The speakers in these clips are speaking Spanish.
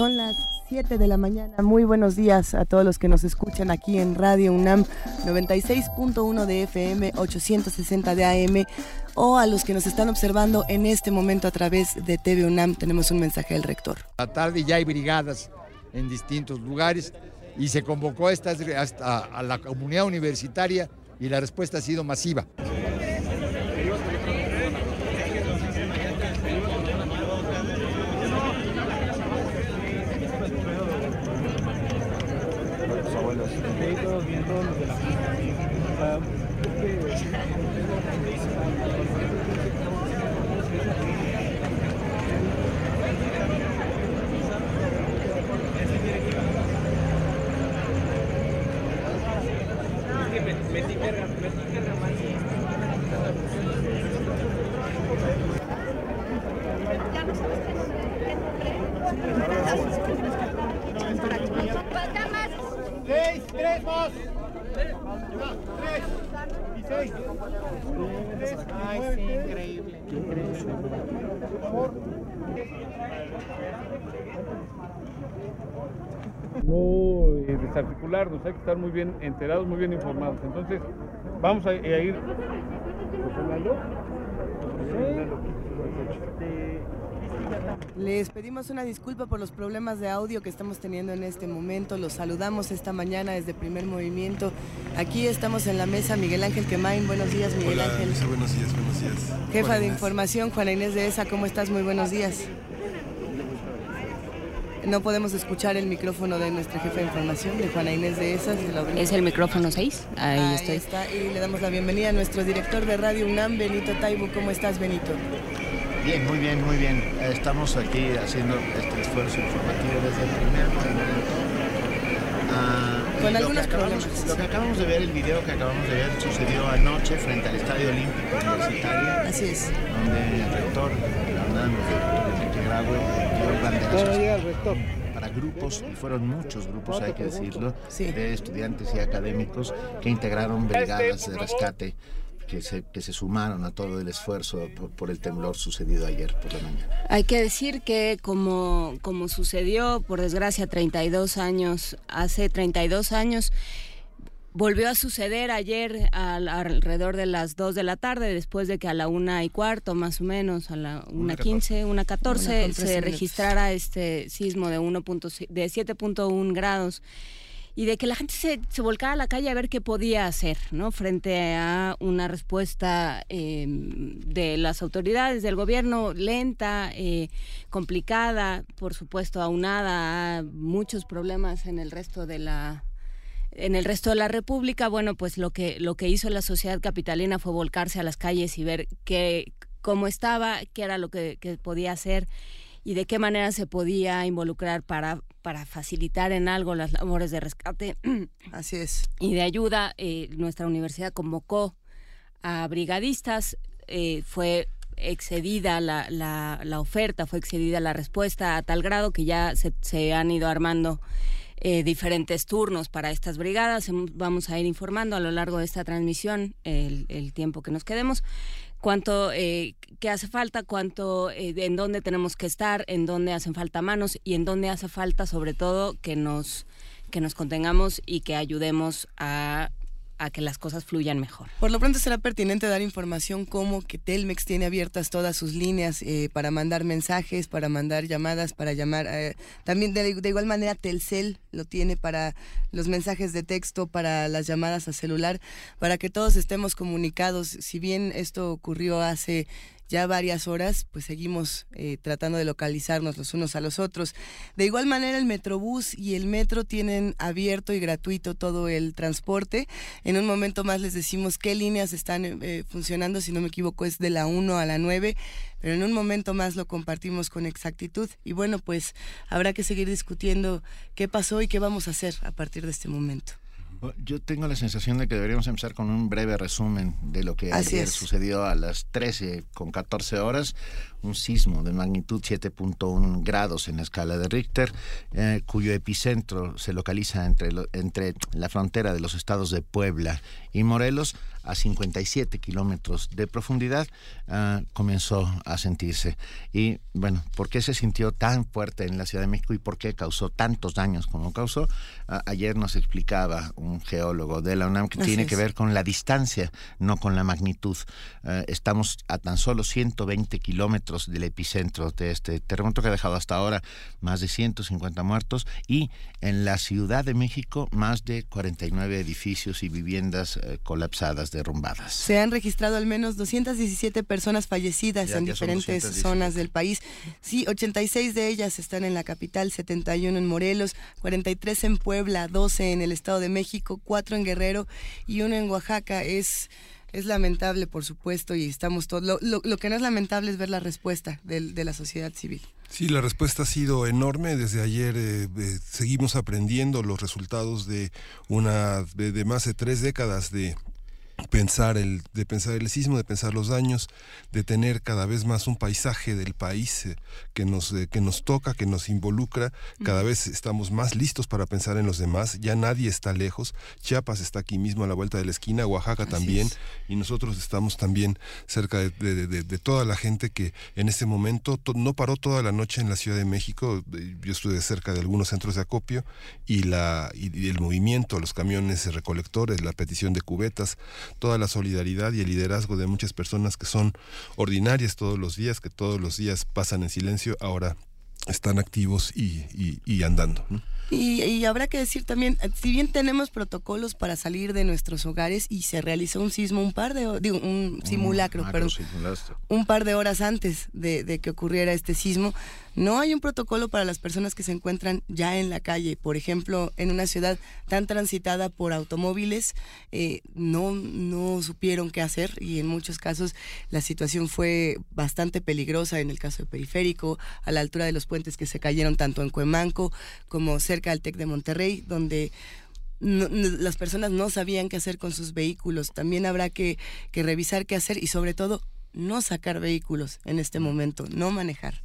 Son las 7 de la mañana. Muy buenos días a todos los que nos escuchan aquí en Radio UNAM 96.1 de FM, 860 de AM o a los que nos están observando en este momento a través de TV UNAM. Tenemos un mensaje del rector. La tarde ya hay brigadas en distintos lugares y se convocó hasta a la comunidad universitaria y la respuesta ha sido masiva. No eh, desarticularnos, hay que estar muy bien enterados, muy bien informados. Entonces, vamos a, a ir. Les pedimos una disculpa por los problemas de audio que estamos teniendo en este momento. Los saludamos esta mañana desde Primer Movimiento. Aquí estamos en la mesa Miguel Ángel Quemain. Buenos días, Miguel Hola, Ángel. Buenos días, buenos días. Jefa Juana de Inés. Información, Juana Inés de ESA. ¿Cómo estás? Muy buenos días. No podemos escuchar el micrófono de nuestra jefa de información, de Juana Inés de ESA. se lo abrimos. Es el micrófono 6. Ahí, Ahí estoy. está, y le damos la bienvenida a nuestro director de Radio UNAM, Benito Taibo. ¿Cómo estás, Benito? Bien, muy bien, muy bien. Estamos aquí haciendo este esfuerzo informativo desde el primer momento. Ah, Con lo algunos acabamos- problemas. Lo que acabamos de ver, el video que acabamos de ver, sucedió anoche frente al Estadio Olímpico Universitario, Así es. donde el rector de la UNAM, el rector Enrique Graue, para grupos, y fueron muchos grupos, hay que decirlo, Sí. de estudiantes y académicos que integraron brigadas de rescate que se, que se sumaron a todo el esfuerzo por, por el temblor sucedido ayer por la mañana. Hay que decir que como, como sucedió, por desgracia, 32 años, hace 32 años, volvió a suceder ayer al- alrededor de las 2 de la tarde, después de que a la una y cuarto, más o menos, a la una 15, una Una 14, con trece se minutos. registrara este sismo de, 1.6 de 7.1 grados y de que la gente se, se volcara a la calle a ver qué podía hacer, ¿no? Frente a una respuesta eh, de las autoridades, del gobierno, lenta, eh, complicada, por supuesto, aunada a muchos problemas en el resto de la en el resto de la República, bueno, pues lo que lo que hizo la sociedad capitalina fue volcarse a las calles y ver qué cómo estaba, qué era lo que, que podía hacer y de qué manera se podía involucrar para para facilitar en algo las labores de rescate Así es. y de ayuda. Eh, nuestra universidad convocó a brigadistas, eh, fue excedida la, la, la oferta, fue excedida la respuesta a tal grado que ya se, se han ido armando eh, diferentes turnos para estas brigadas. Hem- Vamos a ir informando a lo largo de esta transmisión el, el tiempo que nos quedemos. Cuánto eh, qué hace falta, cuánto eh, en dónde tenemos que estar, en dónde hacen falta manos y en dónde hace falta sobre todo que nos que nos contengamos y que ayudemos a, a que las cosas fluyan mejor. Por lo pronto será pertinente dar información como que Telmex tiene abiertas todas sus líneas eh, para mandar mensajes, para mandar llamadas, para llamar. eh, también de, de igual manera Telcel lo tiene para los mensajes de texto, para las llamadas a celular, para que todos estemos comunicados. Si bien esto ocurrió hace ya varias horas, pues seguimos eh, tratando de localizarnos los unos a los otros. De igual manera, el Metrobús y el metro tienen abierto y gratuito todo el transporte. En un momento más les decimos qué líneas están eh, funcionando, si no me equivoco es de la 1 a la 9, pero en un momento más lo compartimos con exactitud. Y bueno, pues habrá que seguir discutiendo qué pasó y qué vamos a hacer a partir de este momento. Yo tengo la sensación de que deberíamos empezar con un breve resumen de lo que ayer sucedió a las 13 con 14 horas. Un sismo de magnitud 7.1 grados en la escala de Richter, eh, cuyo epicentro se localiza entre, entre la frontera de los estados de Puebla y Morelos, a 57 kilómetros de profundidad, ah, comenzó a sentirse. Y bueno, ¿por qué se sintió tan fuerte en la Ciudad de México y por qué causó tantos daños como causó? Ah, ayer nos explicaba un geólogo de la UNAM que tiene que ver con la distancia, no con la magnitud. Ah, estamos a tan solo 120 kilómetros del epicentro de este terremoto que ha dejado hasta ahora más de 150 muertos y en la Ciudad de México más de 49 edificios y viviendas eh, derrumbadas. Se han registrado al menos 217 personas fallecidas en diferentes zonas del país. Sí, 86 de ellas están en la capital, 71 en Morelos, 43 en Puebla, 12 en el Estado de México, 4 en Guerrero y uno en Oaxaca. Es es lamentable, por supuesto, y estamos todos. Lo, lo, que no es lamentable es ver la respuesta de, de, la sociedad civil. Sí, la respuesta ha sido enorme. Desde ayer eh, eh, seguimos aprendiendo los resultados de una de más de tres décadas de pensar el de pensar el sismo de pensar los daños de tener cada vez más un paisaje del país eh, que nos eh, que nos toca que nos involucra. Cada vez estamos más listos para pensar en los demás. Ya nadie está lejos. Chiapas está aquí mismo a la vuelta de la esquina Oaxaca también y nosotros estamos también cerca de, toda la gente que en este momento no paró toda la noche en la Ciudad de México. Yo estuve cerca de algunos centros de acopio y la y el movimiento los camiones recolectores la petición de cubetas toda la solidaridad y el liderazgo de muchas personas que son ordinarias todos los días, que todos los días pasan en silencio, ahora están activos y, andando. Y, habrá que decir también, si bien tenemos protocolos para salir de nuestros hogares y se realizó un sismo un par de digo, un simulacro, pero un par de horas antes de, de que ocurriera este sismo, no hay un protocolo para las personas que se encuentran ya en la calle. Por ejemplo, en una ciudad tan transitada por automóviles, eh, no, no supieron qué hacer y en muchos casos la situación fue bastante peligrosa en el caso de Periférico, a la altura de los puentes que se cayeron tanto en Cuemanco como cerca del TEC de Monterrey, donde las personas no sabían qué hacer con sus vehículos. También habrá que, que revisar qué hacer y sobre todo no sacar vehículos en este momento, no manejar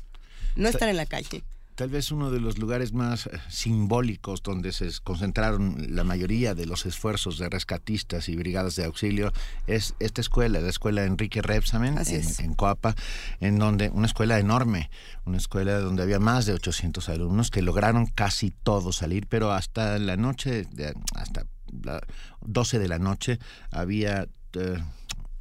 no estar en la calle. Tal vez uno de los lugares más eh, simbólicos donde se concentraron la mayoría de los esfuerzos de rescatistas y brigadas de auxilio es esta escuela, la escuela Enrique Repsamen en, en, Coapa, en donde una escuela enorme, una escuela donde había más de 800 alumnos que lograron casi todos salir, pero hasta la noche, hasta las 12 de la noche, había...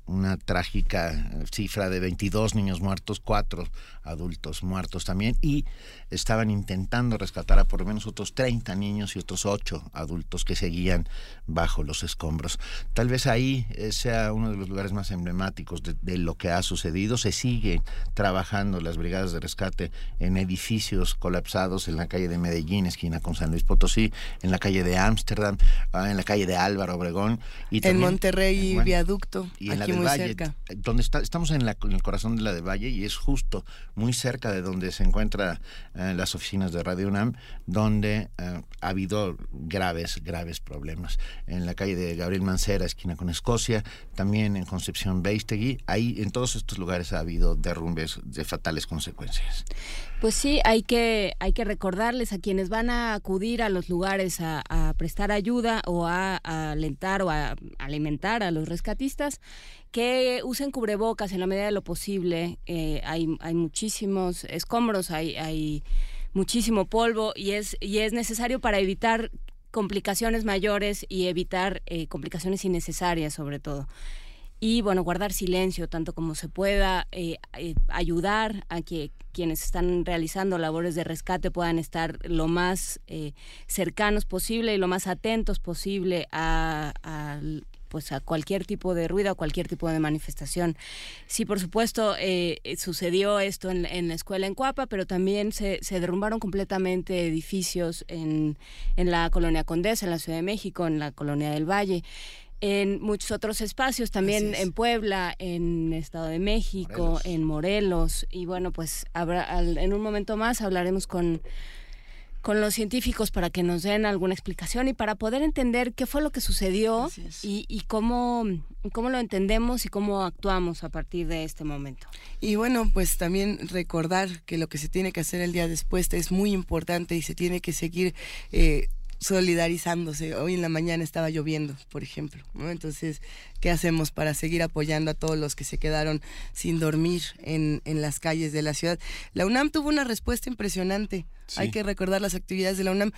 Eh, una trágica cifra de 22 niños muertos, cuatro adultos muertos también, y estaban intentando rescatar a por lo menos otros 30 niños y otros 8 adultos que seguían bajo los escombros. Tal vez ahí eh, sea uno de los lugares más emblemáticos de, lo que ha sucedido. Se sigue trabajando las brigadas de rescate en edificios colapsados en la calle de Medellín, esquina con San Luis Potosí, en la calle de Ámsterdam, ah, en la calle de Álvaro Obregón. Y en Monterrey, Viaducto, y en aquí muy Valle, cerca. Donde está, estamos en, en el corazón de la de Valle y es justo muy cerca de donde se encuentra eh, las oficinas de Radio UNAM, donde eh, ha habido graves, graves problemas. En la calle de Gabriel Mancera, esquina con Escocia, también en Concepción Beistegui, ahí en todos estos lugares ha habido derrumbes de fatales consecuencias. Pues sí, hay que, hay que recordarles a quienes van a acudir a los lugares a, prestar ayuda o a, alentar o a alimentar a los rescatistas que usen cubrebocas en la medida de lo posible. Eh, hay, hay muchísimos escombros, hay, hay muchísimo polvo y es, y es necesario para evitar complicaciones mayores y evitar eh, complicaciones innecesarias sobre todo. Y bueno, guardar silencio tanto como se pueda, eh, ayudar a que quienes están realizando labores de rescate puedan estar lo más cercanos posible y lo más atentos posible a, pues a cualquier tipo de ruido, a cualquier tipo de manifestación. Sí, por supuesto, eh, sucedió esto en, la escuela en Cuapa, pero también se, derrumbaron completamente edificios en, en la colonia Condesa, en la Ciudad de México, en la colonia del Valle en muchos otros espacios, también en Puebla, en Estado de México, en Morelos. Y bueno, pues habrá, en un momento más hablaremos con, con los científicos para que nos den alguna explicación y para poder entender qué fue lo que sucedió y, y, cómo, cómo lo entendemos y cómo actuamos a partir de este momento. Y bueno, pues también recordar que lo que se tiene que hacer el día después es muy importante y se tiene que seguir... Eh, solidarizándose. Hoy en la mañana estaba lloviendo, por ejemplo, ¿no? Entonces, ¿qué hacemos para seguir apoyando a todos los que se quedaron sin dormir en, en las calles de la ciudad? La UNAM tuvo una respuesta impresionante. Hay que recordar las actividades de la UNAM.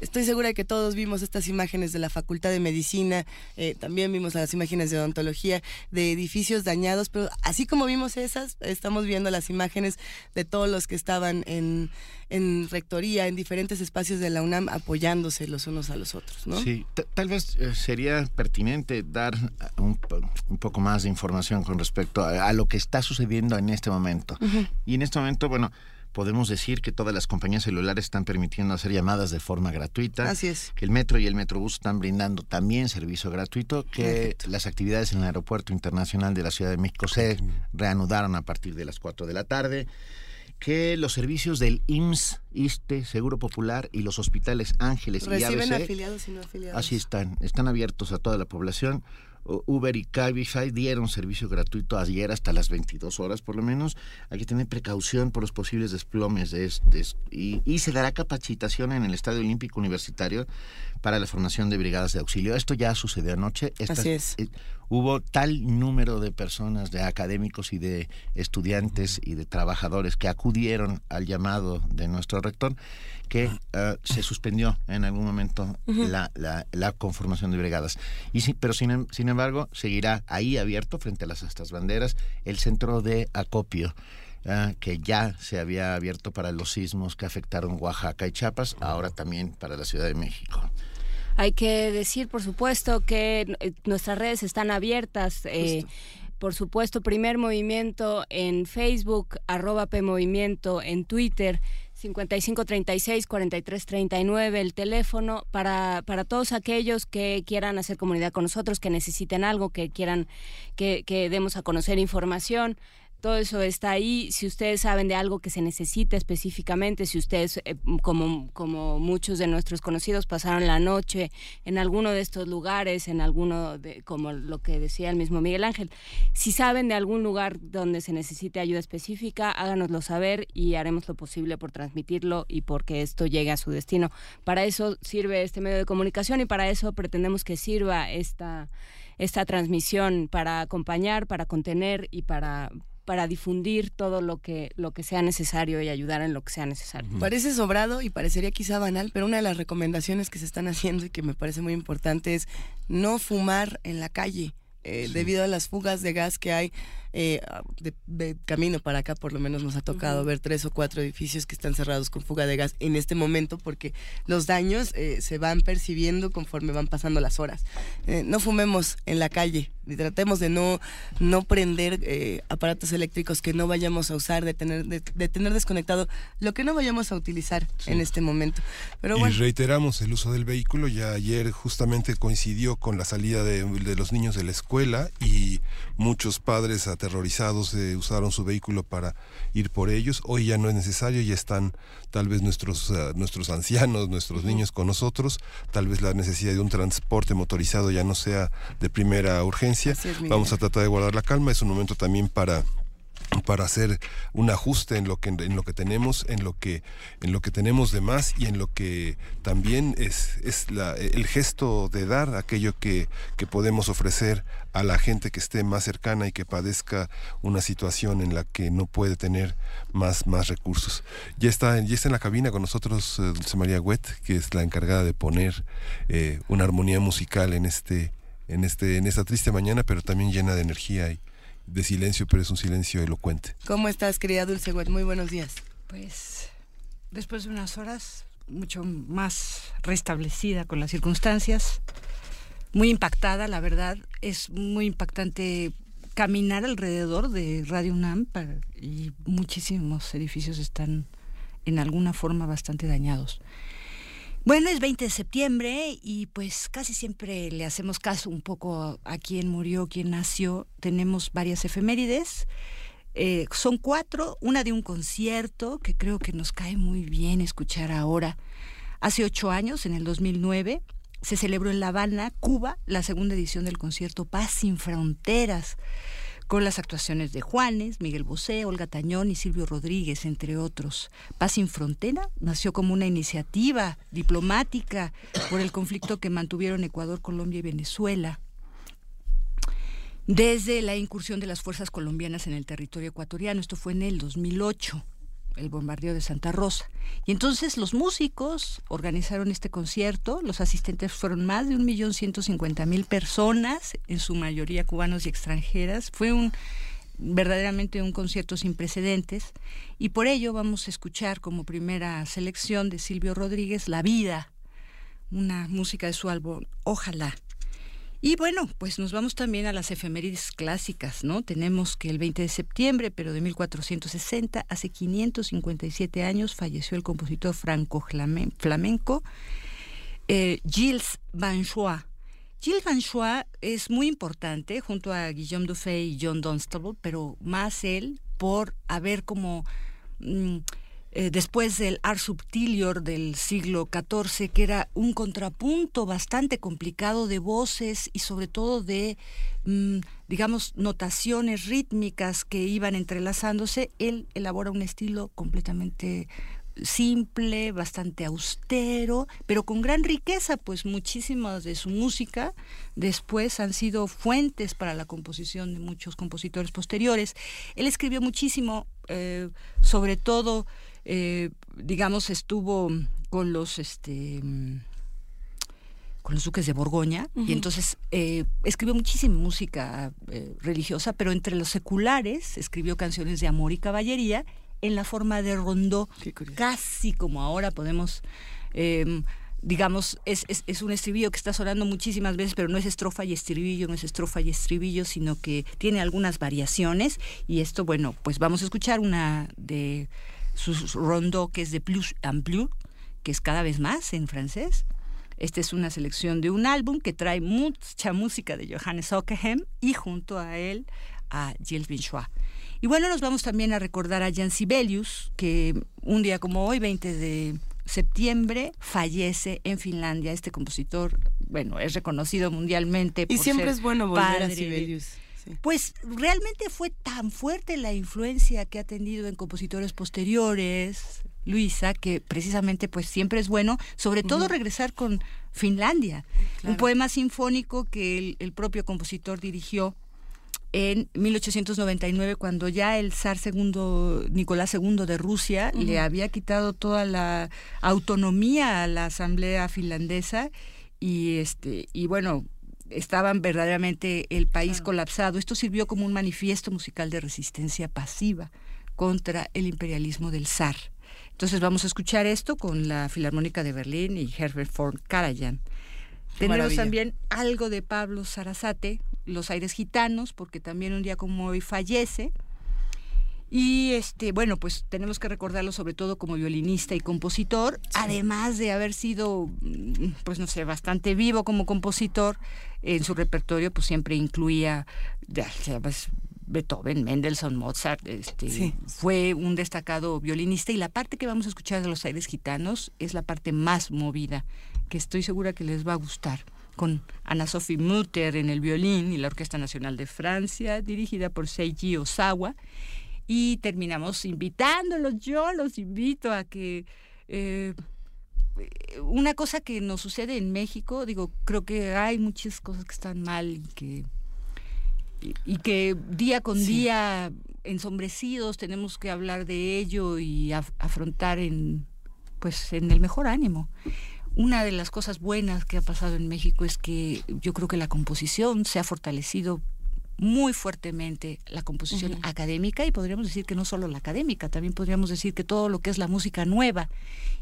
Estoy segura de que todos vimos estas imágenes de la Facultad de Medicina, eh, también vimos las imágenes de odontología, de edificios dañados, pero así como vimos esas, estamos viendo las imágenes de todos los que estaban en, en rectoría, en diferentes espacios de la UNAM, apoyándose los unos a los otros. ¿no? Sí, tal vez eh, sería pertinente dar un, un, poco más de información con respecto a, lo que está sucediendo en este momento. Y en este momento, bueno, podemos decir que todas las compañías celulares están permitiendo hacer llamadas de forma gratuita. Así es. Que el metro y el metrobús están brindando también servicio gratuito, que las actividades en el Aeropuerto Internacional de la Ciudad de México se reanudaron a partir de las 4 de la tarde que los servicios del IMSS, ISTE, Seguro Popular y los hospitales Ángeles y ABC afiliados y no afiliados. Así están, están abiertos a toda la población. Uber y Cabify dieron servicio gratuito ayer hasta las 22 horas por lo menos. Hay que tener precaución por los posibles desplomes de este, y, se dará capacitación en el Estadio Olímpico Universitario para la formación de brigadas de auxilio. Esto ya sucedió anoche. Así es. Eh, hubo tal número de personas, de académicos y de estudiantes y de trabajadores que acudieron al llamado de nuestro rector que eh, se suspendió en algún momento la, la, conformación de brigadas. Y pero sin, sin embargo, seguirá ahí abierto frente a las estas banderas el centro de acopio. Eh, que ya se había abierto para los sismos que afectaron Oaxaca y Chiapas, ahora también para la Ciudad de México. Hay que decir, por supuesto, que eh, nuestras redes están abiertas. por supuesto, primer movimiento en Facebook, arroba PMovimiento en Twitter, 5536 4339 el teléfono para, para todos aquellos que quieran hacer comunidad con nosotros, que necesiten algo, que quieran que, que demos a conocer información todo eso está ahí. Si ustedes saben de algo que se necesita específicamente, si ustedes, eh, como, como muchos de nuestros conocidos, pasaron la noche en alguno de estos lugares, en alguno de, como lo que decía el mismo Miguel Ángel, si saben de algún lugar donde se necesite ayuda específica, háganoslo saber y haremos lo posible por transmitirlo y porque esto llegue a su destino. Para eso sirve este medio de comunicación y para eso pretendemos que sirva esta esta transmisión para acompañar, para contener y para para difundir todo lo que, lo que sea necesario y ayudar en lo que sea necesario. Parece sobrado y parecería quizá banal, pero una de las recomendaciones que se están haciendo y que me parece muy importante es no fumar en la calle. Eh, debido a las fugas de gas que hay eh, de, camino para acá por lo menos nos ha tocado ver tres o cuatro edificios que están cerrados con fuga de gas en este momento porque los daños eh, se van percibiendo conforme van pasando las horas. Eh, no fumemos en la calle y tratemos de no, no prender aparatos eléctricos que no vayamos a usar, de tener, de, tener desconectado lo que no vayamos a utilizar en este momento. Pero Y reiteramos el uso del vehículo, ya ayer justamente coincidió con la salida de, de los niños de la escuela y muchos padres a aterrorizados usaron su vehículo para ir por ellos. Hoy ya no es necesario, ya están tal vez nuestros, eh, nuestros ancianos, nuestros niños con nosotros. Tal vez la necesidad de un transporte motorizado ya no sea de primera urgencia. Vamos a tratar de guardar la calma. Es un momento también para para hacer un ajuste en lo que en lo que tenemos en lo que en lo que tenemos de más y en lo que también es es la, el gesto de dar aquello que, que podemos ofrecer a la gente que esté más cercana y que padezca una situación en la que no puede tener más más recursos. Ya está ya está en la cabina con nosotros eh, Dulce María Huet que es la encargada de poner eh, una armonía musical en este en este en esta triste mañana pero también llena de energía y de silencio, pero es un silencio elocuente. ¿Cómo estás, querida Dulce Muy buenos días. Pues después de unas horas mucho más restablecida con las circunstancias, muy impactada, la verdad. Es muy impactante caminar alrededor de Radio UNAM y muchísimos edificios están en alguna forma bastante dañados. Bueno, es 20 de septiembre y pues casi siempre le hacemos caso un poco a quién murió, quién nació. Tenemos varias efemérides. Eh, son cuatro, una de un concierto que creo que nos cae muy bien escuchar ahora. Hace ocho años, en el 2009, se celebró en La Habana, Cuba, la segunda edición del concierto Paz sin Fronteras, con las actuaciones de Juanes, Miguel Bosé, Olga Tañón y Silvio Rodríguez, entre otros. Paz sin Frontera nació como una iniciativa diplomática por el conflicto que mantuvieron Ecuador, Colombia y Venezuela desde la incursión de las fuerzas colombianas en el territorio ecuatoriano. Esto fue en el 2008 el bombardeo de Santa Rosa. Y entonces los músicos organizaron este concierto, los asistentes fueron más de un millón ciento cincuenta mil personas, en su mayoría cubanos y extranjeras. Fue un verdaderamente un concierto sin precedentes y por ello vamos a escuchar como primera selección de Silvio Rodríguez La Vida, una música de su álbum Ojalá. Y bueno, pues nos vamos también a las efemérides clásicas, ¿no? Tenemos que el 20 de septiembre, pero de 1460, hace 557 años, falleció el compositor franco-flamenco eh, Gilles Banchois. Gilles Banchois es muy importante junto a Guillaume Dufay y John Dunstable, pero más él por haber como... Mm, eh, después del Ars Subtilior del siglo XIV, que era un contrapunto bastante complicado de voces y sobre todo de, mm, digamos, notaciones rítmicas que iban entrelazándose, él elabora un estilo completamente simple, bastante austero, pero con gran riqueza, pues muchísimas de su música después han sido fuentes para la composición de muchos compositores posteriores. Él escribió muchísimo, eh, sobre todo eh, digamos, estuvo con los, este, con los duques de Borgoña y entonces eh, escribió muchísima música eh, religiosa, pero entre los seculares escribió canciones de amor y caballería en la forma de rondó, casi como ahora podemos em, digamos, es, es, es, un estribillo que está sonando muchísimas veces, pero no es estrofa y estribillo, no es estrofa y estribillo, sino que tiene algunas variaciones. Y esto, bueno, pues vamos a escuchar una de su rondo que es de plus en plus, que es cada vez más en francés. Esta es una selección de un álbum que trae mucha música de Johannes Ockeghem y junto a él a Gilles Binchois. Y bueno, nos vamos también a recordar a Jan Sibelius, que un día como hoy, 20 de septiembre, fallece en Finlandia. Este compositor, bueno, es reconocido mundialmente. y siempre es bueno volver a Sibelius. Pues realmente fue tan fuerte la influencia que ha tenido en compositores posteriores, Luisa, que precisamente pues siempre es bueno, sobre todo regresar con Finlandia, un poema sinfónico que el, propio compositor dirigió en 1899 cuando ya el zar segundo Nicolás II de Rusia le había quitado toda la autonomía a la asamblea finlandesa y este y bueno estaban verdaderamente el país colapsado. Esto sirvió como un manifiesto musical de resistencia pasiva contra el imperialismo del zar. Entonces vamos a escuchar esto con la Filarmónica de Berlín y Herbert von Karajan. Tenemos también algo de Pablo Sarasate, Los Aires Gitanos, porque también un día como hoy fallece. Y este, bueno, pues tenemos que recordarlo sobre todo como violinista y compositor, además de haber sido, mm, pues no sé, bastante vivo como compositor, en su repertorio pues siempre incluía pues, Beethoven, Mendelssohn, Mozart, este, fue un destacado violinista. Y la parte que vamos a escuchar de los aires gitanos es la parte más movida, que estoy segura que les va a gustar con Ana Sophie Mutter en el violín y la Orquesta Nacional de Francia, dirigida por Seiji Osawa y terminamos invitándolos. Yo los invito a que eh, una cosa que nos sucede en México, digo, creo que hay muchas cosas que están mal y que y, que día con día ensombrecidos tenemos que hablar de ello y afrontar en pues en el mejor ánimo. Una de las cosas buenas que ha pasado en México es que yo creo que la composición se ha fortalecido muy fuertemente la composición académica y podríamos decir que no solo la académica, también podríamos decir que todo lo que es la música nueva.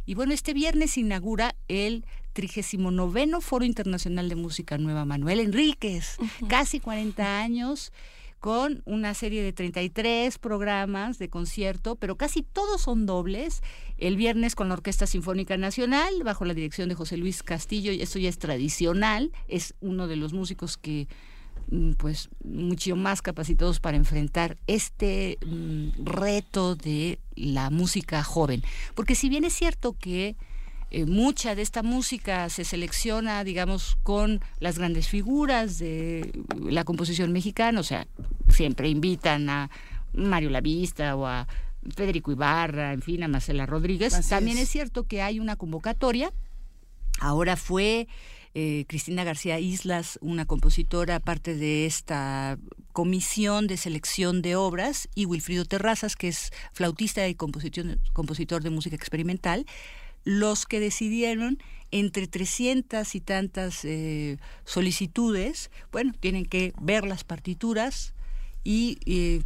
Y bueno, este viernes inaugura el 39 Foro Internacional de Música Nueva Manuel Enríquez, casi 40 años con una serie de 33 programas de concierto, pero casi todos son dobles. El viernes con la Orquesta Sinfónica Nacional, bajo la dirección de José Luis Castillo, y esto ya es tradicional, es uno de los músicos que pues mucho más capacitados para enfrentar este mm, reto de la música joven. Porque si bien es cierto que eh, mucha de esta música se selecciona, digamos, con las grandes figuras de la composición mexicana, o sea, siempre invitan a Mario Lavista o a Federico Ibarra, en fin, a Marcela Rodríguez. También es. cierto que hay una convocatoria. Ahora fue eh, Cristina García Islas, una compositora, parte de esta comisión de selección de obras, y Wilfrido Terrazas, que es flautista y compositor de música experimental los que decidieron entre 300 y tantas eh, solicitudes, bueno, tienen que ver las partituras y eh,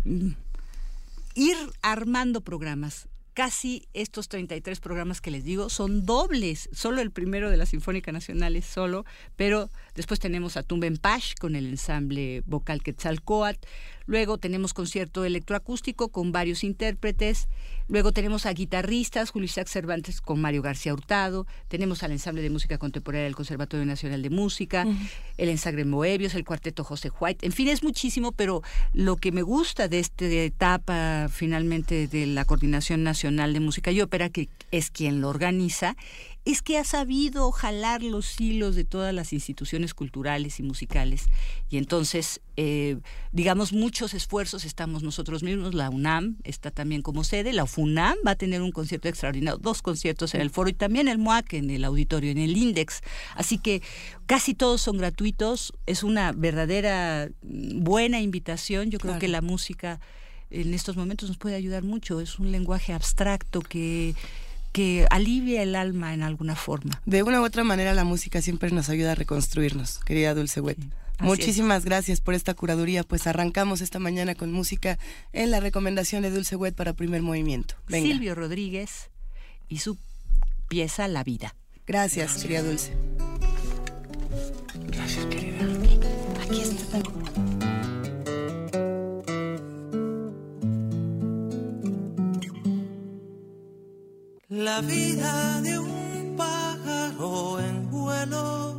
ir armando programas. Casi estos 33 programas que les digo son dobles. Solo el primero de la Sinfónica Nacional es solo, pero después tenemos a Tumben Pash con el ensamble vocal Quetzalcoatl. Luego tenemos concierto electroacústico con varios intérpretes. Luego tenemos a guitarristas, Julio Isaac Cervantes con Mario García Hurtado. Tenemos al ensamble de música contemporánea del Conservatorio Nacional de Música, el ensamble Moebios, el cuarteto José White. En fin, es muchísimo, pero lo que me gusta de esta etapa finalmente de la Coordinación Nacional de Música y Ópera, que es quien lo organiza, es que ha sabido jalar los hilos de todas las instituciones culturales y musicales. Y entonces, eh, digamos, muchos esfuerzos estamos nosotros mismos. La UNAM está también como sede. La FUNAM va a tener un concierto extraordinario, dos conciertos en el foro y también el MOAC en el auditorio, en el INDEX. Así que casi todos son gratuitos. Es una verdadera mm, buena invitación. Yo creo que la música en estos momentos nos puede ayudar mucho. Es un lenguaje abstracto que que alivia el alma en alguna forma. De una u otra manera la música siempre nos ayuda a reconstruirnos, querida Dulce Wet. Muchísimas gracias por esta curaduría. Pues arrancamos esta mañana con música en la recomendación de Dulce Wet para primer movimiento. Silvio Rodríguez y su pieza La Vida. Gracias, querida Dulce. Gracias, querida. Aquí está. La vida de un pájaro en vuelo,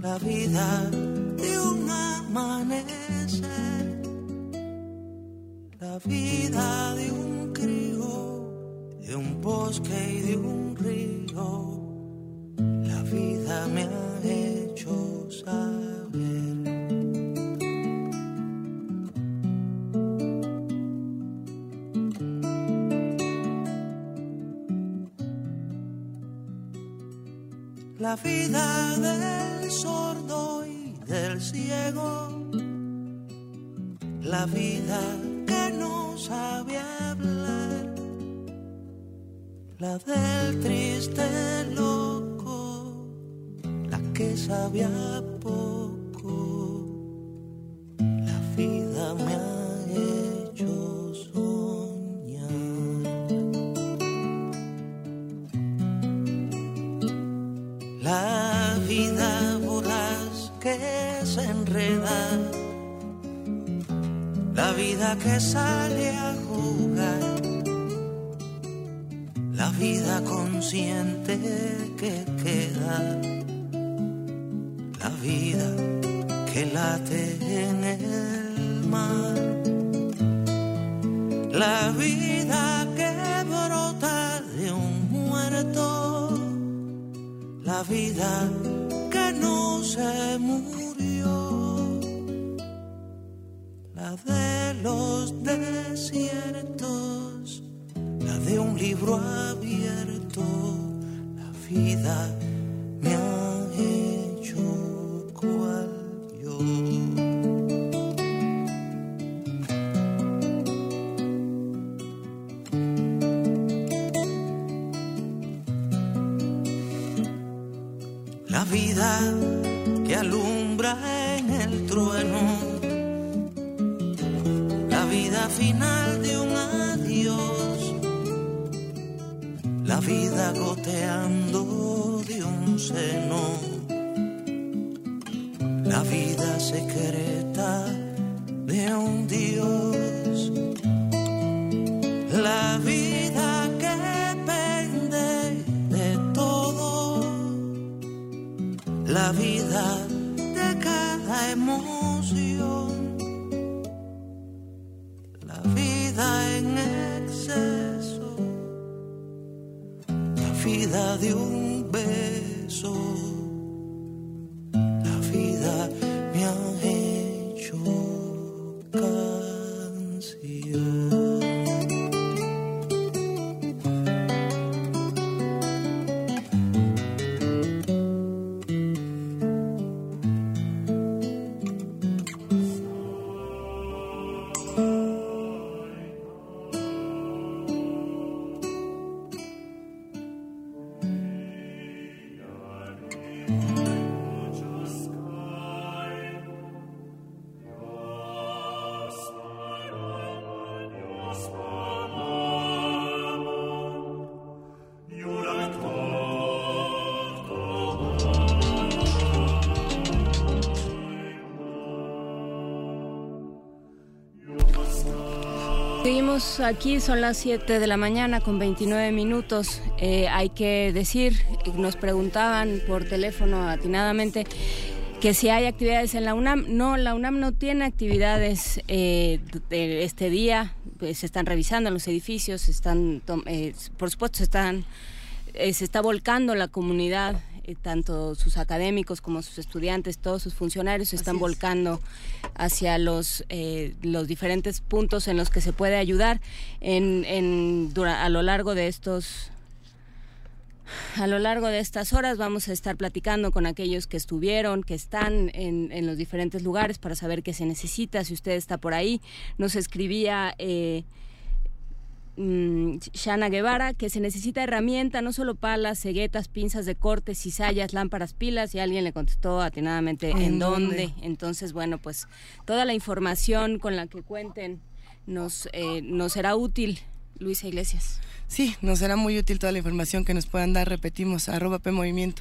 la vida de un amanecer, la vida de un crío, de un bosque y de un río, la vida me ha hecho saber. La vida del sordo y del ciego, la vida que no sabe hablar, la del triste loco, la que sabía poco, la vida me vida que sale a jugar, la vida consciente que queda, la vida que late en el mar, la vida que brota de un muerto. La vida que no se murió, la de los desiertos, la de un libro abierto, la vida me Aquí, son las 7 de la mañana con 29 minutos. Eh, hay que decir, nos preguntaban por teléfono atinadamente que si hay actividades en la UNAM. No, la UNAM no tiene actividades eh, este día. Pues, se están revisando los edificios, están, eh, por supuesto, están, eh, se está volcando la comunidad. Eh, tanto sus académicos como sus estudiantes, todos sus funcionarios se están Así es. volcando hacia los, eh, los diferentes puntos en los que se puede ayudar en, en, dura- a lo largo de estos a lo largo de estas horas vamos a estar platicando con aquellos que estuvieron, que están en, en los diferentes lugares para saber qué se necesita, si usted está por ahí. Nos escribía eh, mm, Shana Guevara que se necesita herramienta, no solo palas, ceguetas, pinzas de corte, cizallas, lámparas, pilas, y alguien le contestó atinadamente en, ¿En dónde? dónde? Entonces, bueno, pues toda la información con la que cuenten nos, eh, nos será útil. Luisa Iglesias. Sí, nos será muy útil toda la información que nos puedan dar. Repetimos, arroba P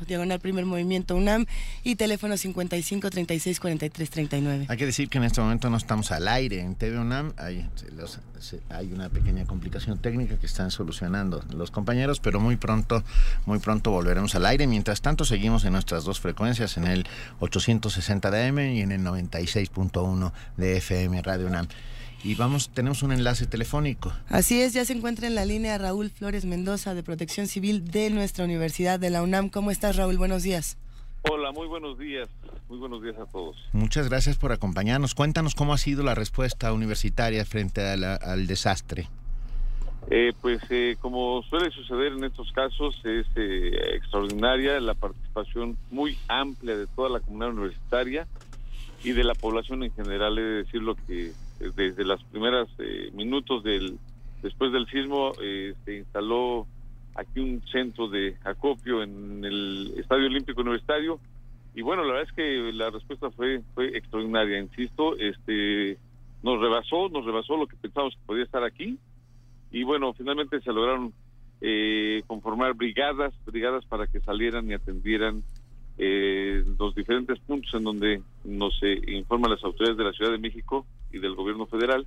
diagonal primer movimiento UNAM y teléfono 55 36 43 39. Hay que decir que en este momento no estamos al aire en TV UNAM. Hay una pequeña complicación técnica que están solucionando los compañeros, pero muy pronto, muy pronto volveremos al aire. Mientras tanto, seguimos en nuestras dos frecuencias, en el 860 de AM y en el 96.1 de FM Radio UNAM. Y vamos, tenemos un enlace telefónico. Así es, ya se encuentra en la línea Raúl Flores Mendoza de Protección Civil de nuestra Universidad de la UNAM. ¿Cómo estás, Raúl? Buenos días. Hola, muy buenos días. Muy buenos días a todos. Muchas gracias por acompañarnos. Cuéntanos cómo ha sido la respuesta universitaria frente a la- al desastre. Eh, pues eh, como suele suceder en estos casos, es eh, extraordinaria la participación muy amplia de toda la comunidad universitaria y de la población en general. He de decirlo que desde los primeros minutos del después del sismo eh, se instaló aquí un centro de acopio en el Estadio Olímpico Universitario y bueno, la verdad es que la respuesta fue fue extraordinaria. Insisto, este nos rebasó, nos rebasó lo que pensábamos que podía estar aquí y bueno, finalmente se lograron eh, conformar brigadas, brigadas para que salieran y atendieran eh, los diferentes puntos en donde nos eh, informan las autoridades de la Ciudad de México y del gobierno federal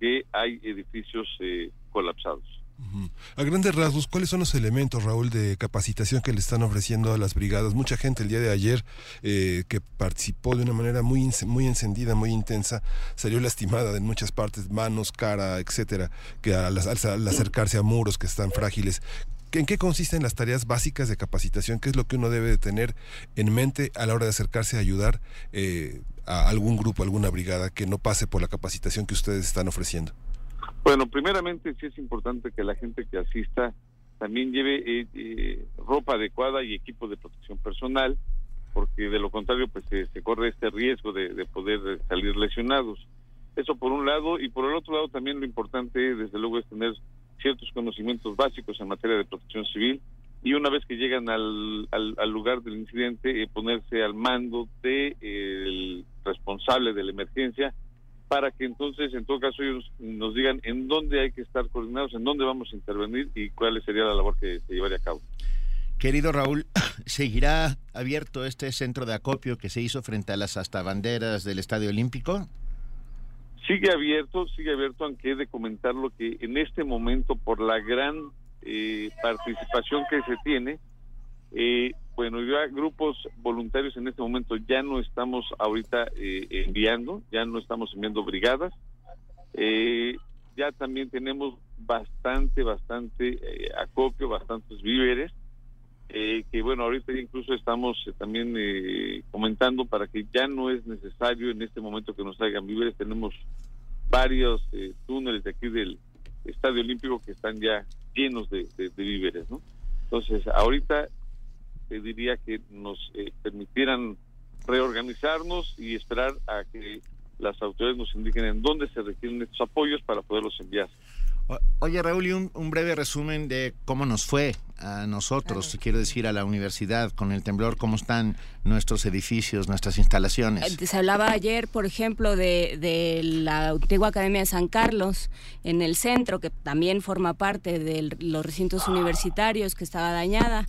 que hay edificios eh, colapsados. A grandes rasgos, ¿cuáles son los elementos, Raúl, de capacitación que le están ofreciendo a las brigadas? Mucha gente el día de ayer eh, que participó de una manera muy, muy encendida, muy intensa, salió lastimada en muchas partes, manos, cara, etcétera, que al, al- al acercarse a muros que están frágiles. ¿En qué consisten las tareas básicas de capacitación? ¿Qué es lo que uno debe de tener en mente a la hora de acercarse a ayudar eh, a algún grupo, alguna brigada que no pase por la capacitación que ustedes están ofreciendo? Bueno, primeramente sí es importante que la gente que asista también lleve eh, eh, ropa adecuada y equipo de protección personal, porque de lo contrario pues se, corre este riesgo de, de poder salir lesionados. Eso por un lado, y por el otro lado también lo importante desde luego es tener ciertos conocimientos básicos en materia de protección civil y una vez que llegan al, al, al lugar del incidente eh, ponerse al mando de, eh, responsable de la emergencia para que entonces, en todo caso, ellos nos digan en dónde hay que estar coordinados, en dónde vamos a intervenir y cuál sería la labor que se llevaría a cabo. Querido Raúl, ¿seguirá abierto este centro de acopio que se hizo frente a las hasta banderas del Estadio Olímpico? Sigue abierto, sigue abierto, aunque he de comentar lo que en este momento, por la gran eh, participación que se tiene, eh, bueno, ya grupos voluntarios en este momento ya no estamos ahorita eh, enviando, ya no estamos enviando brigadas. ya también tenemos bastante, bastante acopio, bastantes víveres. Que bueno, ahorita incluso estamos también comentando para que ya no es necesario en este momento que nos traigan víveres. Tenemos varios túneles de aquí del Estadio Olímpico que están ya llenos de, víveres, ¿no? Entonces, ahorita te diría que nos eh, permitieran reorganizarnos y esperar a que las autoridades nos indiquen en dónde se requieren estos apoyos para poderlos enviar. Oye, Raúl, y un, breve resumen de cómo nos fue a nosotros, quiero decir, a la universidad con el temblor, cómo están nuestros edificios, nuestras instalaciones. Se hablaba ayer, por ejemplo, de, de la antigua Academia de San Carlos en el centro, que también forma parte de los recintos universitarios, que estaba dañada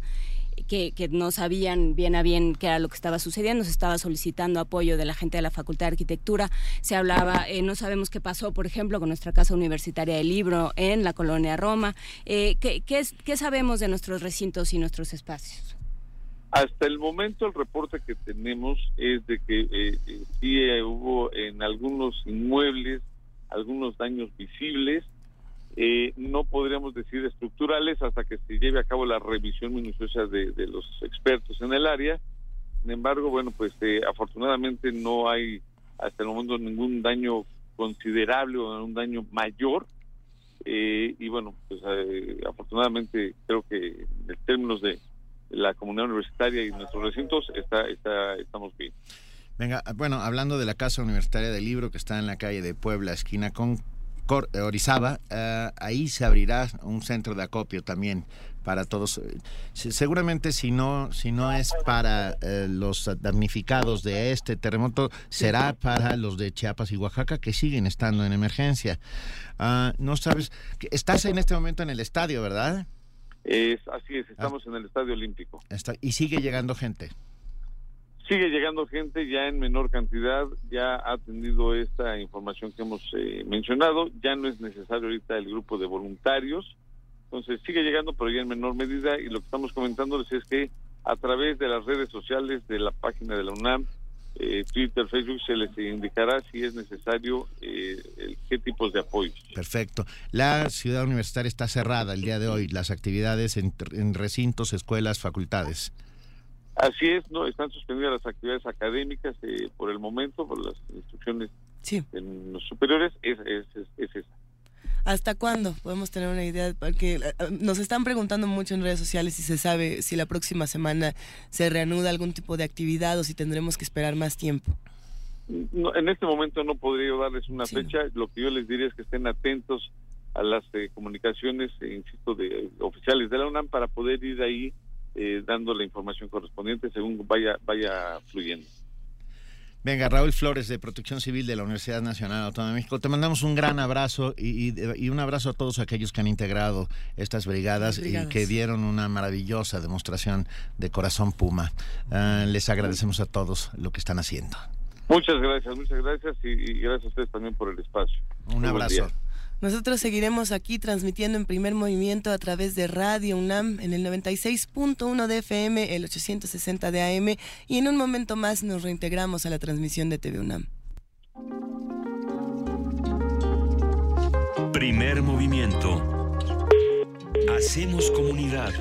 que, no sabían bien a bien qué era lo que estaba sucediendo, se estaba solicitando apoyo de la gente de la Facultad de Arquitectura, se hablaba, eh, no sabemos qué pasó, por ejemplo, con nuestra Casa Universitaria del Libro en la colonia Roma. Eh, ¿qué, qué, sabemos de nuestros recintos y nuestros espacios? Hasta el momento el reporte que tenemos es de que eh, sí hubo en algunos inmuebles algunos daños visibles, eh, no podríamos decir estructurales hasta que se lleve a cabo la revisión minuciosa de, los expertos en el área. Sin embargo, bueno, pues eh, afortunadamente no hay hasta el momento ningún daño considerable o un daño mayor. Eh, y bueno, pues afortunadamente creo que en términos de la comunidad universitaria y nuestros recintos está, está, estamos bien. Venga, bueno, hablando de la Casa Universitaria del Libro que está en la calle de Puebla, esquina con eh, Orizaba, eh, ahí se abrirá un centro de acopio también para todos. Seguramente si no, si no es para eh, los damnificados de este terremoto, será para los de Chiapas y Oaxaca que siguen estando en emergencia. Ah, no sabes, estás en este momento en el estadio, ¿verdad? Es, así es, estamos ah. en el Estadio Olímpico. Está, y sigue llegando gente. Sigue llegando gente ya en menor cantidad, ya ha tenido esta información que hemos eh, mencionado, ya no es necesario ahorita el grupo de voluntarios, entonces sigue llegando pero ya en menor medida y lo que estamos comentándoles es que a través de las redes sociales de la página de la UNAM, eh, Twitter, Facebook, se les indicará si es necesario eh, qué tipos de apoyo. Perfecto. La ciudad universitaria está cerrada el día de hoy, las actividades en recintos, escuelas, facultades. Así es, no están suspendidas las actividades académicas eh, por el momento, por las instrucciones en los superiores, es, es, es, esa. ¿Hasta cuándo podemos tener una idea? Porque eh, nos están preguntando mucho en redes sociales si se sabe si la próxima semana se reanuda algún tipo de actividad o si tendremos que esperar más tiempo. en este momento no podría darles una fecha. Lo que yo les diría es que estén atentos a las eh, comunicaciones, insisto, de oficiales de la UNAM para poder ir ahí eh, dando la información correspondiente según vaya, vaya fluyendo. Venga, Raúl Flores de Protección Civil de la Universidad Nacional Autónoma de México, te mandamos un gran abrazo y, un abrazo a todos aquellos que han integrado estas brigadas, y que dieron una maravillosa demostración de corazón puma. Ah, les agradecemos a todos lo que están haciendo. Muchas gracias, muchas gracias y, gracias a ustedes también por el espacio. Un abrazo. Nosotros seguiremos aquí transmitiendo en primer movimiento a través de Radio UNAM en el 96.1 de FM, el 860 de AM y en un momento más nos reintegramos a la transmisión de TV UNAM. Primer movimiento. Hacemos comunidad.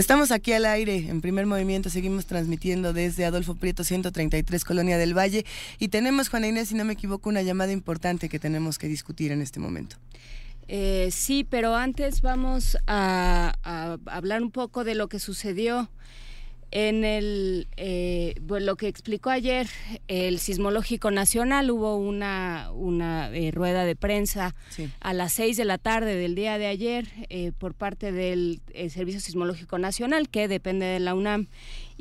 Estamos aquí al aire, en primer movimiento, seguimos transmitiendo desde Adolfo Prieto 133, Colonia del Valle, y tenemos, Juana Inés, si no me equivoco, una llamada importante que tenemos que discutir en este momento. Eh, sí, pero antes vamos a, hablar un poco de lo que sucedió En el, eh, lo que explicó ayer el Sismológico Nacional, hubo una, una eh, rueda de prensa a las seis de la tarde del día de ayer eh, por parte del Servicio Sismológico Nacional, que depende de la UNAM,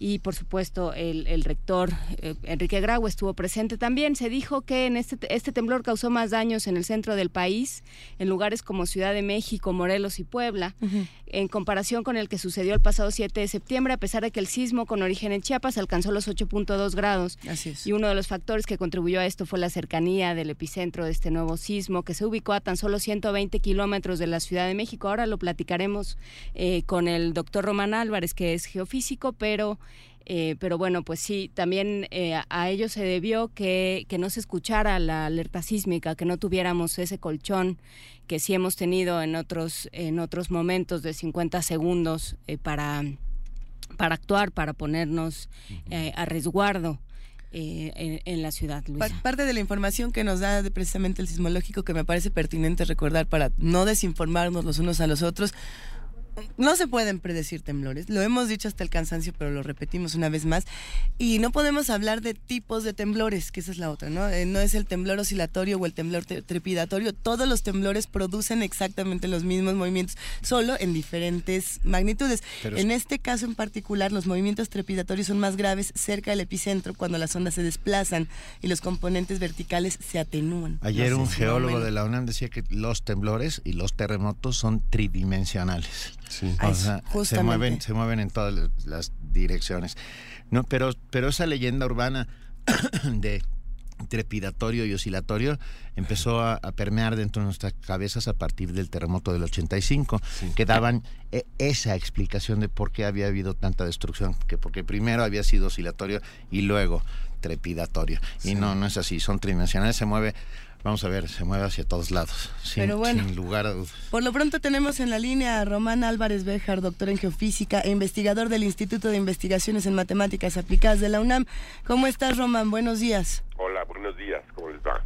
y por supuesto el, rector eh, Enrique Grau estuvo presente también. Se dijo que en este, este temblor causó más daños en el centro del país, en lugares como Ciudad de México, Morelos y Puebla, en comparación con el que sucedió el pasado 7 de septiembre, a pesar de que el sismo con origen en Chiapas alcanzó los 8.2 grados. Así es. Y uno de los factores que contribuyó a esto fue la cercanía del epicentro de este nuevo sismo, que se ubicó a tan solo 120 kilómetros de la Ciudad de México. Ahora lo platicaremos eh, con el doctor Román Álvarez, que es geofísico, pero eh, pero bueno, pues sí, también eh, a ello se debió que, que, no se escuchara la alerta sísmica, que no tuviéramos ese colchón que sí hemos tenido en otros, en otros momentos de 50 segundos eh, para, para actuar, para ponernos a resguardo. en, en, la ciudad. Luisa. Parte de la información que nos da precisamente el sismológico que me parece pertinente recordar para no desinformarnos los unos a los otros, no se pueden predecir temblores, lo hemos dicho hasta el cansancio, pero lo repetimos una vez más, y no podemos hablar de tipos de temblores, que esa es la otra, ¿no? Eh, no es el temblor oscilatorio o el temblor trepidatorio, todos los temblores producen exactamente los mismos movimientos, solo en diferentes magnitudes. en este caso en particular, los movimientos trepidatorios son más graves cerca del epicentro cuando las ondas se desplazan y los componentes verticales se atenúan. Ayer un geólogo de la UNAM decía que los temblores y los terremotos son tridimensionales. Sí. se mueven, se mueven en todas las direcciones. No, pero, pero esa leyenda urbana de trepidatorio y oscilatorio empezó a, permear dentro de nuestras cabezas a partir del terremoto del 85, que daban e, esa explicación de por qué había habido tanta destrucción, que porque primero había sido oscilatorio y luego trepidatorio. Y no, no es así, son tridimensionales, se mueve Vamos a ver, se mueve hacia todos lados, sin, Pero bueno, lugar a dudas. Por lo pronto tenemos en la línea a Román Álvarez Bejar, doctor en geofísica e investigador del Instituto de Investigaciones en Matemáticas Aplicadas de la UNAM. ¿Cómo estás, Román? Buenos días. Hola, buenos días. ¿Cómo les va?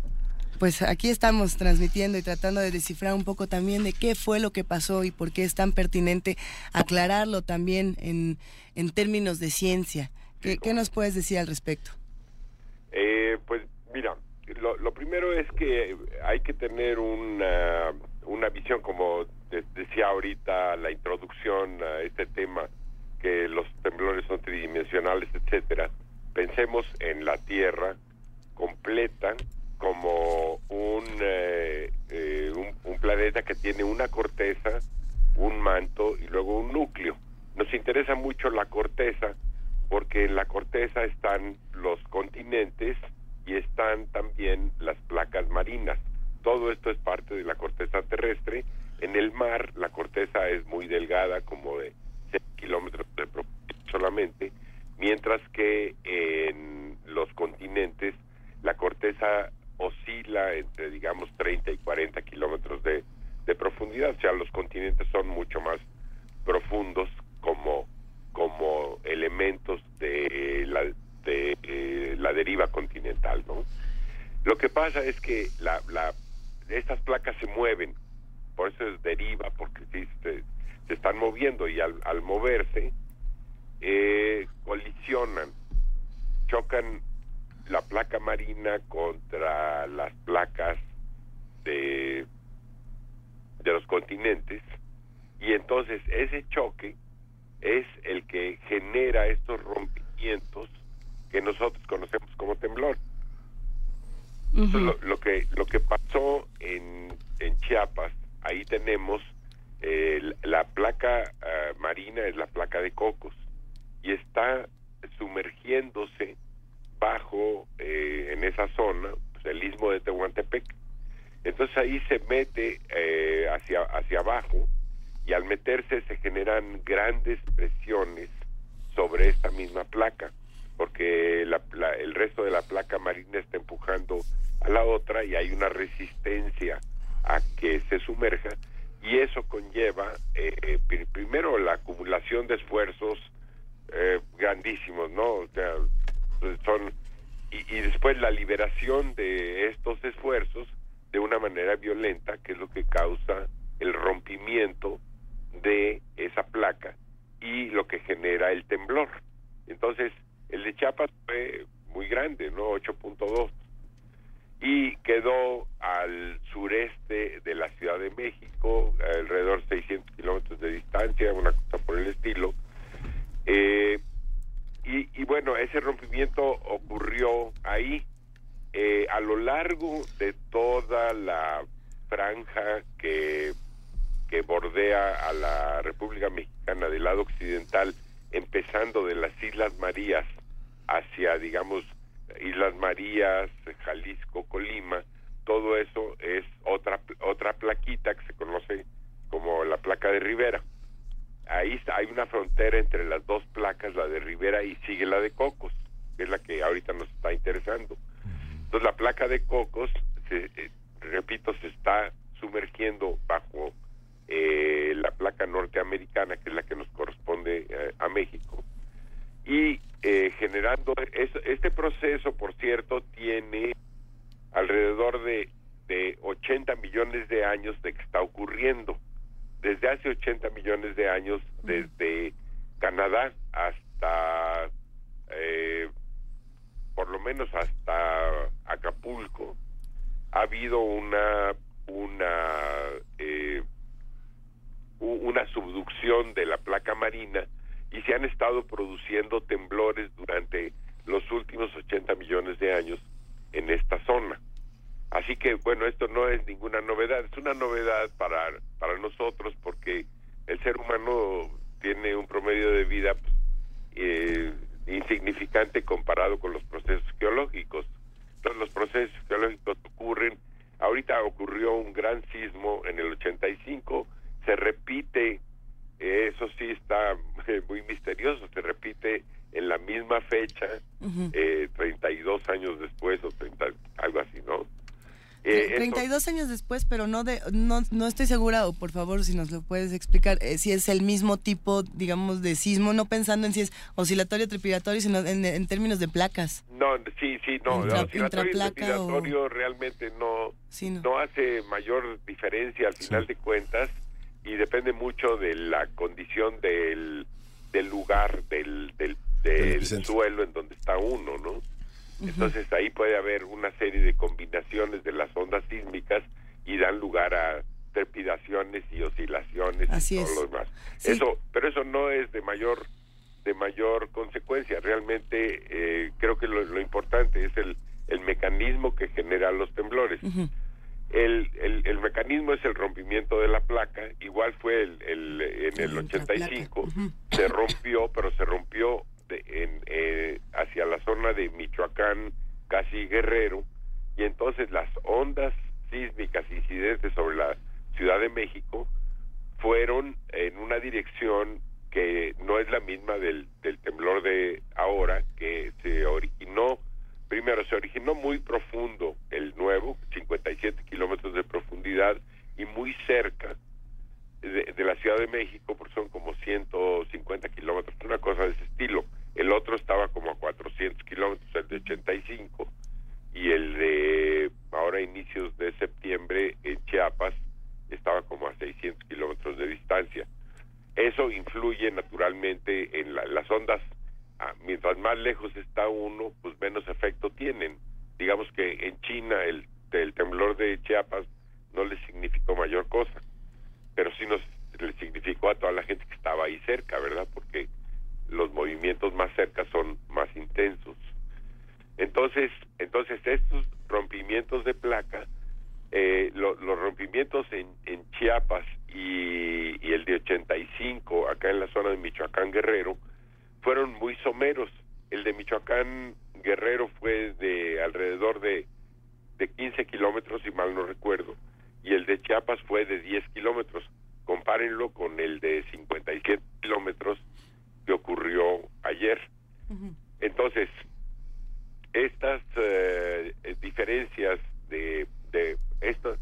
Pues aquí estamos transmitiendo y tratando de descifrar un poco también de qué fue lo que pasó y por qué es tan pertinente aclararlo también en, en términos de ciencia. ¿Qué, ¿Qué nos puedes decir al respecto? Eh, pues mira, lo, primero es que hay que tener una, una visión, como decía ahorita la introducción a este tema, que los temblores son tridimensionales, etcétera. Pensemos en la Tierra completa como un, eh, eh, un, un planeta que tiene una corteza, un manto y luego un núcleo. Nos interesa mucho la corteza porque en la corteza están los continentes, y están también las placas marinas. Todo esto es parte de la corteza terrestre. En el mar la corteza es muy delgada, como de 6 kilómetros de solamente, mientras que en los continentes la corteza oscila entre, digamos, 30 y 40 kilómetros de, de profundidad. O sea, los continentes son mucho más profundos como, como elementos de la, de eh, la deriva continental, ¿no? Lo que pasa es que la, la, estas placas se mueven, por eso es deriva, porque se, se están moviendo y al, al moverse eh, colisionan, chocan la placa marina contra las placas de, de los continentes y entonces ese choque es el que genera estos rompimientos que nosotros conocemos como temblor. lo, que lo que pasó en, en Chiapas, ahí tenemos eh, la placa ah, marina es la placa de Cocos y está sumergiéndose bajo eh, en esa zona pues, el istmo de Tehuantepec. Entonces ahí se mete eh, hacia hacia abajo y al meterse se generan grandes presiones sobre esta misma placa porque el resto de la placa marina está empujando a la otra y hay una resistencia a que se sumerja y eso conlleva eh, primero la acumulación de esfuerzos eh, grandísimos, ¿no? Pues son y, después la liberación de estos esfuerzos de una manera violenta, que es lo que causa el rompimiento de esa placa y lo que genera el temblor. El de Chiapas fue muy grande, ¿no? 8.2. Y quedó al sureste de la Ciudad de México, alrededor de 600 kilómetros de distancia, una cosa por el estilo. Eh, y, y, bueno, ese rompimiento ocurrió ahí. Eh, a lo largo de toda la franja que, que bordea a la República Mexicana del lado occidental, empezando de las Islas Marías hacia, digamos, Islas Marías, Jalisco, Colima, todo eso es otra otra plaquita que se conoce como la placa de Rivera. Ahí hay una frontera entre las dos placas, la de Rivera y sigue la de Cocos, que es la que ahorita nos está interesando. Entonces la placa de Cocos, se, eh, repito, se está sumergiendo bajo eh, la placa norteamericana, que es la que nos corresponde eh, a México. Y generando, este proceso, por cierto, tiene alrededor de, de 80 millones de años de que está ocurriendo. Desde hace 80 millones de años, desde Canadá hasta, eh, por lo menos hasta Acapulco, ha habido una, una, eh, una subducción de la placa marina y se han estado produciendo temblores durante los últimos 80 millones de años en esta zona. Así que, bueno, esto no es ninguna novedad, es una novedad para, para nosotros porque el ser humano tiene un promedio de vida pues, eh, insignificante comparado con los procesos geológicos. Entonces, los procesos geológicos ocurren, ahorita ocurrió un gran sismo en el 85, se repite, eso sí está muy misterioso, se repite en la misma fecha, eh, 32 años después o 30, algo así, ¿no? Eh, 32 años después, pero no de no, no estoy segura, o por favor, si nos lo puedes explicar, eh, si es el mismo tipo, digamos, de sismo, no pensando en si es oscilatorio, trepidatorio, sino en, términos de placas. No, sí, sí, no, el oscilatorio realmente no, no, hace mayor diferencia al final de cuentas y depende mucho de la condición del, del lugar, del, del, del suelo en donde está uno, ¿no? Entonces ahí puede haber una serie de combinaciones de las ondas sísmicas y dan lugar a trepidaciones y oscilaciones y todo lo demás. Eso, pero eso no es de mayor de mayor consecuencia. Realmente eh, creo que lo, importante es el, el mecanismo que genera los temblores. El, el, el, mecanismo es el rompimiento de la placa, igual fue el, el en el 85, se rompió, pero se rompió en, eh, hacia la zona de Michoacán, casi Guerrero, y entonces las ondas sísmicas incidentes sobre la Ciudad de México fueron en una dirección que no es la misma del, del temblor de ahora, que se originó, primero se originó muy profundo el nuevo, 57 kilómetros de profundidad y muy cerca de, la Ciudad de México, porque son como 150 kilómetros, una cosa de ese estilo. El otro estaba como a 400 kilómetros, el de 85, y el de ahora inicios de septiembre en Chiapas estaba como a 600 kilómetros de distancia. Eso influye naturalmente en las ondas. Mientras más lejos está uno, pues menos efecto tienen. Digamos que en China el, temblor de Chiapas no le significó mayor cosa pero sí nos le significó a toda la gente que estaba ahí cerca, ¿verdad? Porque los movimientos más cerca son más intensos. Entonces, entonces estos rompimientos de placa, eh, los rompimientos en, Chiapas y, el de 85 acá en la zona de Michoacán Guerrero fueron muy someros. El de Michoacán Guerrero fue de alrededor de, de 15 kilómetros, si mal no recuerdo, y el de Chiapas fue de 10 kilómetros. Compárenlo con el de 57 kilómetros que ocurrió ayer. Entonces, estas eh, diferencias de, de estos,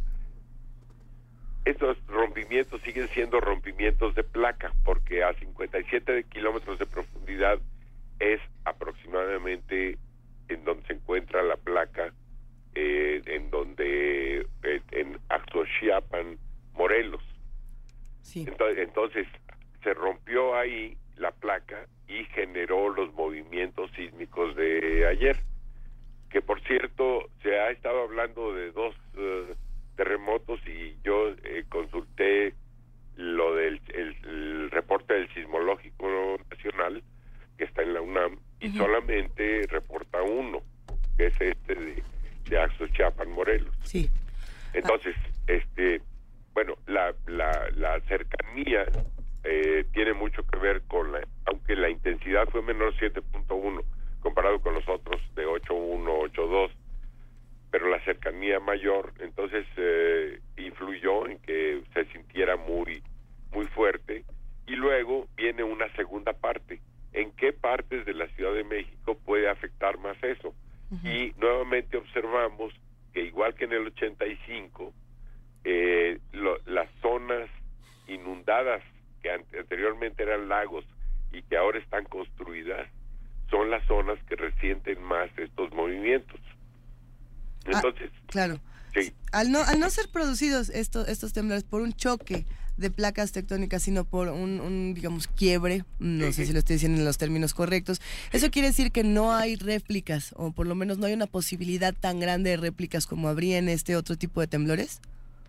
estos rompimientos siguen siendo rompimientos de placa, porque a 57 kilómetros de profundidad es aproximadamente en donde se encuentra la placa eh, en donde eh, en Axochiapan, Morelos. Entonces, entonces se rompió ahí la placa y generó los movimientos sísmicos de ayer. Que por cierto, se ha estado hablando de dos eh, terremotos y yo consulté lo del el, reporte del sismológico nacional que está en la UNAM y solamente reporta uno, que es este de, de Axo Chiapan, Morelos. Sí. Entonces, este, bueno, la, la, la cercanía eh, tiene mucho que ver con la, aunque la intensidad fue menor 7.1 comparado con los otros de 8.1, 8.2, pero la cercanía mayor, entonces eh, influyó en que se sintiera muy, muy fuerte. Y luego viene una segunda parte. ¿En qué partes de la Ciudad de México puede afectar más eso? Y nuevamente observamos que igual que en el 85, eh, las zonas inundadas que anteriormente eran lagos y que ahora están construidas, son las zonas que resienten más estos movimientos. Ah, Entonces, claro. Al no, al no ser producidos estos, estos temblores por un choque de placas tectónicas, sino por un, digamos, quiebre, no sé si lo estoy diciendo en los términos correctos, eso quiere decir que no hay réplicas, o por lo menos no hay una posibilidad tan grande de réplicas como habría en este otro tipo de temblores.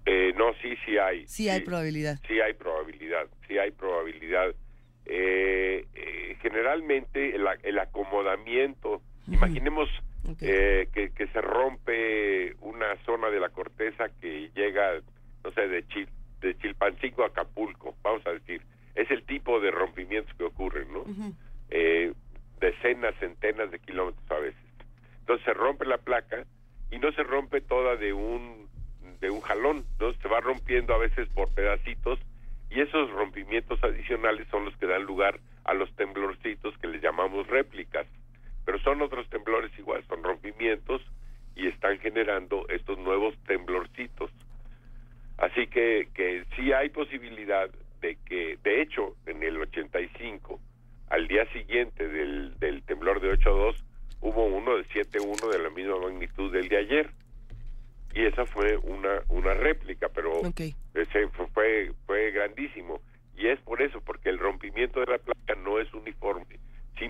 Eh, no, sí, sí hay. Sí, hay probabilidad. Sí hay probabilidad, sí hay probabilidad. Eh, eh, generalmente el, acomodamiento, imaginemos que, que, se rompe una zona de la corteza que llega, no sé, de, Chil, de Chilpancingo a Acapulco, vamos a decir. Es el tipo de rompimientos que ocurren, ¿no? decenas, centenas de kilómetros a veces. Entonces se rompe la placa y no se rompe toda de un de un jalón, ¿no? Se va rompiendo a veces por pedacitos y esos rompimientos adicionales son los que dan lugar a los temblorcitos que les llamamos réplicas. Pero son otros temblores igual, son rompimientos y están generando estos nuevos temblorcitos. Así que, que sí hay posibilidad de que, de hecho, en el 85, al día siguiente del, del temblor de 8.2, hubo uno de 7.1 de la misma magnitud del de ayer. Y esa fue una una réplica pero ese fue fue grandísimo. Y es por eso porque el rompimiento de la placa no es uniforme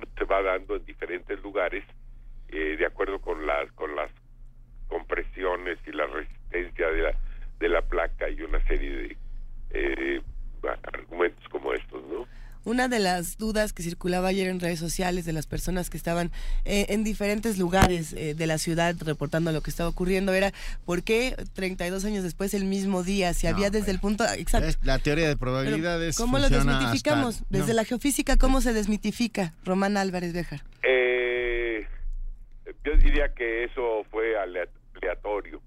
se va dando en diferentes lugares eh, de acuerdo con las con las compresiones y la resistencia de la de la placa y una serie de eh, argumentos como estos no una de las dudas que circulaba ayer en redes sociales de las personas que estaban eh, en diferentes lugares eh, de la ciudad reportando lo que estaba ocurriendo era por qué 32 años después el mismo día, si había desde el punto exacto. La teoría de probabilidades. ¿Cómo lo desmitificamos? desde la geofísica, ¿cómo se desmitifica? Román Álvarez Bejar. Eh, yo diría que eso fue aleatorio.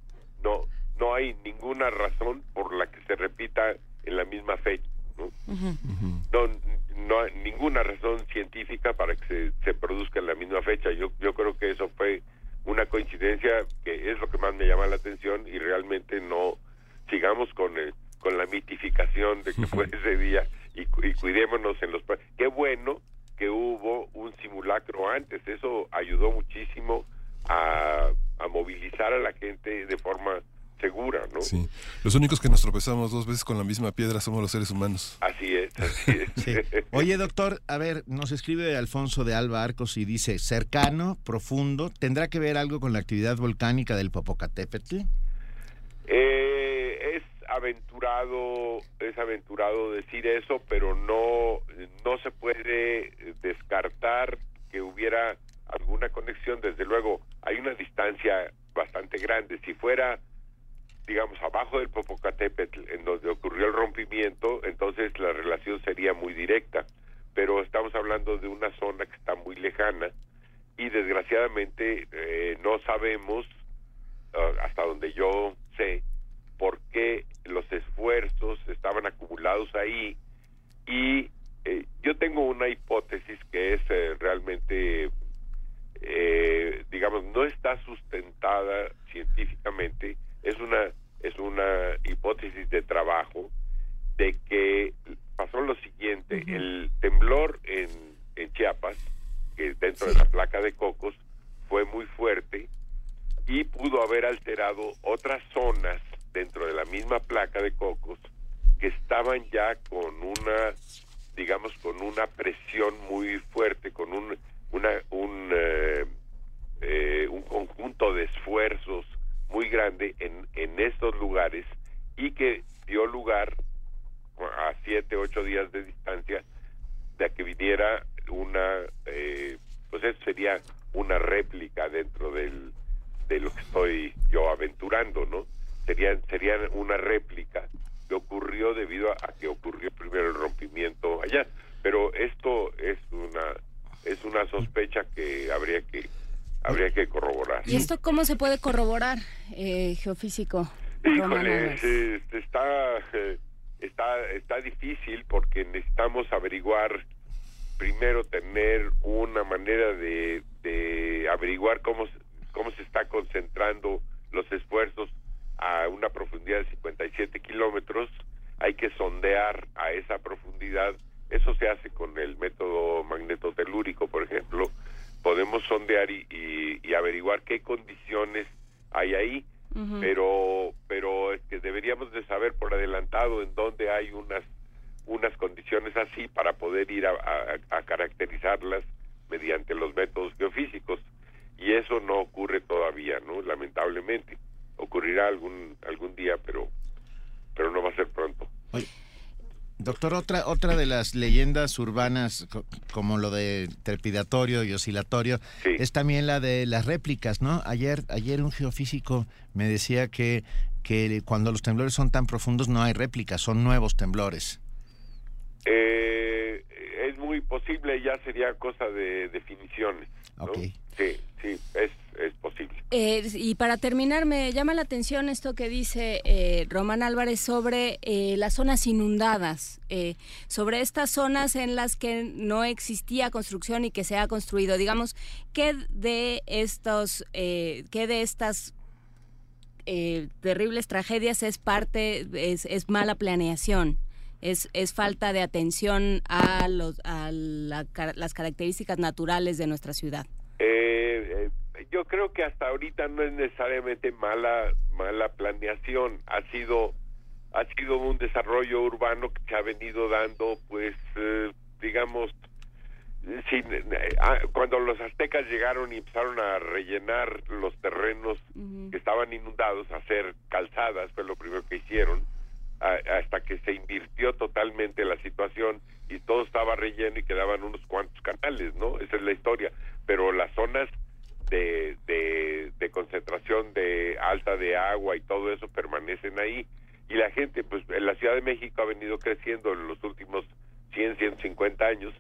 No, no hay ninguna razón por la que se repita en la misma fecha. ¿no? no no hay ninguna razón científica para que se, produzca en la misma fecha. Yo, yo creo que eso fue una coincidencia que es lo que más me llama la atención y realmente no sigamos con con la mitificación de que fue ese día y, cuidémonos en los... Qué bueno que hubo un simulacro antes, eso ayudó muchísimo a, a movilizar a la gente de forma segura, ¿no? Sí. Los únicos que nos tropezamos dos veces con la misma piedra somos los seres humanos. Así es, así es. Oye, doctor, a ver, nos escribe Alfonso de Alba Arcos y dice, cercano, profundo, ¿tendrá que ver algo con la actividad volcánica del Popocatépetl? Eh, es aventurado, es aventurado decir eso, pero no, no se puede descartar que hubiera alguna conexión. Desde luego, hay una distancia bastante grande. Si fuera digamos, abajo del Popocatépetl, en donde ocurrió el rompimiento, entonces la relación sería muy directa. Pero estamos hablando de una zona que está muy lejana y desgraciadamente eh, no sabemos, ah, hasta donde yo sé, por qué los esfuerzos estaban acumulados ahí y eh, yo tengo una hipótesis que es eh, realmente, digamos, no está sustentada científicamente, es una es una hipótesis de trabajo de que pasó lo siguiente, el temblor en, en Chiapas, que dentro de la placa de Cocos, fue muy fuerte y pudo haber alterado otras zonas dentro de la misma placa de Cocos que estaban ya con una, digamos, con una presión muy fuerte, con un, una, un, eh, eh, un conjunto de esfuerzos muy grande en, en estos lugares y que dio lugar a siete, ocho días de distancia de que viniera una, eh, pues eso sería una réplica dentro del, de lo que estoy yo aventurando, ¿no? Serían, serían una réplica que ocurrió debido a, que ocurrió primero el rompimiento allá. Pero esto es una es una sospecha que habría que habría que corroborar. ¿Y esto cómo se puede corroborar, eh, geofísico? Híjole, está, eh, está, está difícil porque necesitamos averiguar, primero tener una manera de, de averiguar cómo, cómo se está concentrando los esfuerzos a una profundidad de 57 kilómetros, hay que sondear a esa profundidad. Eso se hace con el método magnetotelúrico, por ejemplo. Podemos sondear y, y, averiguar qué condiciones hay ahí, pero pero es que deberíamos de saber por adelantado en dónde hay unas unas condiciones así para poder ir a, a caracterizarlas mediante los métodos geofísicos y eso no ocurre todavía, ¿no? Lamentablemente ocurrirá algún algún día, pero pero no va a ser pronto. Doctor, otra otra de las leyendas urbanas como lo de trepidatorio y oscilatorio es también la de las réplicas, ¿no? Ayer ayer un geofísico me decía que que cuando los temblores son tan profundos no hay réplicas, son nuevos temblores. Eh, es muy posible, ya sería cosa de definiciones. Sí, sí, es, es posible. Eh, y para terminar, me llama la atención esto que dice eh, Román Álvarez sobre eh, las zonas inundadas, sobre estas zonas en las que no existía construcción y que se ha construido. Digamos, ¿qué de estos, qué de estas terribles tragedias es parte, es, es mala planeación? Es, es, falta de atención a, los, a las características naturales de nuestra ciudad. Eh, eh, yo creo que hasta ahorita no es necesariamente mala mala planeación, ha sido ha sido un desarrollo urbano que se ha venido dando, pues, eh, digamos, sin, ah, cuando los aztecas llegaron y empezaron a rellenar los terrenos que estaban inundados, a hacer calzadas, fue lo primero que hicieron, hasta que se invirtió totalmente la situación y todo estaba relleno y quedaban unos cuantos canales, ¿no? Esa es la historia. Pero las zonas de, de, concentración de alta de agua y todo eso permanecen ahí. Y la gente pues en la Ciudad de México ha venido creciendo en los últimos 100 150 años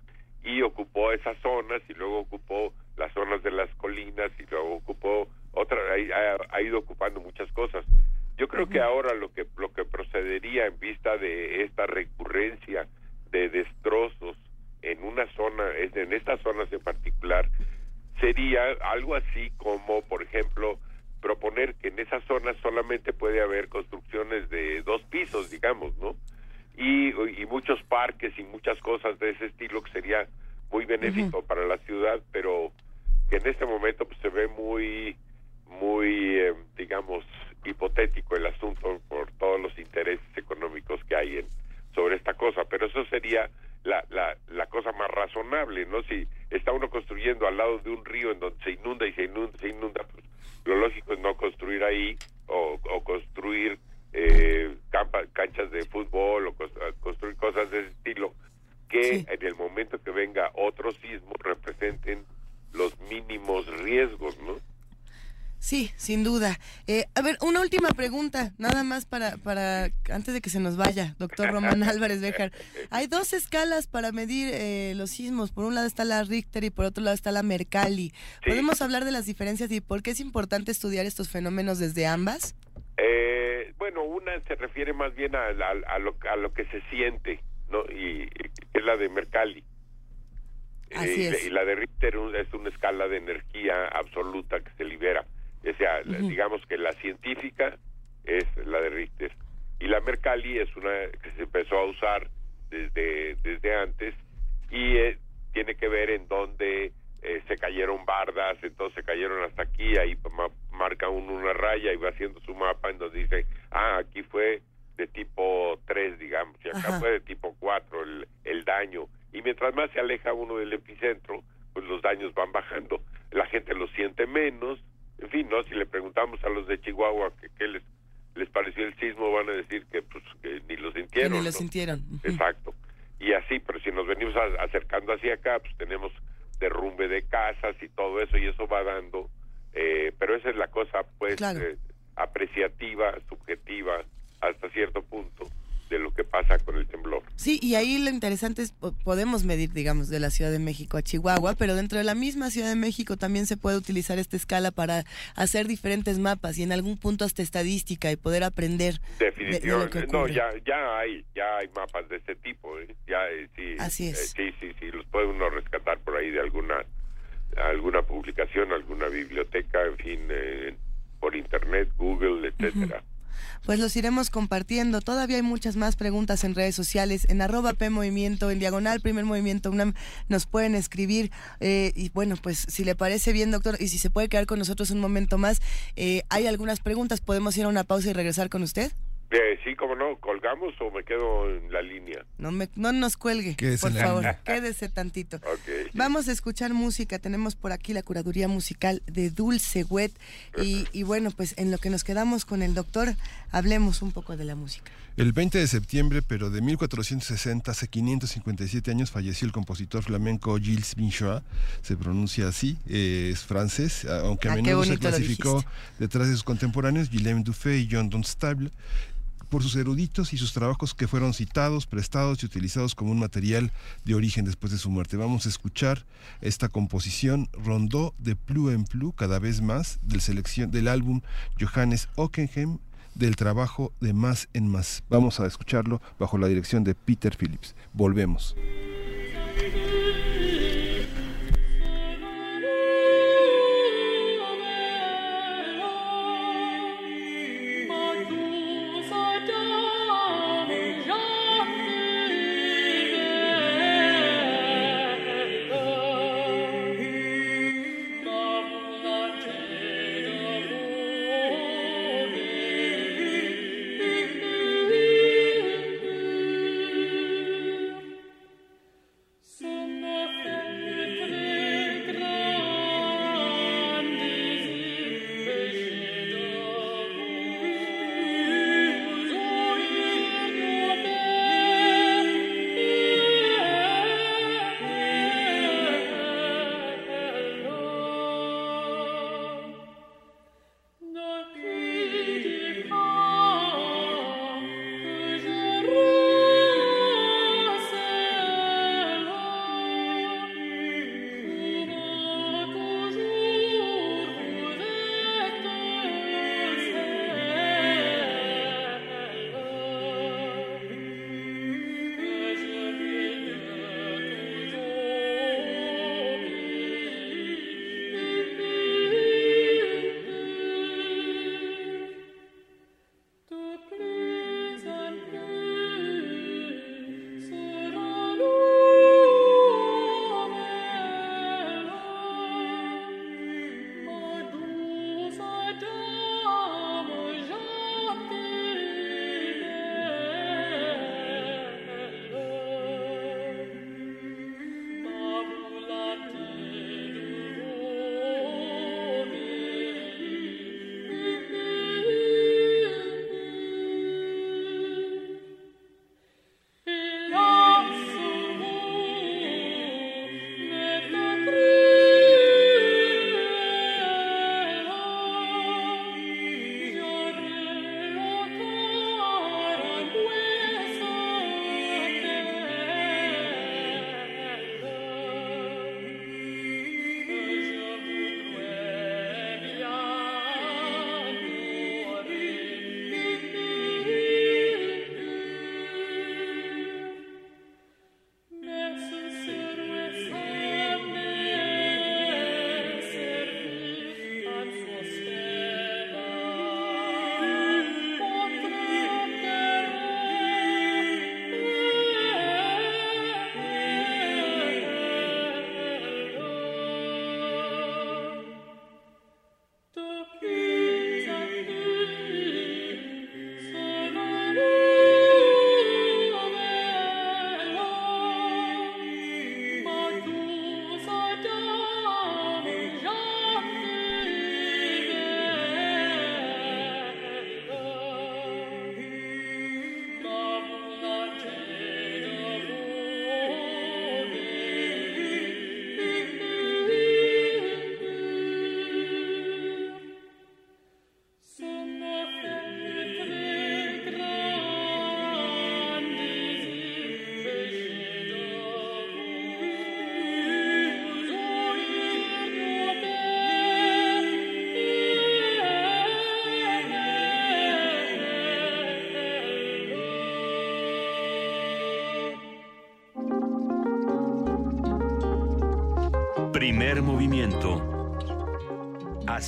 y ocupó esas zonas y luego ocupó las zonas de las colinas y luego ocupó otra ha, ido ocupando muchas cosas. Yo creo que ahora lo que lo que procedería en vista de esta recurrencia de destrozos en una zona en estas zonas en particular sería algo así como, por ejemplo, proponer que en esas zonas solamente puede haber construcciones de dos pisos, digamos, ¿no? Y, y muchos parques y muchas cosas de ese estilo que sería muy benéfico para la ciudad, pero que en este momento pues, se ve muy, muy, eh, digamos, hipotético el asunto por todos los intereses económicos que hay en, sobre esta cosa, pero eso sería la, la, la cosa más razonable, ¿no? Si está uno construyendo al lado de un río en donde se inunda y se inunda, se inunda pues lo lógico es no construir ahí o, o construir eh, canchas de fútbol o construir cosas de ese estilo que en el momento que venga otro sismo representen los mínimos riesgos, ¿no? Sí, sin duda. Eh, a ver, una última pregunta, nada más para, para antes de que se nos vaya, doctor Román Álvarez Bejar. Hay dos escalas para medir eh, los sismos. Por un lado está la Richter y por otro lado está la Mercalli. ¿Podemos hablar de las diferencias y por qué es importante estudiar estos fenómenos desde ambas? Eh, bueno, una se refiere más bien a, a, lo, a lo que se siente, ¿no? Y, es la de Mercalli. Así es. Y la de Richter es una escala de energía absoluta que se libera. O sea, digamos que la científica es la de Richter y la Mercalli es una que se empezó a usar desde, desde antes y eh, tiene que ver en dónde eh, se cayeron bardas, entonces se cayeron hasta aquí, ahí marca uno una raya y va haciendo su mapa en donde dice, ah, aquí fue de tipo 3, digamos, y acá fue de tipo 4 el, el daño. Y mientras más se aleja uno del epicentro, pues los daños van bajando. La gente lo siente menos, en fin, ¿no? Si le preguntamos a los de Chihuahua que qué les, les pareció el sismo, van a decir que, pues, ni lo sintieron. ni lo sintieron. Exacto. Y así, pero si nos venimos acercando hacia acá, pues tenemos derrumbe de casas y todo eso, y eso va dando, eh, pero esa es la cosa, pues, eh, apreciativa, subjetiva, hasta cierto punto de lo que pasa con el temblor. Sí, y ahí lo interesante es, podemos medir, digamos, de la Ciudad de México a Chihuahua, pero dentro de la misma Ciudad de México también se puede utilizar esta escala para hacer diferentes mapas y en algún punto hasta estadística y poder aprender. Definitivamente, no, ya, ya hay, ya hay mapas de este tipo, ¿eh? ya, eh, sí, Así es. sí, sí, sí, los puede uno rescatar por ahí de alguna, alguna publicación, alguna biblioteca, en fin, eh, por internet, Google, etcétera pues los iremos compartiendo. Todavía hay muchas más preguntas en redes sociales, en arroba P Movimiento, en diagonal Primer Movimiento UNAM, nos pueden escribir. Eh, y bueno, pues si le parece bien, doctor, y si se puede quedar con nosotros un momento más, eh, hay algunas preguntas, ¿podemos ir a una pausa y regresar con usted? Eh, sí, como no, colgamos o me quedo en la línea. No, me, no nos cuelgue, por favor, quédese tantito. Vamos a escuchar música, tenemos por aquí la curaduría musical de Dulce Wet y, y bueno, pues en lo que nos quedamos con el doctor, hablemos un poco de la música. El 20 de septiembre, pero de 1460, hace 557 años, falleció el compositor flamenco Gilles Binchois, se pronuncia así, eh, es francés, aunque a ah, menudo se clasificó detrás de sus contemporáneos, Guillaume Dufay y John Dunstable por sus eruditos y sus trabajos que fueron citados, prestados y utilizados como un material de origen después de su muerte. Vamos a escuchar esta composición Rondó de Plu en Plu, cada vez más, del, selección, del álbum Johannes Ockenheim, del trabajo de Más en Más. Vamos a escucharlo bajo la dirección de Peter Phillips. Volvemos.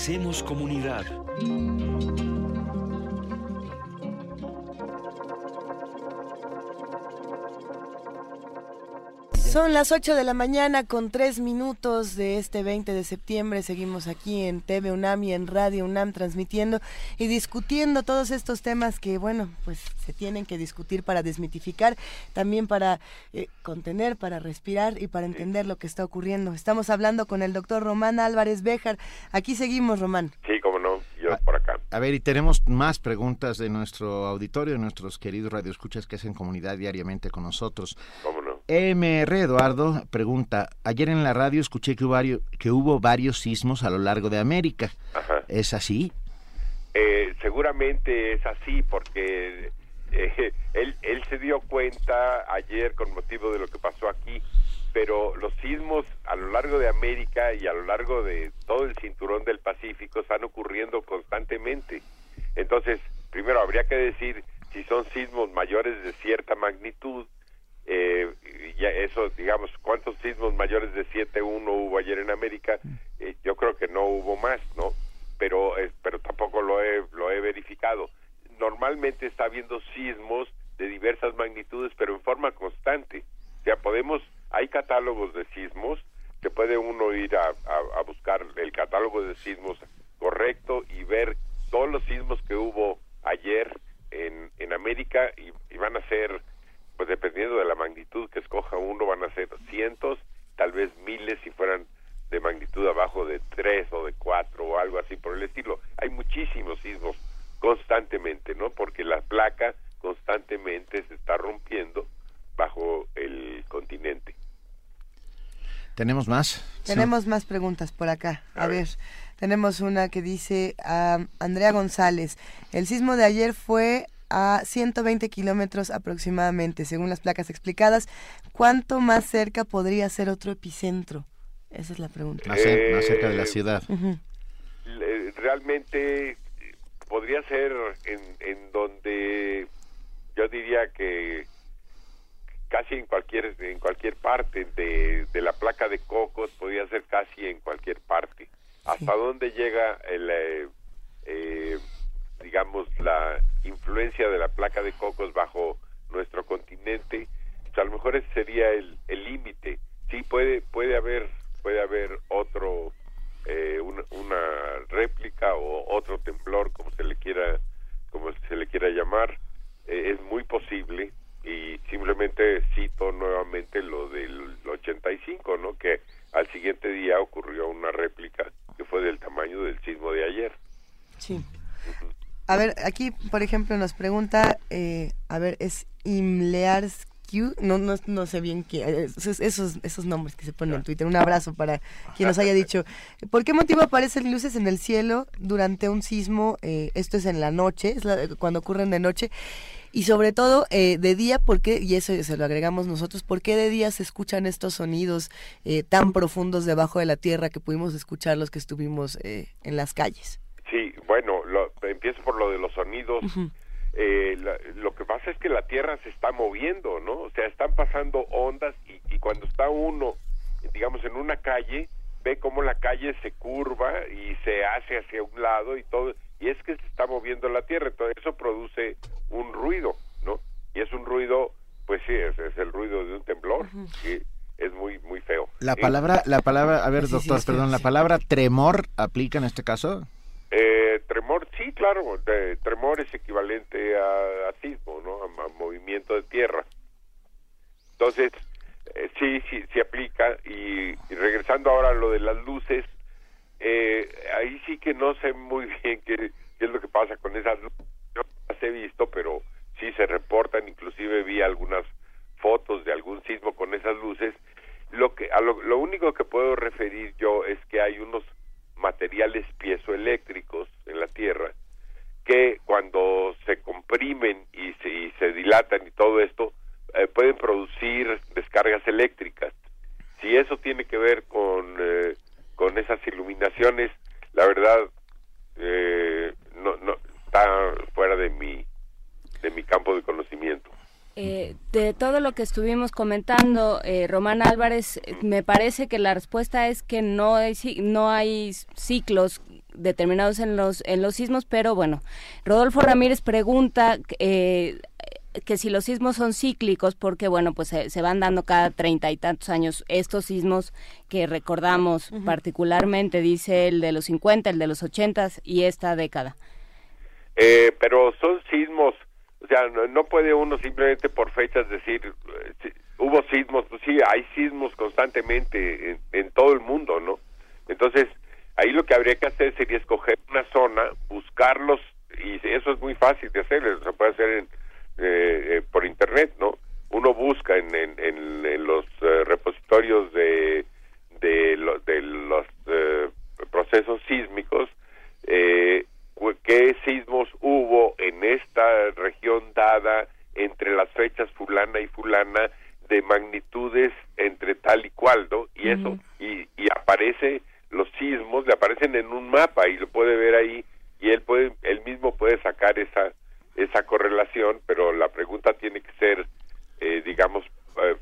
Hacemos comunidad. Son las 8 de la mañana con 3 minutos de este 20 de septiembre. Seguimos aquí en TV UNAM y en Radio UNAM transmitiendo y discutiendo todos estos temas que, bueno, pues se tienen que discutir para desmitificar, también para eh, contener, para respirar y para entender lo que está ocurriendo. Estamos hablando con el doctor Román Álvarez Béjar. Aquí seguimos, Román. Sí, cómo no, yo por acá. A ver, y tenemos más preguntas de nuestro auditorio, de nuestros queridos radioescuchas que hacen comunidad diariamente con nosotros. ¿Cómo no? MR Eduardo pregunta, ayer en la radio escuché que hubo, varios, que hubo varios sismos a lo largo de América. Ajá. ¿Es así? Eh, seguramente es así porque eh, él, él se dio cuenta ayer con motivo de lo que pasó aquí, pero los sismos a lo largo de América y a lo largo de todo el cinturón del Pacífico están ocurriendo constantemente. Entonces, primero habría que decir si son sismos mayores de cierta magnitud, eh, ya eso, digamos, ¿cuántos sismos mayores de 7.1 hubo ayer en América? Eh, yo creo que no hubo más, ¿no? Pero, eh, pero tampoco lo he, lo he verificado. Normalmente está habiendo sismos de diversas magnitudes, pero en forma constante. O sea, podemos, hay catálogos de sismos, que puede uno ir a, a, buscar el catálogo de sismos correcto y ver todos los sismos que hubo ayer en, en América y van a ser pues dependiendo de la magnitud que escoja uno, van a ser cientos, tal vez miles si fueran de magnitud abajo de tres o de cuatro o algo así por el estilo. Hay muchísimos sismos constantemente, ¿no? Porque la placa constantemente se está rompiendo bajo el continente. ¿Tenemos más? Tenemos más preguntas por acá. A, ver. tenemos una que dice a Andrea González. El sismo de ayer fue a 120 kilómetros aproximadamente, según las placas explicadas. ¿Cuánto más cerca podría ser otro epicentro? Esa es la pregunta. Más, cer- más cerca de la ciudad. Le- Realmente podría ser en, en donde yo diría que casi en cualquier en cualquier parte de, de la placa de cocos podría ser casi en cualquier parte. Hasta dónde llega el eh, eh, digamos la influencia de la placa de cocos bajo nuestro continente pues a lo mejor ese sería el el límite. Sí puede puede haber puede haber otro eh, una, una réplica o otro temblor como se le quiera como se le quiera llamar eh, es muy posible. Y simplemente cito nuevamente lo del 85 no que al siguiente día ocurrió una réplica que fue del tamaño del sismo de ayer. Sí. A ver, aquí, por ejemplo, nos pregunta, eh, a ver, es No, no, no sé bien quién, eh, esos, esos, esos nombres que se ponen en Twitter. Un abrazo para quien nos haya dicho. ¿Por qué motivo aparecen luces en el cielo durante un sismo? Eh, esto es en la noche, es la- cuando ocurren de noche. Y sobre todo, eh, de día, ¿por qué? Y eso se lo agregamos nosotros, ¿por qué de día se escuchan estos sonidos eh, tan profundos debajo de la tierra que pudimos escuchar los que estuvimos eh, en las calles? Sí, bueno, lo, empiezo por lo de los sonidos. Eh, la- lo que pasa es que la Tierra se está moviendo, ¿no? O sea, están pasando ondas y, y cuando está uno, digamos, en una calle, ve cómo la calle se curva y se hace hacia un lado y todo, y es que se está moviendo la Tierra, entonces eso produce un ruido, ¿no? Y es un ruido, pues sí, es, es el ruido de un temblor, y es muy, muy feo. La palabra, la palabra, a ver, Sí, doctor, sí, perdón, la palabra tremor aplica en este caso. Eh, tremor, sí, claro, tremor es equivalente a, sismo, ¿no? A, movimiento de tierra. Entonces, eh, sí, sí, sí aplica. Y, regresando ahora a lo de las luces, eh, ahí sí que no sé muy bien qué, es lo que pasa con esas luces. Yo las he visto, pero sí se reportan, inclusive vi algunas fotos de algún sismo con esas luces. Lo que a lo, lo único que puedo referir yo es que hay unos materiales piezoeléctricos en la Tierra que cuando se comprimen y se, y se dilatan y todo esto eh, pueden producir descargas eléctricas. Si eso tiene que ver con eh, con esas iluminaciones, la verdad eh, no no está fuera de mi de mi campo de conocimiento. Eh, de todo lo que estuvimos comentando, eh, Román Álvarez, me parece que la respuesta es que no hay, no hay ciclos determinados en los, en los sismos, pero bueno, Rodolfo Ramírez pregunta eh, que si los sismos son cíclicos, porque bueno, pues se, van dando cada treinta y tantos años estos sismos que recordamos particularmente, dice el de los 50, el de los 80 y esta década. Eh, pero son sismos, o sea, no, puede uno simplemente por fechas decir, eh, hubo sismos, pues sí, hay sismos constantemente en, en todo el mundo, ¿no? Entonces, ahí lo que habría que hacer sería escoger una zona, buscarlos, y eso es muy fácil de hacer, se puede hacer en eh, eh, por internet, ¿no? Uno busca en, en, los repositorios de, de, de los procesos sísmicos qué sismos hubo en esta región dada entre las fechas fulana y fulana de magnitudes entre tal y cual, ¿no? Y eso, y, y aparece los sismos, le aparecen en un mapa y lo puede ver ahí y él puede, él mismo puede sacar esa esa correlación, pero la pregunta tiene que ser, eh, digamos, eh,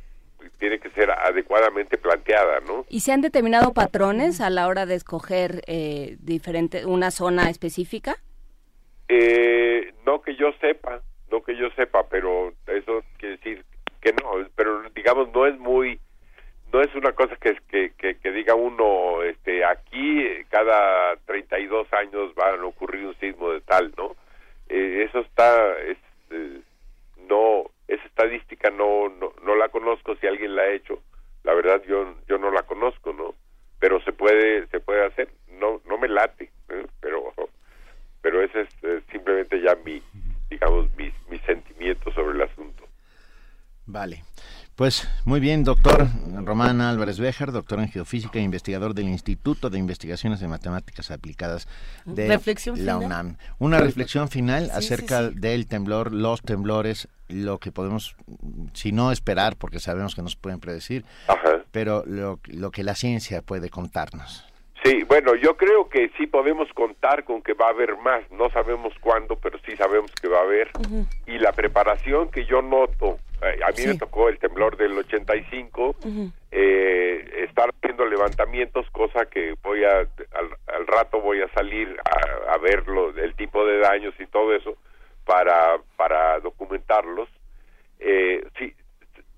tiene que ser adecuadamente planteada, ¿no? ¿Y se han determinado patrones a la hora de escoger eh, diferente, una zona específica? Eh, no que yo sepa, no que yo sepa, pero eso quiere decir que no, pero digamos no es muy, no es una cosa que, que, que, que diga uno, este, aquí cada 32 años va a ocurrir un sismo de tal, ¿no? Eh, eso está es, eh, no esa estadística no, no, no la conozco si alguien la ha hecho la verdad yo yo no la conozco no pero se puede se puede hacer no no me late ¿eh? pero pero ese es simplemente ya mi digamos mis mis sentimientos sobre el asunto. Vale. Pues muy bien, doctor Román Álvarez Béjar, doctor en geofísica e investigador del Instituto de Investigaciones de Matemáticas Aplicadas de la UNAM. Una reflexión final acerca del temblor, los temblores, lo que podemos, si no esperar, porque sabemos que nos pueden predecir, pero lo, lo que la ciencia puede contarnos. Sí, bueno, yo creo que sí podemos contar con que va a haber más, no sabemos cuándo, pero sí sabemos que va a haber. Y la preparación que yo noto eh, a mí me tocó el temblor del 85, eh, estar haciendo levantamientos, cosa que voy a, al, rato voy a salir a, a, ver el tipo de daños y todo eso para, para documentarlos. Eh, sí,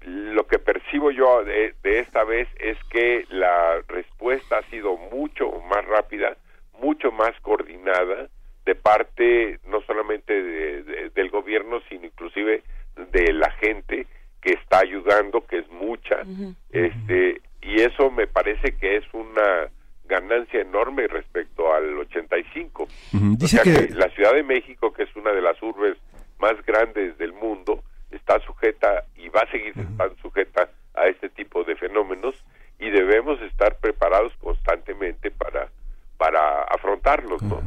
lo que percibo yo de, esta vez es que la respuesta ha sido mucho más rápida, mucho más coordinada de parte no solamente del gobierno, sino inclusive de la gente que está ayudando, que es mucha, este, y eso me parece que es una ganancia enorme respecto al 85. Dice que... la Ciudad de México, que es una de las urbes más grandes del mundo, está sujeta y va a seguir estando sujeta a este tipo de fenómenos y debemos estar preparados constantemente para para afrontarlos. ¿no?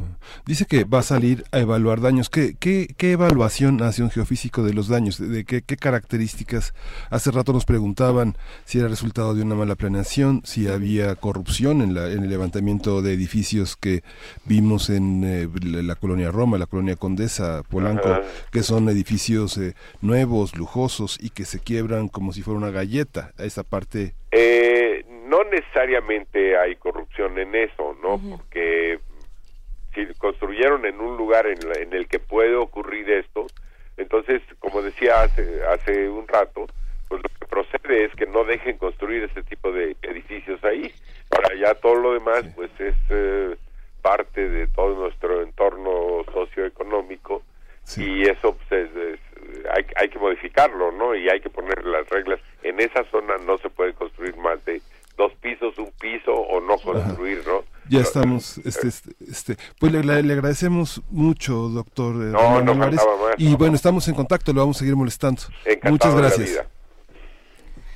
Dice que va a salir a evaluar daños. ¿Qué, qué, qué evaluación hace un geofísico de los daños? ¿De qué, qué, características? Hace rato nos preguntaban si era resultado de una mala planeación, si había corrupción en, la, en el levantamiento de edificios que vimos en eh, la, colonia Roma, la colonia Condesa, Polanco, que son edificios eh, nuevos, lujosos y que se quiebran como si fuera una galleta. A esa parte... Eh, no necesariamente hay corrupción en eso, ¿no? Porque si construyeron en un lugar en, en, el que puede ocurrir esto, entonces, como decía hace, hace un rato, pues lo que procede es que no dejen construir ese tipo de edificios ahí. Ahora ya todo lo demás, pues es eh, parte de todo nuestro entorno socioeconómico y eso pues, hay, hay que modificarlo, ¿no? Y hay que poner las reglas. En esa zona no se puede construir más de dos pisos, un piso o no construir, ¿no? Ya estamos, este, este, este pues le, agradecemos mucho, doctor. Eh, no, no Y bueno, estamos en contacto, lo vamos a seguir molestando. Muchas gracias.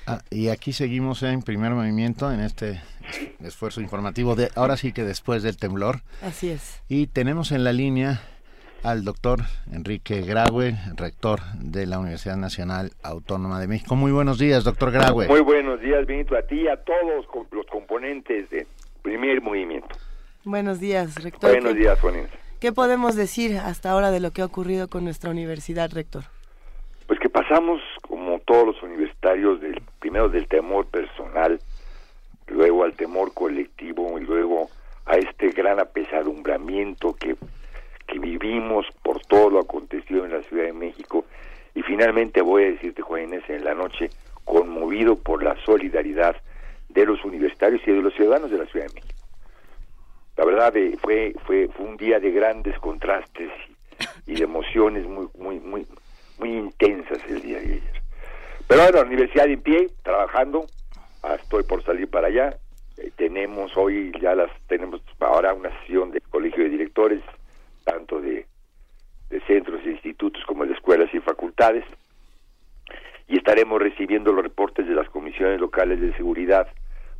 Ah, y aquí seguimos en primer movimiento en este esfuerzo informativo de ahora sí que después del temblor. Así es. Y tenemos en la línea al doctor Enrique Graue, rector de la Universidad Nacional Autónoma de México. Muy buenos días, doctor Graue. Muy buenos días, Benito, a ti y a todos los componentes de primer movimiento. Buenos días, rector. Buenos días, Juanín. ¿Qué podemos decir hasta ahora de lo que ha ocurrido con nuestra universidad, rector? Pues que pasamos como todos los universitarios, del, primero del temor personal, luego al temor colectivo y luego a este gran apesadumbramiento que, que vivimos por todo lo acontecido en la Ciudad de México. Y finalmente voy a decirte, Juan en la noche, conmovido por la solidaridad de los universitarios y de los ciudadanos de la Ciudad de México. La verdad eh, fue, fue, fue un día de grandes contrastes y, de emociones muy, muy, muy, muy intensas el día de ayer. Pero bueno, universidad en pie, trabajando, ah, estoy por salir para allá. Eh, tenemos hoy, ya las tenemos ahora una sesión del colegio de directores, tanto de, de centros e institutos como de escuelas y facultades. Y estaremos recibiendo los reportes de las comisiones locales de seguridad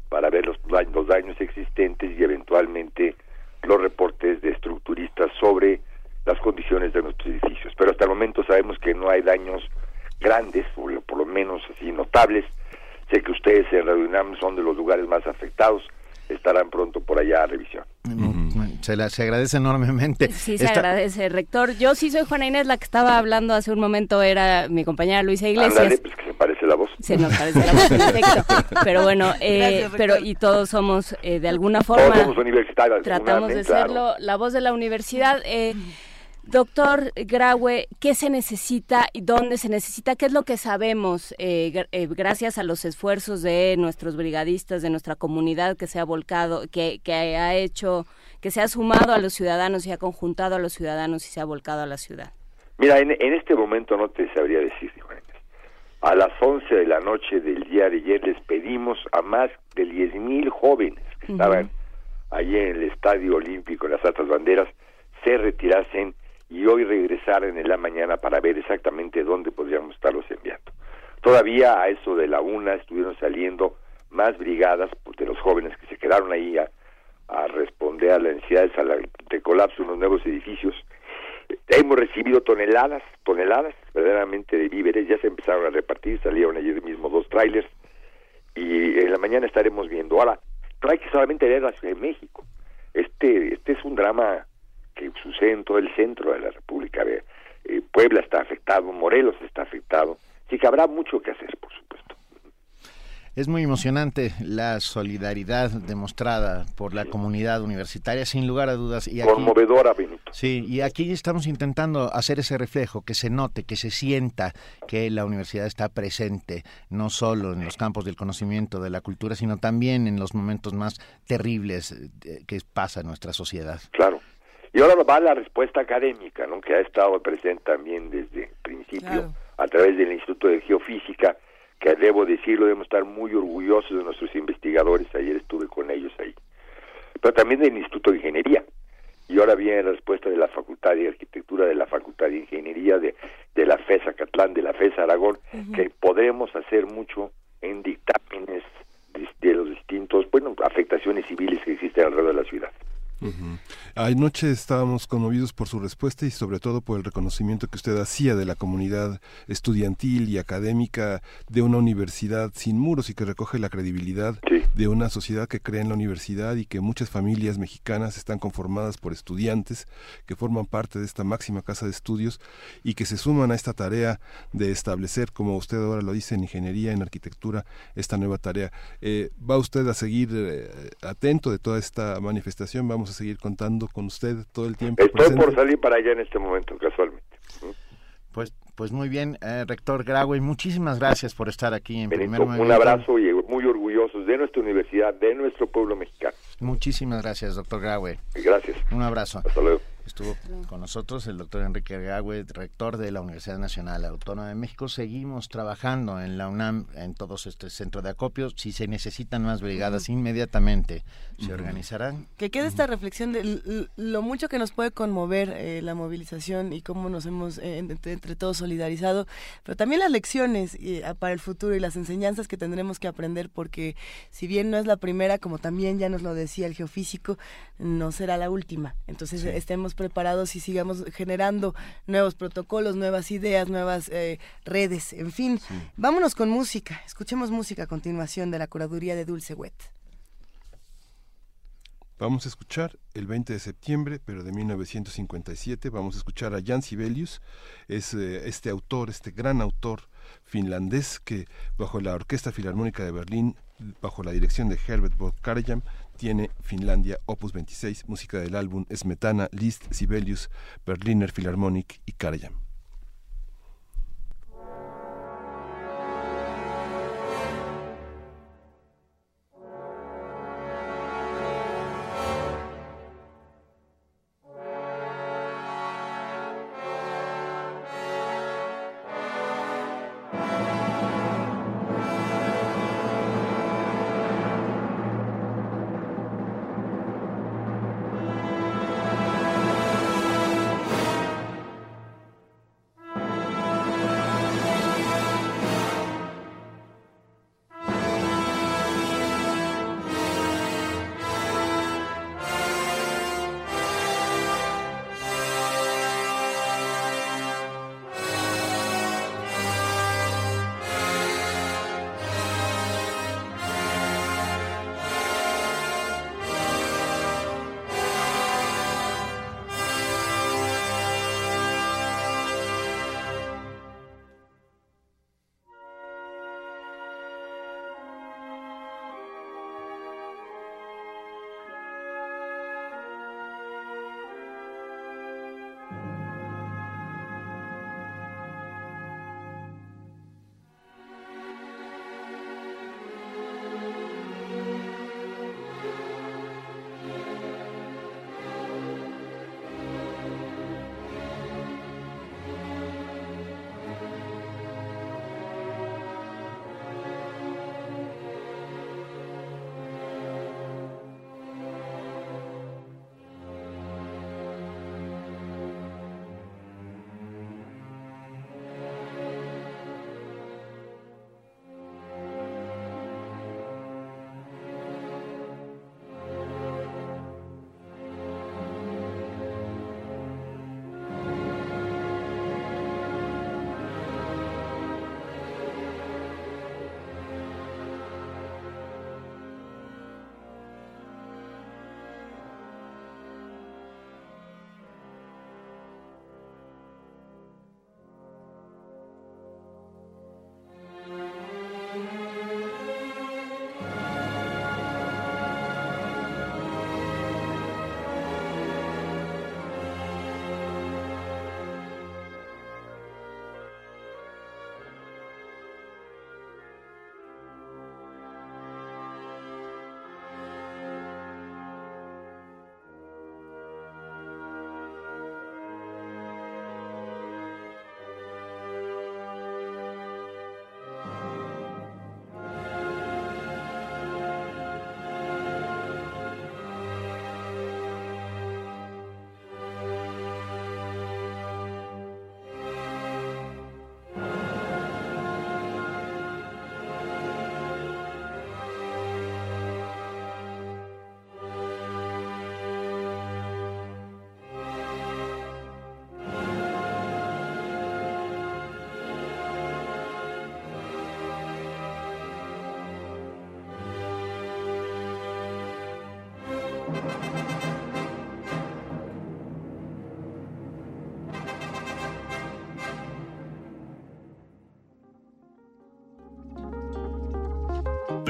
para ver los, daños- los daños existentes y eventualmente los reportes de estructuristas sobre las condiciones de nuestros edificios. Pero hasta el momento sabemos que no hay daños grandes, o por lo menos así notables. Sé que ustedes en Radio UNAM son de los lugares más afectados, estarán pronto por allá a revisión. Se, la- se agradece enormemente. Sí, se Esta- agradece, rector. Yo sí soy Juana Inés, la que estaba hablando hace un momento era mi compañera Luisa Iglesias. Ándale, pues que se parece la voz. Se nos parece la voz, en efecto. Pero bueno, eh, Gracias, pero y todos somos eh, de alguna forma. Todos somos universitarios. Tratamos de serlo, la voz de la universidad. Eh, doctor Graue, ¿qué se necesita y dónde se necesita? ¿Qué es lo que sabemos eh, gr- eh, gracias a los esfuerzos de nuestros brigadistas, de nuestra comunidad que se ha volcado, que, que ha hecho, que se ha sumado a los ciudadanos y ha conjuntado a los ciudadanos y se ha volcado a la ciudad? Mira, en, en este momento no te sabría decir, Juan. A las 11 de la noche del día de ayer les pedimos a más de 10 mil jóvenes que estaban allí en el Estadio Olímpico, en las altas banderas, se retirasen y hoy regresaran en la mañana para ver exactamente dónde podríamos estarlos enviando. Todavía a eso de la una estuvieron saliendo más brigadas pues, de los jóvenes que se quedaron ahí a, a responder a la- de colapso en los nuevos edificios. Hemos recibido toneladas, toneladas verdaderamente de víveres, ya se empezaron a repartir, salieron ayer mismo dos trailers y en la mañana estaremos viendo. Ahora, no hay que solamente ver la de México. Este, este es un drama que sucede en todo el centro de la República. Ve, eh, Puebla está afectado, Morelos está afectado. Así que habrá mucho que hacer, por supuesto. Es muy emocionante la solidaridad demostrada por la comunidad universitaria, sin lugar a dudas. Y aquí, Conmovedora, Benito. Sí, y aquí estamos intentando hacer ese reflejo, que se note, que se sienta que la universidad está presente, no solo en los campos del conocimiento, de la cultura, sino también en los momentos más terribles eh, que pasa en nuestra sociedad. Claro. Y ahora va la respuesta académica, ¿no? que ha estado presente también desde el principio Claro. a través del Instituto de Geofísica, que debo decirlo, debemos estar muy orgullosos de nuestros investigadores, ayer estuve con ellos ahí, pero también del Instituto de Ingeniería. Y ahora viene la respuesta de la Facultad de Arquitectura, de la Facultad de Ingeniería, de, de la FES Acatlán, de la FES Aragón, que podremos hacer mucho en dictámenes de, de los distintos, bueno, afectaciones civiles que existen alrededor de la ciudad. Ujú. Anoche estábamos conmovidos por su respuesta y sobre todo por el reconocimiento que usted hacía de la comunidad estudiantil y académica de una universidad sin muros y que recoge la credibilidad de una sociedad que cree en la universidad y que muchas familias mexicanas están conformadas por estudiantes que forman parte de esta máxima casa de estudios y que se suman a esta tarea de establecer, como usted ahora lo dice, en ingeniería, en arquitectura, esta nueva tarea. Eh, ¿Va usted a seguir eh, atento de toda esta manifestación? ¿Vamos a seguir contando con usted todo el tiempo? Estoy presente? por salir para allá en este momento, casualmente. Pues, pues muy bien, eh, rector Graue, muchísimas gracias por estar aquí en Benito, primer un abrazo y muy orgullosos de nuestra universidad, de nuestro pueblo mexicano. Muchísimas gracias, doctor Graue. Gracias. Un abrazo. Hasta luego. Estuvo con nosotros el doctor Enrique Graue, rector de la Universidad Nacional Autónoma de México. Seguimos trabajando en la UNAM, en todos este centro de acopio. Si se necesitan más brigadas, inmediatamente se organizarán. Que quede esta reflexión de lo mucho que nos puede conmover eh, la movilización y cómo nos hemos eh, entre, entre todos solidarizado, pero también las lecciones eh, para el futuro y las enseñanzas que tendremos que aprender, porque si bien no es la primera, como también ya nos lo decía el geofísico, no será la última. Entonces Sí. estemos preparados y sigamos generando nuevos protocolos, nuevas ideas, nuevas eh, redes, en fin. Vámonos con música. Escuchemos música a continuación de la curaduría de Dulce Wet. Vamos a escuchar el 20 de septiembre, pero de 1957, vamos a escuchar a Jan Sibelius, es eh, este autor, este gran autor finlandés que bajo la Orquesta Filarmónica de Berlín, bajo la dirección de Herbert von Karajan, tiene Finlandia Opus 26, música del álbum Smetana, Liszt, Sibelius, Berliner Philharmonic y Karajan.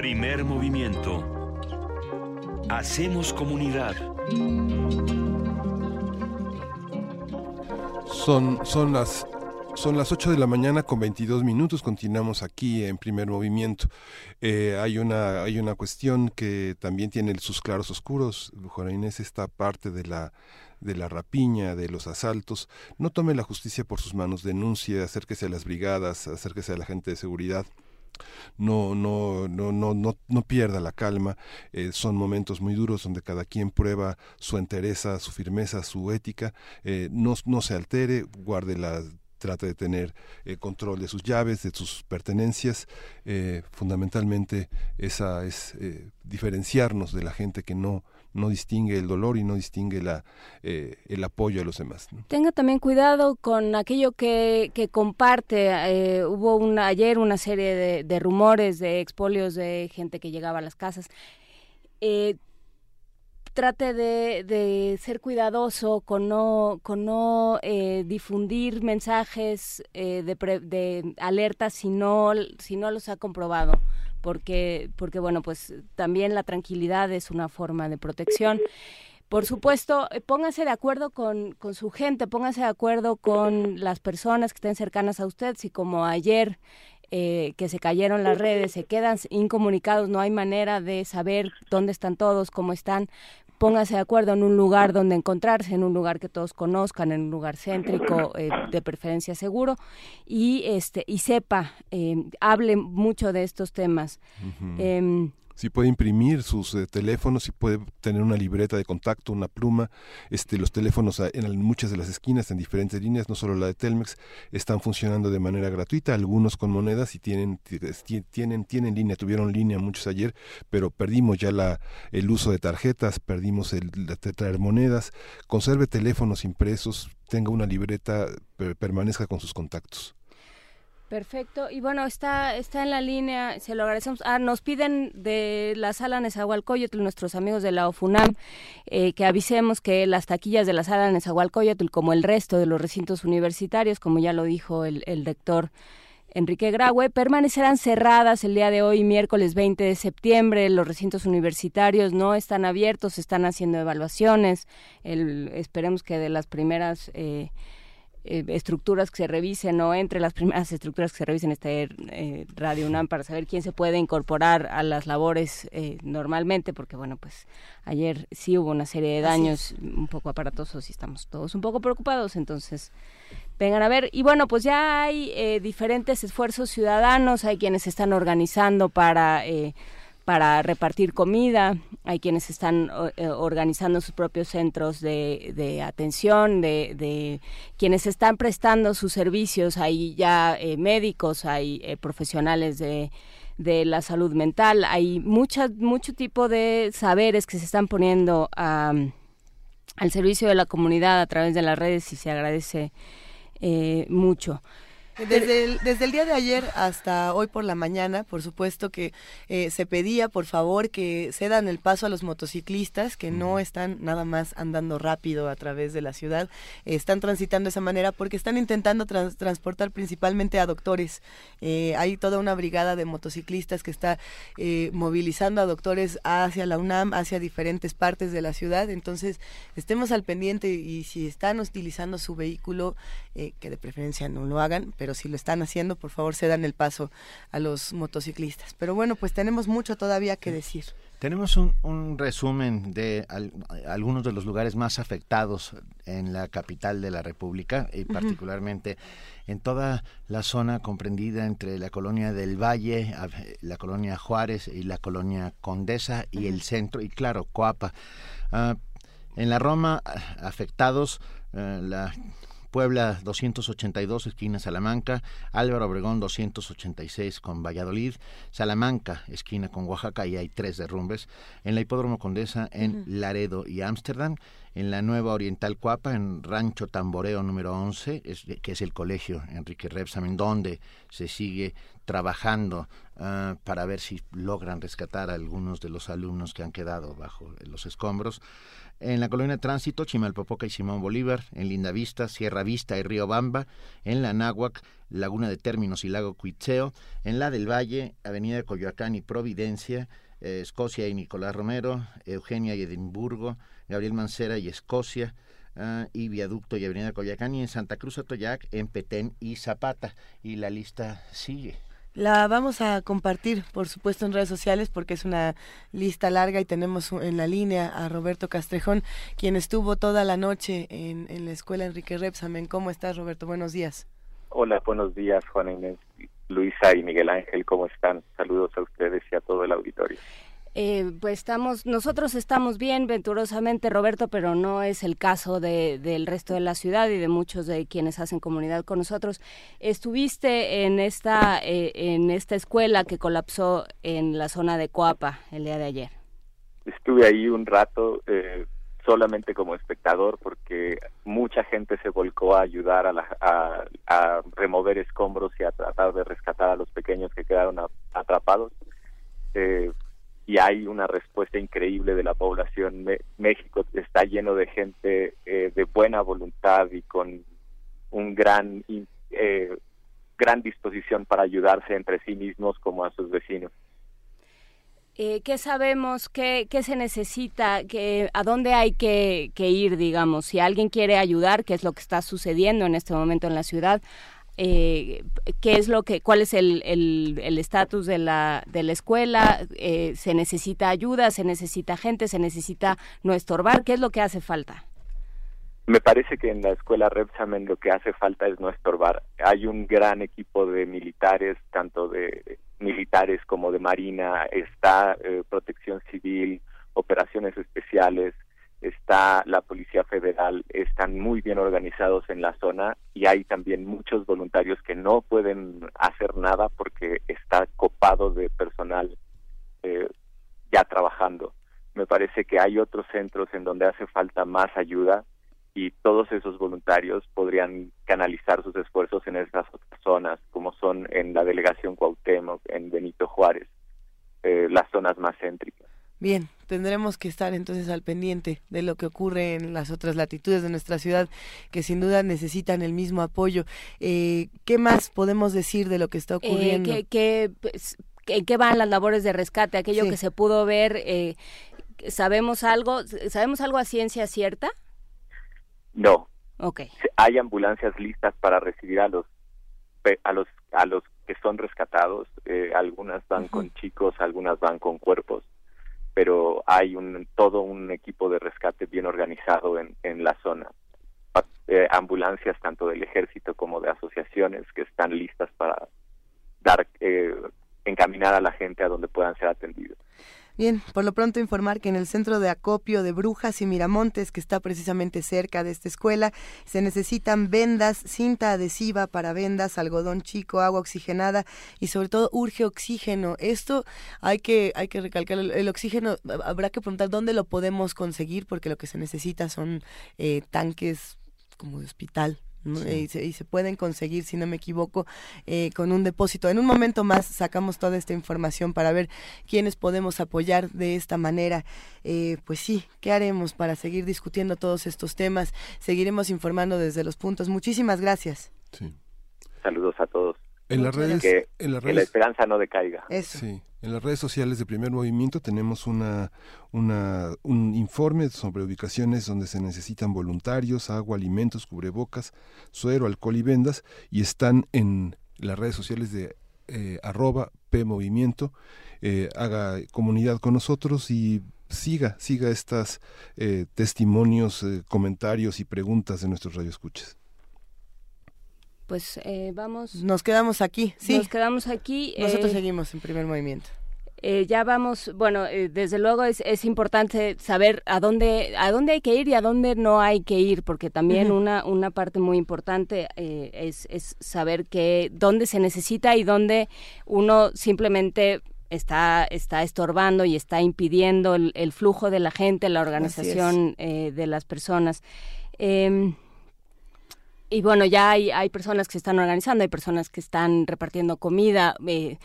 Primer movimiento. Hacemos comunidad. Son, son las son las 8 de la mañana con 22 minutos, continuamos aquí en primer movimiento. Eh, hay, una, hay una cuestión que también tiene sus claros oscuros. Juana Inés, esta parte de la, de la rapiña, de los asaltos, no tome la justicia por sus manos, denuncie, acérquese a las brigadas, acérquese a la gente de seguridad no, no, no, no, no, no pierda la calma. Eh, son momentos muy duros donde cada quien prueba su entereza, su firmeza, su ética. Eh, no, no se altere, guarde la trate de tener eh, control de sus llaves, de sus pertenencias. fundamentalmente esa es diferenciarnos de la gente que no no distingue el dolor y no distingue la, eh, el apoyo a los demás. Tenga también cuidado con aquello que, que comparte. Eh, hubo una, ayer una serie de, de, rumores de expolios de gente que llegaba a las casas. Eh, trate de, ser cuidadoso con no, con no eh, difundir mensajes eh, de, de alerta si no, si no los ha comprobado. Porque, porque, bueno, pues también la tranquilidad es una forma de protección. Por supuesto, eh, póngase de acuerdo con, con su gente, póngase de acuerdo con las personas que estén cercanas a usted, si como ayer eh, que se cayeron las redes, se quedan incomunicados, no hay manera de saber dónde están todos, cómo están. Póngase de acuerdo en un lugar donde encontrarse, en un lugar que todos conozcan, en un lugar céntrico, eh, de preferencia seguro, y este y sepa, eh, hable mucho de estos temas si puede imprimir sus eh, teléfonos, si puede tener una libreta de contacto, una pluma, este, los teléfonos en muchas de las esquinas, en diferentes líneas, no solo la de Telmex, están funcionando de manera gratuita, algunos con monedas y tienen, tienen, tienen línea, tuvieron línea muchos ayer, pero perdimos ya la, el uso de tarjetas, perdimos el, de traer monedas, conserve teléfonos impresos, tenga una libreta, permanezca con sus contactos. Perfecto. Y bueno, está, está en la línea, se lo agradecemos. Ah, nos piden de la sala Nezahualcóyotl, nuestros amigos de la OFUNAM, eh, que avisemos que las taquillas de la sala Nezahualcóyotl, como el resto de los recintos universitarios, como ya lo dijo el, el rector Enrique Graue, permanecerán cerradas el día de hoy, miércoles 20 de septiembre. Los recintos universitarios no están abiertos, están haciendo evaluaciones. El, esperemos que de las primeras... Eh, eh, estructuras que se revisen o entre las primeras estructuras que se revisen este eh, Radio UNAM para saber quién se puede incorporar a las labores eh, normalmente, porque bueno, pues ayer sí hubo una serie de daños un poco aparatosos y estamos todos un poco preocupados, entonces vengan a ver. Y bueno, pues ya hay diferentes esfuerzos ciudadanos, hay quienes se están organizando para para repartir comida, hay quienes están eh, organizando sus propios centros de, atención, de, quienes están prestando sus servicios, hay ya eh, médicos, hay eh, profesionales de, la salud mental, hay mucha, mucho tipo de saberes que se están poniendo al servicio de la comunidad a través de las redes y se agradece mucho. Desde el, desde el día de ayer hasta hoy por la mañana, por supuesto que eh, se pedía, por favor, que cedan el paso a los motociclistas que no están nada más andando rápido a través de la ciudad, están transitando de esa manera porque están intentando transportar principalmente a doctores. Eh, hay toda una brigada de motociclistas que está eh, movilizando a doctores hacia la UNAM, hacia diferentes partes de la ciudad. Entonces, estemos al pendiente y si están utilizando su vehículo, que de preferencia no lo hagan, pero si lo están haciendo, por favor, se dan el paso a los motociclistas. Pero bueno, pues tenemos mucho todavía que decir. Tenemos un, resumen de algunos de los lugares más afectados en la capital de la República y particularmente en toda la zona comprendida entre la colonia del Valle, la colonia Juárez y la colonia Condesa y el centro y claro, Coapa. Ah, en la Roma afectados eh, la Puebla 282, esquina Salamanca, Álvaro Obregón 286 con Valladolid, Salamanca, esquina con Oaxaca, y hay tres derrumbes, en la Hipódromo Condesa, en Laredo y Ámsterdam, en la Nueva Oriental Cuapa, en Rancho Tamboreo número 11, que es el colegio Enrique Repsamen, donde se sigue trabajando ah, para ver si logran rescatar a algunos de los alumnos que han quedado bajo los escombros en la colonia Tránsito, Chimalpopoca y Simón Bolívar, en Lindavista, Sierra Vista y Río Bamba, en la Náhuac, Laguna de Términos y Lago Cuitzeo, en la del Valle, Avenida Coyoacán y Providencia, eh, Escocia y Nicolás Romero, Eugenia y Edimburgo, Gabriel Mancera y Escocia, ah, y Viaducto y Avenida Coyoacán, y en Santa Cruz Atoyac, en Petén y Zapata. Y la lista sigue. La vamos a compartir, por supuesto, en redes sociales porque es una lista larga y tenemos en la línea a Roberto Castrejón, quien estuvo toda la noche en, en la escuela Enrique Repsamen. ¿Cómo estás, Roberto? Buenos días. Hola, buenos días, Juana Inés, Luisa y Miguel Ángel. ¿Cómo están? Saludos a ustedes y a todo el auditorio. Eh, pues estamos, nosotros estamos bien, venturosamente, Roberto, pero no es el caso de, del resto de la ciudad y de muchos de quienes hacen comunidad con nosotros. Estuviste en esta, eh, en esta escuela que colapsó en la zona de Coapa el día de ayer. Estuve ahí un rato, eh, solamente como espectador, porque mucha gente se volcó a ayudar a, a, remover escombros y a tratar de rescatar a los pequeños que quedaron atrapados. Eh, y hay una respuesta increíble de la población. México está lleno de gente eh, de buena voluntad y con un gran eh, gran disposición para ayudarse entre sí mismos como a sus vecinos. Eh, ¿Qué sabemos? Qué, ¿Qué, se necesita? ¿Qué, ¿A dónde hay que, que, ir, digamos? Si alguien quiere ayudar, ¿qué es lo que está sucediendo en este momento en la ciudad? Eh, qué es lo que, cuál es el estatus el, de, la, de la escuela, eh, se necesita ayuda, se necesita gente, se necesita no estorbar, ¿qué es lo que hace falta? Me parece que en la escuela Repsamen lo que hace falta es no estorbar. Hay un gran equipo de militares, tanto de militares como de marina, está eh, protección civil, operaciones especiales, está la Policía Federal, están muy bien organizados en la zona y hay también muchos voluntarios que no pueden hacer nada porque está copado de personal eh, ya trabajando. Me parece que hay otros centros en donde hace falta más ayuda y todos esos voluntarios podrían canalizar sus esfuerzos en esas otras zonas, como son en la delegación Cuauhtémoc, en Benito Juárez, eh, las zonas más céntricas. Bien, tendremos que estar entonces al pendiente de lo que ocurre en las otras latitudes de nuestra ciudad, que sin duda necesitan el mismo apoyo. Eh, ¿Qué más podemos decir de lo que está eh, ocurriendo? Eh, ¿En qué van las labores de rescate? Aquello que se pudo ver, eh, ¿sabemos algo sabemos algo a ciencia cierta? No. Okay. Hay ambulancias listas para recibir a los a los a los que son rescatados. algunas van con chicos, algunas van con cuerpos pero hay un todo un equipo de rescate bien organizado en, en la zona. Eh, ambulancias tanto del ejército como de asociaciones que están listas para dar eh, encaminar a la gente a donde puedan ser atendidos. Bien, por lo pronto informar que en el centro de acopio de Brujas y Miramontes, que está precisamente cerca de esta escuela, se necesitan vendas, cinta adhesiva para vendas, algodón chico, agua oxigenada y sobre todo urge oxígeno. Esto hay que hay que recalcar el, oxígeno habrá que preguntar dónde lo podemos conseguir porque lo que se necesita son eh, tanques como de hospital y, se, pueden conseguir, si no me equivoco, eh, con un depósito. En un momento más sacamos toda esta información para ver quiénes podemos apoyar de esta manera. Eh, pues sí, ¿qué haremos para seguir discutiendo todos estos temas? Seguiremos informando desde los puntos. Muchísimas gracias. Saludos a todos. En las redes, que, en las la esperanza no decaiga. Eso. Sí. En las redes sociales de Primer Movimiento tenemos una, una, un informe sobre ubicaciones donde se necesitan voluntarios, agua, alimentos, cubrebocas, suero, alcohol y vendas, y están en las redes sociales de eh, arroba PMovimiento. Eh, haga comunidad con nosotros y siga, siga estos eh, testimonios, eh, comentarios y preguntas de nuestros radioescuchas pues eh, vamos. Nos quedamos aquí, sí. Nos quedamos aquí. Nosotros eh, seguimos en primer movimiento. Eh, ya vamos, bueno, desde luego es, es, importante saber a dónde, a dónde hay que ir y a dónde no hay que ir, porque también una, una parte muy importante es, es saber que dónde se necesita y dónde uno simplemente está, está estorbando y está impidiendo el, el flujo de la gente, la organización de las personas. Eh, y bueno, ya hay, hay personas que se están organizando, hay personas que están repartiendo comida. Eh,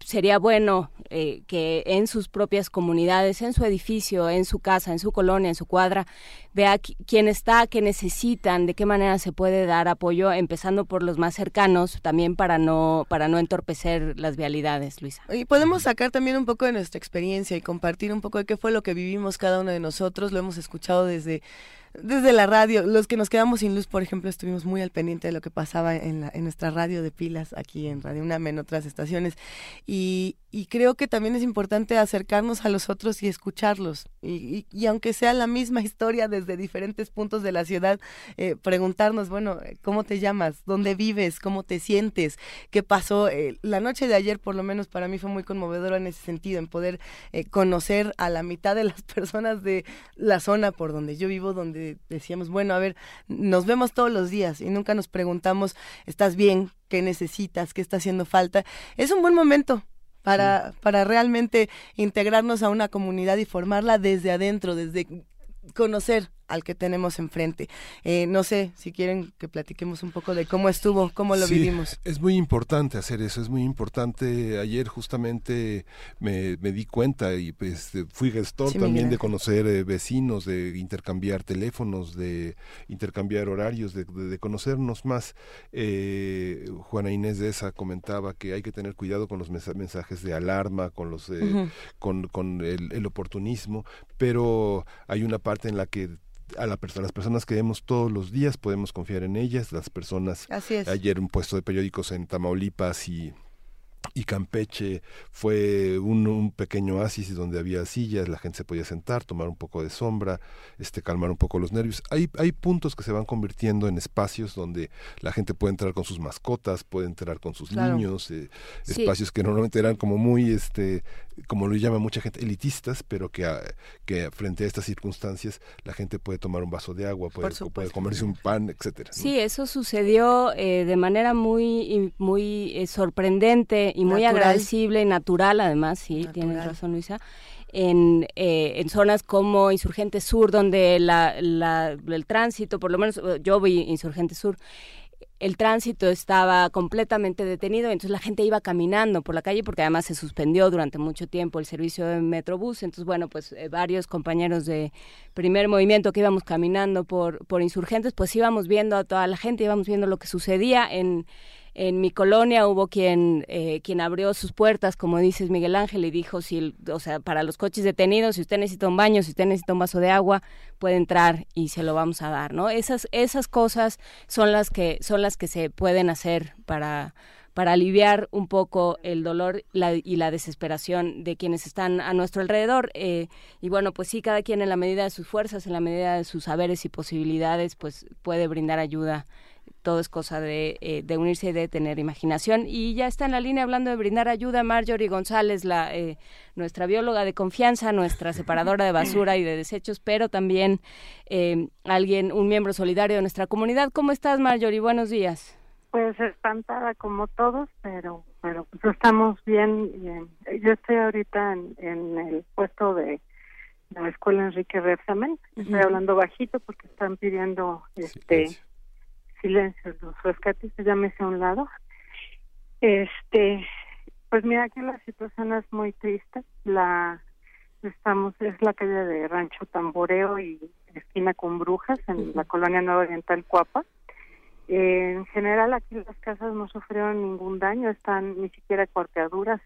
sería bueno eh, que en sus propias comunidades, en su edificio, en su casa, en su colonia, en su cuadra, vea quién está, qué necesitan, de qué manera se puede dar apoyo, empezando por los más cercanos, también para no para no entorpecer las vialidades, Luisa. Y podemos sacar también un poco de nuestra experiencia y compartir un poco de qué fue lo que vivimos cada uno de nosotros. Lo hemos escuchado desde desde la radio. Los que nos quedamos sin luz, por ejemplo, estuvimos muy al pendiente de lo que pasaba en, la, en nuestra radio de pilas aquí en Radio UNAM, en otras estaciones. Y, y creo que también es importante acercarnos a los otros y escucharlos. Y, y, aunque sea la misma historia desde diferentes puntos de la ciudad, eh, preguntarnos, bueno, ¿cómo te llamas? ¿Dónde vives? ¿Cómo te sientes? ¿Qué pasó? Eh, la noche de ayer, por lo menos para mí, fue muy conmovedora en ese sentido, en poder eh, conocer a la mitad de las personas de la zona por donde yo vivo, donde decíamos, bueno, a ver, nos vemos todos los días y nunca nos preguntamos, ¿estás bien? ¿Qué necesitas? ¿Qué está haciendo falta? Es un buen momento para, para realmente integrarnos a una comunidad y formarla desde adentro, desde conocer al que tenemos enfrente. Eh, no sé si quieren que platiquemos un poco de cómo estuvo, cómo lo vivimos. Es muy importante hacer eso, es muy importante. Ayer justamente me, di cuenta y pues fui gestor también de conocer eh, vecinos, de intercambiar teléfonos, de intercambiar horarios, de, conocernos más. Eh, Juana Inés de esa comentaba que hay que tener cuidado con los mensajes de alarma, con los con, con el, el oportunismo, pero hay una parte en la que a la las personas que vemos todos los días podemos confiar en ellas, las personas ayer un puesto de periódicos en Tamaulipas y y Campeche fue un, un, pequeño oasis donde había sillas, la gente se podía sentar, tomar un poco de sombra, este, calmar un poco los nervios. Hay, hay puntos que se van convirtiendo en espacios donde la gente puede entrar con sus mascotas, puede entrar con sus niños, eh, espacios que normalmente eran como muy, este, como lo llama mucha gente, elitistas, pero que, que frente a estas circunstancias la gente puede tomar un vaso de agua, puede, puede comerse un pan, etcétera. Sí, eso sucedió eh, de manera muy, muy eh, sorprendente y muy agradecible y natural, además, sí, tienes razón, Luisa. En, eh, en, zonas como Insurgente Sur, donde la, el tránsito, por lo menos yo vi Insurgente Sur, el tránsito estaba completamente detenido, entonces la gente iba caminando por la calle porque además se suspendió durante mucho tiempo el servicio de Metrobús, entonces bueno, pues eh, varios compañeros de primer movimiento que íbamos caminando por, por insurgentes, pues íbamos viendo a toda la gente, íbamos viendo lo que sucedía en en mi colonia hubo quien, eh, quien abrió sus puertas, como dices Miguel Ángel, y dijo, si, o sea, para los coches detenidos, si usted necesita un baño, si usted necesita un vaso de agua, puede entrar y se lo vamos a dar, ¿no? Esas, esas cosas son las que, son las que se pueden hacer para, para aliviar un poco el dolor y la desesperación de quienes están a nuestro alrededor. Eh, y bueno, pues sí, cada quien en la medida de sus fuerzas, en la medida de sus saberes y posibilidades, pues puede brindar ayuda todo es cosa de, eh, de, unirse y de tener imaginación. Y ya está en la línea hablando de brindar ayuda Marjorie González, la, eh, nuestra bióloga de confianza, nuestra separadora de basura y de desechos, pero también eh, alguien, un miembro solidario de nuestra comunidad. ¿Cómo estás, Marjorie? Buenos días. Pues espantada como todos, pero pero pues estamos bien. Yo estoy ahorita en, el puesto de la escuela Enrique Repsamen. Estoy hablando bajito porque están pidiendo este silencio, los rescatistas, llámese a un lado. Este, pues mira que la situación es muy triste. La estamos es la calle de Rancho Tamboreo y esquina con Brujas en la colonia Nueva Oriental Cuapa. en general aquí las casas no sufrieron ningún daño, están ni siquiera cuarteaduras.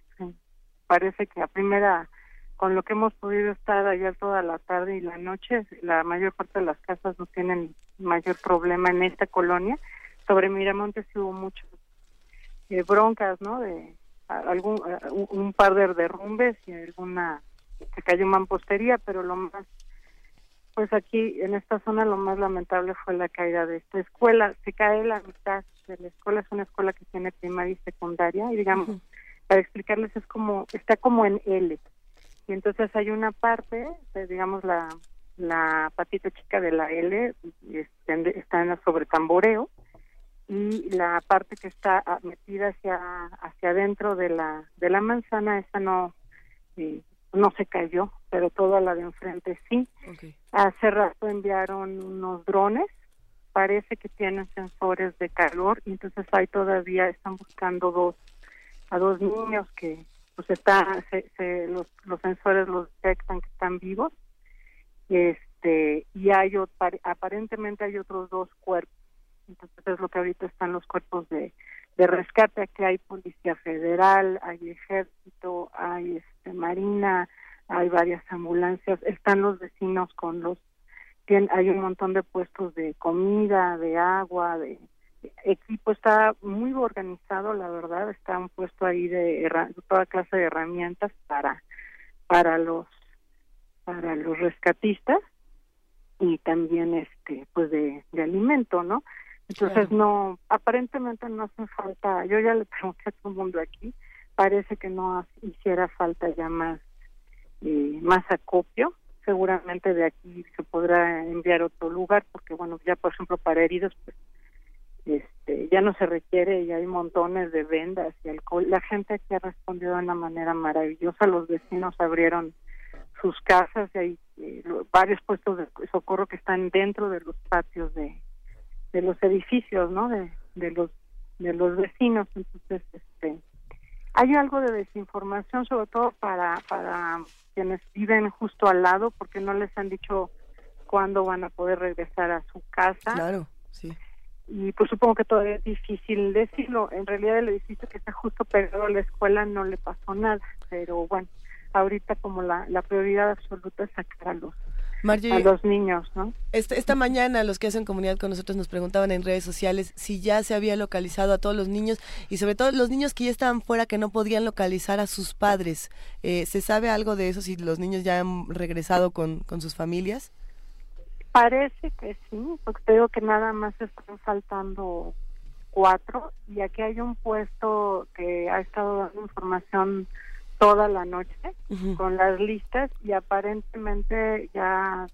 Parece que a primera con lo que hemos podido estar ayer toda la tarde y la noche, la mayor parte de las casas no tienen mayor problema en esta colonia. Sobre Miramontes hubo muchas eh, broncas, ¿no? De algún un par de derrumbes y alguna se cayó mampostería, pero lo más pues aquí en esta zona lo más lamentable fue la caída de esta escuela. Se cae la mitad de la escuela, es una escuela que tiene primaria y secundaria y digamos, para explicarles es como, está como en L y entonces hay una parte, eh, digamos la, la patita chica de la L está en la sobre tamboreo y la parte que está ah, metida hacia hacia adentro de la de la manzana esa no eh, no se cayó pero toda la de enfrente sí. Hace rato enviaron unos drones parece que tienen sensores de calor y entonces ahí todavía están buscando dos a dos niños que pues está se, los, los sensores los detectan que están vivos. Este y hay aparentemente hay otros dos cuerpos. Entonces es lo que ahorita están los cuerpos de, de rescate. Aquí hay policía federal hay ejército hay este marina hay varias ambulancias. Están los vecinos con los hay un montón de puestos de comida de agua de equipo está muy organizado, la verdad, está un puesto ahí de toda clase de herramientas para para los para los rescatistas y también este pues de, de alimento, ¿no? Entonces no aparentemente no hace falta, yo ya le pregunté a todo el mundo aquí, parece que no hiciera falta ya más eh, más acopio, seguramente de aquí se podrá enviar a otro lugar porque bueno, ya por ejemplo para heridos pues este, ya no se requiere y hay montones de vendas y alcohol. La gente aquí ha respondido de una manera maravillosa. Los vecinos abrieron sus casas y hay eh, varios puestos de socorro que están dentro de los patios de, de los edificios, ¿no? De, de los de los vecinos, entonces este hay algo de desinformación sobre todo para para quienes viven justo al lado porque no les han dicho cuándo van a poder regresar a su casa. Claro, sí. Y pues supongo que todavía es difícil decirlo. En realidad el edificio que está justo pegado a la escuela no le pasó nada, pero bueno, ahorita como la, la prioridad absoluta es sacar a los a los niños, ¿no? Esta, esta mañana los que hacen comunidad con nosotros nos preguntaban en redes sociales si ya se había localizado a todos los niños y sobre todo los niños que ya estaban fuera que no podían localizar a sus padres. Eh, ¿Se sabe algo de eso si los niños ya han regresado con, con sus familias? Parece que sí, porque te digo que nada más están faltando cuatro y aquí hay un puesto que ha estado dando información toda la noche con las listas y aparentemente ya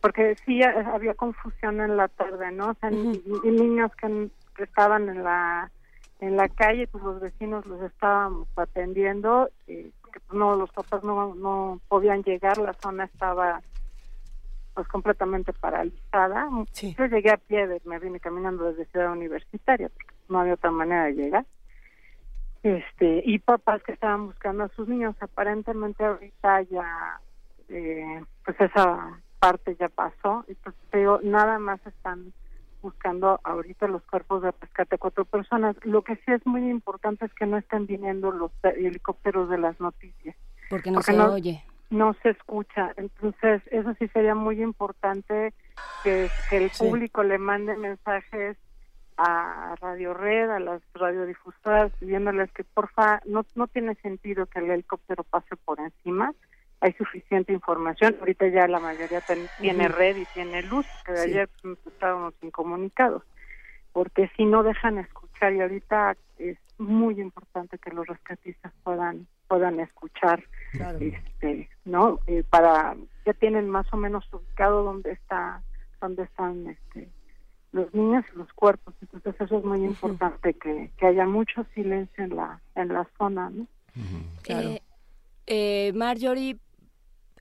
porque sí había confusión en la tarde no o sea niños que, estaban en la en la calle pues los vecinos los estábamos atendiendo y porque pues, no los papás no no podían llegar la zona estaba pues completamente paralizada. Yo llegué a pie me vine caminando desde Ciudad Universitaria porque no había otra manera de llegar. Este y papás que estaban buscando a sus niños aparentemente ahorita ya eh, pues esa parte ya pasó. Y pues digo nada más están buscando ahorita los cuerpos de rescate cuatro personas. Lo que sí es muy importante es que no estén viniendo los helicópteros de las noticias porque no se oye no se escucha. Entonces eso sí sería muy importante que, el público le mande mensajes a Radio Red, a las radiodifusoras, pidiéndoles que porfa, no, no tiene sentido que el helicóptero pase por encima, hay suficiente información, ahorita ya la mayoría tiene red y tiene luz, que de ayer estábamos incomunicados, porque si no dejan escuchar y ahorita es muy importante que los rescatistas puedan puedan escuchar este no eh, para ya tienen más o menos ubicado dónde está dónde están este los niños y los cuerpos. Entonces eso es muy importante, que, que haya mucho silencio en la, en la zona. ¿no? Eh, eh, Marjorie,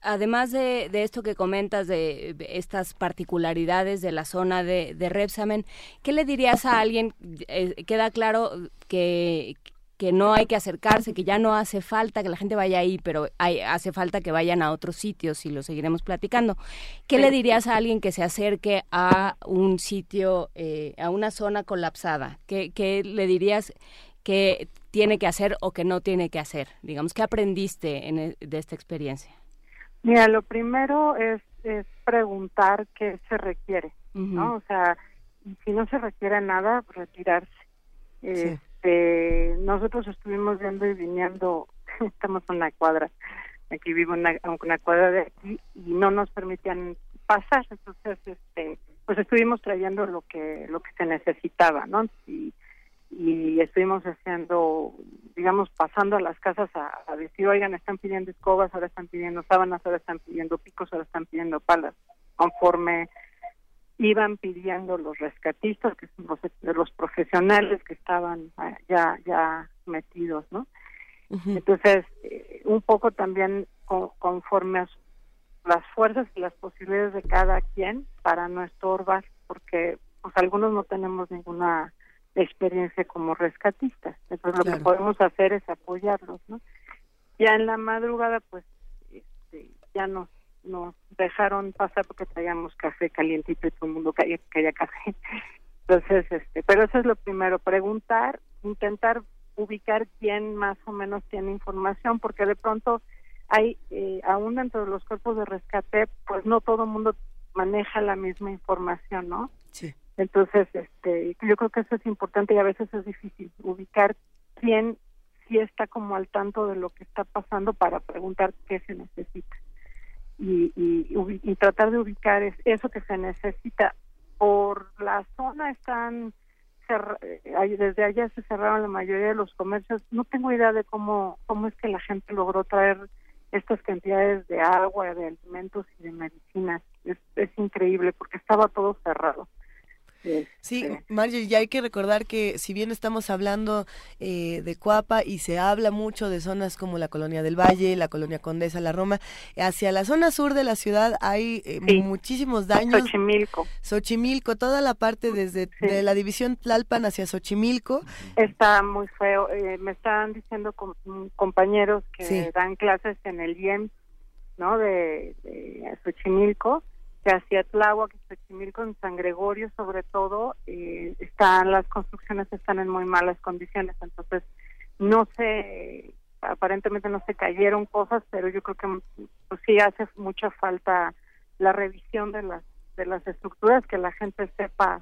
además de, de, esto que comentas de estas particularidades de la zona de, de Repsamen, ¿qué le dirías a alguien? Eh, queda claro que, que no hay que acercarse, que ya no hace falta que la gente vaya ahí, pero hay, hace falta que vayan a otros sitios y lo seguiremos platicando. ¿Qué le dirías a alguien que se acerque a un sitio, eh, a una zona colapsada? ¿Qué, ¿Qué, le dirías que tiene que hacer o que no tiene que hacer? Digamos, ¿qué aprendiste en, e, de esta experiencia? Mira, lo primero es, es preguntar qué se requiere, ¿no? O sea, si no se requiere nada, retirarse. Sí. Este, nosotros estuvimos viendo y viniendo, estamos en una cuadra, aquí vivo una, una cuadra de aquí y no nos permitían pasar, entonces este pues estuvimos trayendo lo que lo que se necesitaba, ¿no? Y, y estuvimos haciendo, digamos, pasando a las casas a, a, decir, oigan, están pidiendo escobas, ahora están pidiendo sábanas, ahora están pidiendo picos, ahora están pidiendo palas, conforme iban pidiendo los rescatistas, que son los, los profesionales que estaban ya ya metidos, ¿no? Entonces, eh, un poco también conforme a las fuerzas y las posibilidades de cada quien para no estorbar, porque pues algunos no tenemos ninguna experiencia como rescatistas. Entonces, lo que podemos hacer es apoyarlos, ¿no? Ya en la madrugada, pues, este, ya nos nos dejaron pasar porque traíamos café calientito y todo el mundo quería, café. Entonces, este, pero eso es lo primero, preguntar, intentar ubicar quién más o menos tiene información, porque de pronto hay, eh, aún dentro de los cuerpos de rescate, pues no todo el mundo maneja la misma información, ¿no? Sí. Entonces, este, yo creo que eso es importante y a veces es difícil ubicar quién sí está como al tanto de lo que está pasando para preguntar qué se necesita y, y, tratar de ubicar eso que se necesita. Por la zona están, eh, desde allá se cerraron la mayoría de los comercios. No tengo idea de cómo, cómo es que la gente logró traer estas cantidades de agua, de alimentos y de medicinas. Es increíble porque estaba todo cerrado. Sí, Mario, ya hay que recordar que si bien estamos hablando eh, de Cuapa y se habla mucho de zonas como la Colonia del Valle, la Colonia Condesa, la Roma, hacia la zona sur de la ciudad hay eh, muchísimos daños. Xochimilco. Xochimilco, toda la parte desde de la división Tlalpan hacia Xochimilco. Está muy feo. Eh, me están diciendo compañeros que dan clases en el IEM, ¿no? De, de Xochimilco que hacia Tláhuac, Xochimilco, en San Gregorio sobre todo, eh, están las construcciones están en muy malas condiciones, entonces no sé, aparentemente no se cayeron cosas, pero yo creo que pues, sí hace mucha falta la revisión de las de las estructuras, que la gente sepa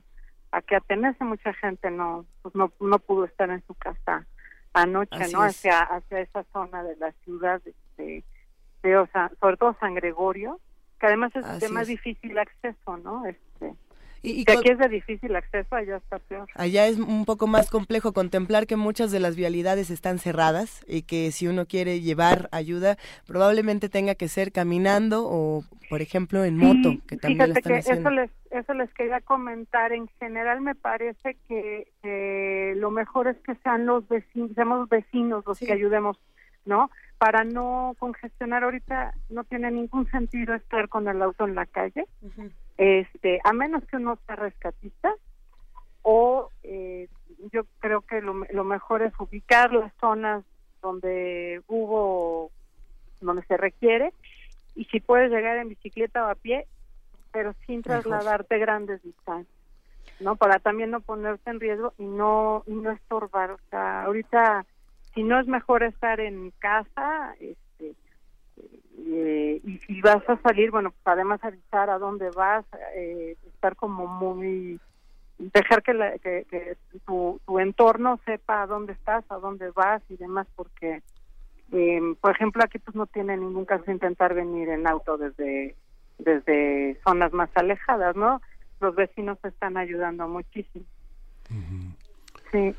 a qué atenerse, mucha gente no pues no, no pudo estar en su casa anoche, ¿no? Hacia hacia esa zona de la ciudad de, de, o sea, sobre todo San Gregorio, que además es de más difícil acceso, ¿no? Este, y, que aquí es de difícil acceso, allá está peor. Allá es un poco más complejo contemplar que muchas de las vialidades están cerradas y que si uno quiere llevar ayuda, probablemente tenga que ser caminando o, por ejemplo, en moto, que también lo están Eso les, eso les quería comentar. En general me parece que lo mejor es que sean los vecinos, seamos vecinos los que ayudemos, ¿no? para no congestionar ahorita no tiene ningún sentido estar con el auto en la calle este a menos que uno sea rescatista o eh, yo creo que lo, lo, mejor es ubicar las zonas donde hubo donde se requiere y si puedes llegar en bicicleta o a pie pero sin trasladarte grandes distancias no para también no ponerte en riesgo y no y no estorbar o sea ahorita si no es mejor estar en casa este eh, y si vas a salir bueno pues además avisar a dónde vas eh, estar como muy dejar que, la, que, tu, tu, entorno sepa a dónde estás a dónde vas y demás porque eh, por ejemplo aquí pues no tiene ningún caso intentar venir en auto desde desde zonas más alejadas no los vecinos están ayudando muchísimo. Sí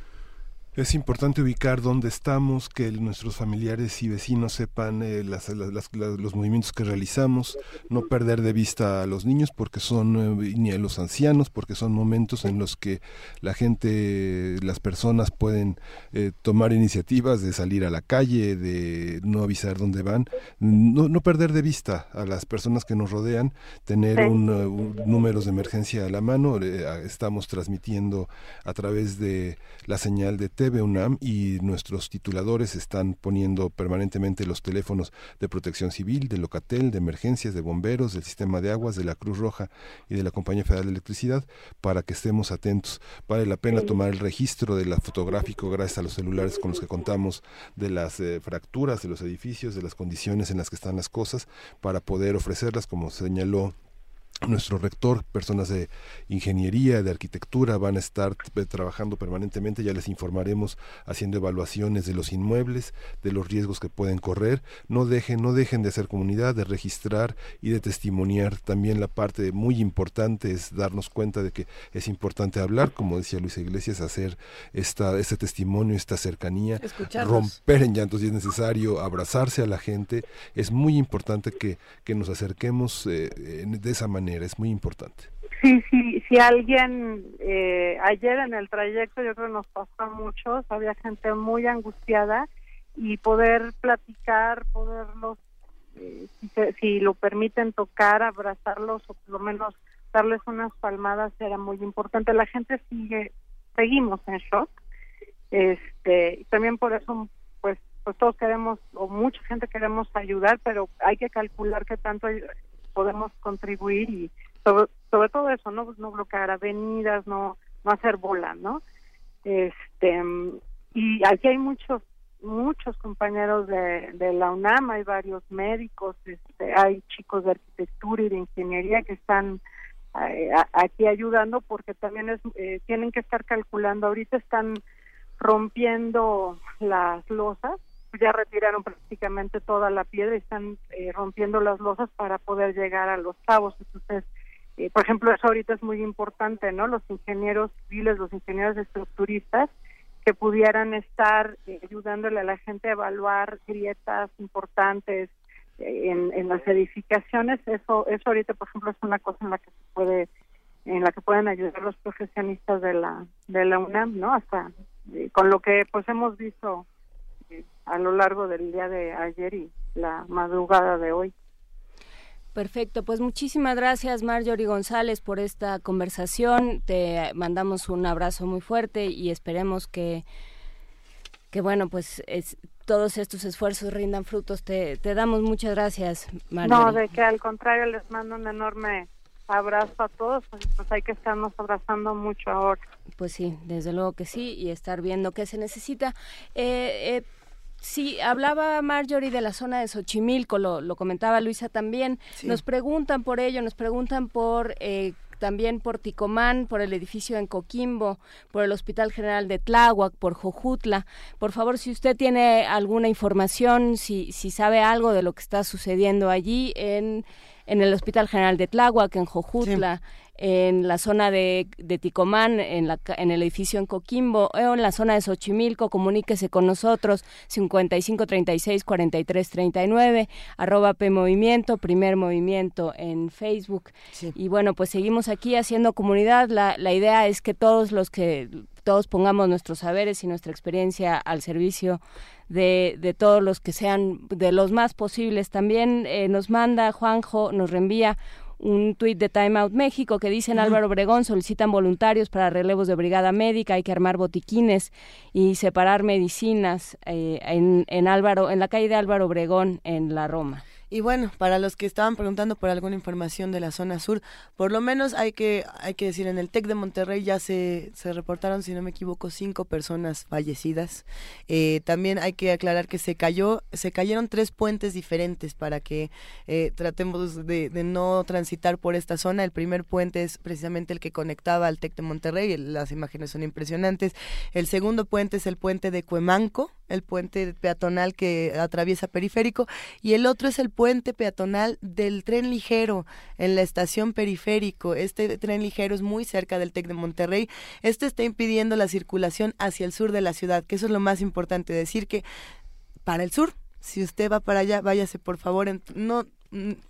es importante ubicar dónde estamos, que nuestros familiares y vecinos sepan eh, los movimientos que realizamos, no perder de vista a los niños porque son eh, ni a los ancianos porque son momentos en los que la gente, las personas pueden eh, tomar iniciativas de salir a la calle, de no avisar dónde van, no, no perder de vista a las personas que nos rodean, tener un, un, números de emergencia a la mano, estamos transmitiendo a través de la señal de TV UNAM y nuestros tituladores están poniendo permanentemente los teléfonos de protección civil, de Locatel, de emergencias, de bomberos, del sistema de aguas, de la Cruz Roja y de la Compañía Federal de Electricidad para que estemos atentos. Vale la pena tomar el registro de la fotográfico gracias a los celulares con los que contamos de las eh, fracturas de los edificios, de las condiciones en las que están las cosas para poder ofrecerlas como señaló nuestro rector, personas de ingeniería, de arquitectura, van a estar eh, trabajando permanentemente, ya les informaremos haciendo evaluaciones de los inmuebles, de los riesgos que pueden correr. No dejen, no dejen de hacer comunidad, de registrar y de testimoniar. También la parte muy importante es darnos cuenta de que es importante hablar, como decía Luisa Iglesias, hacer esta, este testimonio, esta cercanía, romper en llantos si es necesario, abrazarse a la gente. Es muy importante que, que nos acerquemos eh, de esa manera es muy importante. Sí, sí, si alguien, eh, ayer en el trayecto yo creo que nos pasó a muchos, había gente muy angustiada y poder platicar, poderlos, eh, si, si lo permiten tocar, abrazarlos o por lo menos darles unas palmadas era muy importante. La gente sigue, seguimos en shock, este, también por eso, pues, pues todos queremos, o mucha gente queremos ayudar, pero hay que calcular qué tanto podemos contribuir y sobre, todo eso, no no bloquear avenidas, no no hacer bola, ¿no? Este y aquí hay muchos muchos compañeros de, de la UNAM, hay varios médicos, este, hay chicos de arquitectura y de ingeniería que están eh, aquí ayudando porque también es, eh, tienen que estar calculando, ahorita están rompiendo las losas ya retiraron prácticamente toda la piedra y están eh, rompiendo las losas para poder llegar a los cabos. Entonces, eh, por ejemplo, eso ahorita es muy importante, ¿no? Los ingenieros civiles, los ingenieros estructuristas, que pudieran estar eh, ayudándole a la gente a evaluar grietas importantes en, en las edificaciones. Eso, eso ahorita, por ejemplo, es una cosa en la que se puede, en la que pueden ayudar los profesionistas de la de la UNAM, ¿no? Hasta con lo que pues hemos visto a lo largo del día de ayer y la madrugada de hoy. Perfecto, pues muchísimas gracias Marjorie González por esta conversación. Te mandamos un abrazo muy fuerte y esperemos que, que bueno, pues es, todos estos esfuerzos rindan frutos. Te, te damos muchas gracias, Marjorie. No, de que al contrario les mando un enorme abrazo a todos, pues, pues hay que estarnos abrazando mucho ahora. Pues sí, desde luego que sí, y estar viendo qué se necesita. Eh, eh, Sí, hablaba Marjorie de la zona de Xochimilco, lo, lo comentaba Luisa también. Nos preguntan por ello, nos preguntan por eh, también por Ticomán, por el edificio en Coquimbo, por el Hospital General de Tláhuac, por Jojutla. Por favor, si usted tiene alguna información, si, si sabe algo de lo que está sucediendo allí en, en el Hospital General de Tláhuac, en Jojutla, en la zona de, de Ticomán, en, la, en el edificio en Coquimbo o en la zona de Xochimilco, comuníquese con nosotros 55 36 43 39, arroba P Movimiento, primer movimiento en Facebook. Y bueno, pues seguimos aquí haciendo comunidad. La, la idea es que todos los que todos pongamos nuestros saberes y nuestra experiencia al servicio de, de todos los que sean, de los más posibles. También eh, nos manda Juanjo, nos reenvía un tuit de Time Out México que dicen Álvaro Obregón solicitan voluntarios para relevos de brigada médica, hay que armar botiquines y separar medicinas eh, en, en Álvaro, en la calle de Álvaro Obregón en la Roma. Y bueno, para los que estaban preguntando por alguna información de la zona sur, por lo menos hay que hay que decir en el TEC de Monterrey ya se, se reportaron, si no me equivoco, cinco personas fallecidas. Eh, también hay que aclarar que se cayó, se cayeron tres puentes diferentes para que eh, tratemos de, no transitar por esta zona. El primer puente es precisamente el que conectaba al TEC de Monterrey, las imágenes son impresionantes. El segundo puente es el puente de Cuemanco, el puente peatonal que atraviesa periférico, y el otro es el puente peatonal del tren ligero en la estación periférico. Este tren ligero es muy cerca del TEC de Monterrey. Este está impidiendo la circulación hacia el sur de la ciudad, que eso es lo más importante, decir que para el sur, si usted va para allá, váyase por favor, en, no,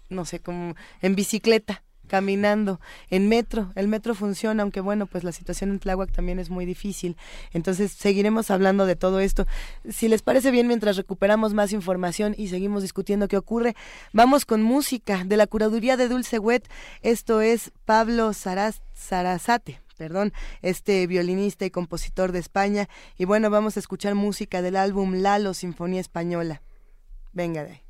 no sé, como en bicicleta, caminando, en metro, el metro funciona, aunque bueno, pues la situación en Tláhuac también es muy difícil. Entonces seguiremos hablando de todo esto. Si les parece bien, mientras recuperamos más información y seguimos discutiendo qué ocurre, vamos con música de la curaduría de Dulce Wet. Esto es Pablo Saraz, Sarazate perdón, este violinista y compositor de España. Y bueno, vamos a escuchar música del álbum Lalo, Sinfonía Española. Venga de ahí.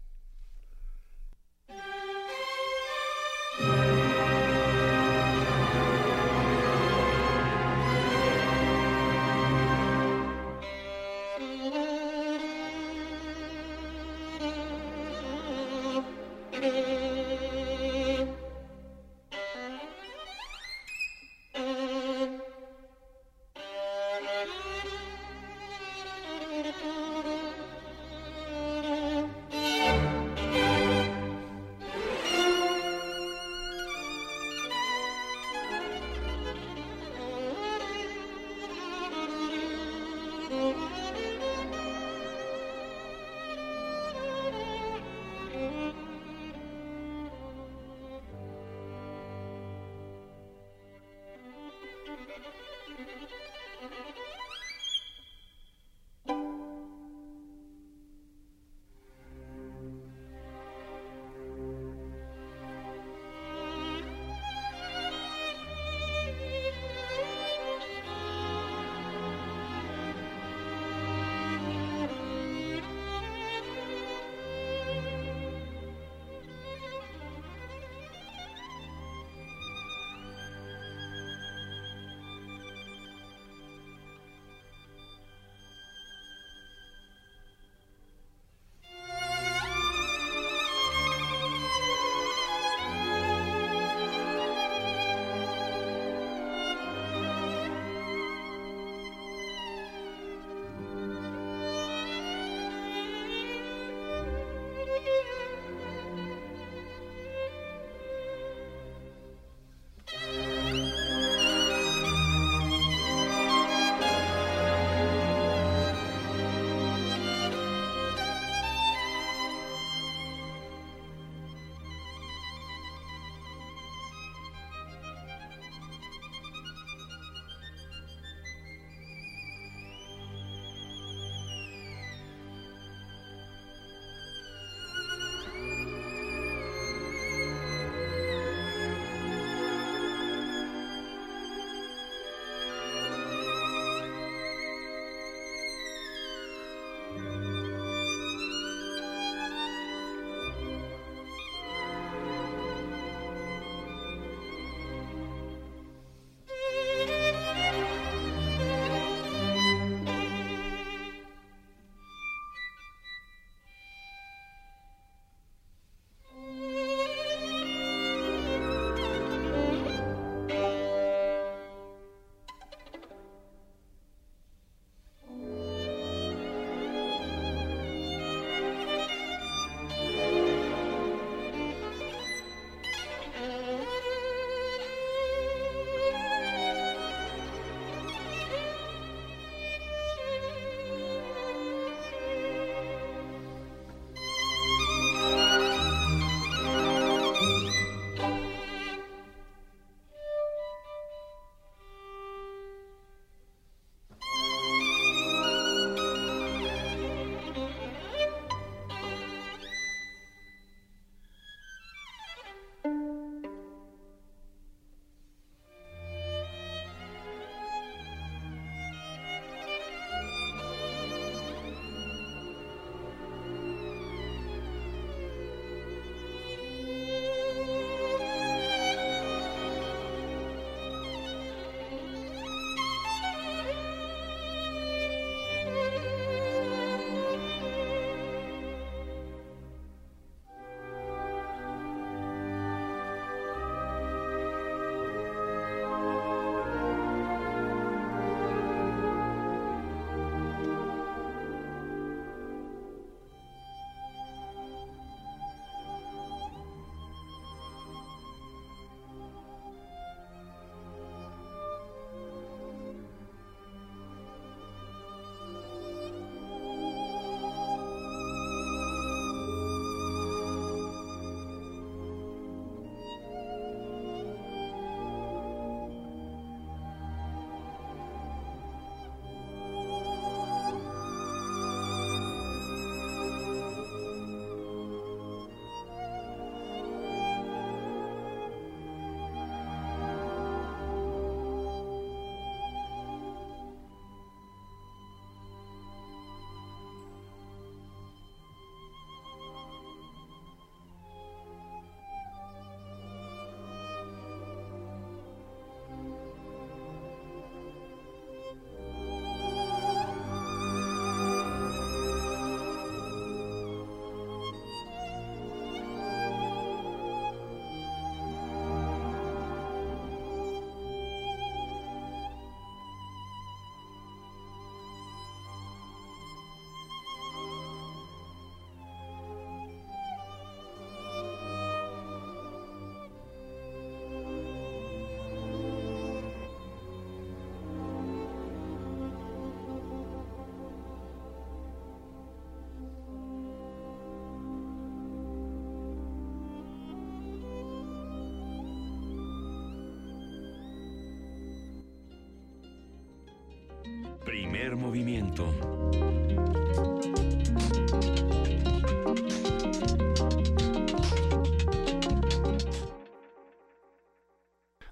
Movimiento.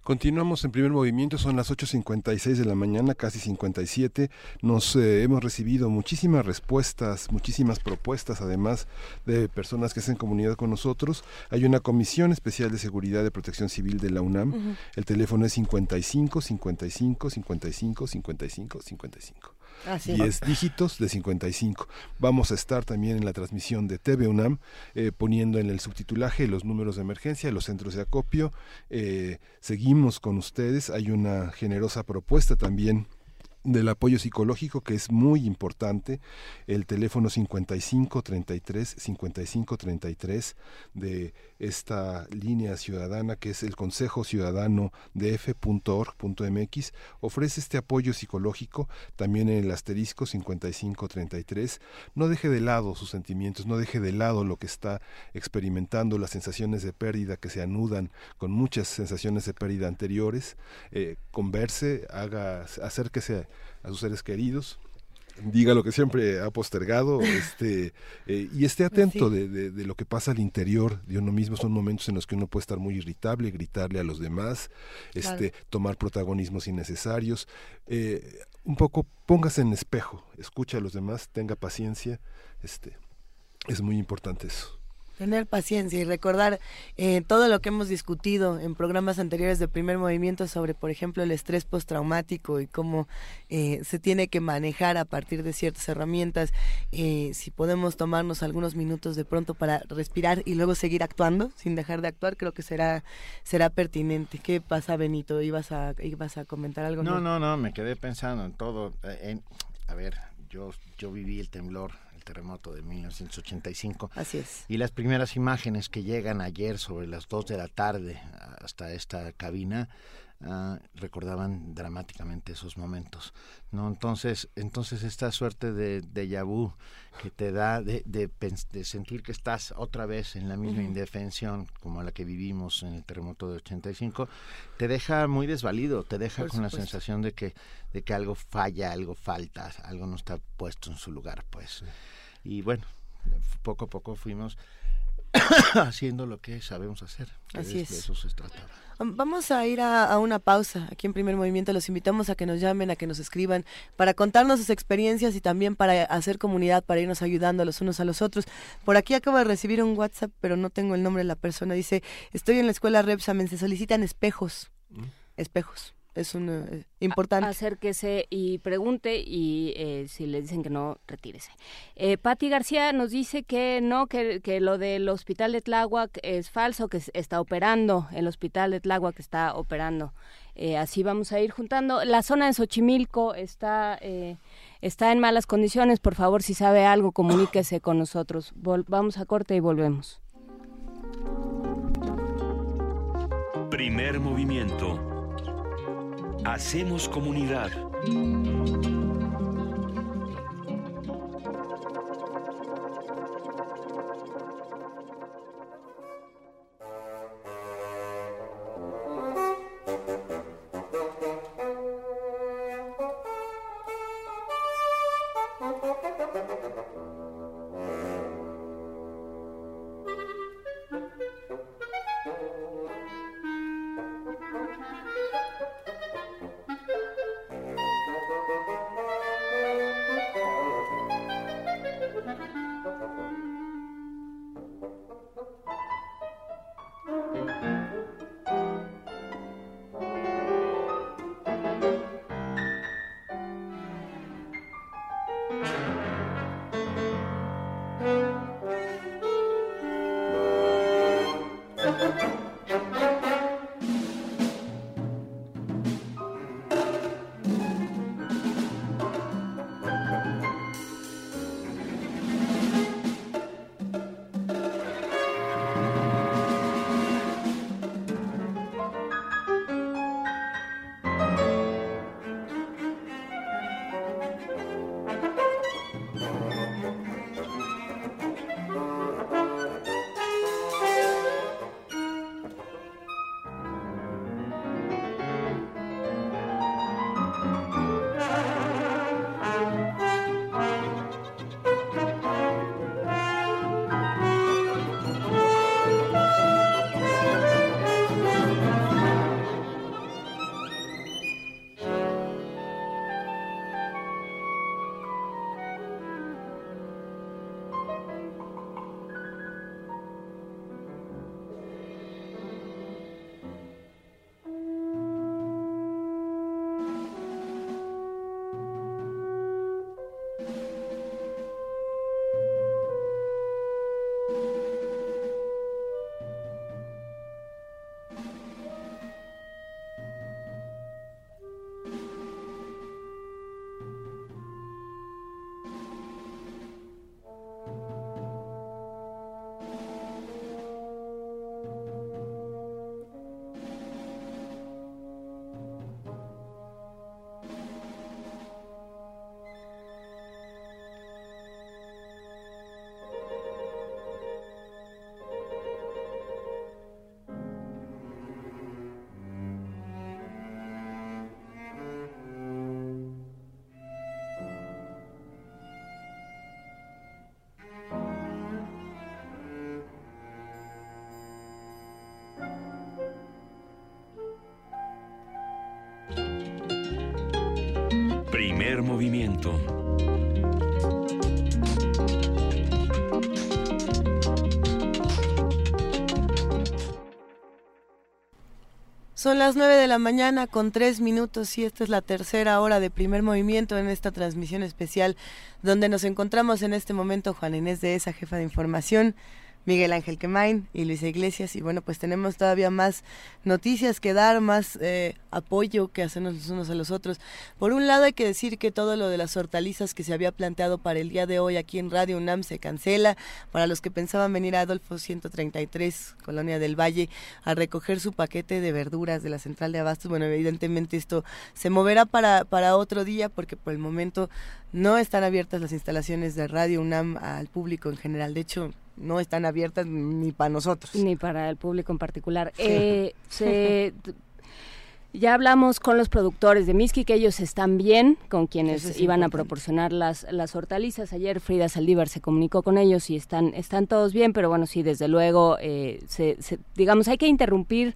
Continuamos en primer movimiento, son las 8.56 de la mañana, casi 57. Nos eh, hemos recibido muchísimas respuestas, muchísimas propuestas, además de personas que hacen comunidad con nosotros. Hay una comisión especial de seguridad de protección civil de la UNAM. El teléfono es 55 55 55 55 55. 10 dígitos de 55. Vamos a estar también en la transmisión de TV UNAM eh, poniendo en el subtitulaje los números de emergencia, los centros de acopio. Eh, seguimos con ustedes. Hay una generosa propuesta también del apoyo psicológico que es muy importante el teléfono 55 33 55 33 de esta línea ciudadana que es el Consejo Ciudadano de F.org.mx ofrece este apoyo psicológico también en el asterisco 55 33 no deje de lado sus sentimientos no deje de lado lo que está experimentando las sensaciones de pérdida que se anudan con muchas sensaciones de pérdida anteriores. Eh, converse haga acérquese a sus seres queridos diga lo que siempre ha postergado este eh, y esté atento de, de, lo que pasa al interior de uno mismo. Son momentos en los que uno puede estar muy irritable gritarle a los demás este tomar protagonismos innecesarios. Eh, un poco póngase en espejo escucha a los demás tenga paciencia este es muy importante eso Tener paciencia y recordar eh, todo lo que hemos discutido en programas anteriores de primer movimiento sobre, por ejemplo, el estrés postraumático y cómo eh, se tiene que manejar a partir de ciertas herramientas. Eh, si podemos tomarnos algunos minutos de pronto para respirar y luego seguir actuando sin dejar de actuar, creo que será será pertinente. ¿Qué pasa, Benito? ¿Ibas a, ibas a comentar algo? No, no, no, me quedé pensando en todo. En, a ver, yo, yo viví el temblor terremoto de 1985. Así es. Y las primeras imágenes que llegan ayer sobre las 2 de la tarde hasta esta cabina uh, recordaban dramáticamente esos momentos. no Entonces, entonces esta suerte de déjà vu que te da de, de, de, sentir que estás otra vez en la misma indefensión como la que vivimos en el terremoto de 85, te deja muy desvalido, te deja con la sensación de que, de que algo falla, algo falta, algo no está puesto en su lugar, pues. Y bueno, poco a poco fuimos haciendo lo que sabemos hacer. Así es. De eso se trataba. Vamos a ir a, una pausa aquí en Primer Movimiento. Los invitamos a que nos llamen, a que nos escriban, para contarnos sus experiencias y también para hacer comunidad, para irnos ayudando los unos a los otros. Por aquí acabo de recibir un WhatsApp, pero no tengo el nombre de la persona. Dice, estoy en la escuela Repsamen, se solicitan espejos. Mm. Espejos es un eh, importante. acérquese y pregunte y eh, si le dicen que no, retírese. Eh, Patti García nos dice que no, que, que, lo del hospital de Tláhuac es falso, que está operando, el hospital de Tláhuac está operando. Eh, así vamos a ir juntando. La zona de Xochimilco está, está en malas condiciones. Por favor, si sabe algo, comuníquese con nosotros. vamos a corte y volvemos. Primer movimiento Hacemos comunidad. Movimiento. Son las 9 de la mañana con 3 minutos y esta es la tercera hora de primer movimiento en esta transmisión especial donde nos encontramos en este momento Juan Inés de esa jefa de información, Miguel Ángel Quemain y Luisa Iglesias. Y bueno, pues tenemos todavía más noticias que dar, más eh, apoyo que hacernos los unos a los otros. Por un lado hay que decir que todo lo de las hortalizas que se había planteado para el día de hoy aquí en Radio UNAM se cancela. Para los que pensaban venir a Adolfo 133, Colonia del Valle, a recoger su paquete de verduras de la central de abastos, bueno, evidentemente esto se moverá para, para otro día porque por el momento no están abiertas las instalaciones de Radio UNAM al público en general. De hecho, no están abiertas ni para nosotros. Ni para el público en particular. Eh, ya hablamos con los productores de Miski, que ellos están bien, con quienes iban a proporcionar las, las hortalizas. Ayer Frida Saldívar se comunicó con ellos y están, están todos bien, pero bueno, sí, desde luego, eh, se, digamos, hay que interrumpir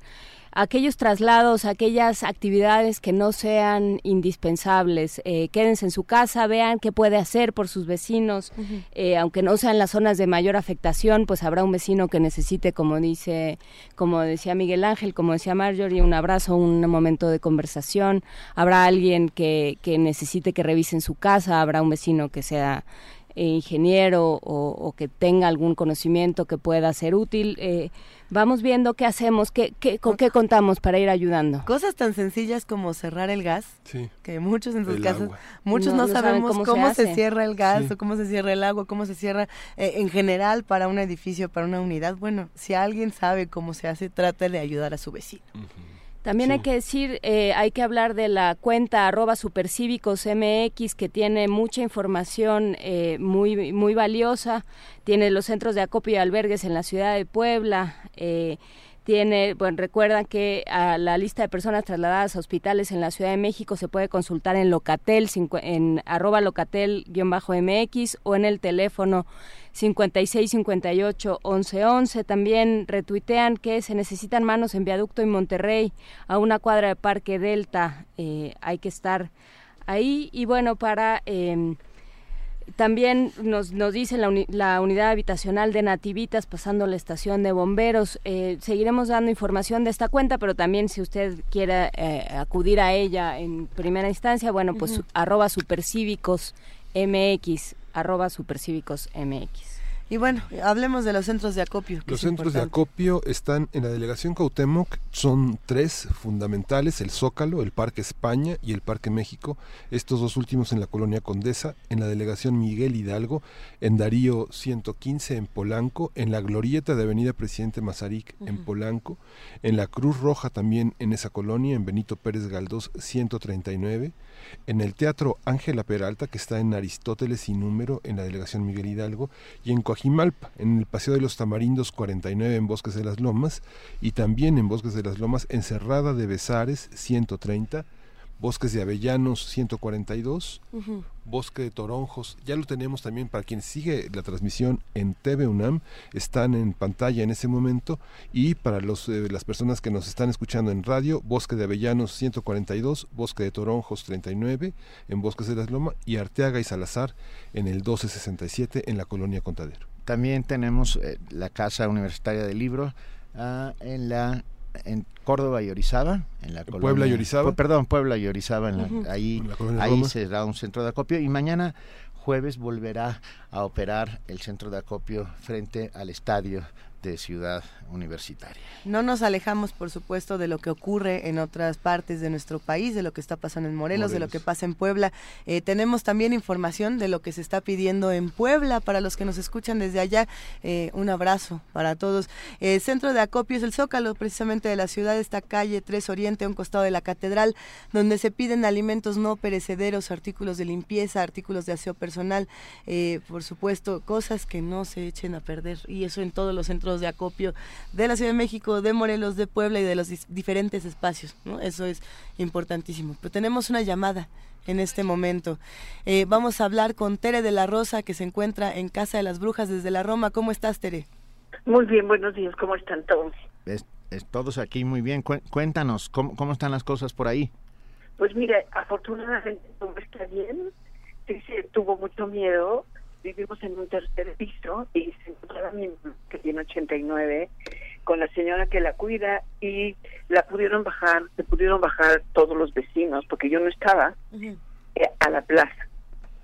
aquellos traslados, aquellas actividades que no sean indispensables. Eh, quédense en su casa, vean qué puede hacer por sus vecinos, eh, aunque no sean las zonas de mayor afectación, pues habrá un vecino que necesite, como dice, como decía Miguel Ángel, como decía Marjorie, un abrazo, un momento de conversación. Habrá alguien que, que necesite que revisen su casa, habrá un vecino que sea eh, ingeniero o, que tenga algún conocimiento que pueda ser útil. Eh, vamos viendo qué hacemos, qué, qué, con qué contamos para ir ayudando. Cosas tan sencillas como cerrar el gas, que muchos en sus casas, muchos no, sabemos cómo, se, cierra el gas o cómo se cierra el agua, cómo se cierra eh, en general para un edificio, para una unidad. Bueno, si alguien sabe cómo se hace, trate de ayudar a su vecino. También hay que decir, eh, hay que hablar de la cuenta arroba supercívicos MX que tiene mucha información eh, muy, muy valiosa. Tiene los centros de acopio y albergues en la ciudad de Puebla. Eh, tiene, bueno, recuerdan que a la lista de personas trasladadas a hospitales en la Ciudad de México se puede consultar en Locatel, en arroba locatel-mx o en el teléfono 56 58 11 11. También retuitean que se necesitan manos en Viaducto y Monterrey, a una cuadra de Parque Delta. Eh, hay que estar ahí. Y bueno, para. Eh, también nos, nos dice la, la, unidad habitacional de Nativitas pasando la estación de bomberos. Eh, seguiremos dando información de esta cuenta, pero también si usted quiere eh, acudir a ella en primera instancia, bueno, pues arroba supercívicos MX, arroba supercívicos MX. Y bueno, hablemos de los centros de acopio. Los centros de acopio están en la delegación Cautemoc, son tres fundamentales, el Zócalo, el Parque España y el Parque México, estos dos últimos en la colonia Condesa, en la delegación Miguel Hidalgo, en Darío 115 en Polanco, en la glorieta de Avenida Presidente Mazarik en Polanco, en la Cruz Roja también en esa colonia, en Benito Pérez Galdós 139, en el Teatro Ángela Peralta, que está en Aristóteles y Número, en la delegación Miguel Hidalgo, y en Coajimalpa, en el Paseo de los Tamarindos 49 en Bosques de las Lomas, y también en Bosques de las Lomas, en Cerrada de Besares 130, Bosques de Avellanos 142, Bosque de Toronjos, ya lo tenemos también para quien sigue la transmisión en TV UNAM, están en pantalla en ese momento y para los, eh, las personas que nos están escuchando en radio, Bosque de Avellanos 142, Bosque de Toronjos 39 en Bosques de las Lomas y Arteaga y Salazar en el 1267 en la colonia Contadero. También tenemos eh, la Casa Universitaria del Libro ah, en la en Córdoba y Orizaba, en la Puebla y Orizaba. perdón, Puebla y Orizaba, ahí, ahí será un centro de acopio y mañana jueves volverá a operar el centro de acopio frente al estadio de Ciudad Universitaria. No nos alejamos, por supuesto, de lo que ocurre en otras partes de nuestro país, de lo que está pasando en Morelos, de lo que pasa en Puebla. Eh, tenemos también información de lo que se está pidiendo en Puebla para los que nos escuchan desde allá. Eh, un abrazo para todos. El centro de acopio es el Zócalo, precisamente de la ciudad, esta calle 3 Oriente, a un costado de la catedral, donde se piden alimentos no perecederos, artículos de limpieza, artículos de aseo personal, eh, por supuesto, cosas que no se echen a perder. Y eso en todos los centros de acopio de la Ciudad de México, de Morelos, de Puebla y de los diferentes espacios. ¿no? Eso es importantísimo. Pero tenemos una llamada en este momento. Eh, vamos a hablar con Tere de la Rosa, que se encuentra en Casa de las Brujas desde la Roma. ¿Cómo estás, Tere? Muy bien, buenos días. ¿Cómo están todos? todos aquí muy bien. Cuéntanos, ¿cómo, ¿cómo están las cosas por ahí? Pues mira, afortunadamente todo está bien. Sí, sí, tuvo mucho miedo. Vivimos en un tercer piso y se encontraba mi mamá, que tiene 89, con la señora que la cuida y la pudieron bajar, se pudieron bajar todos los vecinos, porque yo no estaba, eh, a la plaza.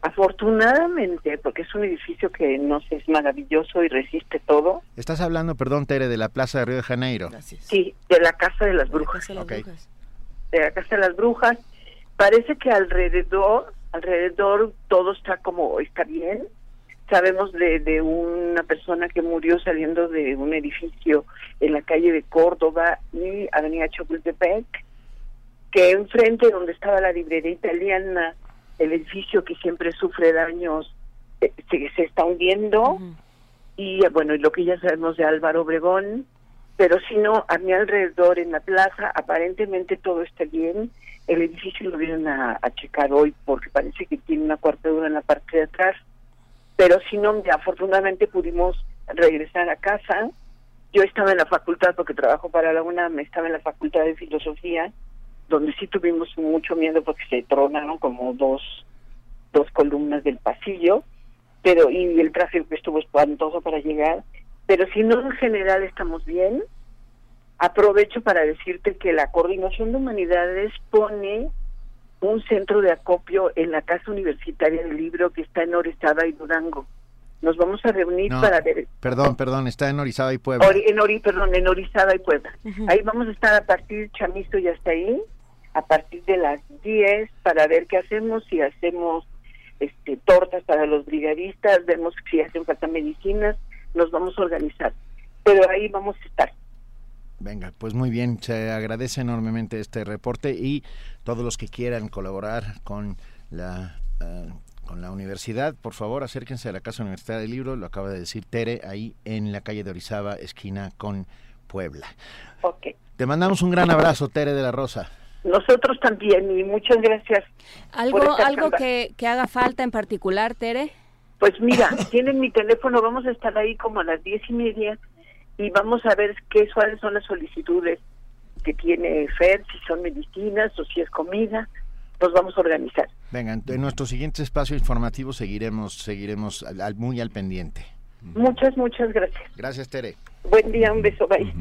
Afortunadamente, porque es un edificio que no sé, es maravilloso y resiste todo. Estás hablando, perdón, Tere, de la Plaza de Río de Janeiro. Sí, de la Casa de las Brujas. de las Ok. De la Casa de las Brujas. Parece que alrededor, alrededor todo está como, está bien. Sabemos de, de una persona que murió saliendo de un edificio en la calle de Córdoba y Avenida Chapultepec, que enfrente donde estaba la librería italiana, el edificio que siempre sufre daños, eh, se, se está hundiendo. Y eh, bueno, y lo que ya sabemos de Álvaro Obregón, pero si no, a mi alrededor en la plaza, aparentemente todo está bien. El edificio lo vienen a, a checar hoy porque parece que tiene una cuartadura en la parte de atrás. Pero si no, afortunadamente pudimos regresar a casa. Yo estaba en la facultad porque trabajo para la UNAM, estaba en la facultad de filosofía, donde sí tuvimos mucho miedo porque se tronaron como dos, dos columnas del pasillo, pero y el tráfico estuvo espantoso para llegar. Pero si no, en general estamos bien. Aprovecho para decirte que la Coordinación de Humanidades pone un centro de acopio en la Casa Universitaria del Libro que está en Orizaba y Durango. Nos vamos a reunir No, para ver Perdón, perdón, está en Orizaba y Puebla. Ori- en Ori, perdón, en Orizaba y Puebla. Ahí vamos a estar a partir, Chamisto ya está ahí, a partir de las 10 para ver qué hacemos, si hacemos este tortas para los brigadistas, vemos si hacen falta medicinas, nos vamos a organizar. Pero ahí vamos a estar. Venga, pues muy bien, se agradece enormemente este reporte y todos los que quieran colaborar con la eh, con la universidad, por favor acérquense a la Casa Universitaria del Libro, lo acaba de decir Tere, ahí en la calle de Orizaba, esquina con Puebla. Ok. Te mandamos un gran abrazo, Tere de la Rosa. Nosotros también y muchas gracias. ¿Algo, algo que, que haga falta en particular, Tere? Pues mira, tienen mi teléfono, vamos a estar ahí como a las diez y media y vamos a ver qué cuáles son las solicitudes que tiene FED, si son medicinas o si es comida, nos vamos a organizar. Venga, en nuestro siguiente espacio informativo seguiremos seguiremos al- al- muy al pendiente. Muchas, muchas gracias. Gracias, Tere. Buen día, un beso, bye.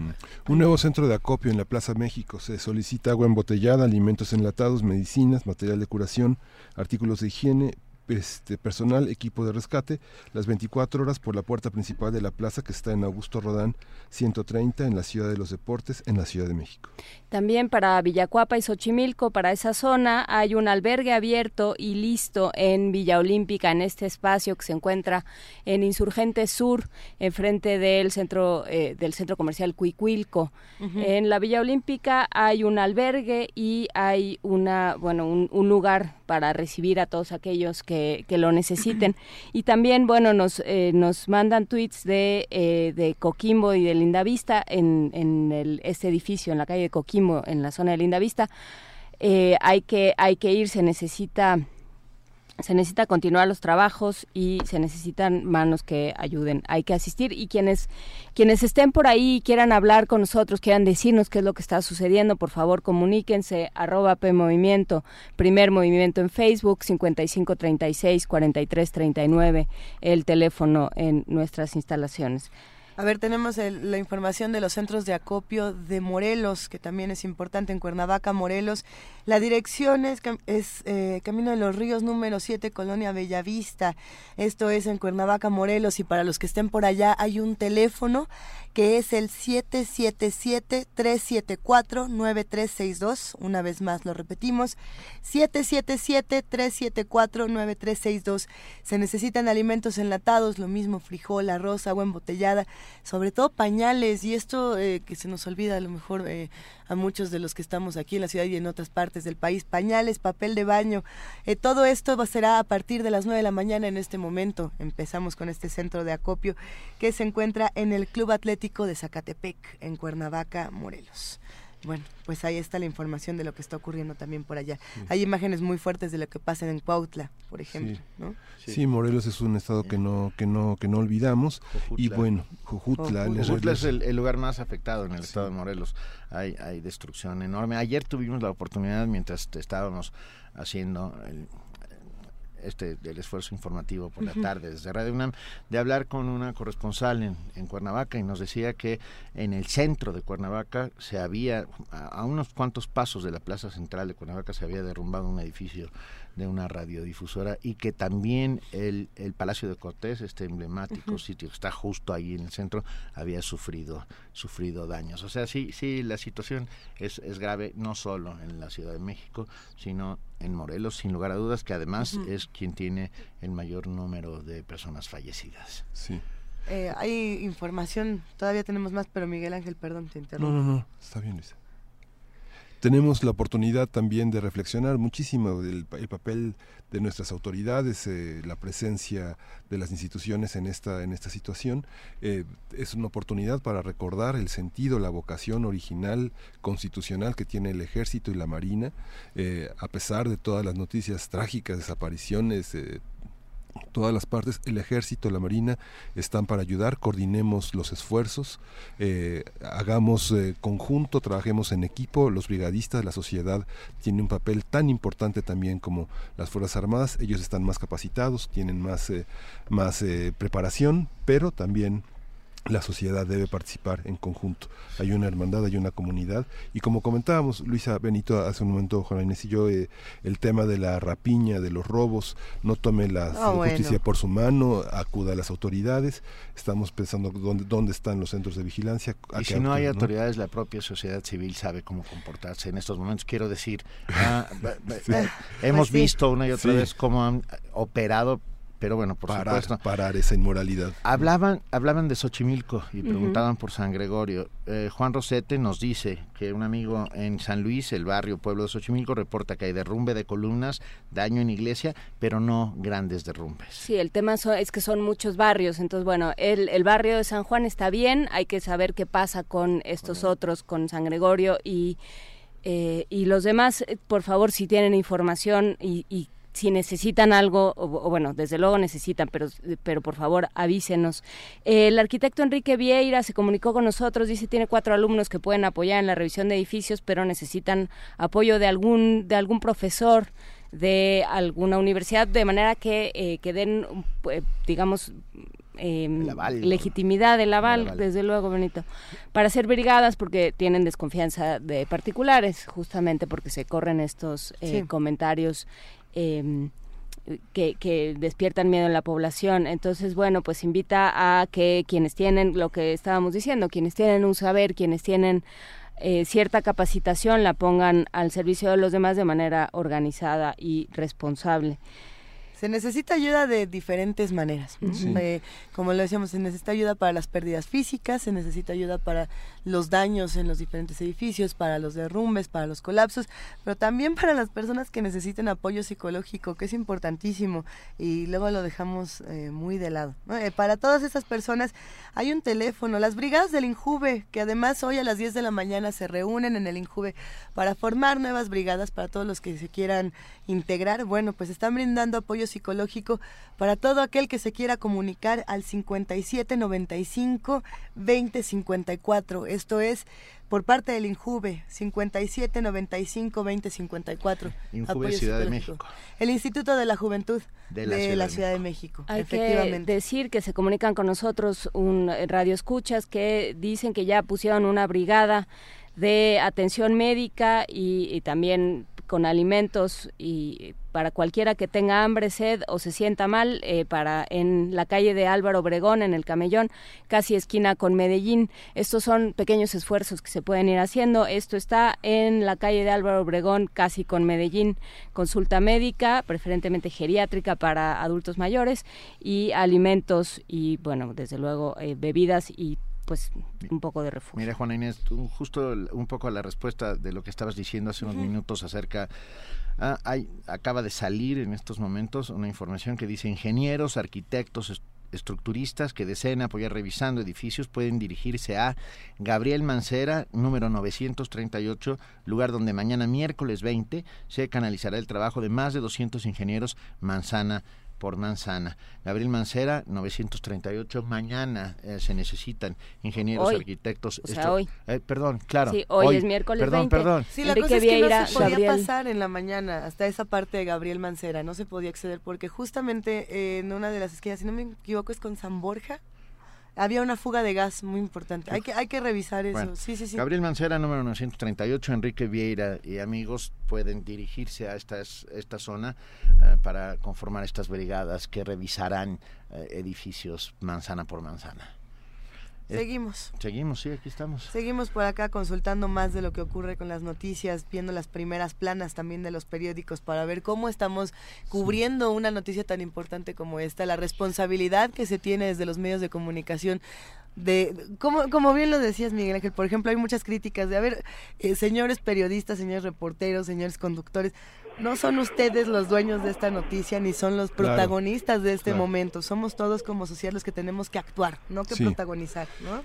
Un nuevo centro de acopio en la Plaza México. Se solicita agua embotellada, alimentos enlatados, medicinas, material de curación, artículos de higiene, este, personal, equipo de rescate, las 24 horas por la puerta principal de la plaza que está en Augusto Rodán 130 en la Ciudad de los Deportes, en la Ciudad de México. También para Villacuapa y Xochimilco, para esa zona, hay un albergue abierto y listo en Villa Olímpica, en este espacio que se encuentra en Insurgente Sur, enfrente del centro, eh, del centro comercial Cuicuilco. En la Villa Olímpica hay un albergue y hay una, bueno, un, un lugar para recibir a todos aquellos que, que lo necesiten. Y también, bueno, nos, eh, nos mandan tweets de, eh, de Coquimbo y de Lindavista en, en el, este edificio, en la calle de Coquimbo, en la zona de Lindavista. Eh, hay, que, hay que ir, se necesita se necesita continuar los trabajos y se necesitan manos que ayuden. Hay que asistir y quienes quienes estén por ahí y quieran hablar con nosotros, quieran decirnos qué es lo que está sucediendo, por favor comuníquense arroba P primer movimiento en Facebook, 5536 4339, el teléfono en nuestras instalaciones. A ver, tenemos el- la información de los centros de acopio de Morelos, que también es importante en Cuernavaca, Morelos. La dirección es, es eh, Camino de los Ríos número 7, Colonia Bellavista. Esto es en Cuernavaca, Morelos. Y para los que estén por allá, hay un teléfono que es el 777-374-9362. Una vez más lo repetimos. 777-374-9362. Se necesitan alimentos enlatados, lo mismo frijol, arroz, agua embotellada, sobre todo pañales. Y esto eh, que se nos olvida a lo mejor eh, a muchos de los que estamos aquí en la ciudad y en otras partes del país. Pañales, papel de baño. Eh, todo esto será a partir de las 9 de la mañana en este momento. Empezamos con este centro de acopio que se encuentra en el Club Atlético de Zacatepec, en Cuernavaca, Morelos. Bueno, pues ahí está la información de lo que está ocurriendo también por allá. Hay imágenes muy fuertes de lo que pasa en Cuautla, por ejemplo, sí. ¿no? Sí. Morelos es un estado que no que no que no olvidamos y bueno, Jujutla, Jujutla es el, el, lugar más afectado en el estado de Morelos. Hay hay destrucción enorme. Ayer tuvimos la oportunidad mientras estábamos haciendo el, este del esfuerzo informativo por la tarde desde Radio UNAM, de hablar con una corresponsal en, en, Cuernavaca y nos decía que en el centro de Cuernavaca se había, a, a, unos cuantos pasos de la plaza central de Cuernavaca se había derrumbado un edificio de una radiodifusora y que también el, el Palacio de Cortés, este emblemático uh -huh. sitio que está justo ahí en el centro, había sufrido, sufrido daños. O sea, sí, sí, la situación es, es grave no solo en la Ciudad de México, sino en Morelos, sin lugar a dudas, que además uh -huh. es quien tiene el mayor número de personas fallecidas. Sí. Eh, hay información, todavía tenemos más, pero Miguel Ángel, perdón, te interrumpo. No, no, no, está bien, Luisa tenemos la oportunidad también de reflexionar muchísimo del el papel de nuestras autoridades, eh, la presencia de las instituciones en esta en esta situación. Eh, es una oportunidad para recordar el sentido, la vocación original constitucional que tiene el Ejército y la Marina, eh, a pesar de todas las noticias trágicas, desapariciones todas las partes, el ejército, la marina, están para ayudar, coordinemos los esfuerzos, eh, hagamos eh, conjunto, trabajemos en equipo, los brigadistas, la sociedad tiene un papel tan importante también como las Fuerzas Armadas, ellos están más capacitados, tienen más, eh, más preparación, pero también la sociedad debe participar en conjunto. Hay una hermandad, hay una comunidad. Y como comentábamos, Luisa Benito, hace un momento, Juan Inés y yo, eh, el tema de la rapiña, de los robos, no tome la oh, justicia bueno. por su mano, acuda a las autoridades. Estamos pensando dónde, dónde están los centros de vigilancia. Y si no hay ¿no? autoridades, la propia sociedad civil sabe cómo comportarse en estos momentos. Quiero decir, ah, sí. eh, hemos pues visto una y otra sí. vez cómo han operado pero bueno, por parar, supuesto. Parar esa inmoralidad. Hablaban, hablaban de Xochimilco y preguntaban uh -huh. por San Gregorio. Eh, Juan Rosete nos dice que un amigo en San Luis, el barrio pueblo de Xochimilco, reporta que hay derrumbe de columnas, daño en iglesia, pero no grandes derrumbes. Sí, el tema so, es que son muchos barrios. Entonces, bueno, el, el, barrio de San Juan está bien, hay que saber qué pasa con estos bueno. otros, con San Gregorio y... Eh, y los demás, por favor, si tienen información y, y si necesitan algo, o, o, bueno, desde luego necesitan, pero, pero por favor avísenos. Eh, el arquitecto Enrique Vieira se comunicó con nosotros, dice tiene cuatro alumnos que pueden apoyar en la revisión de edificios, pero necesitan apoyo de algún, de algún profesor de alguna universidad, de manera que, eh, que den, eh, digamos, eh, aval, legitimidad del aval, el aval, desde luego, Benito, para ser brigadas porque tienen desconfianza de particulares, justamente porque se corren estos eh, sí. comentarios eh, que, que, despiertan miedo en la población. Entonces, bueno, pues invita a que quienes tienen lo que estábamos diciendo, quienes tienen un saber, quienes tienen eh, cierta capacitación, la pongan al servicio de los demás de manera organizada y responsable. Se necesita ayuda de diferentes maneras. Sí. Eh, como lo decíamos, se necesita ayuda para las pérdidas físicas, se necesita ayuda para los daños en los diferentes edificios, para los derrumbes, para los colapsos, pero también para las personas que necesiten apoyo psicológico, que es importantísimo y luego lo dejamos eh, muy de lado. ¿no? Eh, para todas esas personas hay un teléfono, las brigadas del INJUVE, que además hoy a las 10 de la mañana se reúnen en el INJUVE para formar nuevas brigadas para todos los que se quieran integrar. Bueno, pues están brindando apoyo psicológico para todo aquel que se quiera comunicar al 5795 2054. Esto es por parte del INJUVE 5795 2054. INJUVE Ciudad de México. El Instituto de la Juventud de la, de Ciudad, la de Ciudad de México. Hay efectivamente. que decir que se comunican con nosotros un radio escuchas que dicen que ya pusieron una brigada de atención médica y, y también con alimentos y para cualquiera que tenga hambre, sed o se sienta mal, eh, para en la calle de Álvaro Obregón, en el Camellón, casi esquina con Medellín. Estos son pequeños esfuerzos que se pueden ir haciendo. Esto está en la calle de Álvaro Obregón, casi con Medellín. Consulta médica, preferentemente geriátrica para adultos mayores y alimentos y, bueno, desde luego, eh, bebidas y pues un poco de refugio. Mira, Juana Inés, tú, justo un poco a la respuesta de lo que estabas diciendo hace unos uh -huh. minutos acerca Ah, hay, acaba de salir en estos momentos una información que dice ingenieros, arquitectos, estructuristas que deseen apoyar revisando edificios pueden dirigirse a Gabriel Mancera, número 938, lugar donde mañana miércoles 20 se canalizará el trabajo de más de 200 ingenieros manzana por manzana. Gabriel Mancera, 938. Mañana eh, se necesitan ingenieros, arquitectos. O sea, hoy. Eh, perdón, claro. Sí, hoy, es miércoles perdón, 20. Perdón, Sí, la cosa es que no se podía pasar en la mañana hasta esa parte de Gabriel Mancera. No se podía acceder porque justamente eh, en una de las esquinas, si no me equivoco, es con San Borja había una fuga de gas muy importante. Hay que, hay que revisar eso. sí, sí, sí. Gabriel Mancera, número 938, Enrique Vieira y amigos pueden dirigirse a estas, esta zona eh, para conformar estas brigadas que revisarán eh, edificios manzana por manzana. Seguimos. Seguimos, sí, aquí estamos. Seguimos por acá consultando más de lo que ocurre con las noticias, viendo las primeras planas también de los periódicos para ver cómo estamos cubriendo una noticia tan importante como esta, la responsabilidad que se tiene desde los medios de comunicación de como, como bien lo decías Miguel Ángel, por ejemplo, hay muchas críticas de, a ver, eh, señores periodistas, señores reporteros, señores conductores, no son ustedes los dueños de esta noticia ni son los protagonistas de este momento. Somos todos como sociedad los que tenemos que actuar, no que protagonizar, ¿no?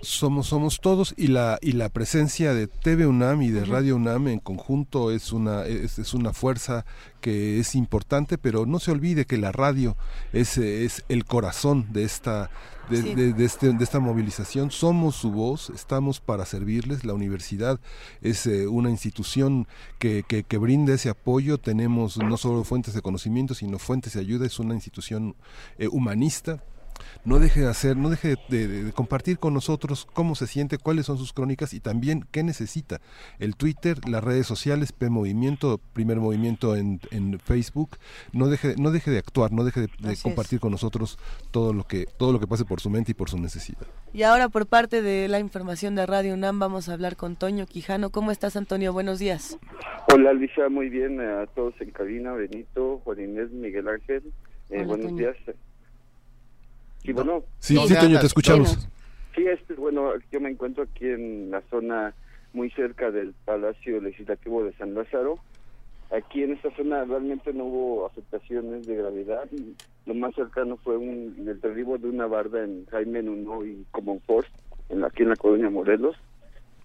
Somos somos todos y la y la presencia de TV UNAM y de Radio UNAM en conjunto es una es, es, una fuerza que es importante, pero no se olvide que la radio es es el corazón de esta de, este, de, esta movilización. Somos su voz, estamos para servirles. La universidad es eh, una institución que, que, que, brinda ese apoyo. Tenemos no solo fuentes de conocimiento, sino fuentes de ayuda. Es una institución eh, humanista no deje de hacer, no deje de, compartir con nosotros cómo se siente, cuáles son sus crónicas y también qué necesita. El Twitter, las redes sociales, P Movimiento, Primer Movimiento en, Facebook, no deje, no deje de actuar, no deje de, compartir con nosotros todo lo que, todo lo que pase por su mente y por su necesidad. Y ahora por parte de la información de Radio UNAM vamos a hablar con Toño Quijano. ¿Cómo estás Antonio? Buenos días. Hola Alicia, muy bien a todos en cabina, Benito, Juan Inés, Miguel Ángel. Eh, buenos días. Sí, bueno. Sí, sí, Toño, te escuchamos. Sí, este, bueno, yo me encuentro aquí en la zona muy cerca del Palacio Legislativo de San Lázaro. Aquí en esta zona realmente no hubo afectaciones de gravedad. Lo más cercano fue un, el derribo de una barda en Jaime Nuno y Force, en aquí en la colonia Morelos.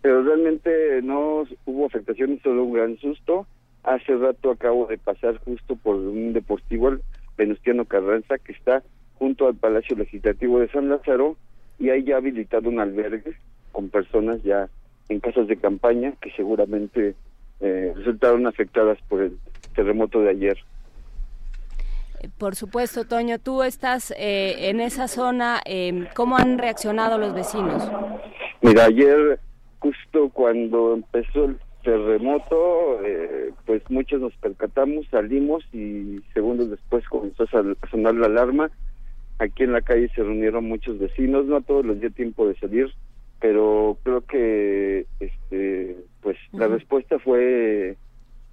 Pero realmente no hubo afectaciones, solo un gran susto. Hace rato acabo de pasar justo por un deportivo, el Venustiano Carranza, que está junto al Palacio Legislativo de San Lázaro y hay ya habilitado un albergue con personas ya en casas de campaña que seguramente eh, resultaron afectadas por el terremoto de ayer. Eh, por supuesto, Toño, tú estás eh, en esa zona. Em, ¿Cómo han reaccionado los vecinos? Mira, ayer, justo cuando empezó el terremoto, pues muchos nos percatamos, salimos y segundos después comenzó a sonar la alarma Aquí en la calle se reunieron muchos vecinos, no a todos les dio tiempo de salir, pero creo que este pues la respuesta fue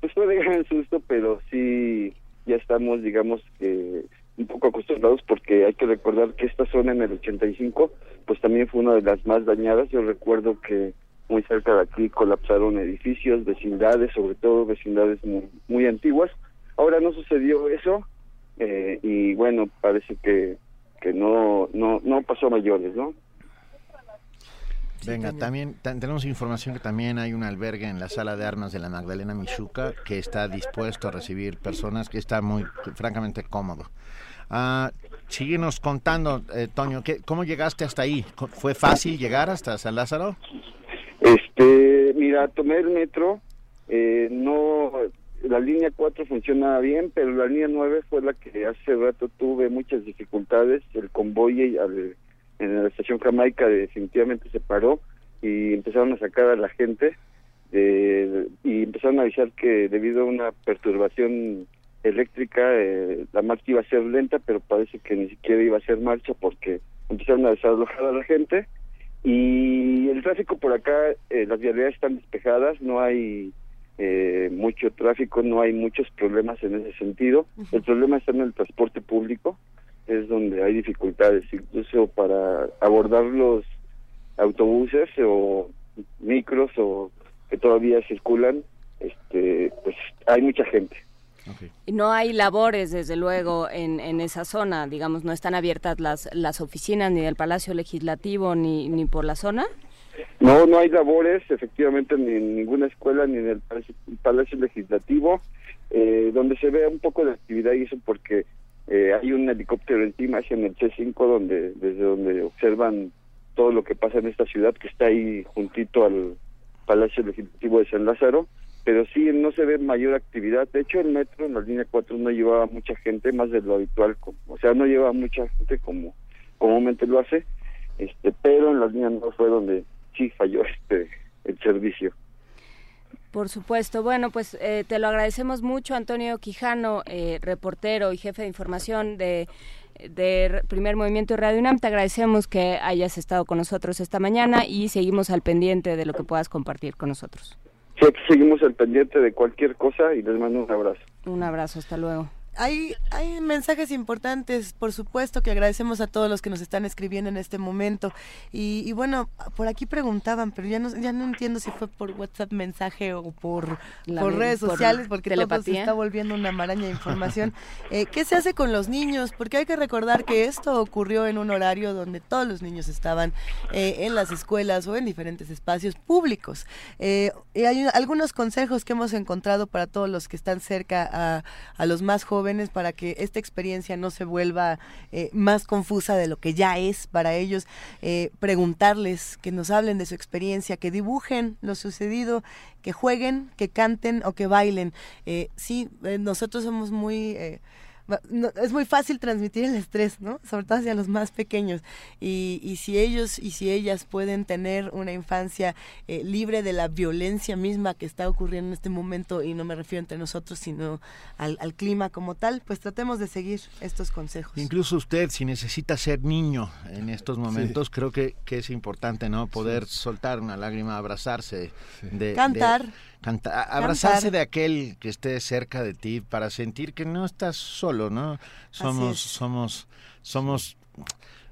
pues fue de gran susto, pero sí ya estamos digamos que un poco acostumbrados porque hay que recordar que esta zona en el 85 pues también fue una de las más dañadas. Yo recuerdo que muy cerca de aquí colapsaron edificios, vecindades, sobre todo vecindades muy, muy antiguas. Ahora no sucedió eso eh, y bueno, parece que que no, no, no pasó mayores, ¿no? Venga, también tenemos información que también hay un albergue en la sala de armas de la Magdalena Michuca que está dispuesto a recibir personas, que está muy, francamente cómodo. Ah, síguenos contando, eh, Toño, ¿qué, ¿cómo llegaste hasta ahí? ¿Fue fácil llegar hasta San Lázaro? Este, mira, tomé el metro, eh, no la línea 4 funciona bien, pero la línea 9 fue la que hace rato tuve muchas dificultades. El convoy en la estación Jamaica definitivamente se paró y empezaron a sacar a la gente eh, y empezaron a avisar que debido a una perturbación eléctrica eh, la marcha iba a ser lenta, pero parece que ni siquiera iba a ser marcha porque empezaron a desalojar a la gente y el tráfico por acá, eh, las vialidades están despejadas, no hay eh, mucho tráfico, no hay muchos problemas en ese sentido. El problema está en el transporte público, es donde hay dificultades, incluso para abordar los autobuses o micros o que todavía circulan, este, pues hay mucha gente. No hay labores, desde luego, en, en esa zona, digamos, no están abiertas las, las oficinas ni del Palacio Legislativo ni, ni por la zona. No, no hay labores, efectivamente, ni en ninguna escuela ni en el Palacio, Legislativo, eh, donde se ve un poco de actividad y eso porque eh, hay un helicóptero encima, hacia en el C5, donde, desde donde observan todo lo que pasa en esta ciudad, que está ahí juntito al Palacio Legislativo de San Lázaro, pero sí no se ve mayor actividad. De hecho, el metro en la línea 4 no llevaba mucha gente, más de lo habitual, o sea, no lleva mucha gente como comúnmente lo hace, este, pero en la línea no fue donde sí falló este el servicio. Por supuesto. Bueno, pues eh, te lo agradecemos mucho, Antonio Quijano, eh, reportero y jefe de información de, de Primer Movimiento Radio UNAM. Te agradecemos que hayas estado con nosotros esta mañana y seguimos al pendiente de lo que puedas compartir con nosotros. Sí, seguimos al pendiente de cualquier cosa y les mando un abrazo. Un abrazo, hasta luego. Hay, hay mensajes importantes, por supuesto, que agradecemos a todos los que nos están escribiendo en este momento. Y, bueno, por aquí preguntaban, pero ya no, ya no entiendo si fue por WhatsApp mensaje o por, por redes sociales, porque todo se está volviendo una maraña de información. Eh, ¿Qué se hace con los niños? Porque hay que recordar que esto ocurrió en un horario donde todos los niños estaban eh, en las escuelas o en diferentes espacios públicos. Eh, y hay algunos consejos que hemos encontrado para todos los que están cerca a, a los más jóvenes para que esta experiencia no se vuelva eh, más confusa de lo que ya es para ellos, eh, preguntarles que nos hablen de su experiencia, que dibujen lo sucedido, que jueguen, que canten o que bailen. Eh, sí, nosotros somos muy es muy fácil transmitir el estrés, ¿no? Sobre todo hacia los más pequeños. Y, y si ellos y si ellas pueden tener una infancia eh, libre de la violencia misma que está ocurriendo en este momento, y no me refiero entre nosotros, sino al, clima como tal, pues tratemos de seguir estos consejos. Incluso usted, si necesita ser niño en estos momentos, creo que, que, es importante, ¿no? Poder soltar una lágrima, abrazarse. De, Cantar abrazarse de aquel que esté cerca de ti para sentir que no estás solo, ¿no? Somos, somos, somos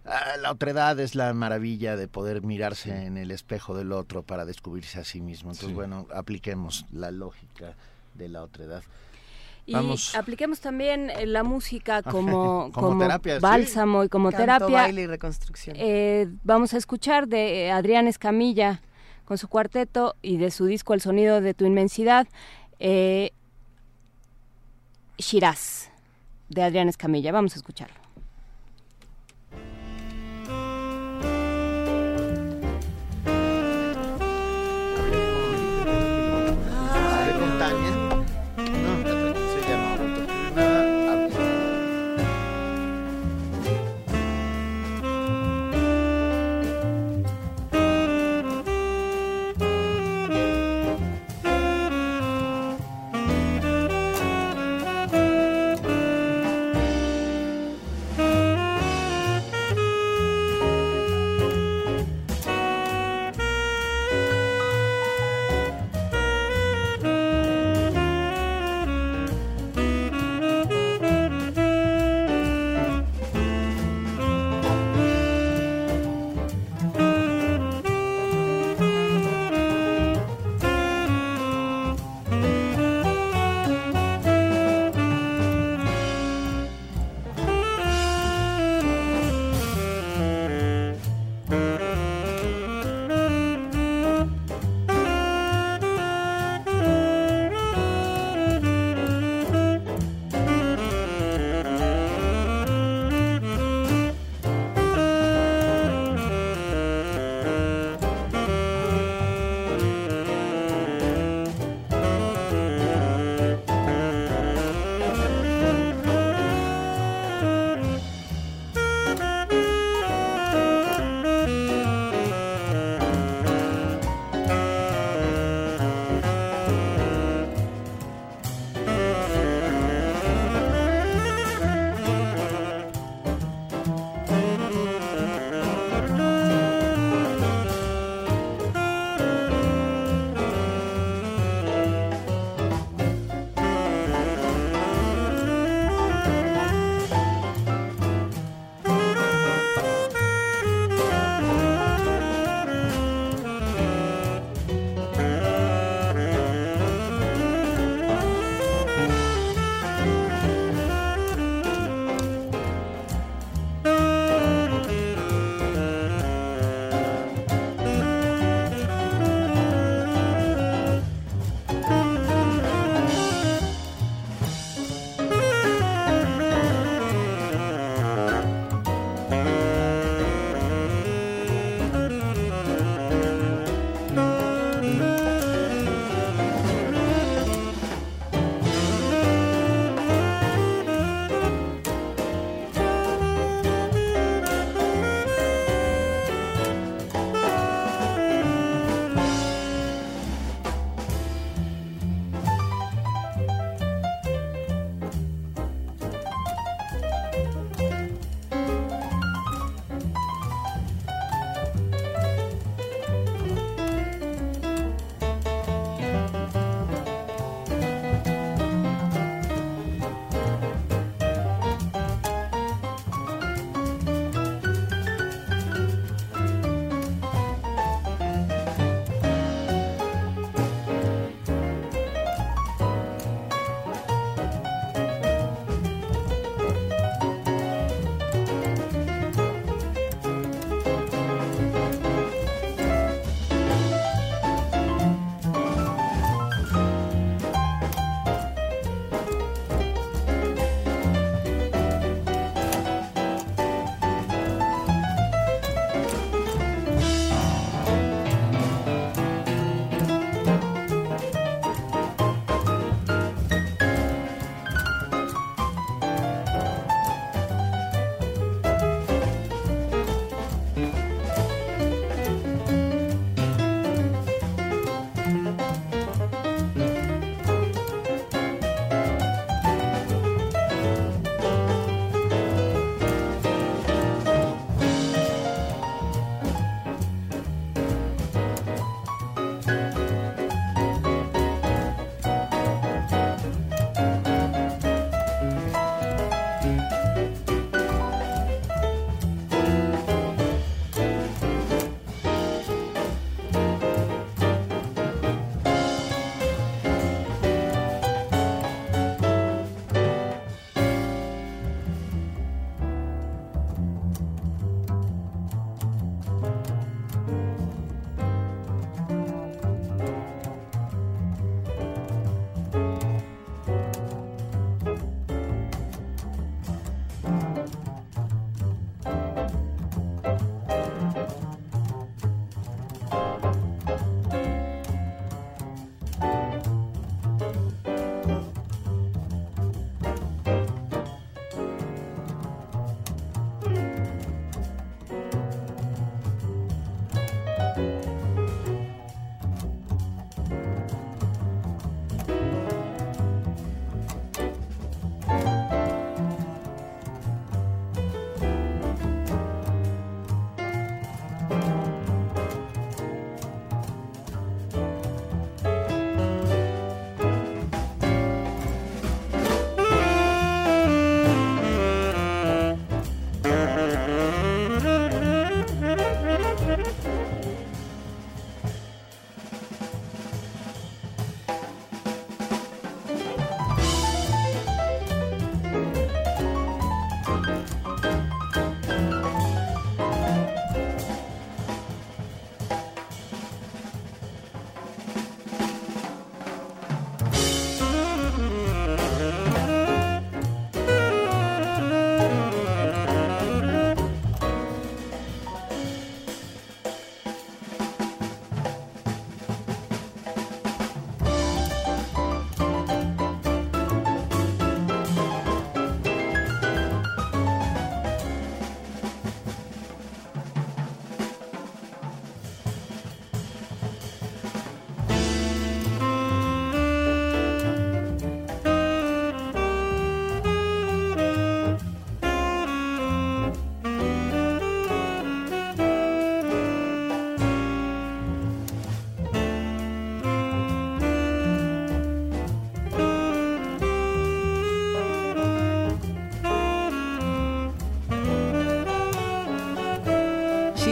ah, la otredad es la maravilla de poder mirarse en el espejo del otro para descubrirse a sí mismo. Entonces, bueno, apliquemos la lógica de la otredad. Y apliquemos también eh, la música como, como, bálsamo y como terapia. baile y reconstrucción. Eh, vamos a escuchar de eh, Adrián Escamilla con su cuarteto y de su disco El sonido de tu inmensidad, eh, Shiraz, de Adrián Escamilla. Vamos a escucharlo.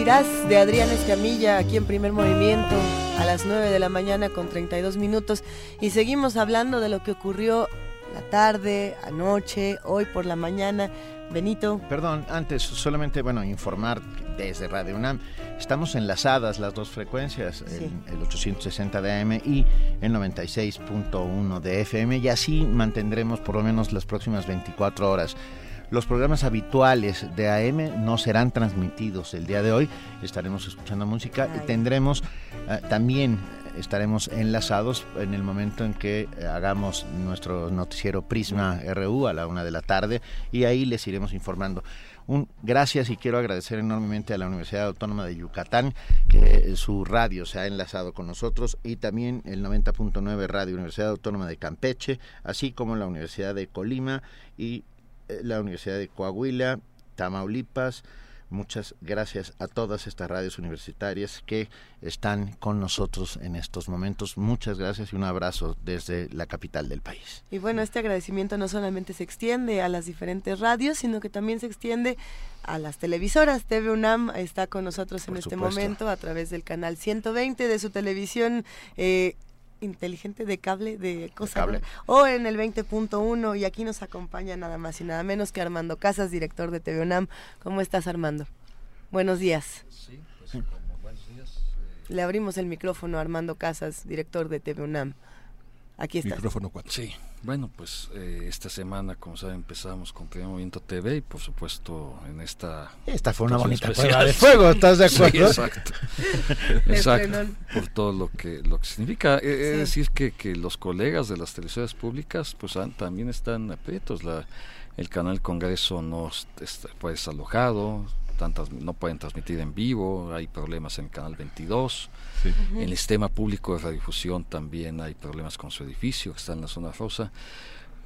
Shiraz de Adrián Escamilla, aquí en primer movimiento, a las 9 de la mañana con 32 minutos. Y seguimos hablando de lo que ocurrió la tarde, anoche, hoy por la mañana. Benito. Perdón, antes solamente, bueno, informar desde Radio UNAM. Estamos enlazadas las dos frecuencias, el, 860 de AM y el 96.1 de FM, y así mantendremos por lo menos las próximas 24 horas. Los programas habituales de AM no serán transmitidos el día de hoy. Estaremos escuchando música y tendremos eh, también estaremos enlazados en el momento en que hagamos nuestro noticiero Prisma RU a la una de la tarde y ahí les iremos informando. Un gracias y quiero agradecer enormemente a la Universidad Autónoma de Yucatán que su radio se ha enlazado con nosotros y también el 90.9 Radio Universidad Autónoma de Campeche, así como la Universidad de Colima y la Universidad de Coahuila, Tamaulipas. Muchas gracias a todas estas radios universitarias que están con nosotros en estos momentos. Muchas gracias y un abrazo desde la capital del país. Y bueno, este agradecimiento no solamente se extiende a las diferentes radios, sino que también se extiende a las televisoras. TV UNAM está con nosotros en este momento a través del canal 120 de su televisión eh, inteligente de cable de cosa o en el 20.1 y aquí nos acompaña nada más y nada menos que Armando Casas, director de TV UNAM. ¿Cómo estás Armando? Buenos días. Sí, pues como buenos días. Eh. Le abrimos el micrófono a Armando Casas, director de TV UNAM. Aquí está. Micrófono 4. Sí. Bueno, pues eh, esta semana, como saben, empezamos con Primer Movimiento TV y por supuesto en esta... Esta fue una bonita prueba de fuego, ¿estás de acuerdo? Sí, exacto. exacto. Por todo lo que, lo que significa. Eh, es decir, que, que los colegas de las televisiones públicas pues también están aprietos. La, el canal Congreso no está, pues alojado, tantas no pueden transmitir en vivo, hay problemas en el canal 22. En el sistema público de radiodifusión también hay problemas con su edificio, que está en la zona rosa.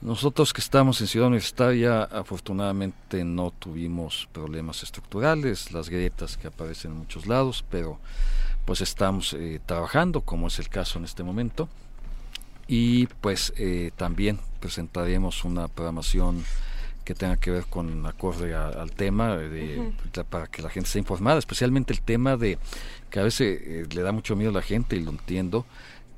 Nosotros que estamos en Ciudad Universitaria, afortunadamente no tuvimos problemas estructurales, las grietas que aparecen en muchos lados, pero pues estamos eh, trabajando, como es el caso en este momento. Y pues eh, también presentaremos una programación que tenga que ver con acorde al tema de, para que la gente esté informada, especialmente el tema de que a veces eh, le da mucho miedo a la gente y lo entiendo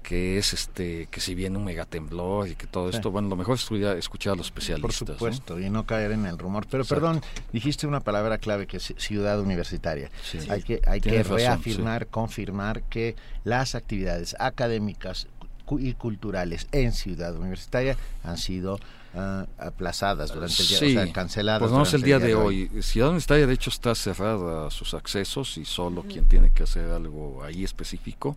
que es este que si viene un megatemblor y que todo esto, bueno, lo mejor es escuchar a los especialistas. Por supuesto, y no caer en el rumor. Pero perdón, dijiste una palabra clave que es ciudad universitaria. Hay que, hay que reafirmar, confirmar que las actividades académicas y culturales en ciudad universitaria han sido uh, aplazadas durante el día, sí, o sea, canceladas. Pues no es el día, de, hoy. hoy. Ciudad Universitaria, de hecho, está cerrada a sus accesos y solo quien tiene que hacer algo ahí específico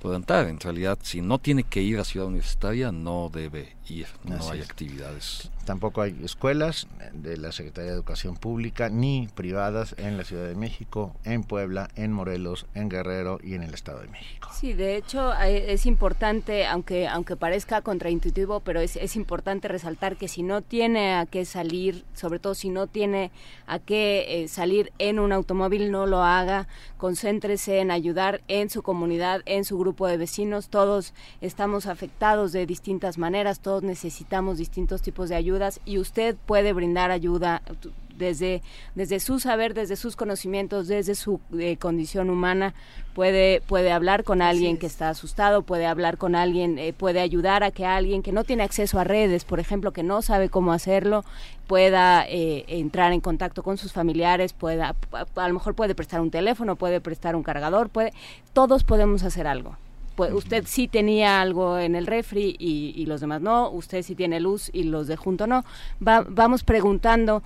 puede entrar. En realidad, si no tiene que ir a Ciudad Universitaria, no debe ir. No Así hay es. actividades. Tampoco hay escuelas de la Secretaría de Educación Pública ni privadas en la Ciudad de México, en Puebla, en Morelos, en Guerrero y en el Estado de México. Sí, de hecho eh, es importante, aunque aunque parezca contraintuitivo, pero es, es importante resaltar que si no tiene a qué salir, sobre todo si no tiene a qué eh, salir en un automóvil, no lo haga, concéntrese en ayudar en su comunidad, en su grupo de vecinos, todos estamos afectados de distintas maneras, todos necesitamos distintos tipos de ayudas y usted puede brindar ayuda desde, desde su saber, desde sus conocimientos, desde su eh, condición humana, puede, puede hablar con alguien que está asustado, puede hablar con alguien, eh, puede ayudar a que alguien que no tiene acceso a redes, por ejemplo, que no sabe cómo hacerlo, pueda eh, entrar en contacto con sus familiares, pueda, a, a lo mejor puede prestar un teléfono, puede prestar un cargador, puede, todos podemos hacer algo pues usted sí tenía algo en el refri y, y, los demás no, usted sí tiene luz y los de junto no. Va, vamos preguntando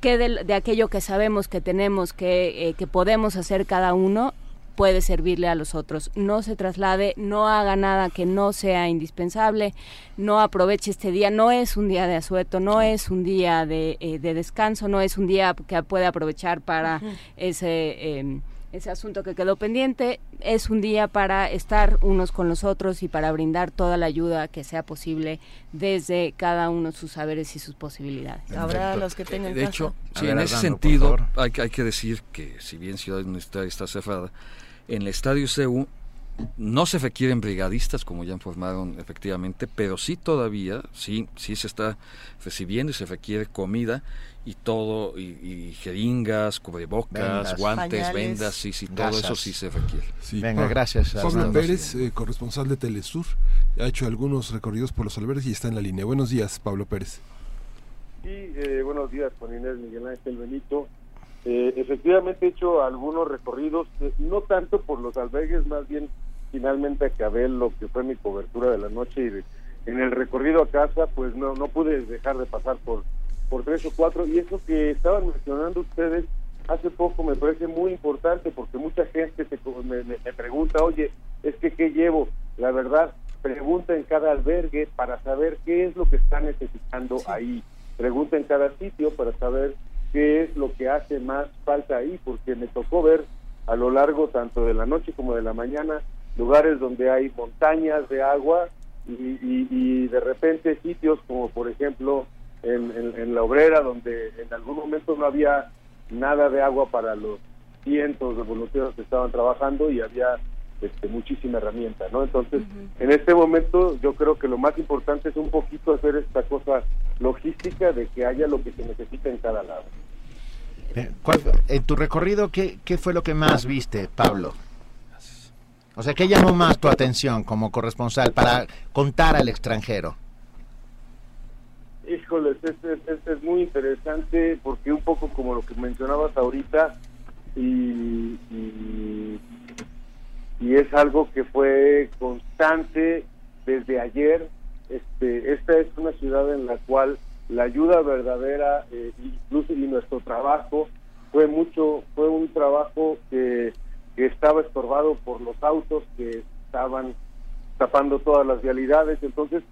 qué de, de, aquello que sabemos que tenemos, que, eh, que podemos hacer cada uno, puede servirle a los otros. No se traslade, no haga nada que no sea indispensable, no aproveche este día, no es un día de asueto, no es un día de, eh, de descanso, no es un día que puede aprovechar para ese... Eh, ese asunto que quedó pendiente. Es un día para estar unos con los otros y para brindar toda la ayuda que sea posible desde cada uno sus saberes y sus posibilidades. Habrá los que tengan De hecho, sí, ver, en ese sentido hay, hay, que decir que si bien Ciudad Universitaria está cerrada, en el Estadio CEU no se requieren brigadistas, como ya informaron efectivamente, pero sí todavía, sí, sí se está recibiendo y se requiere comida y todo, y, jeringas, cubrebocas, guantes, vendas, sí, sí, todo eso sí se requiere. Venga, gracias. Pablo Pérez, eh, corresponsal de Telesur, ha hecho algunos recorridos por los albergues y está en la línea. Buenos días, Pablo Pérez. Sí, eh, buenos días, Juan Inés Miguel Ángel Benito. Eh, efectivamente he hecho algunos recorridos, no tanto por los albergues, más bien finalmente acabé lo que fue mi cobertura de la noche y en el recorrido a casa pues no no pude dejar de pasar por por tres o cuatro y eso que estaban mencionando ustedes hace poco me parece muy importante porque mucha gente me, me, pregunta oye es que qué llevo la verdad pregunta en cada albergue para saber qué es lo que está necesitando ahí. Pregunta en cada sitio para saber qué es lo que hace más falta ahí porque me tocó ver a lo largo tanto de la noche como de la mañana lugares donde hay montañas de agua y, de repente sitios como por ejemplo en, la obrera donde en algún momento no había nada de agua para los cientos de voluntarios que estaban trabajando y había este, muchísima herramienta, ¿no? Entonces, en este momento yo creo que lo más importante es un poquito hacer esta cosa logística de que haya lo que se necesita en cada lado. Eh, en tu recorrido, ¿qué, ¿qué fue lo que más viste, Pablo? O sea, ¿qué llamó más tu atención como corresponsal para contar al extranjero? Híjoles, es, es, muy interesante porque un poco como lo que mencionabas ahorita y, y, es algo que fue constante desde ayer. Este, esta es una ciudad en la cual la ayuda verdadera, eh, incluso y nuestro trabajo, fue mucho, fue un trabajo que que estaba estorbado por los autos que estaban tapando todas las vialidades. Entonces,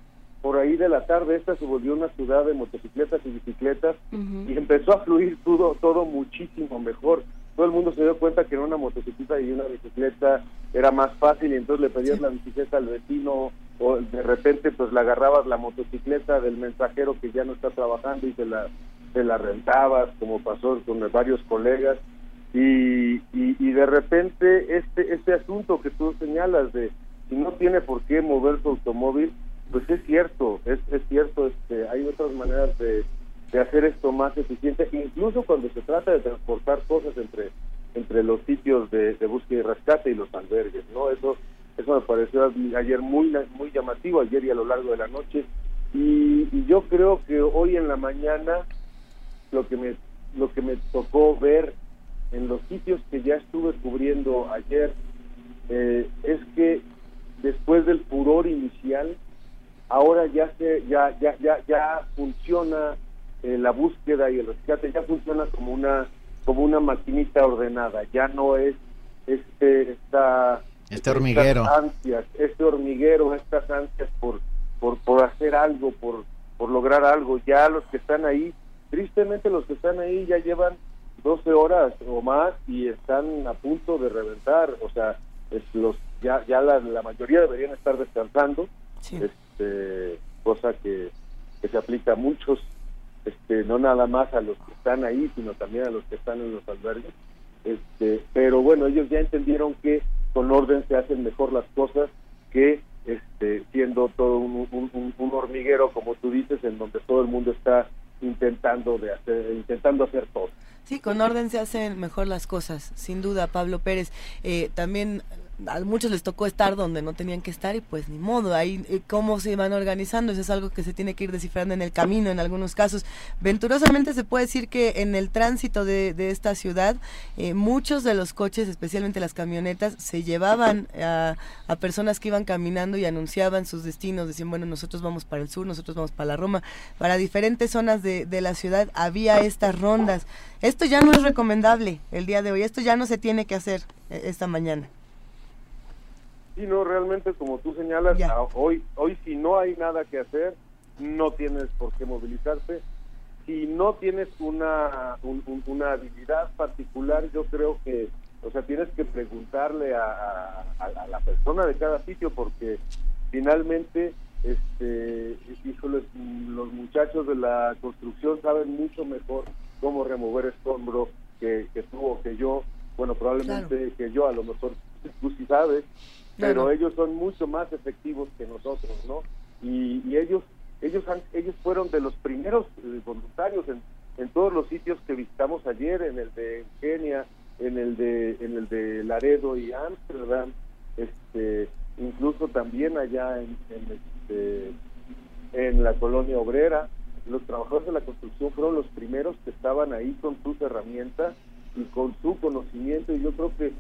por ahí de la tarde, esta se volvió una ciudad de motocicletas y bicicletas y empezó a fluir todo, todo muchísimo mejor. Todo el mundo se dio cuenta que en una motocicleta y una bicicleta era más fácil y entonces le pedías la bicicleta al vecino o de repente pues le agarrabas la motocicleta del mensajero que ya no está trabajando y se la, se la rentabas, como pasó con varios colegas. Y, y, de repente este este asunto que tú señalas de si no tiene por qué mover su automóvil pues es cierto es, es cierto este hay otras maneras de, de hacer esto más eficiente incluso cuando se trata de transportar cosas entre entre los sitios de, búsqueda y rescate y los albergues no eso eso me pareció ayer muy muy llamativo ayer y a lo largo de la noche. Y, y yo creo que hoy en la mañana lo que me lo que me tocó ver en los sitios que ya estuve cubriendo ayer eh, es que después del furor inicial ahora ya se ya ya ya ya funciona eh, la búsqueda y el rescate ya funciona como una como una maquinita ordenada ya no es este esta este hormiguero. ansias este hormiguero estas ansias por por por hacer algo por por lograr algo ya los que están ahí tristemente los que están ahí ya llevan 12 horas o más y están a punto de reventar, o sea, es los ya ya la, mayoría deberían estar descansando, este, cosa que, que se aplica a muchos, este, no nada más a los que están ahí, sino también a los que están en los albergues. Este, pero bueno, ellos ya entendieron que con orden se hacen mejor las cosas que este, siendo todo un, un, un hormiguero, como tú dices, en donde todo el mundo está intentando de hacer, intentando hacer todo. Sí, con orden se hacen mejor las cosas, sin duda, Pablo Pérez. Eh, también a muchos les tocó estar donde no tenían que estar y pues ni modo, ahí eh, cómo se van organizando, eso es algo que se tiene que ir descifrando en el camino en algunos casos. Venturosamente se puede decir que en el tránsito de, esta ciudad eh, muchos de los coches, especialmente las camionetas, se llevaban a, personas que iban caminando y anunciaban sus destinos, decían, bueno, nosotros vamos para el sur, nosotros vamos para la Roma, para diferentes zonas de, de la ciudad había estas rondas. Esto ya no es recomendable el día de hoy, esto ya no se tiene que hacer eh, esta mañana. Sí, no, realmente como tú señalas, hoy, hoy si no hay nada que hacer, no tienes por qué movilizarte. Si no tienes una, una habilidad particular, yo creo que, o sea, tienes que preguntarle a, la persona de cada sitio porque finalmente, este, híjoles, los muchachos de la construcción saben mucho mejor cómo remover escombro que, que tú o que yo. Bueno, probablemente que yo, a lo mejor tú sí sabes, pero ellos son mucho más efectivos que nosotros, ¿no? Y, ellos ellos han, ellos fueron de los primeros eh, voluntarios en, en todos los sitios que visitamos ayer, en el de Kenia, en el de en el de Laredo y Ámsterdam, este, incluso también allá en, en, este, en la colonia obrera, los trabajadores de la construcción fueron los primeros que estaban ahí con sus herramientas y con su conocimiento. Y yo creo que,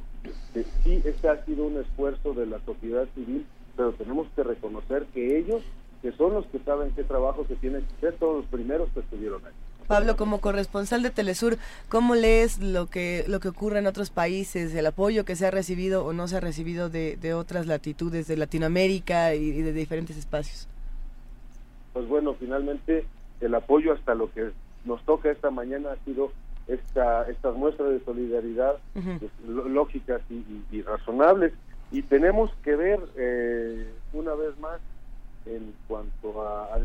sí, este ha sido un esfuerzo de la sociedad civil, pero tenemos que reconocer que ellos, que son los que saben qué trabajo se tiene que hacer, todos los primeros que estuvieron ahí. Pablo, como corresponsal de Telesur, ¿cómo lees lo que lo que ocurre en otros países, el apoyo que se ha recibido o no se ha recibido de, de otras latitudes de Latinoamérica y, de diferentes espacios? Pues bueno, finalmente el apoyo hasta lo que nos toca esta mañana ha sido esta, estas muestras de solidaridad pues, lógicas y, razonables. Y tenemos que ver eh, una vez más en cuanto a,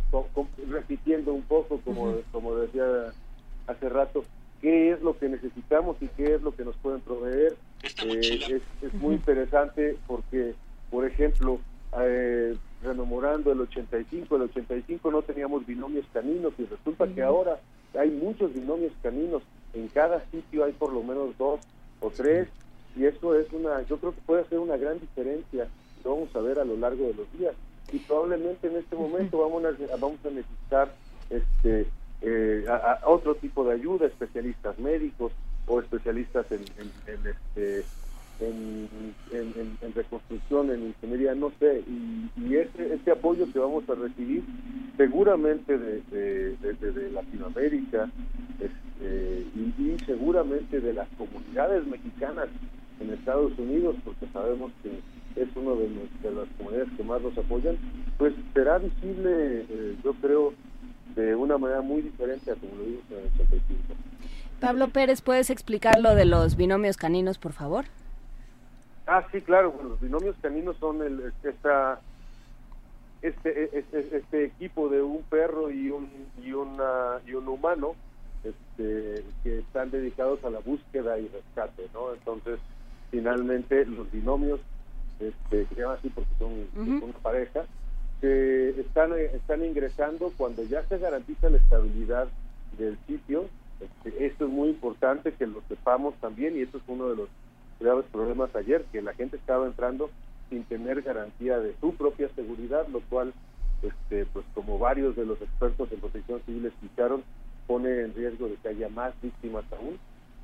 repitiendo un poco, como, como decía hace rato, qué es lo que necesitamos y qué es lo que nos pueden proveer. Eh, es, muy interesante porque, por ejemplo, eh, rememorando el 85, el 85 no teníamos binomios caninos y resulta que ahora hay muchos binomios caninos, en cada sitio hay por lo menos dos o tres y eso es una, yo creo que puede hacer una gran diferencia, lo vamos a ver a lo largo de los días. Y probablemente en este momento vamos a, vamos a necesitar este eh, a, otro tipo de ayuda, especialistas médicos o especialistas en, en este en, reconstrucción, en ingeniería, no sé, y, este, este, apoyo que vamos a recibir seguramente de, de, Latinoamérica este, y, seguramente de las comunidades mexicanas en Estados Unidos, porque sabemos que es uno de, las comunidades que más nos apoyan, pues será visible, eh, yo creo, de una manera muy diferente a como lo vimos en el 85. Pablo Pérez, ¿puedes explicar lo de los binomios caninos, por favor? Ah, sí, claro, los binomios caninos son el, esta, este, e, este, este, equipo de un perro y un, y, una, y un humano este, que están dedicados a la búsqueda y rescate, ¿no? Entonces, finalmente, los binomios, este, se llaman así porque son una pareja, que están, están ingresando cuando ya se garantiza la estabilidad del sitio. Este, esto es muy importante que lo sepamos también y esto es uno de los graves problemas ayer, que la gente estaba entrando sin tener garantía de su propia seguridad, lo cual, este, pues como varios de los expertos en protección civil explicaron, pone en riesgo de que haya más víctimas aún.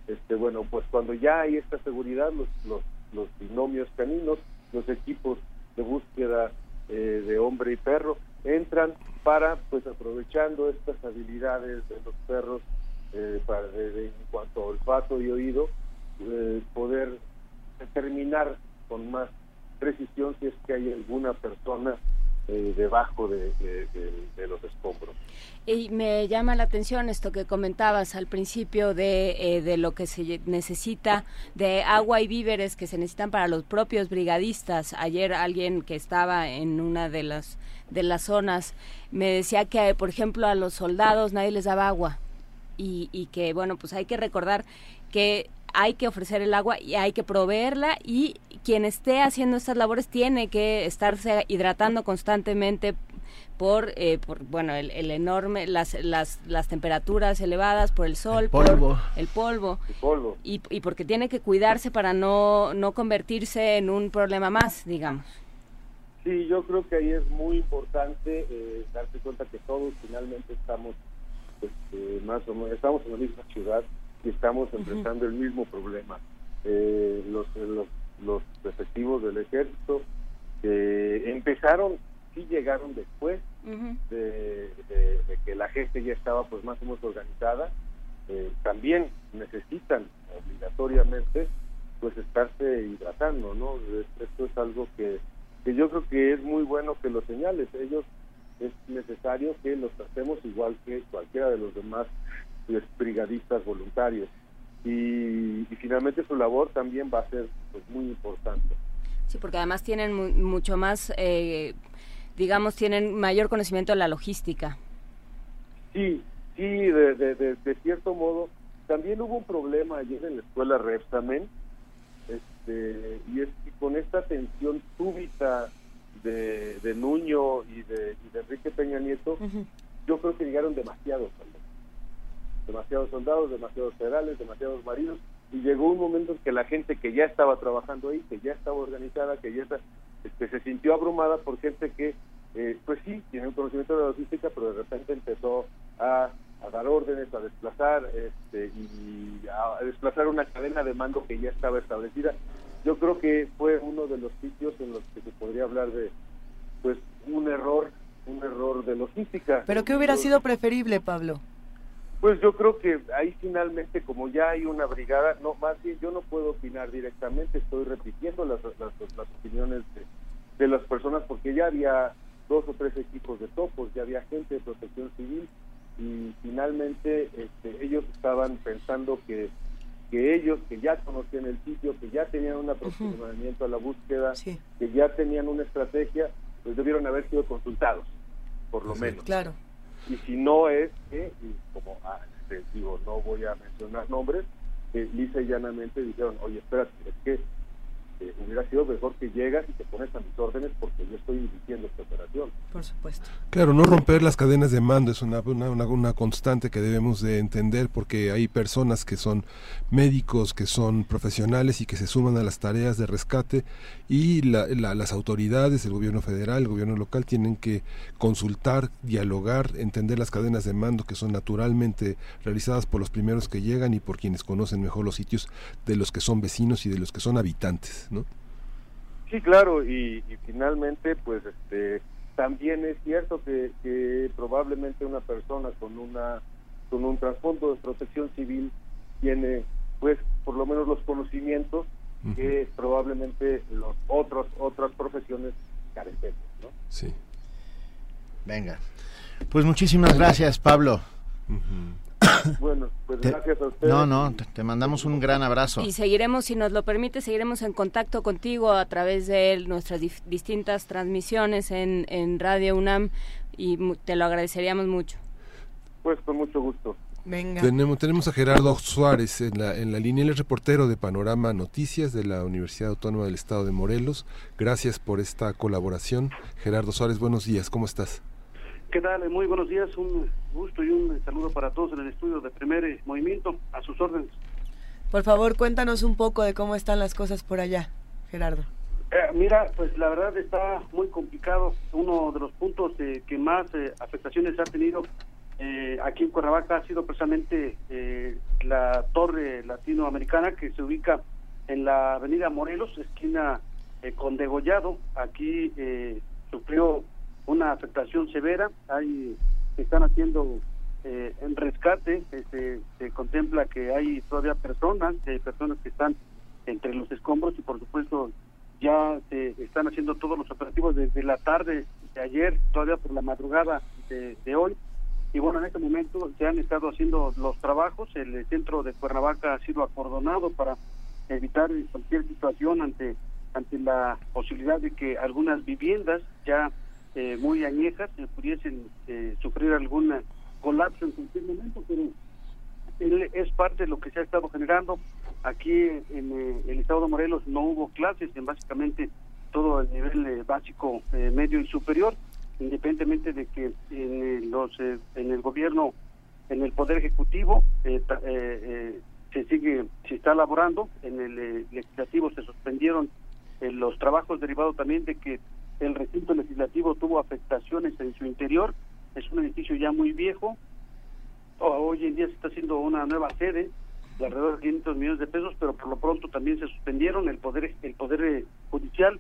Este, bueno, pues cuando ya hay esta seguridad, los, los, los binomios caninos, los equipos de búsqueda eh, de hombre y perro, entran para, pues aprovechando estas habilidades de los perros eh, para, en cuanto a olfato y oído, eh, poder determinar con más precisión si es que hay alguna persona eh, debajo de, los escombros. Y me llama la atención esto que comentabas al principio de, eh, de lo que se necesita de agua y víveres que se necesitan para los propios brigadistas. Ayer alguien que estaba en una de las de las zonas me decía que, por ejemplo, a los soldados nadie les daba agua y, y que, bueno, pues hay que recordar que hay que ofrecer el agua y hay que proveerla y quien esté haciendo estas labores tiene que estarse hidratando constantemente por, eh, por bueno, el, enorme, las, las, las temperaturas elevadas, por el sol, por el polvo, el polvo. Y, y porque tiene que cuidarse para no, no convertirse en un problema más, digamos. Sí, yo creo que ahí es muy importante eh, darse cuenta que todos finalmente estamos, este, más o menos, estamos en la misma ciudad, estamos enfrentando el mismo problema. Eh, los, los, los efectivos del ejército empezaron, sí llegaron después de, que la gente ya estaba pues más o menos organizada, eh, también necesitan obligatoriamente pues estarse hidratando, ¿no? Esto es algo que, que yo creo que es muy bueno que lo señales. Ellos es necesario que los tratemos igual que cualquiera de los demás brigadistas voluntarios. Y, finalmente su labor también va a ser pues, muy importante. Sí, porque además tienen mucho más, eh, digamos, tienen mayor conocimiento de la logística. Sí, sí, de, de, de, cierto modo. También hubo un problema ayer en la escuela Repsamen, este, y es que con esta tensión súbita de, de Nuño y de, y de Enrique Peña Nieto, yo creo que llegaron demasiados soldados. Demasiados soldados, demasiados federales, demasiados marinos, y llegó un momento en que la gente que ya estaba trabajando ahí, que ya estaba organizada, que ya está, este, se sintió abrumada por gente que, eh, pues sí, tiene un conocimiento de la logística, pero de repente empezó a, a dar órdenes, a desplazar, este, y a desplazar una cadena de mando que ya estaba establecida. Yo creo que fue uno de los sitios en los que se podría hablar de, pues, un error, un error de logística. ¿Pero qué hubiera sido preferible, Pablo? Pues yo creo que ahí finalmente, como ya hay una brigada, no, más bien yo no puedo opinar directamente, estoy repitiendo las, las, las opiniones de, de las personas porque ya había dos o tres equipos de topos, ya había gente de protección civil y finalmente este, ellos estaban pensando que, que ellos, que ya conocían el sitio, que ya tenían un aproximamiento a la búsqueda, que ya tenían una estrategia, pues debieron haber sido consultados, por lo menos. Claro. Y si no es que, como ah, este, digo, no voy a mencionar nombres, que lisa y llanamente dijeron, oye, espérate, es que eh, hubiera sido mejor que llegas y te pones a mis órdenes porque yo estoy dirigiendo esta operación. Por supuesto. Claro, no romper las cadenas de mando es una, una, una, una constante que debemos de entender porque hay personas que son médicos, que son profesionales y que se suman a las tareas de rescate y la, la, las autoridades, el gobierno federal, el gobierno local tienen que consultar, dialogar, entender las cadenas de mando que son naturalmente realizadas por los primeros que llegan y por quienes conocen mejor los sitios de los que son vecinos y de los que son habitantes. ¿No? Sí, claro, y, y finalmente, pues, este, también es cierto que, que probablemente una persona con una con un trasfondo de protección civil tiene, pues, por lo menos los conocimientos que probablemente los otros otras profesiones carecen, ¿no? Sí. Venga. Pues muchísimas gracias, Pablo. Bueno, pues Te- gracias a ustedes. No, no, te, te mandamos un gran abrazo. Y seguiremos, si nos lo permite, seguiremos en contacto contigo a través de nuestras dif- distintas transmisiones en, en Radio UNAM y mu- te lo agradeceríamos mucho. Pues con mucho gusto. Venga. Tenemos, tenemos a Gerardo Suárez en la, en la línea, él es reportero de Panorama Noticias de la Universidad Autónoma del Estado de Morelos. Gracias por esta colaboración. Gerardo Suárez, buenos días, ¿cómo estás? ¿Qué tal? Muy buenos días, un gusto y un saludo para todos en el estudio de Primer eh, Movimiento, a sus órdenes. Por favor, cuéntanos un poco de cómo están las cosas por allá, Gerardo. Eh, mira, pues la verdad está muy complicado. Uno de los puntos eh, que más eh, afectaciones ha tenido eh, aquí en Cuernavaca ha sido precisamente eh, la torre latinoamericana que se ubica en la avenida Morelos, esquina con Degollado. Aquí sufrió una afectación severa. Hay, están haciendo eh, rescate. este, se contempla que hay todavía personas, eh, personas que están entre los escombros y por supuesto ya se están haciendo todos los operativos desde la tarde de ayer, todavía por la madrugada de, de hoy. Y bueno, en este momento se han estado haciendo los trabajos. El centro de Cuernavaca ha sido acordonado para evitar cualquier situación ante ante la posibilidad de que algunas viviendas ya eh, muy añejas pudiesen eh, sufrir algún colapso en cualquier momento, pero él es parte de lo que se ha estado generando. Aquí en eh, el estado de Morelos no hubo clases en básicamente todo el nivel eh, básico, eh, medio y superior, independientemente de que en, los, en el gobierno, en el poder ejecutivo, se sigue, se está elaborando, en el legislativo se suspendieron los trabajos derivados también de que el recinto legislativo tuvo afectaciones en su interior, es un edificio ya muy viejo, hoy en día se está haciendo una nueva sede de alrededor de 500 millones de pesos, pero por lo pronto también se suspendieron. El poder el poder eh, judicial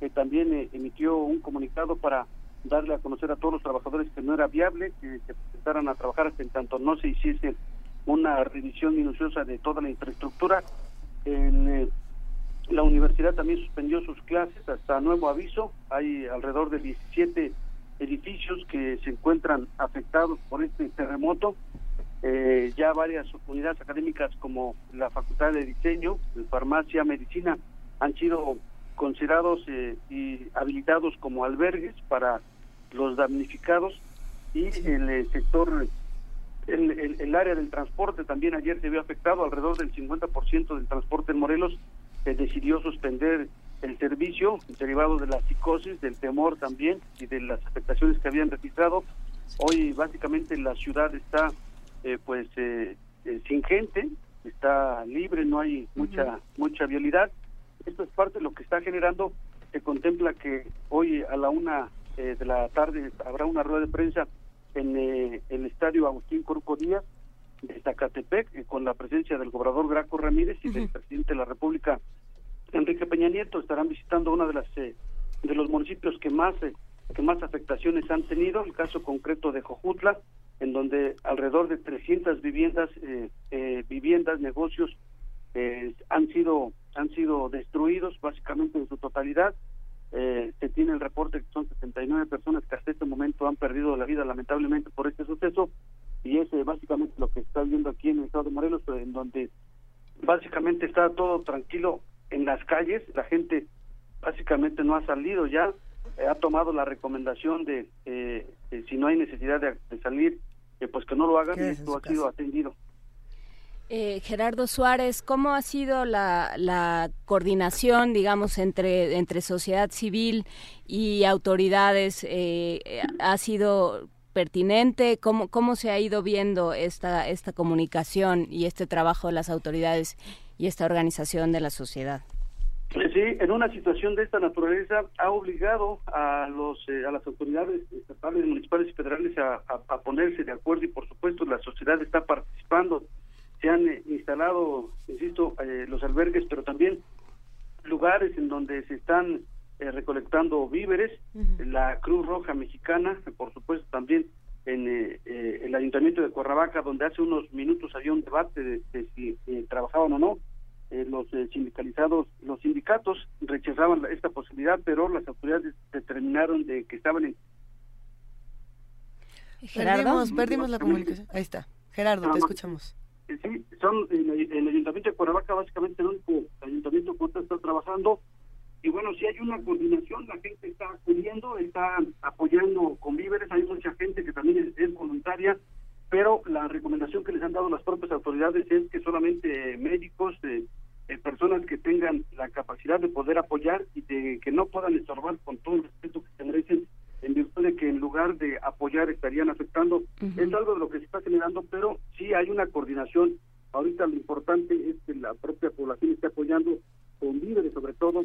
eh, también eh, emitió un comunicado para darle a conocer a todos los trabajadores que no era viable que se presentaran a trabajar hasta en tanto no se hiciese una revisión minuciosa de toda la infraestructura. El, eh, la universidad también suspendió sus clases hasta nuevo aviso. Hay alrededor de 17 edificios que se encuentran afectados por este terremoto. Eh, ya varias unidades académicas como la Facultad de Diseño, Farmacia, Medicina han sido considerados eh, y habilitados como albergues para los damnificados y el eh, sector el, el, el área del transporte también ayer se vio afectado alrededor del 50% del transporte en Morelos decidió suspender el servicio derivado de la psicosis, del temor también y de las afectaciones que habían registrado. Hoy básicamente la ciudad está pues sin gente, está libre, no hay mucha mucha vialidad. Esto es parte de lo que está generando. Se contempla que hoy a la una eh, de la tarde habrá una rueda de prensa en eh, el estadio Agustín Coruco Díaz de Zacatepec eh, con la presencia del gobernador Graco Ramírez y del presidente de la República Enrique Peña Nieto. Estarán visitando una de las de los municipios que más que más afectaciones han tenido, el caso concreto de Jojutla, en donde alrededor de 300 viviendas, eh, eh, viviendas, negocios eh, han sido han sido destruidos básicamente en su totalidad. se tiene el reporte que son 79 personas que hasta este momento han perdido la vida lamentablemente por este suceso y es básicamente lo que está viendo aquí en el estado de Morelos, en donde básicamente está todo tranquilo en las calles, la gente básicamente no ha salido ya, ha tomado la recomendación de si no hay necesidad de, salir, pues que no lo hagan y esto ha sido atendido. Eh, Gerardo Suárez, ¿cómo ha sido la, la, coordinación, digamos, entre, entre sociedad civil y autoridades? Eh, ¿Ha sido pertinente? ¿Cómo, ¿Cómo se ha ido viendo esta, esta comunicación y este trabajo de las autoridades y esta organización de la sociedad? Sí, en una situación de esta naturaleza ha obligado a los eh, a las autoridades estatales, municipales y federales a, a, ponerse de acuerdo y por supuesto la sociedad está participando. Se han eh, instalado, insisto, eh, los albergues, pero también lugares en donde se están recolectando víveres. La Cruz Roja Mexicana, por supuesto, también en el Ayuntamiento de Cuernavaca, donde hace unos minutos había un debate de si trabajaban o no eh, los eh, sindicalizados, los sindicatos rechazaban esta posibilidad, pero las autoridades determinaron de que estaban en... Gerardo, perdimos, la comunicación. Ahí está. Gerardo, te escuchamos. Sí, son en el, Ayuntamiento de Cuernavaca básicamente el único ayuntamiento que está trabajando y bueno, si hay una coordinación, la gente está acudiendo, está apoyando con víveres, hay mucha gente que también es voluntaria, pero la recomendación que les han dado las propias autoridades es que solamente médicos, eh, eh, personas que tengan la capacidad de poder apoyar y de que no puedan estorbar con todo el respeto que se merecen en virtud de que en lugar de apoyar estarían afectando. Es algo de lo que se está generando, pero sí hay una coordinación. Ahorita lo importante es que la propia población esté apoyando con víveres sobre todo,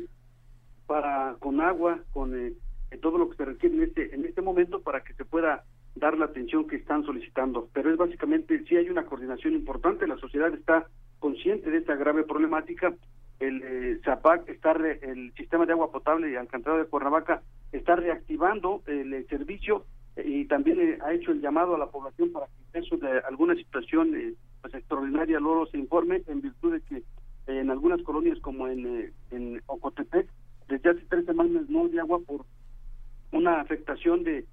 para con agua, con eh, todo lo que se requiere en este, en este momento para que se pueda dar la atención que están solicitando. Pero es básicamente, sí hay una coordinación importante, la sociedad está consciente de esta grave problemática. El eh, ZAPAC, está el sistema de agua potable y alcantarillado de Cuernavaca está reactivando el, eh, servicio eh, y también eh, ha hecho el llamado a la población para que en caso de alguna situación pues, extraordinaria luego se informe en virtud de que en algunas colonias como en Ocotepec desde hace tres semanas no hay agua por una afectación de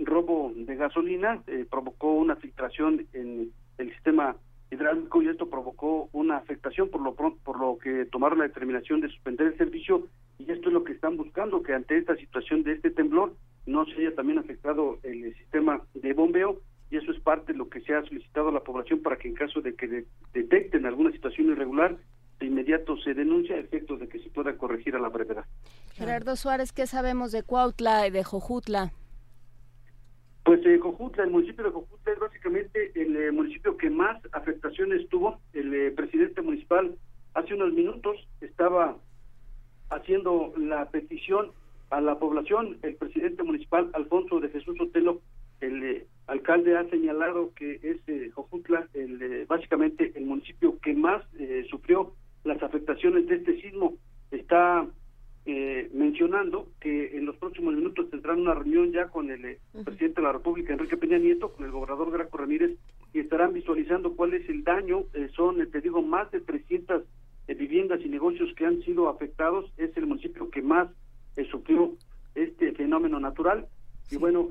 robo de gasolina, provocó una filtración en el sistema hidráulico y esto provocó una afectación por lo pronto, por lo que tomaron la determinación de suspender el servicio y esto es lo que están buscando que ante esta situación de este temblor no se haya también afectado el sistema de bombeo y eso es parte de lo que se ha solicitado a la población para que en caso de que detecten alguna situación irregular de inmediato se denuncia a efectos de que se pueda corregir a la brevedad. Gerardo Suárez, ¿qué sabemos de Cuautla y de Jojutla? Pues eh, Cojutla, el municipio de Cojutla es básicamente el eh, municipio que más afectaciones tuvo. El eh, presidente municipal hace unos minutos estaba haciendo la petición a la población. El presidente municipal Alfonso de Jesús Otelo, el eh, alcalde ha señalado que es Jojutla el, básicamente el municipio que más sufrió las afectaciones de este sismo. Está eh, mencionando que en los próximos minutos tendrán una reunión ya con el eh, presidente de la República, Enrique Peña Nieto, con el gobernador Graco Ramírez, y estarán visualizando cuál es el daño. Eh, son, te digo, más de 300 viviendas y negocios que han sido afectados. Es el municipio que más sufrió este fenómeno natural. Y bueno,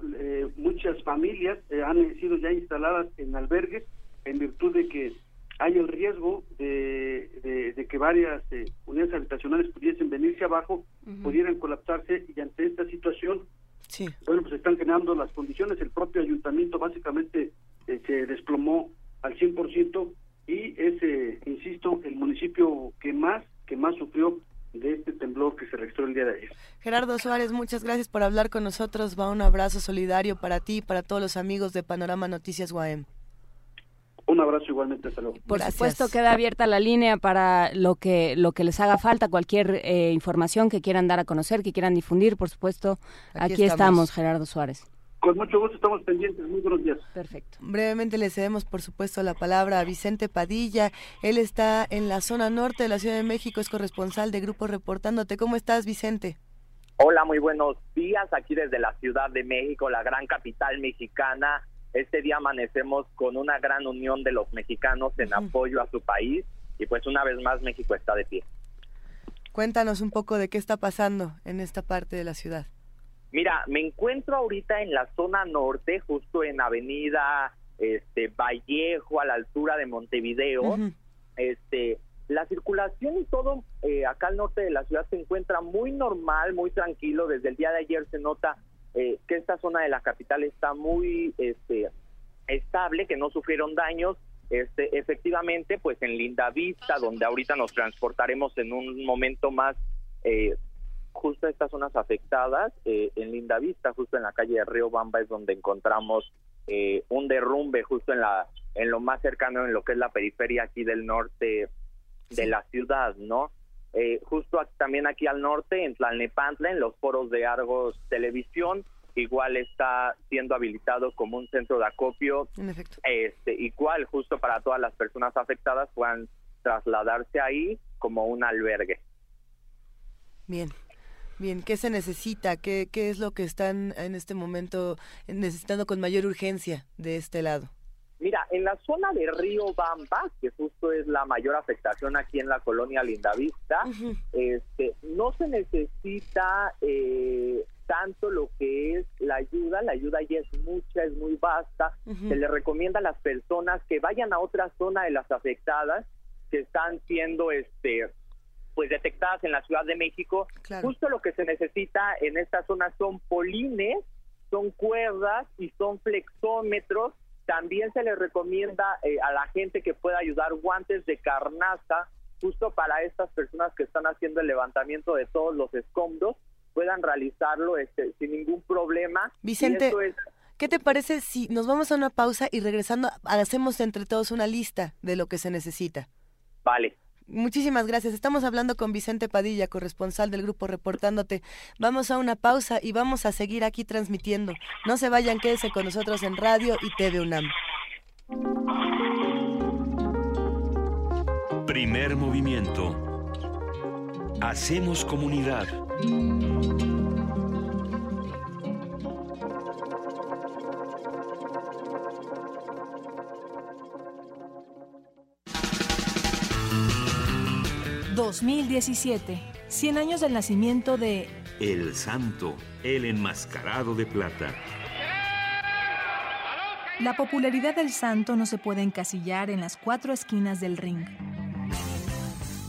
muchas familias han sido ya instaladas en albergues en virtud de que hay el riesgo de, de, que varias eh, unidades habitacionales pudiesen venirse abajo, pudieran colapsarse y ante esta situación, sí. bueno, pues están generando las condiciones. El propio ayuntamiento básicamente eh, se desplomó al 100% y es, eh, insisto, el municipio que más que más sufrió de este temblor que se registró el día de ayer. Gerardo Suárez, muchas gracias por hablar con nosotros. Va un abrazo solidario para ti y para todos los amigos de Panorama Noticias UAM. Un abrazo igualmente, luego. Por supuesto, queda abierta la línea para lo que lo que les haga falta, cualquier eh, información que quieran dar a conocer, que quieran difundir, por supuesto. Aquí, aquí estamos. estamos, Gerardo Suárez. Con mucho gusto, estamos pendientes. Muy buenos días. Perfecto. Brevemente le cedemos, por supuesto, la palabra a Vicente Padilla. Él está en la zona norte de la Ciudad de México, es corresponsal de Grupo Reportándote. ¿Cómo estás, Vicente? Hola, muy buenos días. Aquí desde la Ciudad de México, la gran capital mexicana. Este día amanecemos con una gran unión de los mexicanos en apoyo a su país y pues una vez más México está de pie. Cuéntanos un poco de qué está pasando en esta parte de la ciudad. Mira, me encuentro ahorita en la zona norte, justo en Avenida este Vallejo, a la altura de Montevideo. Este, la circulación y todo eh, acá al norte de la ciudad se encuentra muy normal, muy tranquilo. Desde el día de ayer se nota eh, que esta zona de la capital está muy este, estable, que no sufrieron daños. Este, efectivamente, pues en Linda Vista, donde ahorita nos transportaremos en un momento más, eh, justo a estas zonas afectadas, eh, en Linda Vista, justo en la calle de Río Bamba, es donde encontramos eh, un derrumbe justo en la en lo más cercano, en lo que es la periferia aquí del norte de la ciudad, ¿no? Eh, justo también aquí al norte, en Tlalnepantla, en los foros de Argos Televisión, igual está siendo habilitado como un centro de acopio, en efecto. este, igual justo para todas las personas afectadas puedan trasladarse ahí como un albergue. Bien. Bien, ¿qué se necesita? ¿Qué, ¿Qué es lo que están en este momento necesitando con mayor urgencia de este lado? Mira, en la zona de Río Bamba, que justo es la mayor afectación aquí en la colonia Lindavista, este, no se necesita eh, tanto lo que es la ayuda, la ayuda ya es mucha, es muy vasta, se le recomienda a las personas que vayan a otra zona de las afectadas que están siendo este pues detectadas en la Ciudad de México. Justo lo que se necesita en esta zona son polines, son cuerdas y son flexómetros también se le recomienda eh, a la gente que pueda ayudar guantes de carnaza justo para estas personas que están haciendo el levantamiento de todos los escombros puedan realizarlo este, sin ningún problema. Vicente, ¿qué te parece si nos vamos a una pausa y regresando hacemos entre todos una lista de lo que se necesita? Vale. Muchísimas gracias. Estamos hablando con Vicente Padilla, corresponsal del grupo Reportándote. Vamos a una pausa y vamos a seguir aquí transmitiendo. No se vayan, quédense con nosotros en Radio y TV UNAM. Primer movimiento. Hacemos comunidad. 2017. 100 años del nacimiento de... El Santo, el enmascarado de plata. La popularidad del santo no se puede encasillar en las cuatro esquinas del ring.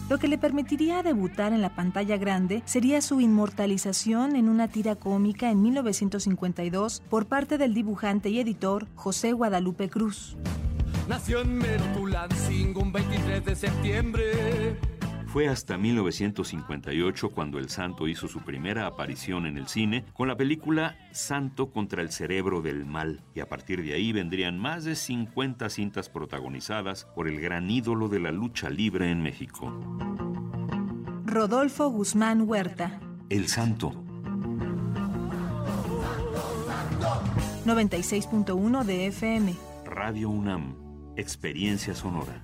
Lo que le permitiría debutar en la pantalla grande sería su inmortalización en una tira cómica en 1952 por parte del dibujante y editor José Guadalupe Cruz. Nació en Mertulancingo un 23 de septiembre fue hasta 1958 cuando el santo hizo su primera aparición en el cine con la película Santo contra el cerebro del mal, y a partir de ahí vendrían más de 50 cintas protagonizadas por el gran ídolo de la lucha libre en México. Rodolfo Guzmán Huerta. El Santo. 96.1 de FM. Radio UNAM. Experiencia sonora.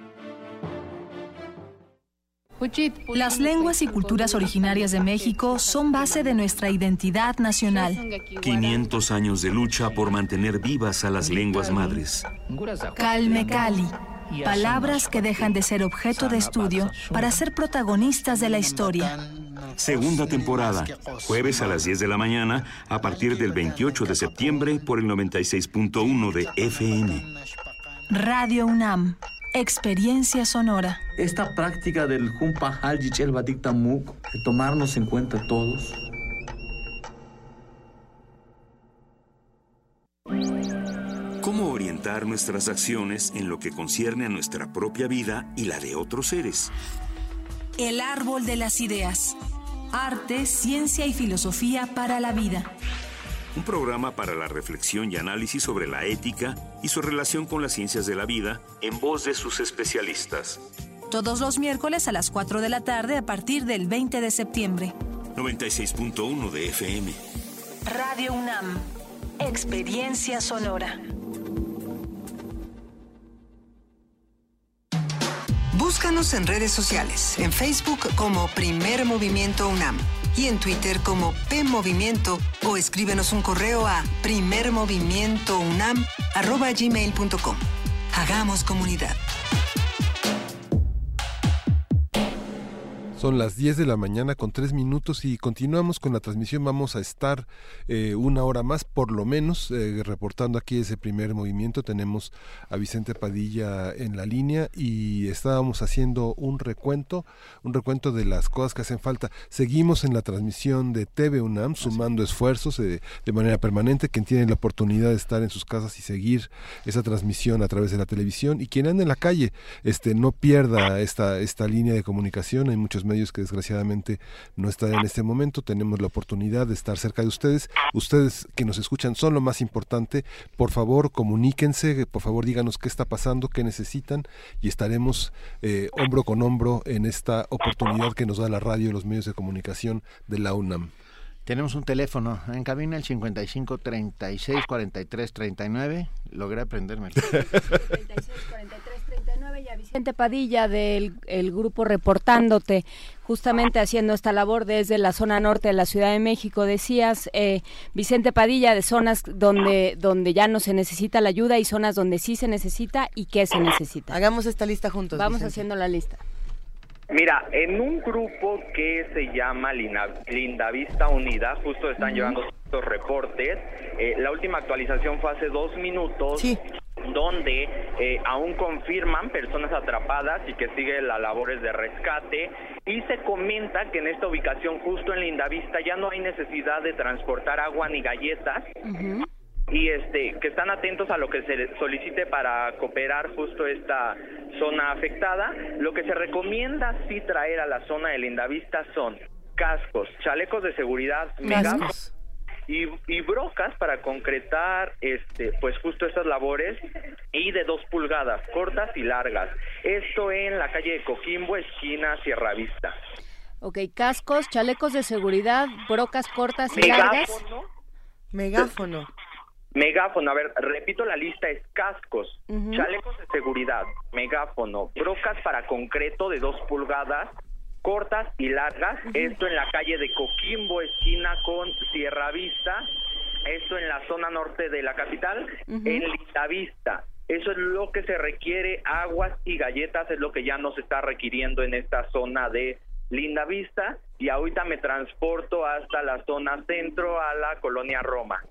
Las lenguas y culturas originarias de México son base de nuestra identidad nacional. 500 años de lucha por mantener vivas a las lenguas madres. Calme Cali. Palabras que dejan de ser objeto de estudio para ser protagonistas de la historia. segunda temporada, jueves a las 10 de la mañana a partir del 28 de septiembre por el 96.1 de FM. Radio UNAM, experiencia sonora. Esta práctica del Jumpa Haljich el Tamuk, de tomarnos en cuenta todos, ¿Cómo orientar nuestras acciones en lo que concierne a nuestra propia vida y la de otros seres? El árbol de las ideas. Arte, ciencia y filosofía para la vida. Un programa para la reflexión y análisis sobre la ética y su relación con las ciencias de la vida en voz de sus especialistas. Todos los miércoles a las 4 de la tarde a partir del 20 de septiembre. 96.1 de FM. Radio UNAM. Experiencia sonora. Búscanos en redes sociales, en Facebook como Primer Movimiento UNAM y en Twitter como P Movimiento o escríbenos un correo a primermovimientounam@gmail.com. Hagamos comunidad. Son las 10 de la mañana con 3 minutos y continuamos con la transmisión. Vamos a estar eh, una hora más, por lo menos, eh, reportando aquí ese primer movimiento. Tenemos a Vicente Padilla en la línea y estábamos haciendo un recuento, un recuento de las cosas que hacen falta. Seguimos en la transmisión de TV UNAM, sumando esfuerzos eh, de manera permanente. Quien tiene la oportunidad de estar en sus casas y seguir esa transmisión a través de la televisión y quien anda en la calle, este, no pierda esta, esta línea de comunicación. Hay muchos medios que desgraciadamente no están en este momento. Tenemos la oportunidad de estar cerca de ustedes. Ustedes que nos escuchan son lo más importante. Por favor, comuníquense, por favor díganos qué está pasando, qué necesitan y estaremos eh, hombro con hombro en esta oportunidad que nos da la radio y los medios de comunicación de la UNAM. Tenemos un teléfono en cabina, el 55 36 43 39. Logré aprenderme. 36 43 39 y a Vicente Padilla del el grupo Reportándote, justamente haciendo esta labor desde la zona norte de la Ciudad de México. Decías, eh, Vicente Padilla, de zonas donde, donde ya no se necesita la ayuda y zonas donde sí se necesita y qué se necesita. Hagamos esta lista juntos. Vamos haciendo la lista. Mira, en un grupo que se llama Linda Vista Unida, justo están llevando estos reportes. Eh, la última actualización fue hace dos minutos. Donde eh, aún confirman personas atrapadas y que sigue las labores de rescate. Y se comenta que en esta ubicación justo en Lindavista ya no hay necesidad de transportar agua ni galletas. Y este que están atentos a lo que se solicite para cooperar justo esta zona afectada. Lo que se recomienda sí traer a la zona de Lindavista son cascos, chalecos de seguridad, megas y, y, brocas para concretar este pues justo estas labores y de dos pulgadas, cortas y largas. Esto en la calle de Coquimbo, esquina Sierra Vista. Ok, cascos, chalecos de seguridad, brocas cortas y largas. Megáfono. Megáfono, a ver, repito la lista, es cascos, chalecos de seguridad, megáfono, brocas para concreto de dos pulgadas, cortas y largas, esto en la calle de Coquimbo, esquina con Sierra Vista, esto en la zona norte de la capital, en Lista Vista. Eso es lo que se requiere, aguas y galletas es lo que ya nos está requiriendo en esta zona de Linda Vista y ahorita me transporto hasta la zona centro a la colonia Roma.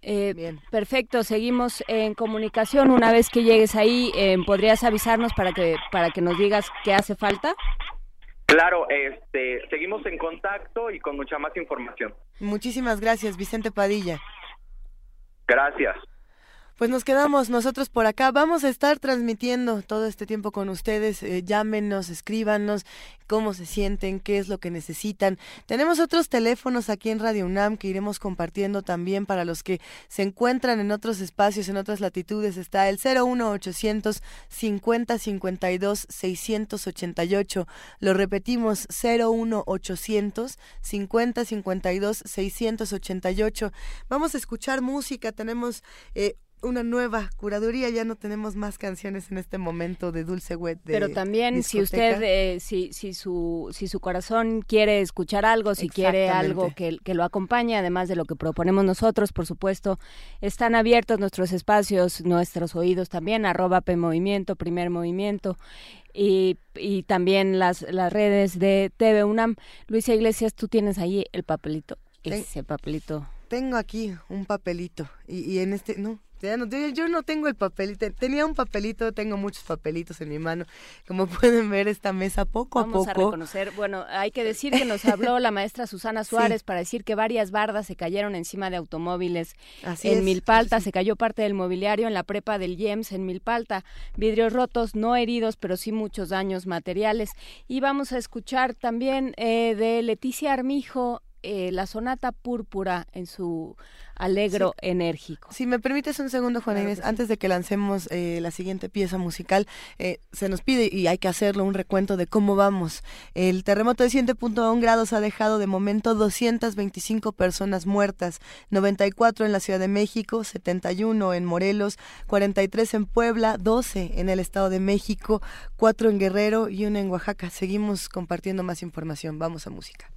Eh, Bien. Perfecto, seguimos en comunicación. Una vez que llegues ahí, eh, ¿podrías avisarnos para que, para que nos digas qué hace falta? Claro, este, seguimos en contacto y con mucha más información. Muchísimas gracias, Vicente Padilla. Gracias. Pues nos quedamos nosotros por acá. Vamos a estar transmitiendo todo este tiempo con ustedes. Eh, llámenos, escríbanos cómo se sienten, qué es lo que necesitan. Tenemos otros teléfonos aquí en Radio UNAM que iremos compartiendo también para los que se encuentran en otros espacios, en otras latitudes. Está el 01800 50 52 688. Lo repetimos, 01800 50 52 688. Vamos a escuchar música. Tenemos eh, una nueva curaduría, ya no tenemos más canciones en este momento de Dulce Wet. Pero también si usted, eh, si, si, su, si su corazón quiere escuchar algo, si quiere algo que, que, lo acompañe, además de lo que proponemos nosotros, por supuesto, están abiertos nuestros espacios, nuestros oídos también, arroba P Movimiento, Primer Movimiento. Y, y también las, las redes de TV UNAM. Luisa Iglesias, tú tienes ahí el papelito, ese papelito. Tengo aquí un papelito y, y en este, no, yo no tengo el papelito, tenía un papelito, tengo muchos papelitos en mi mano. Como pueden ver, esta mesa poco a poco. Vamos a reconocer, bueno, hay que decir que nos habló la maestra Susana Suárez para decir que varias bardas se cayeron encima de automóviles en Milpalta, se cayó parte del mobiliario en la prepa del IEMS en Milpalta, vidrios rotos, no heridos, pero sí muchos daños materiales. Y vamos a escuchar también eh, de Leticia Armijo eh, la sonata púrpura en su alegro enérgico. Si me permites un segundo, Juan Inés, antes de que lancemos eh, la siguiente pieza musical, eh, se nos pide, y hay que hacerlo, un recuento de cómo vamos. El terremoto de 7.1 grados ha dejado de momento 225 personas muertas, 94 en la Ciudad de México, 71 en Morelos, 43 en Puebla, 12 en el Estado de México, 4 en Guerrero y 1 en Oaxaca. Seguimos compartiendo más información. Vamos a música.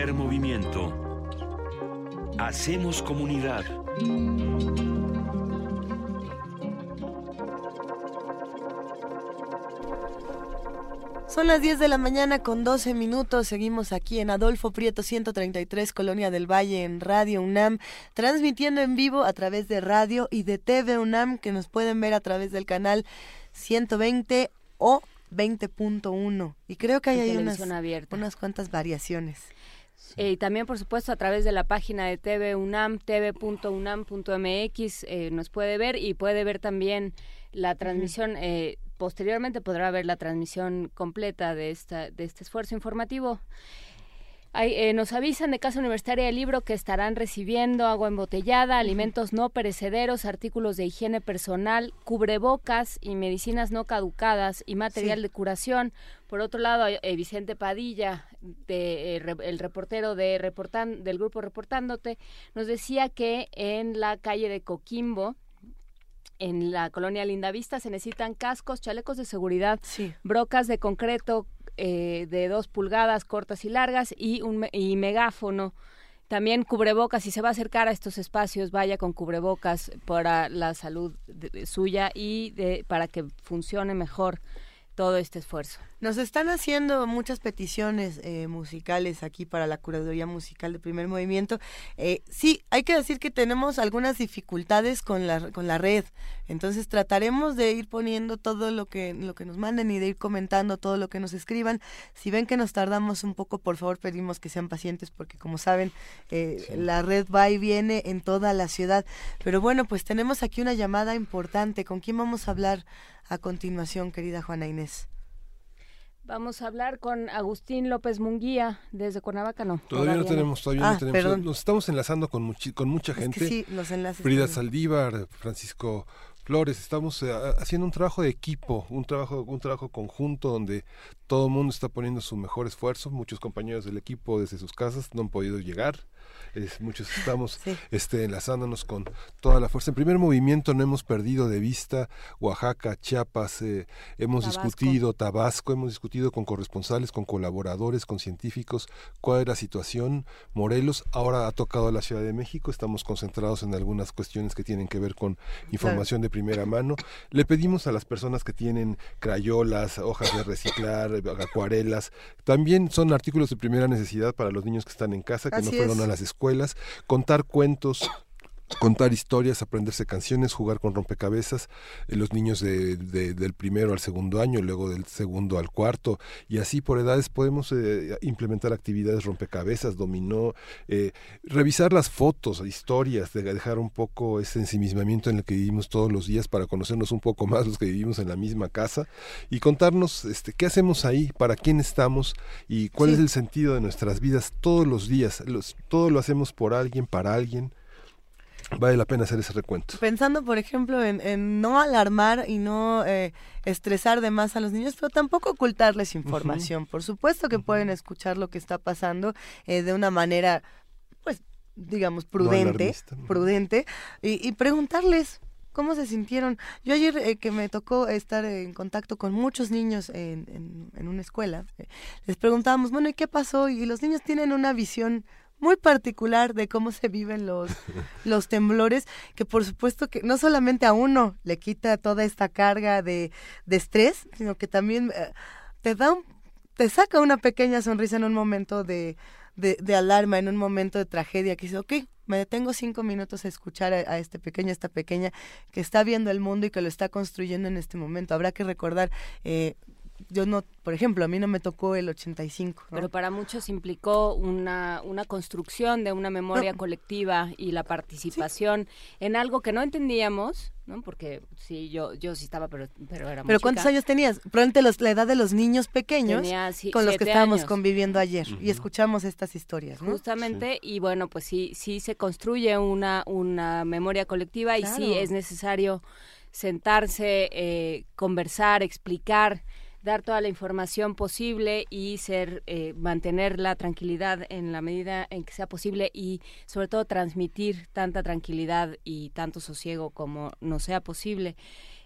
Primer movimiento. Hacemos comunidad. Son las 10 de la mañana con 12 minutos. Seguimos aquí en Adolfo Prieto 133, Colonia del Valle, en Radio UNAM, transmitiendo en vivo a través de radio y de TV UNAM, que nos pueden ver a través del canal 120 o 20.1. Y creo que hay ahí unas, unas cuantas variaciones. Eh, y también, por supuesto, a través de la página de TV UNAM, tv.unam.mx, eh, nos puede ver y puede ver también la transmisión. eh, posteriormente podrá ver la transmisión completa de, esta, de este esfuerzo informativo. Eh, nos avisan de Casa Universitaria del Libro que estarán recibiendo agua embotellada, alimentos no perecederos, artículos de higiene personal, cubrebocas y medicinas no caducadas y material Sí. de curación. Por otro lado, eh, Vicente Padilla, de, eh, el reportero de reportan, del grupo Reportándote, nos decía que en la calle de Coquimbo, en la colonia Lindavista se necesitan cascos, chalecos de seguridad, brocas de concreto eh, de dos pulgadas cortas y largas y un y megáfono. También cubrebocas, si se va a acercar a estos espacios, vaya con cubrebocas para la salud suya y de, para que funcione mejor todo este esfuerzo. Nos están haciendo muchas peticiones eh, musicales aquí para la curaduría musical de primer movimiento. Eh, sí, hay que decir que tenemos algunas dificultades con la, con la red. Entonces trataremos de ir poniendo todo lo que, lo que nos manden y de ir comentando todo lo que nos escriban. Si ven que nos tardamos un poco, por favor pedimos que sean pacientes porque como saben, eh, la red va y viene en toda la ciudad. Pero bueno, pues tenemos aquí una llamada importante. ¿Con quién vamos a hablar a continuación, querida Juana Inés? Vamos a hablar con Agustín López Munguía desde Cuernavaca, ¿no? Todavía no tenemos, todavía Ah, no tenemos. perdón. Nos estamos enlazando con, muchi- con mucha Es que gente. sí, los enlaces Frida están- Saldívar, Francisco Flores, estamos eh, haciendo un trabajo de equipo, un trabajo, un trabajo conjunto donde todo el mundo está poniendo su mejor esfuerzo. Muchos compañeros del equipo desde sus casas no han podido llegar. Es- muchos estamos este, enlazándonos con toda la fuerza. En primer movimiento no hemos perdido de vista Oaxaca, Chiapas, eh, hemos Tabasco. discutido Tabasco, hemos discutido con corresponsales, con colaboradores, con científicos, cuál es la situación. Morelos, ahora ha tocado la Ciudad de México, estamos concentrados en algunas cuestiones que tienen que ver con información de primera mano. Le pedimos a las personas que tienen crayolas, hojas de reciclar, acuarelas, también son artículos de primera necesidad para los niños que están en casa, que no fueron es. a las escuelas, contar cuentos contar historias, aprenderse canciones, jugar con rompecabezas, eh, los niños de, de- del primero al segundo año, luego del segundo al cuarto, y así por edades podemos eh, implementar actividades rompecabezas, dominó, eh, revisar las fotos, historias, de dejar un poco ese ensimismamiento en el que vivimos todos los días para conocernos un poco más los que vivimos en la misma casa y contarnos este, qué hacemos ahí, para quién estamos y cuál Sí. es el sentido de nuestras vidas todos los días. Los, todo lo hacemos por alguien, para alguien. Vale la pena hacer ese recuento. Pensando, por ejemplo, en, en no alarmar y no eh, estresar de más a los niños, pero tampoco ocultarles información. Por supuesto que pueden escuchar lo que está pasando eh, de una manera, pues, digamos, prudente, prudente, y, y preguntarles cómo se sintieron. Yo ayer eh, que me tocó estar en contacto con muchos niños en, en- en una escuela, eh, les preguntábamos, bueno, ¿y qué pasó? Y los niños tienen una visión muy particular de cómo se viven los, los temblores, que por supuesto que no solamente a uno le quita toda esta carga de, de estrés, sino que también eh, te da un- te saca una pequeña sonrisa en un momento de, de, de alarma, en un momento de tragedia, que dice, ok, me detengo cinco minutos a escuchar a, a este pequeño, a esta pequeña que está viendo el mundo y que lo está construyendo en este momento. Habrá que recordar, eh, yo no, por ejemplo, a mí no me tocó el 85. ¿no? Pero para muchos implicó una, una construcción de una memoria colectiva y la participación en algo que no entendíamos, ¿no? Porque sí, yo, yo sí estaba, pero, pero era muy Pero ¿cuántos chica. años tenías? Probablemente los, la edad de los niños pequeños Tenía, sí, con los que estábamos años. conviviendo ayer y escuchamos estas historias, ¿no? Justamente, y bueno, pues sí, sí se construye una, una memoria colectiva y sí es necesario sentarse, eh, conversar, explicar, dar toda la información posible y ser, eh, mantener la tranquilidad en la medida en que sea posible y sobre todo transmitir tanta tranquilidad y tanto sosiego como nos sea posible.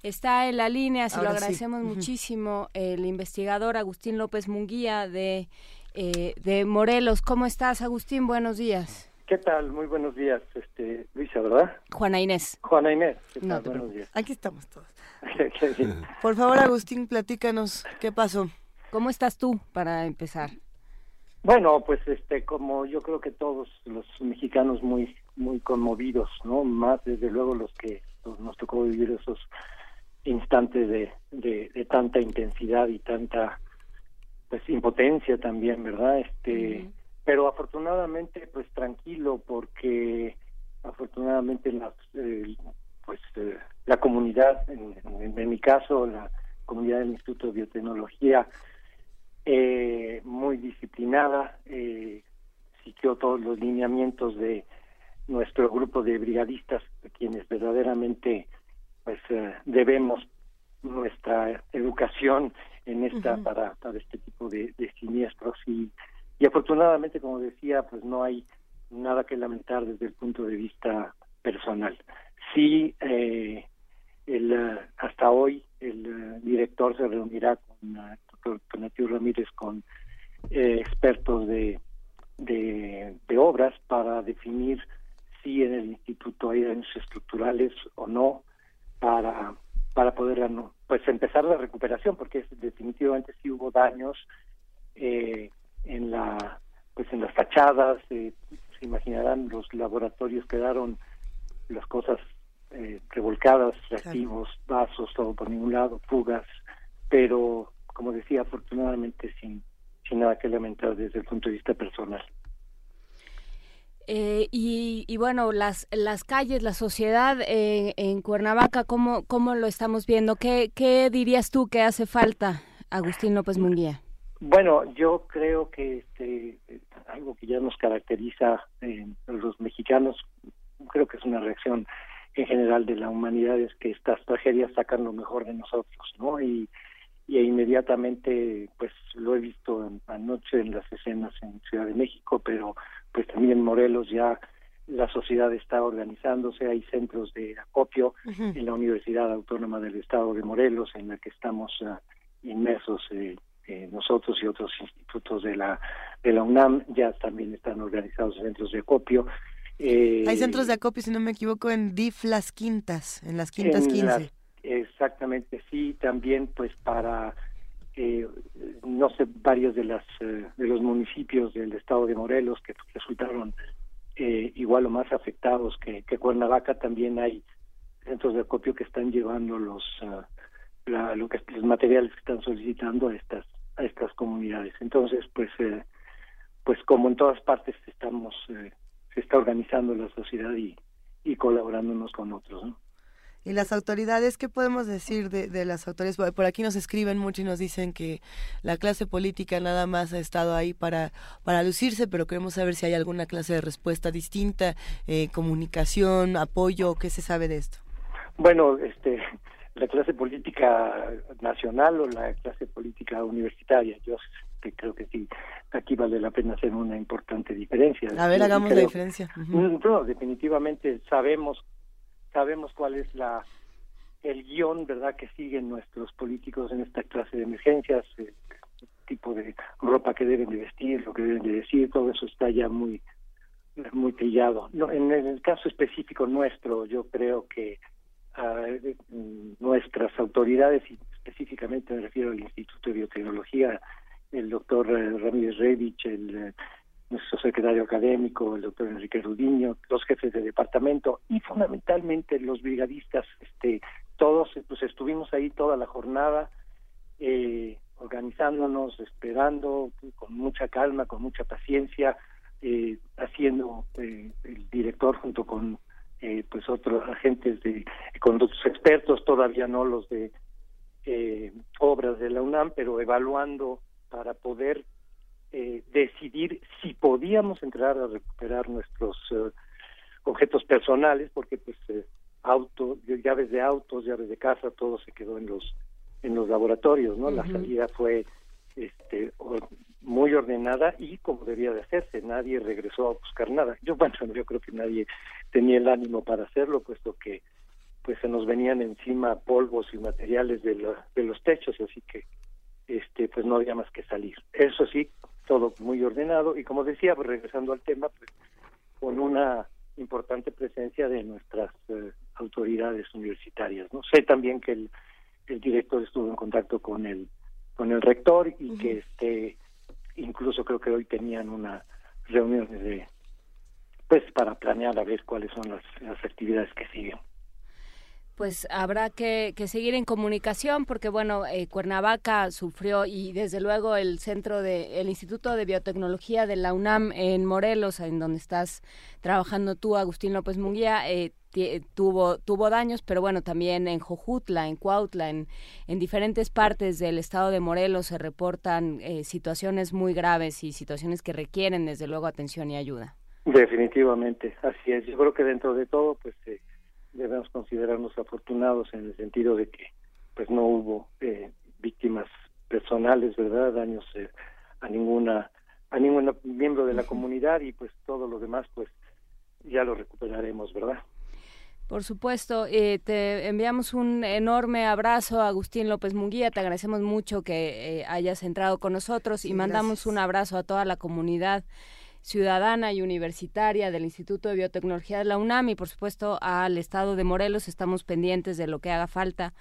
Está en la línea, se lo Ahora agradecemos muchísimo, el investigador Agustín López Munguía de eh, de Morelos. ¿Cómo estás, Agustín? Buenos días. ¿Qué tal? Muy buenos días, este, Luisa, ¿verdad? Juana Inés. Juana Inés, ¿qué tal? buenos días. Aquí estamos todos. Por favor, Agustín, platícanos, ¿qué pasó? ¿Cómo estás tú para empezar? Bueno, pues este, como yo creo que todos los mexicanos muy, muy conmovidos, ¿no? Más desde luego los que nos tocó vivir esos instantes de, de, tanta intensidad y tanta, pues, impotencia también, ¿verdad? Este pero afortunadamente pues tranquilo porque afortunadamente la pues eh, la comunidad en, mi caso la comunidad del Instituto de Biotecnología eh, muy disciplinada eh, siguió todos los lineamientos de nuestro grupo de brigadistas quienes verdaderamente pues eh, debemos nuestra educación en esta para para este tipo de, de siniestros y y afortunadamente como decía pues no hay nada que lamentar desde el punto de vista personal. Sí eh, el, eh, hasta hoy el eh, director se reunirá con el doctor Ramírez con expertos de, de, de obras para definir si en el instituto hay daños estructurales o no para para poder pues empezar la recuperación porque definitivamente sí hubo daños eh, en la pues en las fachadas eh, se imaginarán los laboratorios quedaron las cosas eh, revolcadas reactivos vasos todo por ningún lado fugas pero como decía afortunadamente sin sin nada que lamentar desde el punto de vista personal eh, y, y, bueno, las, las calles, la sociedad en Cuernavaca, ¿cómo, ¿cómo lo estamos viendo? ¿Qué, ¿Qué dirías tú que hace falta, Agustín López Munguía? Bueno, yo creo que este, algo que ya nos caracteriza en los mexicanos, creo que es una reacción en general de la humanidad, es que estas tragedias sacan lo mejor de nosotros, ¿no? Y, y inmediatamente, pues lo he visto anoche en las escenas en Ciudad de México, pero pues también en Morelos ya la sociedad está organizándose, hay centros de acopio en la Universidad Autónoma del Estado de Morelos, en la que estamos uh, inmersos eh, eh, nosotros y otros institutos de la de la UNAM ya también están organizados centros de acopio. Eh, Hay centros de acopio, si no me equivoco, en DIF Las Quintas, en las Quintas 15. exactamente, sí, también pues para, eh, no sé, varios de, las, eh, de los municipios del estado de Morelos que resultaron igual o más afectados que, que Cuernavaca, también hay centros de acopio que están llevando los... La, lo que los materiales que están solicitando a estas a estas comunidades. Entonces, pues, eh, pues como en todas partes estamos, eh, se está organizando la sociedad y, y colaborando unos con otros, ¿no? ¿Y las autoridades? ¿Qué podemos decir de, de, las autoridades? Por aquí nos escriben mucho y nos dicen que la clase política nada más ha estado ahí para, para lucirse, pero queremos saber si hay alguna clase de respuesta distinta, eh, comunicación, apoyo, ¿qué se sabe de esto? Bueno, este, la clase política nacional o la clase política universitaria. Yo creo que sí, aquí vale la pena hacer una importante diferencia. A ver, hagamos la diferencia. Mm, no, definitivamente sabemos sabemos cuál es la el guion, ¿verdad?, que siguen nuestros políticos en esta clase de emergencias, el tipo de ropa que deben de vestir, lo que deben de decir, todo eso está ya muy muy trillado. No, en el caso específico nuestro, yo creo que a nuestras autoridades y específicamente me refiero al Instituto de Biotecnología, el doctor eh, Ramírez Revich, el eh, nuestro secretario académico, el doctor Enrique Rudiño, los jefes de departamento y fundamentalmente los brigadistas, este, todos pues estuvimos ahí toda la jornada eh, organizándonos, esperando con mucha calma, con mucha paciencia, eh, haciendo eh, el director junto con eh, pues otros agentes de con otros expertos todavía no los de eh, obras de la UNAM pero evaluando para poder eh, decidir si podíamos entrar a recuperar nuestros objetos personales porque pues auto llaves de autos llaves de casa todo se quedó en los en los laboratorios no la salida fue este muy ordenada y como debía de hacerse nadie regresó a buscar nada yo bueno yo creo que nadie tenía el ánimo para hacerlo puesto que pues se nos venían encima polvos y materiales de, de los techos así que este pues no había más que salir eso sí todo muy ordenado y como decía, pues, regresando al tema, pues con una importante presencia de nuestras eh, autoridades universitarias. No sé también que el, el director estuvo en contacto con el con el rector y que este incluso creo que hoy tenían una reunión de pues para planear a ver cuáles son las, las actividades que siguen pues habrá que, seguir en comunicación porque bueno eh, Cuernavaca sufrió y desde luego el centro de el Instituto de Biotecnología de la UNAM en Morelos en donde estás trabajando tú Agustín López Munguía eh, tuvo tuvo daños pero bueno también en Jojutla en Cuautla en, en diferentes partes del estado de Morelos se reportan eh, situaciones muy graves y situaciones que requieren desde luego atención y ayuda. Definitivamente así es. Yo creo que dentro de todo pues debemos considerarnos afortunados en el sentido de que pues no hubo eh, víctimas personales, ¿verdad? Daños eh, a ninguna a ningún miembro de la comunidad y pues todo lo demás pues ya lo recuperaremos, ¿verdad? Por supuesto, eh, te enviamos un enorme abrazo a Agustín López Munguía, te agradecemos mucho que hayas entrado con nosotros y mandamos un abrazo a toda la comunidad ciudadana y universitaria del Instituto de Biotecnología de la UNAM y por supuesto al Estado de Morelos. Estamos pendientes de lo que haga falta.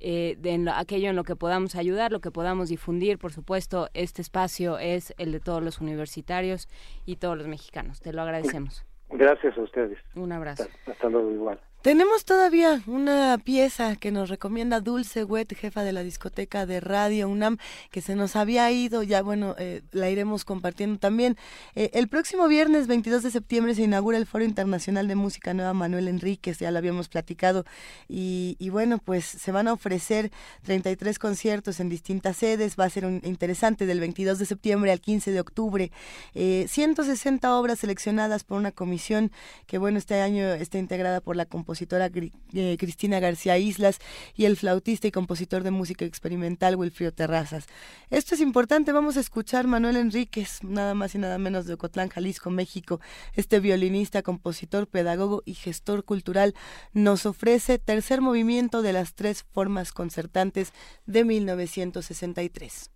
Eh, de aquello en lo que podamos ayudar, lo que podamos difundir. Por supuesto, este espacio es el de todos los universitarios y todos los mexicanos. Te lo agradecemos. Gracias a ustedes. Un abrazo. hasta luego igual. Tenemos todavía una pieza que nos recomienda Dulce Wet, jefa de la discoteca de Radio UNAM, que se nos había ido, ya bueno, eh, la iremos compartiendo también. Eh, el próximo viernes 22 de septiembre se inaugura el Foro Internacional de Música Nueva Manuel Enríquez, ya lo habíamos platicado, y, bueno, pues se van a ofrecer 33 conciertos en distintas sedes, va a ser un interesante del 22 de septiembre al 15 de octubre, 160 eh, obras seleccionadas por una comisión que bueno, este año está integrada por la composición compositora eh, Cristina García Islas y el flautista y compositor de música experimental Wilfrido Terrazas. Esto es importante, vamos a escuchar Manuel Enríquez, nada más y nada menos de Ocotlán, Jalisco, México. Este violinista, compositor, pedagogo y gestor cultural nos ofrece tercer movimiento de las tres formas concertantes de 1963.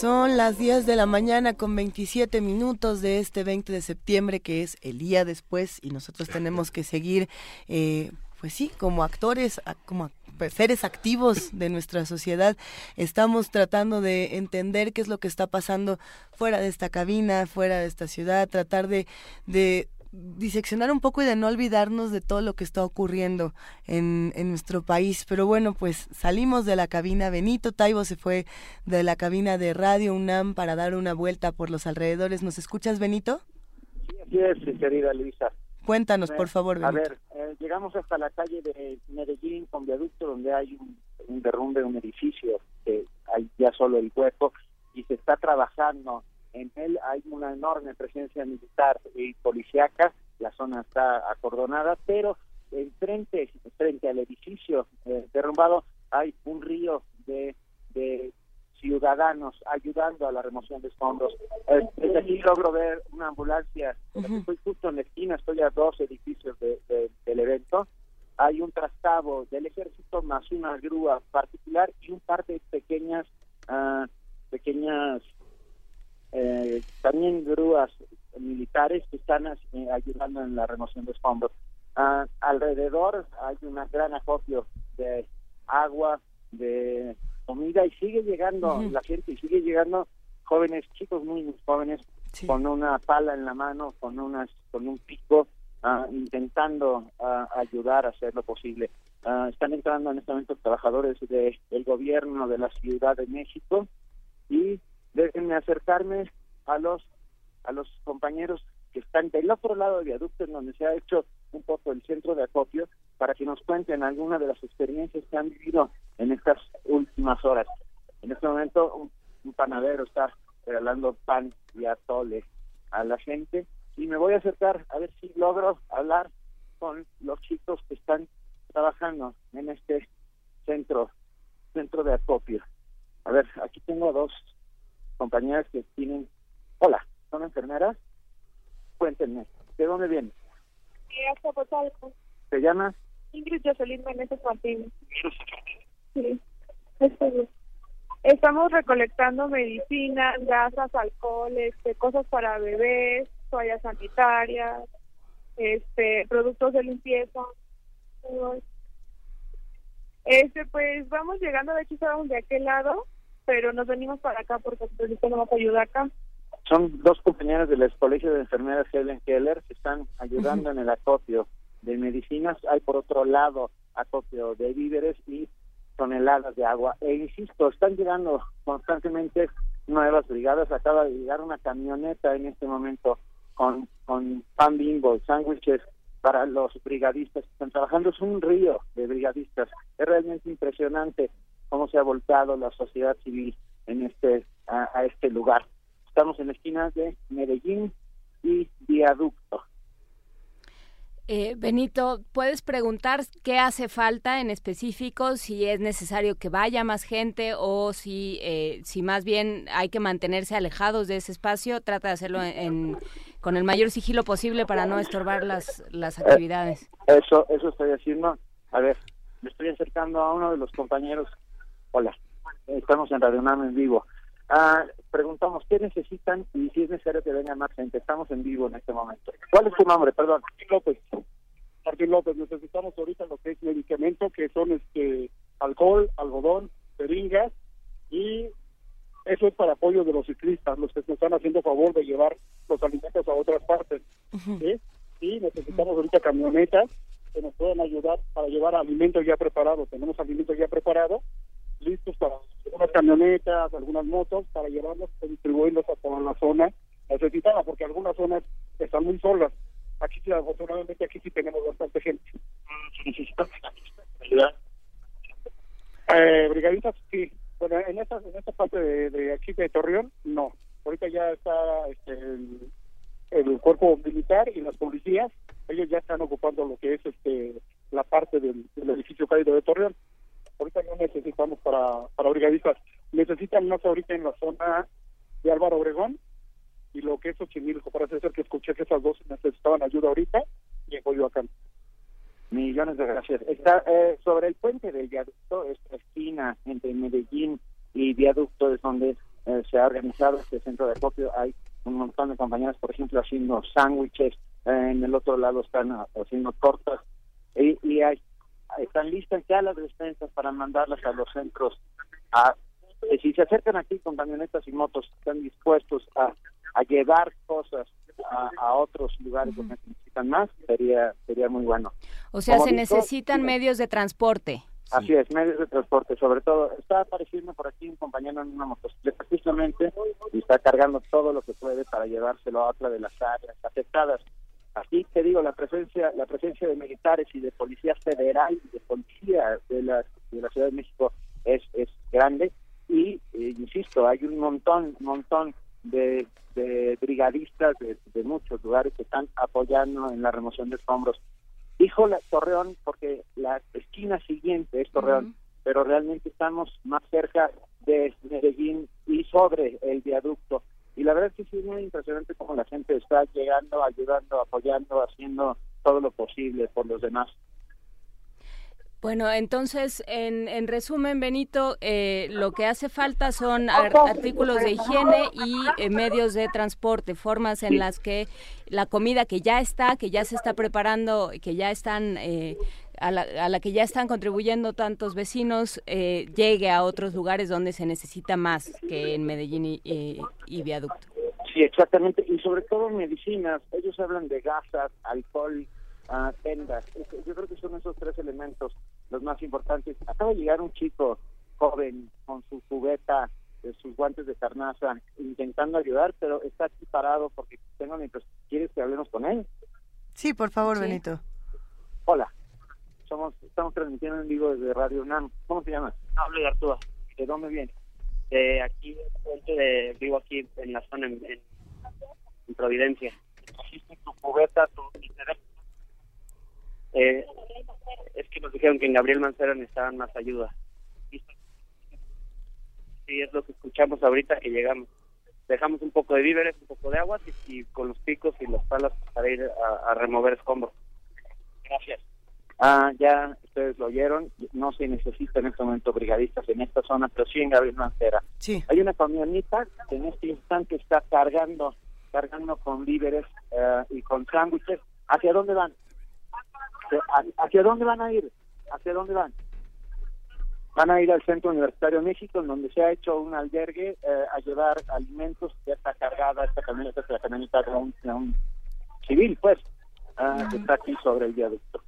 Son las 10 de la mañana con 27 minutos de este 20 de septiembre, que es el día después, y nosotros tenemos que seguir, eh, pues sí, como actores, como pues, seres activos de nuestra sociedad, estamos tratando de entender qué es lo que está pasando fuera de esta cabina, fuera de esta ciudad, tratar de, de diseccionar un poco y de no olvidarnos de todo lo que está ocurriendo en, en, nuestro país. Pero bueno, pues salimos de la cabina. Benito Taibo se fue de la cabina de Radio UNAM para dar una vuelta por los alrededores. ¿Nos escuchas, Benito? Sí, es, querida Luisa. Cuéntanos, por favor, Benito. A ver, eh, llegamos hasta la calle de Medellín con viaducto donde hay un, un derrumbe de un edificio, que hay ya solo el hueco y se está trabajando en él hay una enorme presencia militar y policíaca, la zona está acordonada, pero enfrente, frente al edificio eh, derrumbado hay un río de, de ciudadanos ayudando a la remoción de escombros. Desde aquí logro ver una ambulancia, estoy justo en la esquina, estoy a dos edificios de, del evento. Hay un trastavo del ejército más una grúa particular y un par de pequeñas, uh, pequeñas eh, también grúas militares que están eh, ayudando en la remoción de escombros. Ah, alrededor hay un gran acopio de agua, de comida y sigue llegando la gente y sigue llegando jóvenes, chicos muy, jóvenes con una pala en la mano, con unas, con un pico, ah, intentando ah, ayudar a hacer lo posible. están entrando en este momento trabajadores de, del gobierno de la Ciudad de México y déjenme acercarme a los a los compañeros que están del otro lado del viaducto en donde se ha hecho un poco el centro de acopio para que nos cuenten alguna de las experiencias que han vivido en estas últimas horas. En este momento un, panadero está regalando pan y atole a la gente y me voy a acercar a ver si logro hablar con los chicos que están trabajando en este centro centro de acopio. A ver, aquí tengo dos compañeras que tienen... Hola, ¿son enfermeras? Cuéntenme, ¿de dónde vienen? ¿Te llamas? Ingrid Jocelyn Meneses Martínez. Sí, estoy Estamos recolectando medicinas, gasas, alcohol, este, cosas para bebés, toallas sanitarias, este, productos de limpieza. Este, pues vamos llegando, de hecho estábamos de aquel lado, pero nos venimos para acá porque necesitamos ayuda acá. Son dos compañeras del Colegio de Enfermeras Helen Keller que están ayudando en el acopio de medicinas. Hay por otro lado acopio de víveres y toneladas de agua. E insisto, están llegando constantemente nuevas brigadas. Acaba de llegar una camioneta en este momento con, con pan bimbo, sándwiches para los brigadistas que están trabajando. Es un río de brigadistas. Es realmente impresionante cómo se ha volcado la sociedad civil en este a, este lugar. Estamos en la esquina de Medellín y Viaducto. Eh, Benito, ¿puedes preguntar qué hace falta en específico, si es necesario que vaya más gente o si, eh, si más bien hay que mantenerse alejados de ese espacio? Trata de hacerlo en, con el mayor sigilo posible para no estorbar las, las actividades. eso, eso estoy haciendo. A ver, me estoy acercando a uno de los compañeros Hola, estamos en Radio UNAM en vivo. Ah, preguntamos qué necesitan y si es necesario que venga más gente. Estamos en vivo en este momento. ¿Cuál es tu nombre? Perdón. López. Martín López. Necesitamos ahorita lo que es medicamento, que son este alcohol, algodón, jeringas y eso es para apoyo de los ciclistas, los que nos están haciendo favor de llevar los alimentos a otras partes. Y necesitamos ahorita camionetas que nos puedan ayudar para llevar alimentos ya preparados. Tenemos alimentos ya preparados listos para algunas camionetas, algunas motos, para llevarlos y distribuirlos a toda la zona necesitada, porque algunas zonas están muy solas. Aquí sí, afortunadamente, aquí sí tenemos bastante gente. Eh, brigadistas, sí. Bueno, en esta, en esta parte de, aquí de Torreón, no. Ahorita ya está este, el, cuerpo militar y las policías, ellos ya están ocupando lo que es este la parte del, del edificio caído de Torreón ahorita no necesitamos para, para brigadistas. Necesitan más ahorita en la zona de Álvaro Obregón y lo que es Xochimilco. Parece ser que escuché que esas dos necesitaban ayuda ahorita y en Coyoacán. Millones de gracias. Está eh, sobre el puente del viaducto, esta esquina entre Medellín y viaducto es donde eh, se ha organizado este centro de acopio. Hay un montón de compañeras, por ejemplo, haciendo sándwiches. Eh, en el otro lado están haciendo tortas. Y, y hay, están listas ya las despensas para mandarlas a los centros. A, si se acercan aquí con camionetas y motos, están dispuestos a, a llevar cosas a, otros lugares donde necesitan más, sería sería muy bueno. O sea, se necesitan medios de transporte. Así es, medios de transporte, sobre todo. Está apareciendo por aquí un compañero en una motocicleta justamente y está cargando todo lo que puede para llevárselo a otra de las áreas afectadas. Aquí te digo, la presencia la presencia de militares y de policía federal y de policía de la, de la Ciudad de México es, es grande y, eh, insisto, hay un montón, montón de, brigadistas de, muchos lugares que están apoyando en la remoción de escombros. Dijo la Torreón porque la esquina siguiente es Torreón, pero realmente estamos más cerca de Medellín y sobre el viaducto. Y la verdad es que sí es muy impresionante cómo la gente está llegando, ayudando, apoyando, haciendo todo lo posible por los demás. Bueno, entonces, en, en resumen, Benito, eh, lo que hace falta son artículos de higiene y eh, medios de transporte, formas en las que la comida que ya está, que ya se está preparando, que ya están eh, a, la, a, la, que ya están contribuyendo tantos vecinos, llegue a otros lugares donde se necesita más que en Medellín y, y Viaducto. Sí, exactamente, y sobre todo medicinas. Ellos hablan de gasas, alcohol uh, tendas. Yo creo que son esos tres elementos los más importantes. Acaba de llegar un chico joven con su cubeta, de sus guantes de carnaza, intentando ayudar, pero está aquí parado porque tengo impresión. ¿Quieres que hablemos con él? Sí, por favor, Benito. Hola. Somos, estamos transmitiendo en vivo desde Radio UNAM. ¿Cómo te llamas? Hablo de Arturo. ¿De dónde vienes? De aquí, de, vivo aquí en la zona, en, en, Providencia. ¿Trajiste tu cubeta, tu interés eh, es que nos dijeron que en Gabriel Mancera necesitaban más ayuda. Sí, es lo que escuchamos ahorita que llegamos. Dejamos un poco de víveres, un poco de agua y, con los picos y las palas para ir a, remover escombros. Gracias. Ah, ya ustedes lo oyeron, no se necesitan en este momento brigadistas en esta zona, pero sí en Gabriel Mancera. Sí. Hay una camioneta que en este instante está cargando, cargando con víveres eh, y con sándwiches. ¿Hacia dónde van? ¿Hacia dónde van a ir? ¿Hacia dónde van? Van a ir al Centro Universitario de México, en donde se ha hecho un albergue eh, a llevar alimentos. Ya está cargada esta camioneta, es la camioneta de un, civil, pues, uh, está aquí sobre el viaducto.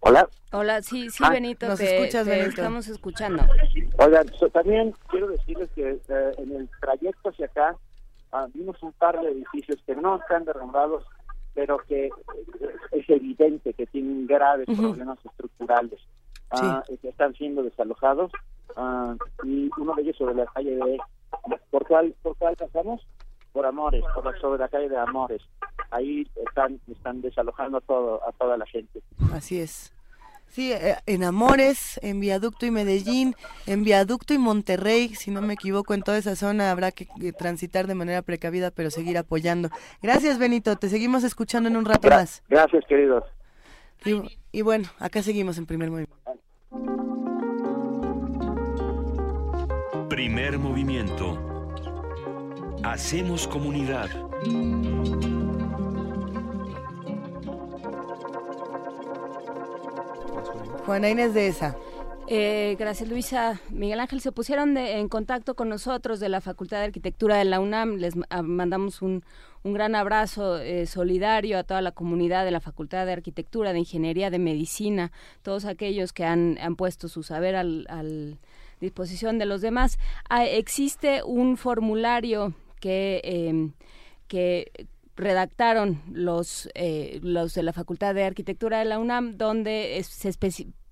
Hola. Hola, sí, sí, ah, Benito, nos escuchas, Benito. estamos escuchando. Oigan, también quiero decirles que eh, en el trayecto hacia acá uh, vimos un par de edificios que no están derrumbados, pero que es evidente que tienen graves problemas estructurales. Ah, que están siendo desalojados ah, y uno de ellos sobre la calle de ¿por cuál, por cuál pasamos? Por Amores, por sobre la calle de Amores. Ahí están están desalojando todo a toda la gente. Así es. Sí, eh, en Amores, en Viaducto y Medellín, en Viaducto y Monterrey, si no me equivoco, en toda esa zona habrá que transitar de manera precavida, pero seguir apoyando. Gracias, Benito. Te seguimos escuchando en un rato más. Gracias, queridos. Y, bueno, acá seguimos en primer movimiento. Primer movimiento. Hacemos comunidad. Juana Inés de esa. Eh, gracias Luisa. Miguel Ángel, se pusieron en contacto con nosotros de la Facultad de Arquitectura de la UNAM. Les ah, mandamos un, gran abrazo eh, solidario a toda la comunidad de la Facultad de Arquitectura, de Ingeniería, de Medicina, todos aquellos que han, puesto su saber al, disposición de los demás. Ah, existe un formulario que, em, que redactaron los, eh, los de la Facultad de Arquitectura de la UNAM, donde se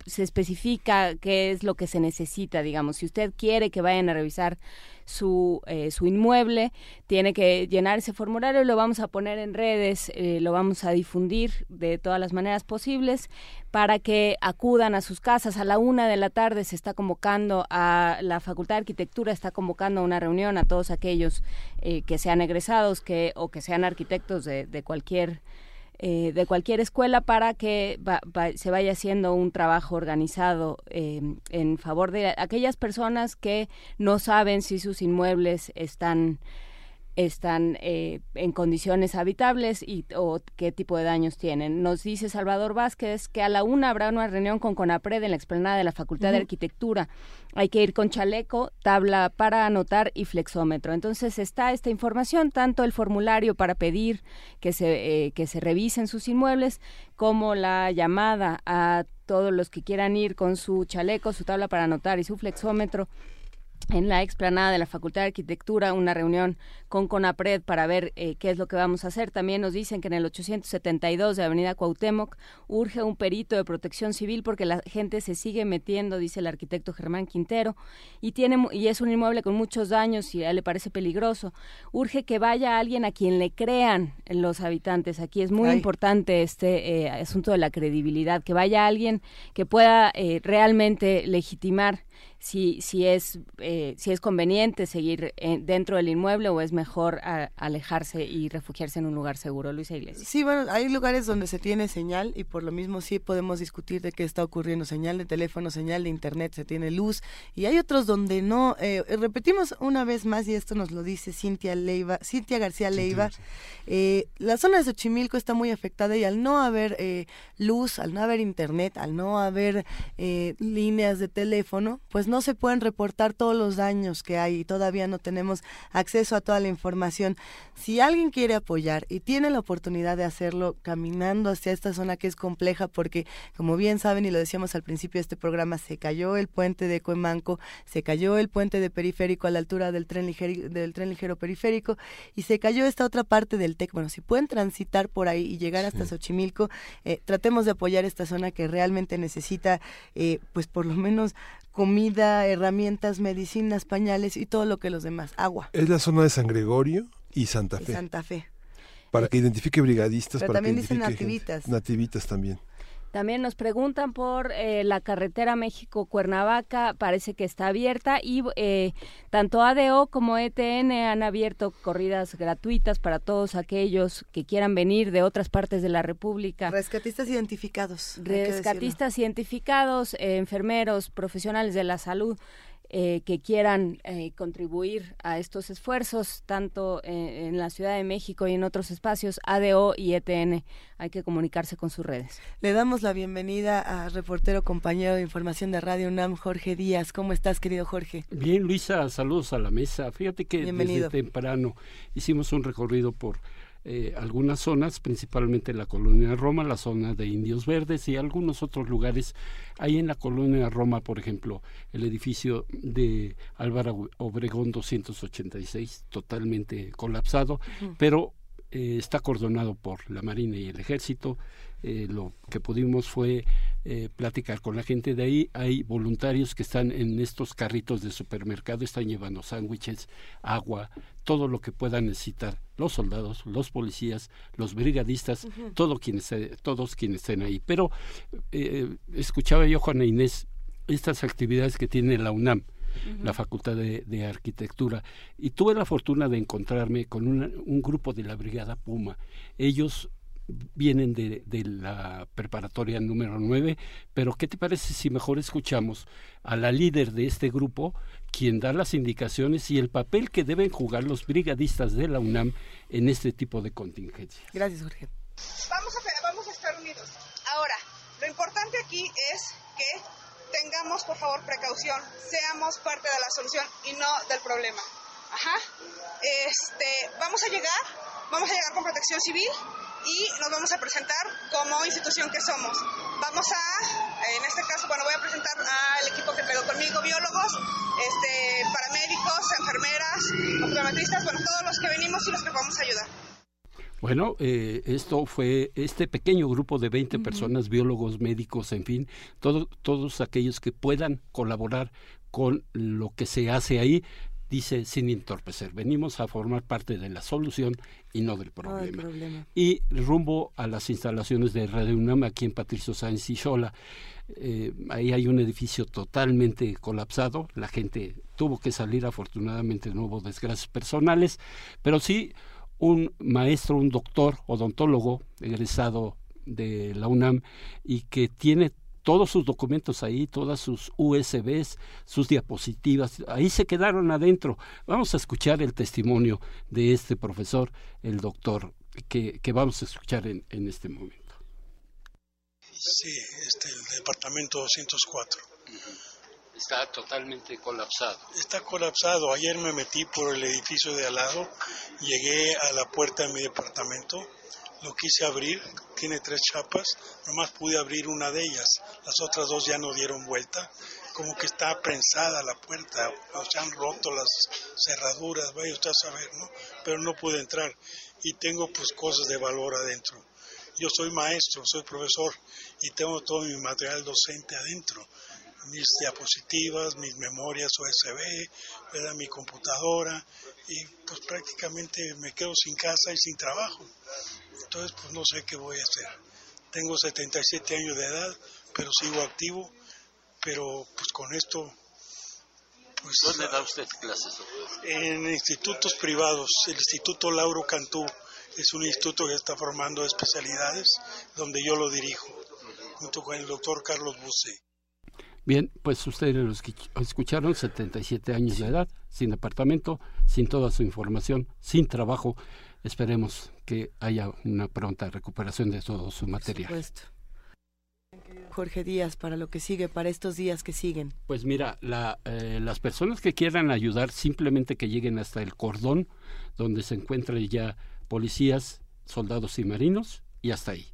se especifica qué es lo que se necesita, digamos. Si usted quiere que vayan a revisar su, eh, su inmueble, tiene que llenar ese formulario, lo vamos a poner en redes, eh, lo vamos a difundir de todas las maneras posibles para que acudan a sus casas. A la una de la tarde se está convocando a la Facultad de Arquitectura, está convocando a una reunión a todos aquellos eh, que sean egresados que, o que sean arquitectos de, de cualquier eh, de cualquier escuela para que se vaya haciendo un trabajo organizado eh, en favor de aquellas personas que no saben si sus inmuebles están están eh, en condiciones habitables y o qué tipo de daños tienen. Nos dice Salvador Vázquez que a la una habrá una reunión con CONAPRED en la explanada de la Facultad de Arquitectura. Hay que ir con chaleco, tabla para anotar y flexómetro. Entonces está esta información, tanto el formulario para pedir que se, eh, que se revisen sus inmuebles, como la llamada a todos los que quieran ir con su chaleco, su tabla para anotar y su flexómetro en la explanada de la Facultad de Arquitectura una reunión con CONAPRED para ver eh, qué es lo que vamos a hacer. También nos dicen que en el 872 de Avenida Cuauhtémoc urge un perito de protección civil porque la gente se sigue metiendo, dice el arquitecto Germán Quintero, y tiene y es un inmueble con muchos daños y a él le parece peligroso. Urge que vaya alguien a quien le crean los habitantes. Aquí es muy importante este eh, asunto de la credibilidad, que vaya alguien que pueda eh, realmente legitimar si, si, es, eh, si es conveniente seguir eh, dentro del inmueble o es mejor alejarse y refugiarse en un lugar seguro. Luisa Iglesias. Sí, bueno, hay lugares donde se tiene señal y por lo mismo sí podemos discutir de qué está ocurriendo. Señal de teléfono, señal de internet, se tiene luz y hay otros donde no. Eh, repetimos una vez más y esto nos lo dice Cintia Leiva, Cintia García Leiva. la zona de Xochimilco está muy afectada y al no haber luz, al no haber internet, al no haber líneas de teléfono, pues no se pueden reportar todos los daños que hay y todavía no tenemos acceso a toda la información. Si alguien quiere apoyar y tiene la oportunidad de hacerlo caminando hacia esta zona que es compleja porque, como bien saben y lo decíamos al principio de este programa, se cayó el puente de Cuemanco, se cayó el puente de periférico a la altura del tren ligero, del tren ligero periférico y se cayó esta otra parte del TEC. Bueno, si pueden transitar por ahí y llegar hasta Xochimilco, eh, tratemos de apoyar esta zona que realmente necesita, eh, pues por lo menos comida, herramientas, medicinas, pañales y todo lo que los demás, agua. Es la zona de San Gregorio y Santa Fe. Santa Fe. Para que identifique brigadistas. Pero para también que dicen identifique nativitas. Nativitas también. También nos preguntan por eh, la carretera México-Cuernavaca, parece que está abierta y eh, tanto ADO como ETN han abierto corridas gratuitas para todos aquellos que quieran venir de otras partes de la República. Rescatistas identificados. Rescatistas identificados, eh, enfermeros, profesionales de la salud. Eh, que quieran eh, contribuir a estos esfuerzos, tanto eh, en la Ciudad de México y en otros espacios, ADO y ETN. Hay que comunicarse con sus redes. Le damos la bienvenida a reportero compañero de información de Radio UNAM, Jorge Díaz. ¿Cómo estás, querido Jorge? Bien, Luisa, saludos a la mesa. Fíjate que desde temprano hicimos un recorrido por eh, algunas zonas, principalmente la colonia Roma, la zona de Indios Verdes y algunos otros lugares. Hay en la colonia Roma, por ejemplo, el edificio de Álvaro Obregón 286, totalmente colapsado, pero eh, está acordonado por la Marina y el Ejército. Eh, lo que pudimos fue eh, platicar con la gente de ahí. Hay voluntarios que están en estos carritos de supermercado, están llevando sándwiches, agua, todo lo que puedan necesitar los soldados, los policías, los brigadistas, todo quienes, todos quienes estén ahí. Pero eh, escuchaba yo, Juana Inés, estas actividades que tiene la UNAM. la Facultad de, Arquitectura, y tuve la fortuna de encontrarme con un grupo de la Brigada Puma. Ellos vienen de, de, la preparatoria número 9, pero ¿qué te parece si mejor escuchamos a la líder de este grupo, quien da las indicaciones y el papel que deben jugar los brigadistas de la UNAM en este tipo de contingencias? Gracias, Jorge. Vamos a, vamos a estar unidos. Ahora, lo importante aquí es que tengamos, por favor, precaución, seamos parte de la solución y no del problema. Ajá. Este, vamos a llegar, vamos a llegar con protección civil, y nos vamos a presentar como institución que somos. Vamos a, en este caso, bueno, voy a presentar al equipo que traigo conmigo, biólogos, este, paramédicos, enfermeras, optometristas, bueno, todos los que venimos y los que vamos a ayudar. Bueno, eh, esto fue este pequeño grupo de 20 personas, biólogos, médicos, en fin, todos aquellos que puedan colaborar con lo que se hace ahí, dice sin entorpecer. Venimos a formar parte de la solución y no del problema. Y rumbo a las instalaciones de Radio UNAM aquí en Patricio Sáenz y Xola. Eh, ahí hay un edificio totalmente colapsado. La gente tuvo que salir, afortunadamente no hubo desgracias personales, pero sí un maestro, un doctor odontólogo egresado de la UNAM y que tiene todos sus documentos ahí, todas sus USBs, sus diapositivas, ahí se quedaron adentro. Vamos a escuchar el testimonio de este profesor, el doctor, que, que vamos a escuchar en, en este momento. Sí, este, el departamento 204. Está totalmente colapsado. Está colapsado. Ayer me metí por el edificio de al lado, llegué a la puerta de mi departamento lo quise abrir, tiene tres chapas, nomás pude abrir una de ellas, las otras dos ya no dieron vuelta, como que está prensada la puerta, o se han roto las cerraduras, vaya usted a saber, ¿no? Pero no pude entrar y tengo pues cosas de valor adentro. Yo soy maestro, soy profesor y tengo todo mi material docente adentro, mis diapositivas, mis memorias USB, mi computadora y pues prácticamente me quedo sin casa y sin trabajo. Entonces, pues no sé qué voy a hacer. Tengo 77 años de edad, pero sigo activo, pero pues con esto... Pues, ¿Dónde da usted clases? En institutos privados. El Instituto Lauro Cantú es un instituto que está formando especialidades, donde yo lo dirijo, junto con el doctor Carlos Busse. Bien, pues ustedes lo escucharon, 77 años de edad, sin departamento, sin toda su información, sin trabajo. Esperemos que haya una pronta recuperación de todo su material. Por supuesto. Jorge Díaz, para lo que sigue, para estos días que siguen. Pues mira, la, eh, las personas que quieran ayudar, simplemente que lleguen hasta el cordón, donde se encuentran ya policías, soldados y marinos, y hasta ahí.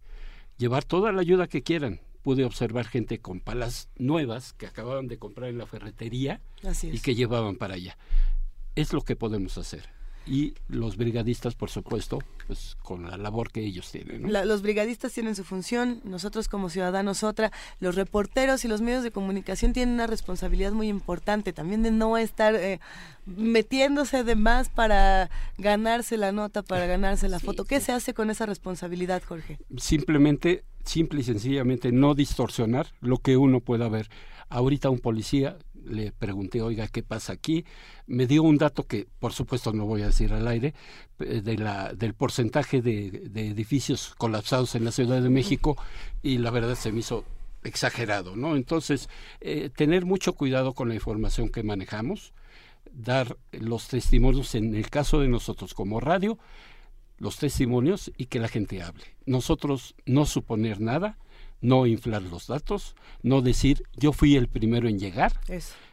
Llevar toda la ayuda que quieran. Pude observar gente con palas nuevas que acababan de comprar en la ferretería y que llevaban para allá. Es lo que podemos hacer y los brigadistas, por supuesto, pues con la labor que ellos tienen. los brigadistas tienen su función, nosotros como ciudadanos otra, los reporteros y los medios de comunicación tienen una responsabilidad muy importante también de no estar eh, metiéndose de más para ganarse la nota, para ganarse la foto. ¿Qué se hace con esa responsabilidad, Jorge? Simplemente, simple y sencillamente no distorsionar lo que uno pueda ver. Ahorita un policía le pregunté, oiga, ¿qué pasa aquí? Me dio un dato que, por supuesto, no voy a decir al aire, eh, de la, del porcentaje de, edificios colapsados en la Ciudad de México y la verdad se me hizo exagerado, ¿no? Entonces, eh, tener mucho cuidado con la información que manejamos, dar los testimonios, en el caso de nosotros como radio, los testimonios y que la gente hable. Nosotros no suponer nada, no inflar los datos, no decir yo fui el primero en llegar,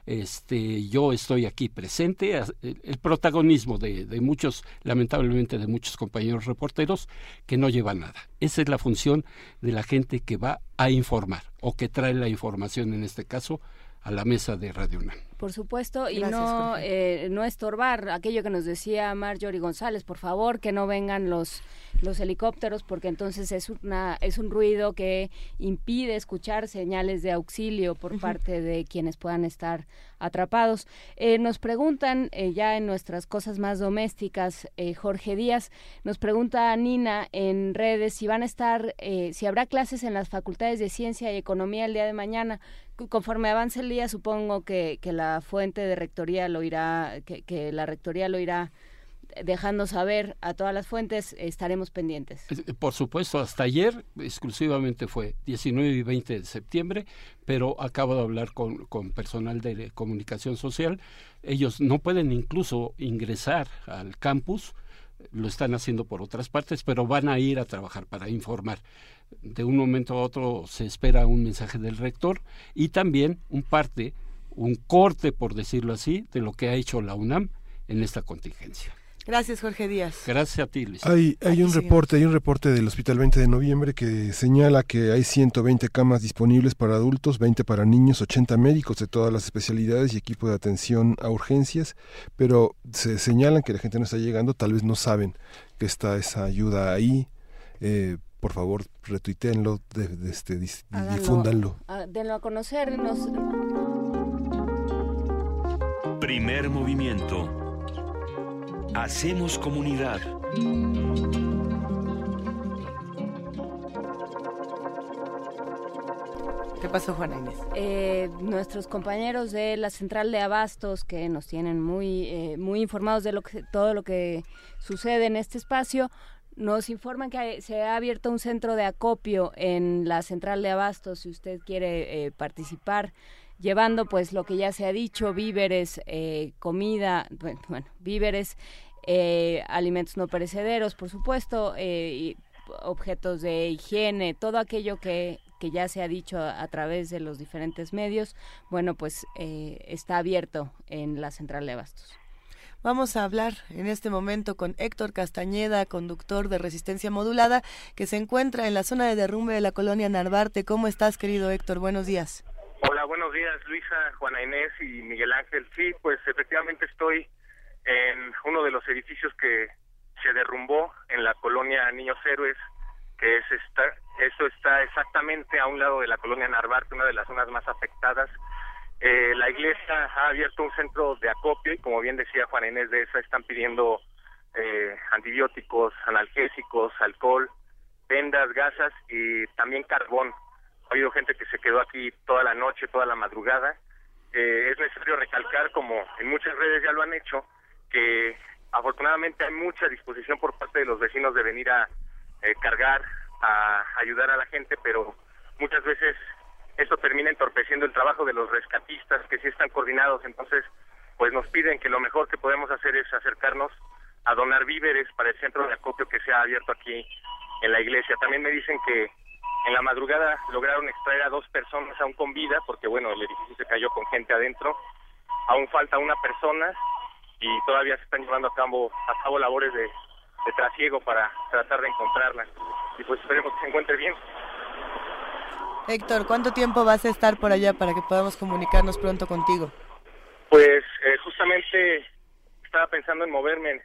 este yo estoy aquí presente, el, protagonismo de, de, muchos, lamentablemente de muchos compañeros reporteros que no lleva nada. Esa es la función de la gente que va a informar o que trae la información en este caso a la mesa de Radio UNAM. Por supuesto, y no, eh, no estorbar aquello que nos decía Marjorie González, por favor, que no vengan los, los helicópteros, porque entonces es, una, es un ruido que impide escuchar señales de auxilio por parte de quienes puedan estar atrapados. Eh, nos preguntan eh, ya en nuestras cosas más domésticas, Jorge Díaz, nos pregunta a Nina en redes si van a estar, si habrá clases en las facultades de Ciencia y Economía el día de mañana. Conforme avance el día, supongo que, que la fuente de rectoría lo irá, que, la rectoría lo irá dejando saber a todas las fuentes, estaremos pendientes. Por supuesto, hasta ayer exclusivamente fue 19 y 20 de septiembre, pero acabo de hablar con, con personal de comunicación social. Ellos no pueden incluso ingresar al campus, lo están haciendo por otras partes, pero van a ir a trabajar para informar. De un momento a otro se espera un mensaje del rector y también un parte un corte, por decirlo así, de lo que ha hecho la UNAM en esta contingencia. Gracias, Jorge Díaz. Gracias a ti, Luis. Hay, hay un reporte, hay un reporte del Hospital 20 de Noviembre que señala que hay 120 camas disponibles para adultos, 20 para niños, 80 médicos de todas las especialidades y equipo de atención a urgencias, pero se señalan que la gente no está llegando, tal vez no saben que está esa ayuda ahí. Eh, por favor, retuiteenlo, de, este, difúndanlo. Ah, denlo a conocer. Nos... Primer movimiento Hacemos comunidad. ¿Qué pasó, Juana Inés? Eh, nuestros compañeros de la central de abastos que nos tienen muy, eh, muy informados de lo que, todo lo que sucede en este espacio, nos informan que se ha abierto un centro de acopio en la central de abastos. Si usted quiere eh, participar, llevando pues lo que ya se ha dicho, víveres, comida, bueno, víveres eh, alimentos no perecederos, por supuesto, eh, objetos de higiene, todo aquello que, que ya se ha dicho a, través de los diferentes medios, bueno, pues eh, está abierto en la central de abastos. Vamos a hablar en este momento con Héctor Castañeda, conductor de Resistencia Modulada, que se encuentra en la zona de derrumbe de la colonia Narvarte. ¿Cómo estás, querido Héctor? Buenos días. Hola, buenos días, Luisa, Juana Inés y Miguel Ángel. Sí, pues efectivamente estoy en uno de los edificios que se derrumbó en la colonia Niños Héroes, que es esta, eso está exactamente a un lado de la colonia Narvarte, una de las zonas más afectadas. Eh, la iglesia ha abierto un centro de acopio y como bien decía Juan Inés de esa, están pidiendo eh, antibióticos, analgésicos, alcohol, vendas, gasas y también carbón. Ha habido gente que se quedó aquí toda la noche, toda la madrugada. Eh, es necesario recalcar, como en muchas redes ya lo han hecho, que afortunadamente hay mucha disposición por parte de los vecinos de venir a eh, cargar, a ayudar a la gente, pero muchas veces esto termina entorpeciendo el trabajo de los rescatistas que sí están coordinados, entonces pues nos piden que lo mejor que podemos hacer es acercarnos a donar víveres para el centro de acopio que se ha abierto aquí en la iglesia. También me dicen que en la madrugada lograron extraer a dos personas aún con vida, porque bueno, el edificio se cayó con gente adentro. Aún falta una persona y todavía se están llevando a cabo, a cabo labores de, de trasiego para tratar de encontrarla. Y pues esperemos que se encuentre bien. Héctor, ¿cuánto tiempo vas a estar por allá para que podamos comunicarnos pronto contigo? Pues eh, justamente estaba pensando en moverme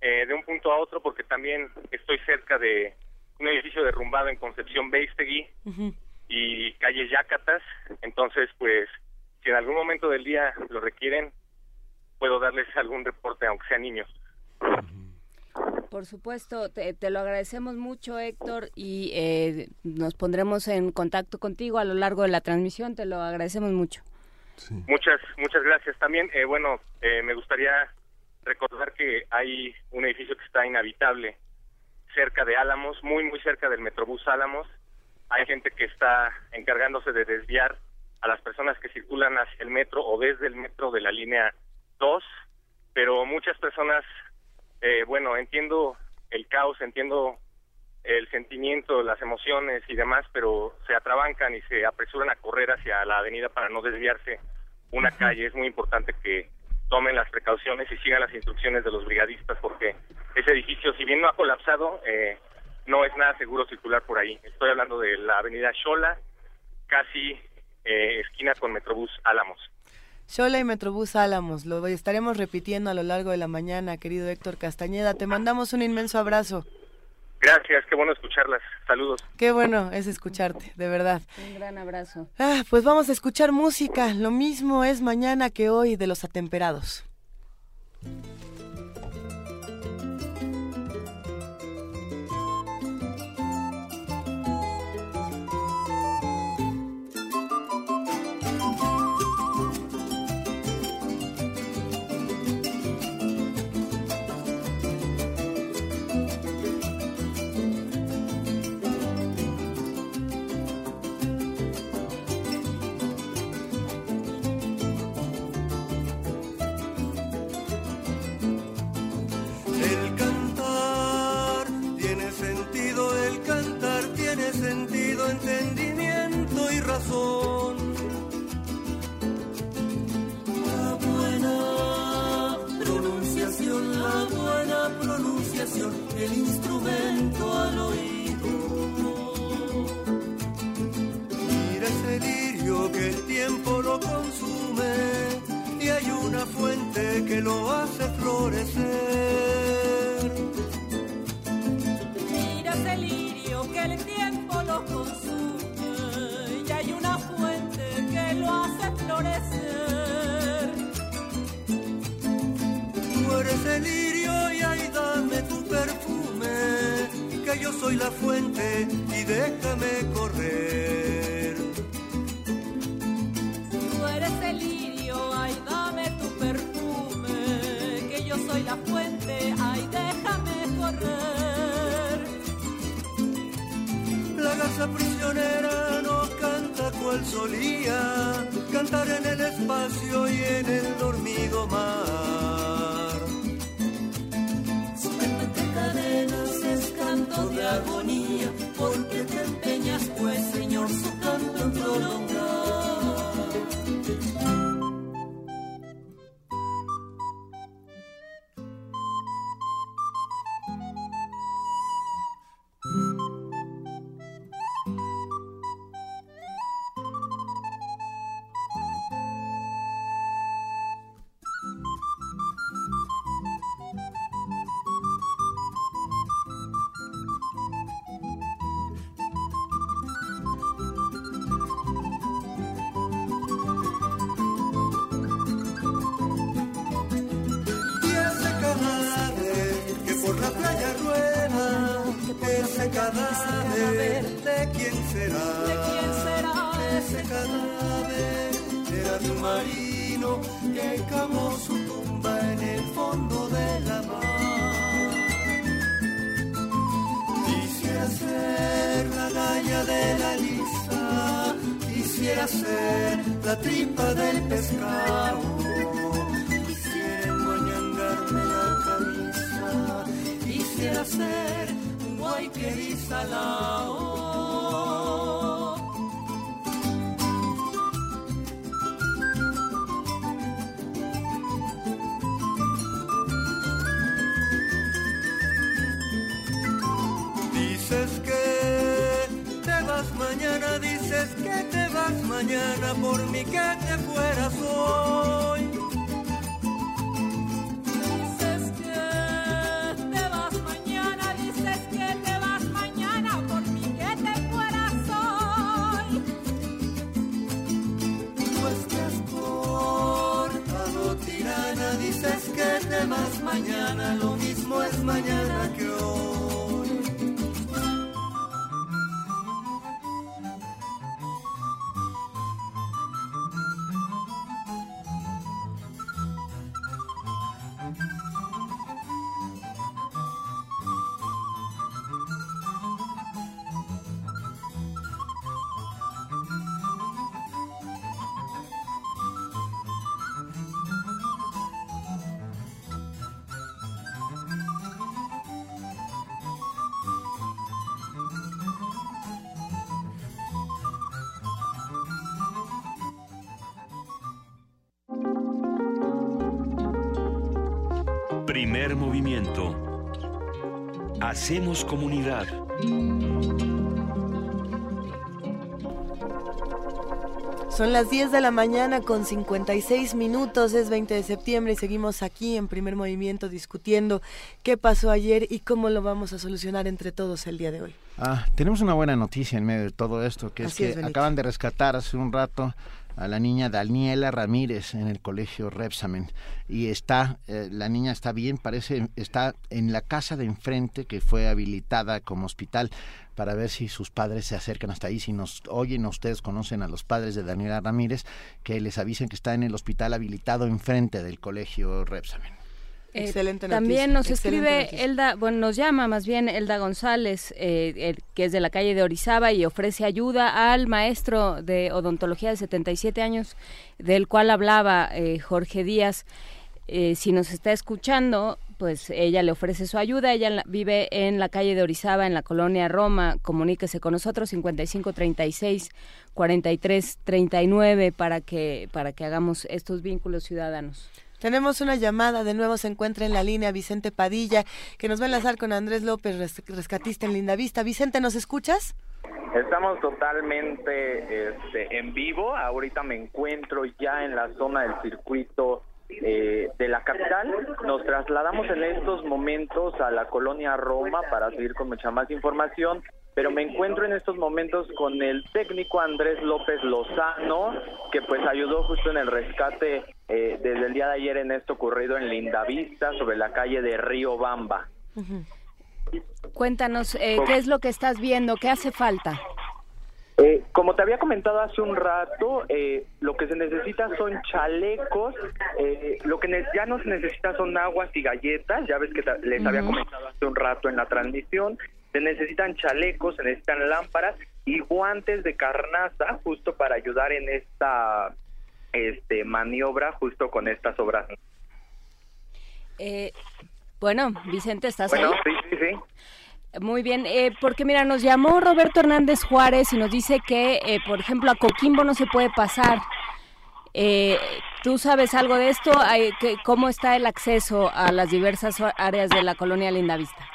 eh, de un punto a otro porque también estoy cerca de un edificio derrumbado en Concepción Beistegui y calle Yacatas. Entonces, pues, si en algún momento del día lo requieren, puedo darles algún reporte, aunque sea niños. Por supuesto, te, lo agradecemos mucho, Héctor, y eh, nos pondremos en contacto contigo a lo largo de la transmisión. Te lo agradecemos mucho. Muchas, muchas gracias. También, eh, bueno, eh, me gustaría recordar que hay un edificio que está inhabitable cerca de Álamos, muy, muy cerca del Metrobús Álamos. Hay gente que está encargándose de desviar a las personas que circulan hacia el metro o desde el metro de la línea dos, pero muchas personas, eh, bueno, entiendo el caos, entiendo el sentimiento, las emociones y demás, pero se atrabancan y se apresuran a correr hacia la avenida para no desviarse una calle. Es muy importante que tomen las precauciones y sigan las instrucciones de los brigadistas porque ese edificio, si bien no ha colapsado, eh, no es nada seguro circular por ahí. Estoy hablando de la avenida Xola, casi eh, esquina con Metrobús Álamos. Shola y Metrobús Álamos, lo estaremos repitiendo a lo largo de la mañana, querido Héctor Castañeda. Te mandamos un inmenso abrazo. Gracias, qué bueno escucharlas. Saludos. Qué bueno es escucharte, de verdad. Un gran abrazo. Ah, pues vamos a escuchar música. Lo mismo es mañana que hoy de los atemperados. Lo consume y hay una fuente que lo hace florecer. Mira ese lirio que el tiempo lo consume y hay una fuente que lo hace florecer. Tú eres el lirio y ahí dame tu perfume, que yo soy la fuente y déjame correr. La garza prisionera no canta cual solía cantar en el espacio y en el dormido mar. Suéltate cadenas es canto de agonía, porque te empeñas Primer movimiento. Hacemos comunidad. Son las 10 de la mañana con 56 minutos, es 20 de septiembre y seguimos aquí en primer movimiento discutiendo qué pasó ayer y cómo lo vamos a solucionar entre todos el día de hoy. Ah, tenemos una buena noticia en medio de todo esto, que Así es que acaban de rescatar hace un rato a la niña Daniela Ramírez en el colegio Repsamen. Y está eh, la niña está bien parece está en la casa de enfrente que fue habilitada como hospital para ver si sus padres se acercan hasta ahí. Si nos oyen ustedes conocen a los padres de Daniela Ramírez que les avisen que está en el hospital habilitado enfrente del colegio Repsamen Eh, Excelente También nos excelente escribe noticia. Elda, bueno, nos llama más bien Elda González, eh, el- que es de la calle de Orizaba y ofrece ayuda al maestro de odontología de 77 años, del cual hablaba eh, Jorge Díaz. Si nos está escuchando, pues ella le ofrece su ayuda. Ella la- vive en la calle de Orizaba, en la colonia Roma. Comuníquese con nosotros 5536 4339 para que para que hagamos estos vínculos ciudadanos. Tenemos una llamada, de nuevo se encuentra en la línea Vicente Padilla, que nos va a enlazar con Andrés López, res- rescatista en Linda Vista. Vicente, ¿nos escuchas? Estamos totalmente este, en vivo. Ahorita me encuentro ya en la zona del circuito eh, de la capital. Nos trasladamos en estos momentos a la colonia Roma para seguir con mucha más información. Pero me encuentro en estos momentos con el técnico Andrés López Lozano, que pues ayudó justo en el rescate eh, desde el día de ayer en esto ocurrido en Lindavista, sobre la calle de Río Bamba. Cuéntanos, eh, ¿qué es lo que estás viendo? ¿Qué hace falta? Eh, como te había comentado hace un rato, eh, lo que se necesita son chalecos, lo que ya no se necesita son aguas y galletas, ya ves que les había comentado hace un rato en la transmisión, se necesitan chalecos, se necesitan lámparas y guantes de carnaza justo para ayudar en esta este maniobra justo con estas obras. Eh, bueno, Vicente, ¿estás bueno, Sí, sí, sí. Muy bien, eh, porque mira, nos llamó Roberto Hernández Juárez y nos dice que, eh, por ejemplo, a Coquimbo no se puede pasar. Eh, ¿Tú sabes algo de esto? ¿Cómo está el acceso a las diversas áreas de la colonia Lindavista?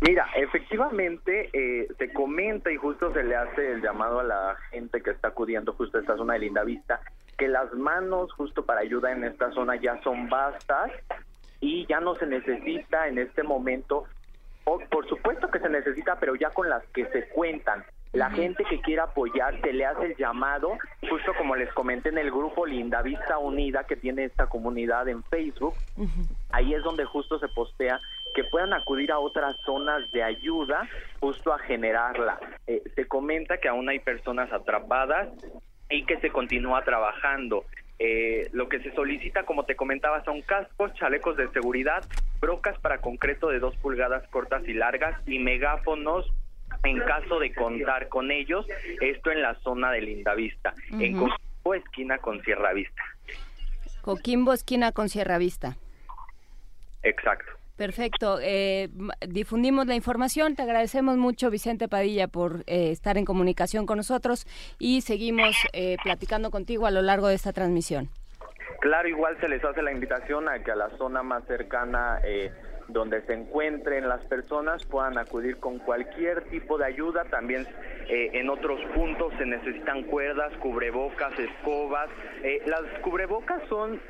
Mira, efectivamente se comenta y justo se le hace el llamado a la gente que está acudiendo justo a esta zona de Lindavista que las manos justo para ayuda en esta zona ya son vastas y ya no se necesita en este momento, o por supuesto que se necesita, pero ya con las que se cuentan. La gente que quiera apoyar se le hace el llamado, justo como les comenté en el grupo Linda Vista Unida que tiene esta comunidad en Facebook. Ahí es donde justo se postea que puedan acudir a otras zonas de ayuda justo a generarla. Eh, se comenta que aún hay personas atrapadas y que se continúa trabajando. Eh, lo que se solicita, como te comentaba, son cascos, chalecos de seguridad, brocas para concreto de dos pulgadas cortas y largas y megáfonos en caso de contar con ellos, esto en la zona de Lindavista, en Coquimbo, esquina con Sierra Vista. Coquimbo, esquina con Sierra Vista. Exacto. Perfecto. Eh, difundimos la información. Te agradecemos mucho, Vicente Padilla, por eh, estar en comunicación con nosotros y seguimos eh, platicando contigo a lo largo de esta transmisión. Claro, igual se les hace la invitación a que a la zona más cercana donde se encuentren las personas puedan acudir con cualquier tipo de ayuda. También en otros puntos se necesitan cuerdas, cubrebocas, escobas. las cubrebocas son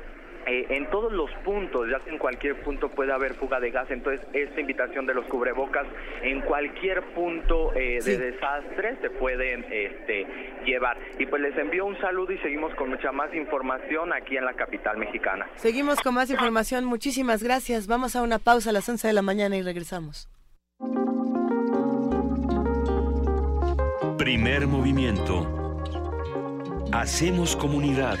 eh, en todos los puntos, ya que en cualquier punto puede haber fuga de gas, entonces esta invitación de los cubrebocas en cualquier punto eh, de desastre se pueden este, llevar. Y pues les envío un saludo y seguimos con mucha más información aquí en la capital mexicana. Seguimos con más información, muchísimas gracias. Vamos a una pausa a las 11 de la mañana y regresamos. Primer movimiento. Hacemos comunidad.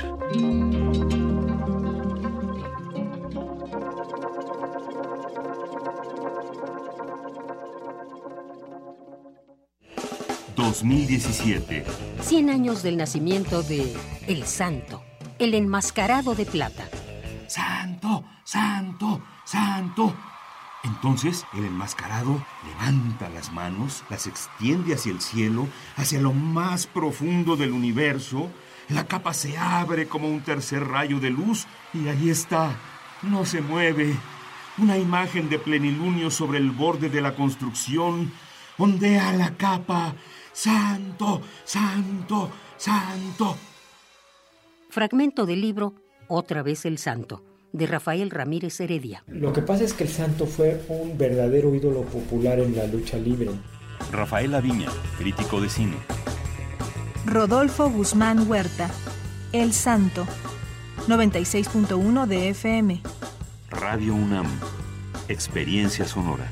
2017. 100 años del nacimiento de El Santo, el enmascarado de plata. Santo, santo, santo. Entonces el enmascarado levanta las manos, las extiende hacia el cielo, hacia lo más profundo del universo. La capa se abre como un tercer rayo de luz y ahí está, no se mueve. Una imagen de plenilunio sobre el borde de la construcción. Ondea la capa Santo, Santo, Santo. Fragmento del libro Otra vez el Santo, de Rafael Ramírez Heredia. Lo que pasa es que el santo fue un verdadero ídolo popular en la lucha libre. Rafael Aviña, crítico de cine. Rodolfo Guzmán Huerta, El Santo, 96.1 de FM. Radio UNAM, experiencia sonora.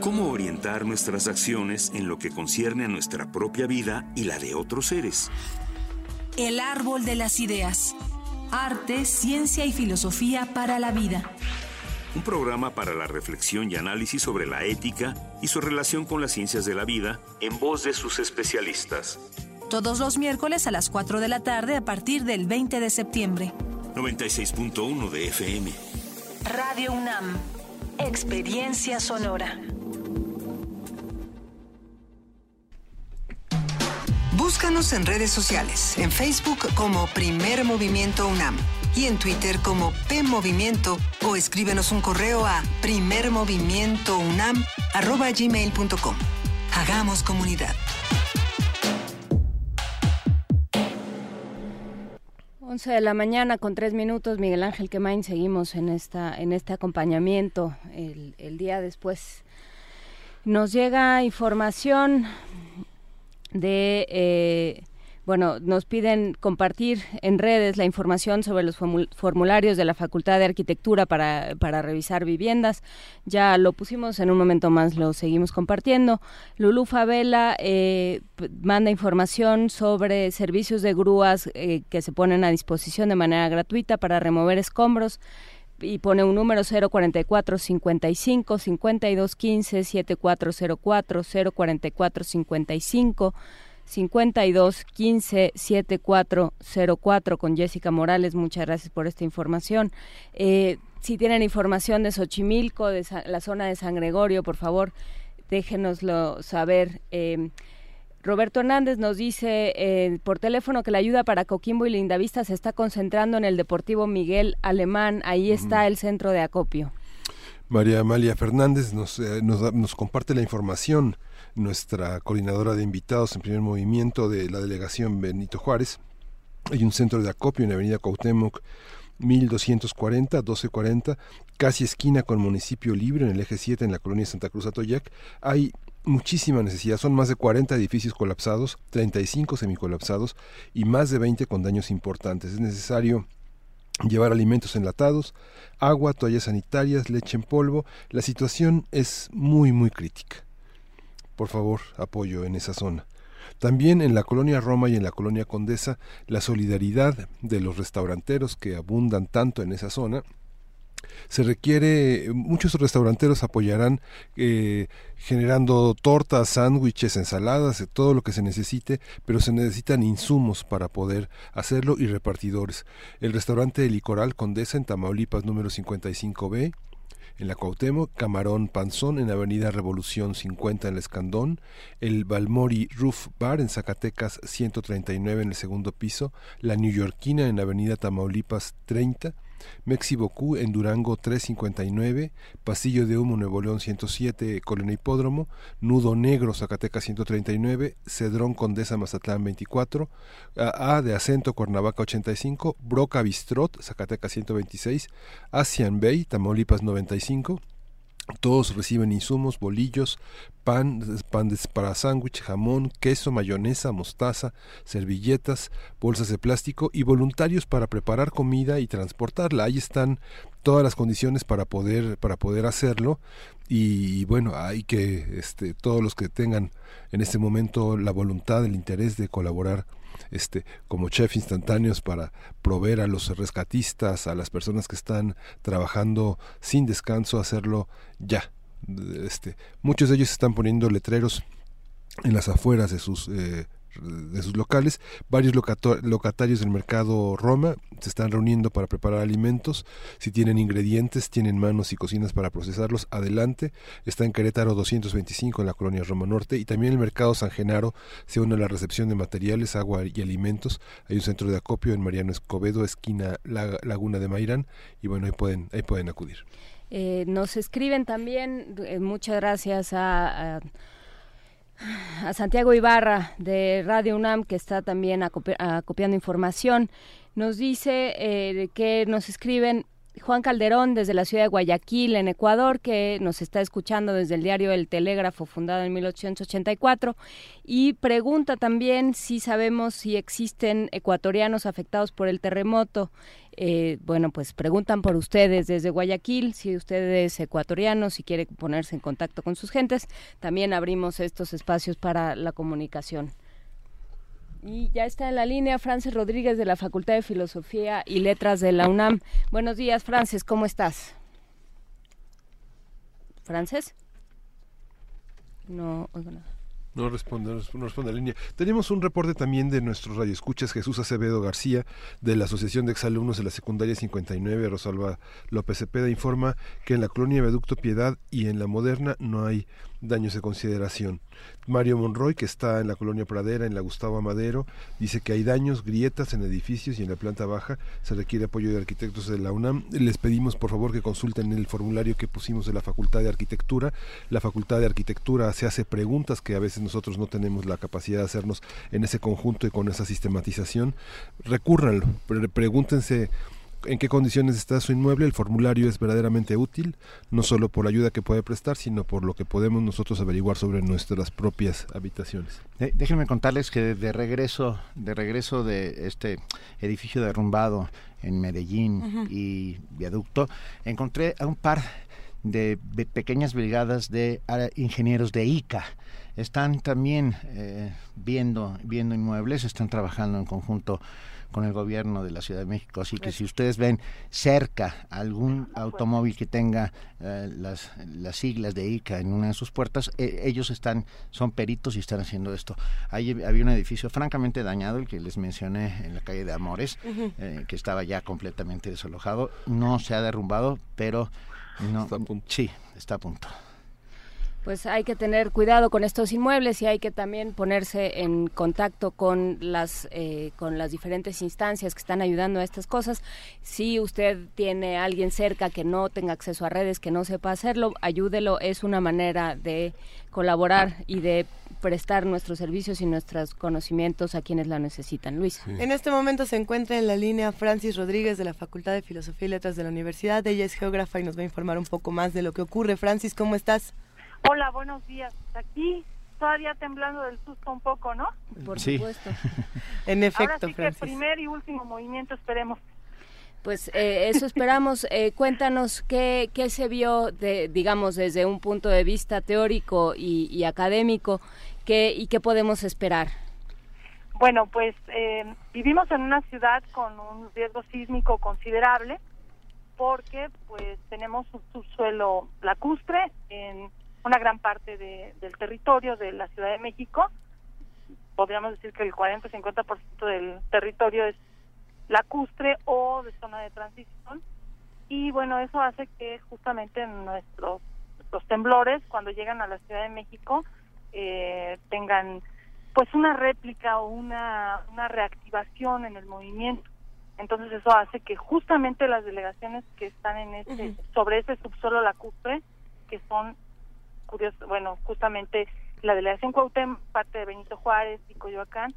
¿Cómo orientar nuestras acciones en lo que concierne a nuestra propia vida y la de otros seres? El árbol de las ideas. Arte, ciencia y filosofía para la vida. Un programa para la reflexión y análisis sobre la ética y su relación con las ciencias de la vida en voz de sus especialistas. Todos los miércoles a las 4 de la tarde a partir del 20 de septiembre. 96.1 de FM. Radio UNAM. Experiencia sonora. Búscanos en redes sociales, en Facebook como Primer Movimiento UNAM y en Twitter como P Movimiento o escríbenos un correo a primermovimientounam@gmail.com. Hagamos comunidad. 11 de la mañana con tres minutos, Miguel Ángel Quemain, seguimos en esta en este acompañamiento el, el día después. Nos llega información de, eh, bueno, nos piden compartir en redes la información sobre los formularios de la Facultad de Arquitectura para, para revisar viviendas. Ya lo pusimos, en un momento más lo seguimos compartiendo. Lulú Favela eh, manda información sobre servicios de grúas eh, que se ponen a disposición de manera gratuita para remover escombros y pone un número 044 55 52 15 7404 044 55 52 15 7404 con Jessica Morales. Muchas gracias por esta información. Eh, si tienen información de Xochimilco, de la zona de San Gregorio, por favor, déjenoslo saber. Eh, Roberto Hernández nos dice eh, por teléfono que la ayuda para Coquimbo y Lindavista se está concentrando en el Deportivo Miguel Alemán. Ahí está el centro de acopio. María Amalia Fernández nos, eh, nos, nos, comparte la información, nuestra coordinadora de invitados en primer movimiento de la delegación Benito Juárez. Hay un centro de acopio en la avenida Cuauhtémoc 1240, 1240, casi esquina con municipio libre en el eje 7 en la colonia Santa Cruz Atoyac. Hay muchísima necesidad. Son más de 40 edificios colapsados, 35 semicolapsados y más de 20 con daños importantes. Es necesario llevar alimentos enlatados, agua, toallas sanitarias, leche en polvo. La situación es muy, muy crítica. Por favor, apoyo en esa zona. También en la colonia Roma y en la colonia Condesa, la solidaridad de los restauranteros que abundan tanto en esa zona se requiere, muchos restauranteros apoyarán eh, generando tortas, sándwiches, ensaladas, todo lo que se necesite, pero se necesitan insumos para poder hacerlo y repartidores. El restaurante Licoral Condesa en Tamaulipas número 55B, en la Cuauhtémoc, Camarón Panzón en Avenida Revolución 50 en el Escandón, el Balmori Roof Bar en Zacatecas 139 en el segundo piso, la Newyorkina en Avenida Tamaulipas 30, Mexi en Durango 359, Pasillo de Humo Nuevo León 107, Colonia Hipódromo, Nudo Negro Zacatecas 139, Cedrón Condesa Mazatlán 24, A de Acento Cuernavaca 85, Broca Bistrot Zacatecas 126, Asian Bay Tamaulipas 95, todos reciben insumos, bolillos, pan, pan para sándwich, jamón, queso, mayonesa, mostaza, servilletas, bolsas de plástico y voluntarios para preparar comida y transportarla. Ahí están todas las condiciones para poder para poder hacerlo y bueno, hay que este todos los que tengan en este momento la voluntad, el interés de colaborar este, como chef instantáneos para proveer a los rescatistas, a las personas que están trabajando sin descanso, hacerlo ya. Este, muchos de ellos están poniendo letreros en las afueras de sus eh, de sus locales. Varios locatarios del mercado Roma se están reuniendo para preparar alimentos. Si tienen ingredientes, tienen manos y cocinas para procesarlos, adelante. Está en Querétaro 225 en la colonia Roma Norte y también el mercado San Genaro se une a la recepción de materiales, agua y alimentos. Hay un centro de acopio en Mariano Escobedo, esquina Laguna de Mairán y bueno, ahí pueden, ahí pueden acudir. Eh, nos escriben también, eh, muchas gracias a a Santiago Ibarra de Radio UNAM, que está también acopiando información. Nos dice eh, que nos escriben Juan Calderón desde la ciudad de Guayaquil, en Ecuador, que nos está escuchando desde el diario El Telégrafo, fundado en 1884, y pregunta también si sabemos si existen ecuatorianos afectados por el terremoto. Eh, bueno, pues preguntan por ustedes desde Guayaquil, si usted es ecuatoriano, si quiere ponerse en contacto con sus gentes. También abrimos estos espacios para la comunicación. Y ya está en la línea Frances Rodríguez de la Facultad de Filosofía y Letras de la UNAM. Buenos días, Frances, ¿cómo estás? ¿Frances? No oigo nada. No responde, no responde la línea. Tenemos un reporte también de nuestros radioescuchas, Jesús Acevedo García, de la Asociación de Exalumnos de la Secundaria 59, Rosalba López Cepeda, informa que en la colonia Veducto Piedad y en la Moderna no hay daños de consideración. Mario Monroy, que está en la colonia Pradera, en la Gustavo Amadero, dice que hay daños, grietas en edificios y en la planta baja se requiere apoyo de arquitectos de la UNAM. Les pedimos por favor que consulten el formulario que pusimos de la Facultad de Arquitectura. La Facultad de Arquitectura se hace preguntas que a veces nosotros no tenemos la capacidad de hacernos en ese conjunto y con esa sistematización. Recúrranlo, pregúntense en qué condiciones está su inmueble, el formulario es verdaderamente útil, no solo por la ayuda que puede prestar, sino por lo que podemos nosotros averiguar sobre nuestras propias habitaciones. déjenme contarles que de regreso, de regreso de este edificio derrumbado en Medellín y viaducto, encontré a un par de pequeñas brigadas de ingenieros de ICA. Están también eh, viendo, viendo inmuebles, están trabajando en conjunto con el gobierno de la Ciudad de México. Así que si ustedes ven cerca algún automóvil que tenga eh, las, las siglas de ICA en una de sus puertas, eh, ellos están, son peritos y están haciendo esto. Ahí había un edificio francamente dañado, el que les mencioné en la calle de Amores, eh, que estaba ya completamente desalojado. No se ha derrumbado, pero no, sí, está a punto pues hay que tener cuidado con estos inmuebles y hay que también ponerse en contacto con las eh, con las diferentes instancias que están ayudando a estas cosas. Si usted tiene a alguien cerca que no tenga acceso a redes, que no sepa hacerlo, ayúdelo. Es una manera de colaborar y de prestar nuestros servicios y nuestros conocimientos a quienes la necesitan. Luis. En este momento se encuentra en la línea Francis Rodríguez de la Facultad de Filosofía y Letras de la Universidad. Ella es geógrafa y nos va a informar un poco más de lo que ocurre. Francis, ¿cómo estás? Hola, buenos días. Aquí todavía temblando del susto un poco, ¿no? Por supuesto. en efecto, Ahora sí que primer y último movimiento, esperemos. Pues eh, eso esperamos. Eh, cuéntanos qué, qué se vio, de, digamos, desde un punto de vista teórico y, académico, qué, y qué podemos esperar. Bueno, pues eh, vivimos en una ciudad con un riesgo sísmico considerable porque pues tenemos un subsuelo lacustre en una gran parte del territorio de la Ciudad de México. Podríamos decir que el 40-50% del territorio es lacustre o de zona de transición. Y bueno, eso hace que justamente nuestros los temblores, cuando llegan a la Ciudad de México, eh, tengan pues una réplica o una, una reactivación en el movimiento. Entonces eso hace que justamente las delegaciones que están en ese, sobre ese subsuelo lacustre, que son curioso, bueno, justamente la delegación Cuauhtémoc, parte de Benito Juárez y Coyoacán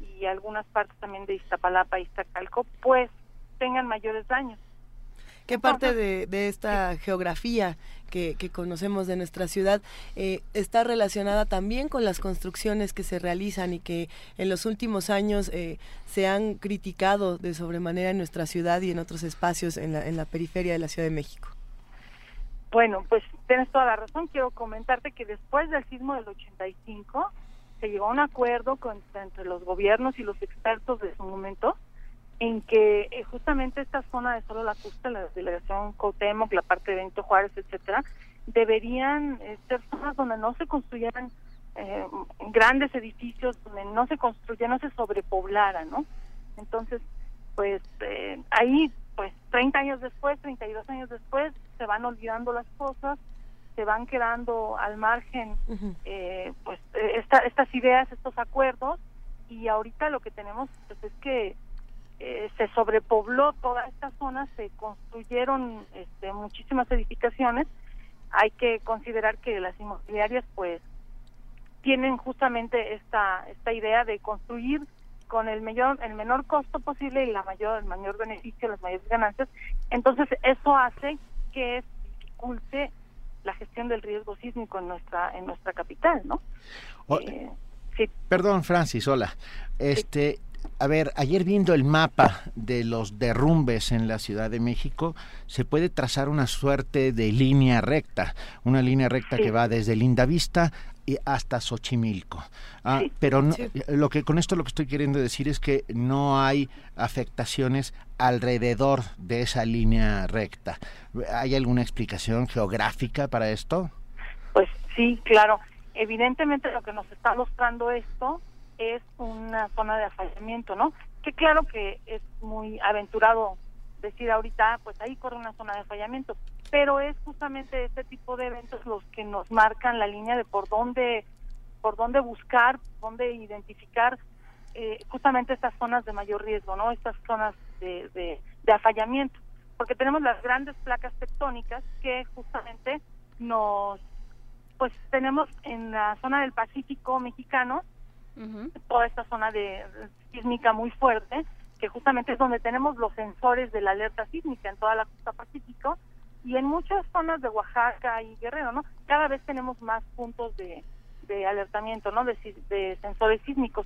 y algunas partes también de Iztapalapa y Iztacalco, pues tengan mayores daños. ¿Qué parte de, esta geografía que, conocemos de nuestra ciudad eh, está relacionada también con las construcciones que se realizan y que en los últimos años eh, se han criticado de sobremanera en nuestra ciudad y en otros espacios en la, en la periferia de la Ciudad de México? Bueno, pues tienes toda la razón. Quiero comentarte que después del sismo del 85 se llegó a un acuerdo con, entre los gobiernos y los expertos de su momento en que eh, justamente esta zona de solo la costa, la delegación Cautemoc, la parte de Benito Juárez, etcétera, deberían eh, ser zonas donde no se construyeran eh, grandes edificios, donde no se construyera, no se sobrepoblara, ¿no? Entonces, pues ahí pues 30 años después, 32 años después, se van olvidando las cosas, se van quedando al margen eh, pues eh, estas ideas, estos acuerdos y ahorita lo que tenemos pues, es que eh, se sobrepobló toda esta zona, se construyeron este, muchísimas edificaciones. Hay que considerar que las inmobiliarias pues tienen justamente esta esta idea de construir con el mayor el menor costo posible y la mayor el mayor beneficio las mayores ganancias. Entonces eso hace que dificulte la gestión del riesgo sísmico en nuestra en nuestra capital no eh, sí. perdón Francis hola. Este a ver, ayer viendo el mapa de los derrumbes en la Ciudad de México, se puede trazar una suerte de línea recta, una línea recta que va desde Lindavista y hasta Xochimilco. Ah, pero lo que con esto lo que estoy queriendo decir es que no hay afectaciones alrededor de esa línea recta. ¿Hay alguna explicación geográfica para esto? Pues sí, claro. Evidentemente lo que nos está mostrando esto es una zona de afallamiento, ¿no? Que claro que es muy aventurado decir ahorita, pues ahí corre una zona de afallamiento, pero es justamente este tipo de eventos los que nos marcan la línea de por dónde, por dónde buscar, dónde identificar eh, justamente estas zonas de mayor riesgo, ¿no? Estas zonas de, de, de afallamiento, porque tenemos las grandes placas tectónicas que justamente nos, pues tenemos en la zona del Pacífico mexicano toda esta zona de sísmica muy fuerte, que justamente es donde tenemos los sensores de la alerta sísmica en toda la costa pacífico y en muchas zonas de Oaxaca y Guerrero, ¿no? Cada vez tenemos más puntos de, de alertamiento, ¿no? De, de sensores sísmicos.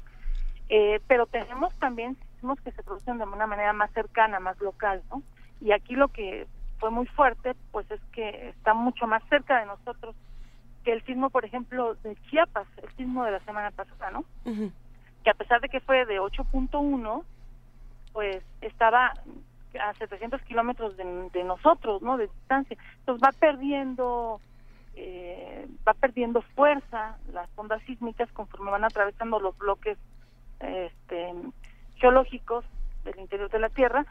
Eh, pero tenemos también sismos que se producen de una manera más cercana, más local, ¿no? Y aquí lo que fue muy fuerte, pues es que está mucho más cerca de nosotros que el sismo, por ejemplo, de Chiapas, el sismo de la semana pasada, ¿no? Que a pesar de que fue de 8.1, pues estaba a 700 kilómetros de, nosotros, ¿no? De distancia. Entonces va perdiendo, eh, va perdiendo fuerza las ondas sísmicas conforme van atravesando los bloques este, geológicos del interior de la Tierra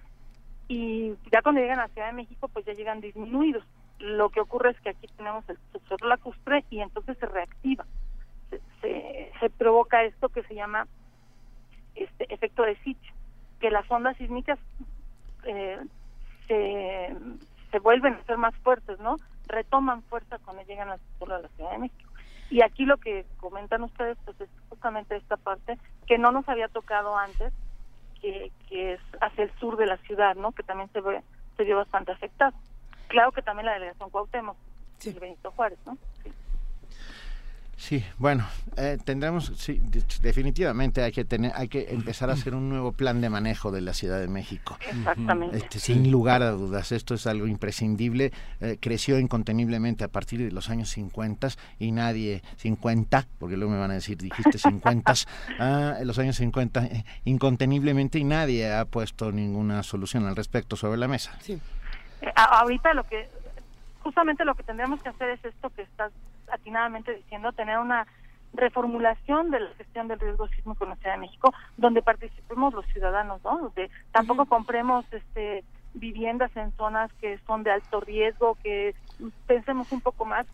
y ya cuando llegan a Ciudad de México pues ya llegan disminuidos lo que ocurre es que aquí tenemos el subsuelo lacustre y entonces se reactiva. Se, se, provoca esto que se llama este efecto de sitio, que las ondas sísmicas eh, se, se vuelven a ser más fuertes, ¿no? Retoman fuerza cuando llegan al subsuelo de la Ciudad de México. Y aquí lo que comentan ustedes pues es justamente esta parte que no nos había tocado antes, que, que es hacia el sur de la ciudad, ¿no? Que también se ve se vio bastante afectado. Claro que también la delegación Cuauhtémoc, sí. Benito Juárez, ¿no? Sí. bueno, eh, tendremos, sí, definitivamente hay que tener, hay que empezar a hacer un nuevo plan de manejo de la Ciudad de México. Exactamente. Este, sin lugar a dudas, esto es algo imprescindible. Eh, creció inconteniblemente a partir de los años 50 y nadie, 50, porque luego me van a decir, dijiste 50, ah, en los años 50, eh, inconteniblemente y nadie ha puesto ninguna solución al respecto sobre la mesa. Sí. Eh, ahorita lo que, justamente lo que tendríamos que hacer es esto que estás atinadamente diciendo, tener una reformulación de la gestión del riesgo sísmico en la Ciudad de México, donde participemos los ciudadanos, ¿no? Donde tampoco compremos este viviendas en zonas que son de alto riesgo, que pensemos un poco más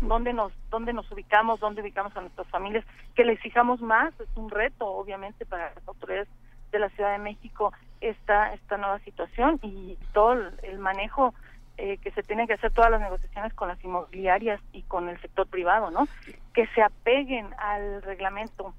dónde nos dónde nos ubicamos, dónde ubicamos a nuestras familias, que les fijamos más, es un reto obviamente para las autoridades de la Ciudad de México esta esta nueva situación y todo el manejo eh, que se tienen que hacer todas las negociaciones con las inmobiliarias y con el sector privado, ¿no? Que se apeguen al reglamento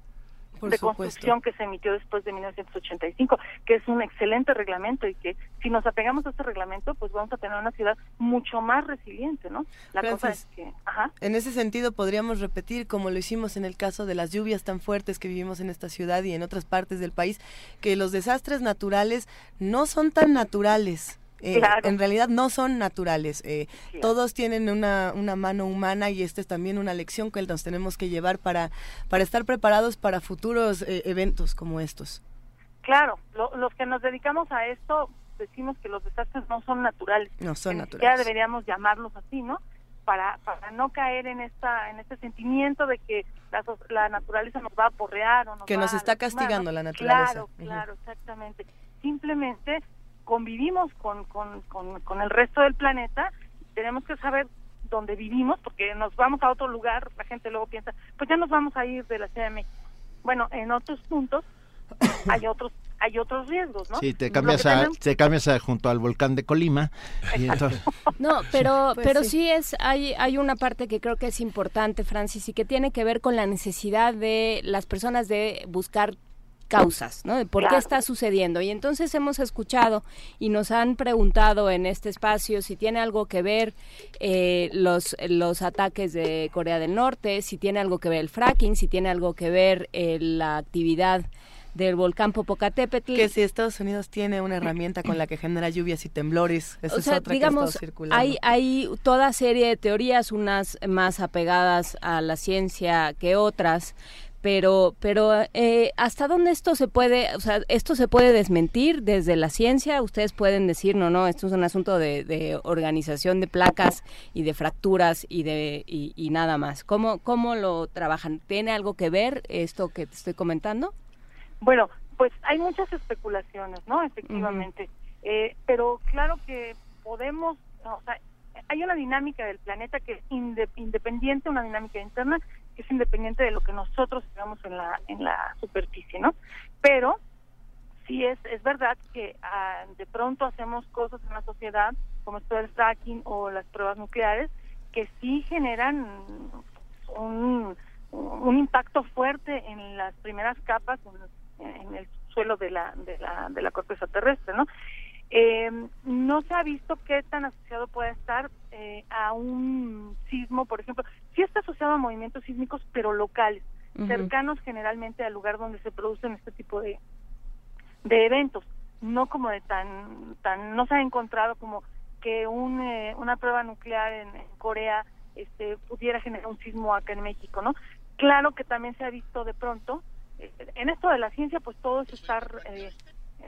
de construcción que se emitió después de 1985, que es un excelente reglamento y que si nos apegamos a este reglamento, pues vamos a tener una ciudad mucho más resiliente, ¿no? La cosa es que, ajá. En ese sentido podríamos repetir como lo hicimos en el caso de las lluvias tan fuertes que vivimos en esta ciudad y en otras partes del país, que los desastres naturales no son tan naturales. Eh, en realidad no son naturales. Eh, todos tienen una, una mano humana y esta es también una lección que nos tenemos que llevar para, para estar preparados para futuros eh, eventos como estos. Claro, los que nos dedicamos a esto decimos que los desastres no son naturales. No son naturales. Ya deberíamos llamarlos así, ¿no? Para, para no caer en esta en este sentimiento de que la, la naturaleza nos va a porrear o nos que nos está castigando la naturaleza. Claro, claro, exactamente. Simplemente convivimos con, con, con, el resto del planeta, tenemos que saber dónde vivimos, porque nos vamos a otro lugar, la gente luego piensa, pues ya nos vamos a ir de la Ciudad de México. Bueno, en otros puntos hay otros hay otros riesgos, ¿no? Sí, te cambias, a, te cambias junto al volcán de Colima. No, pero, pues pero sí. es, hay, hay una parte que creo que es importante, Francis, y que tiene que ver con la necesidad de las personas de buscar causas, ¿no? De por qué está sucediendo. Y entonces hemos escuchado y nos han preguntado en este espacio si tiene algo que ver eh, los, los ataques de Corea del Norte, si tiene algo que ver el fracking, si tiene algo que ver eh, la actividad del volcán Popocatépetl. Que si Estados Unidos tiene una herramienta con la que genera lluvias y temblores, eso es otra digamos, que Hay, hay toda serie de teorías, unas más apegadas a la ciencia que otras, pero pero eh, hasta dónde esto se puede o sea esto se puede desmentir desde la ciencia ustedes pueden decir no no esto es un asunto de, organización de placas y de fracturas y de y, nada más cómo cómo lo trabajan tiene algo que ver esto que te estoy comentando bueno pues hay muchas especulaciones no efectivamente. Eh, pero claro que podemos o sea hay una dinámica del planeta que es independiente una dinámica interna que es independiente de lo que nosotros veamos en la en la superficie, ¿no? Pero sí es es verdad que ah, de pronto hacemos cosas en la sociedad como esto del fracking o las pruebas nucleares que sí generan un, impacto fuerte en las primeras capas en, en el suelo de la de la de la corteza terrestre, ¿no? Eh, no se ha visto qué tan asociado puede estar eh, a un sismo, por ejemplo. Sí está asociado a movimientos sísmicos, pero locales, cercanos generalmente al lugar donde se producen este tipo de, de eventos. No como de tan, tan, no se ha encontrado como que un, eh, una prueba nuclear en, Corea este, pudiera generar un sismo acá en México, ¿no? Claro que también se ha visto de pronto, eh, en esto de la ciencia, pues todo es estar eh,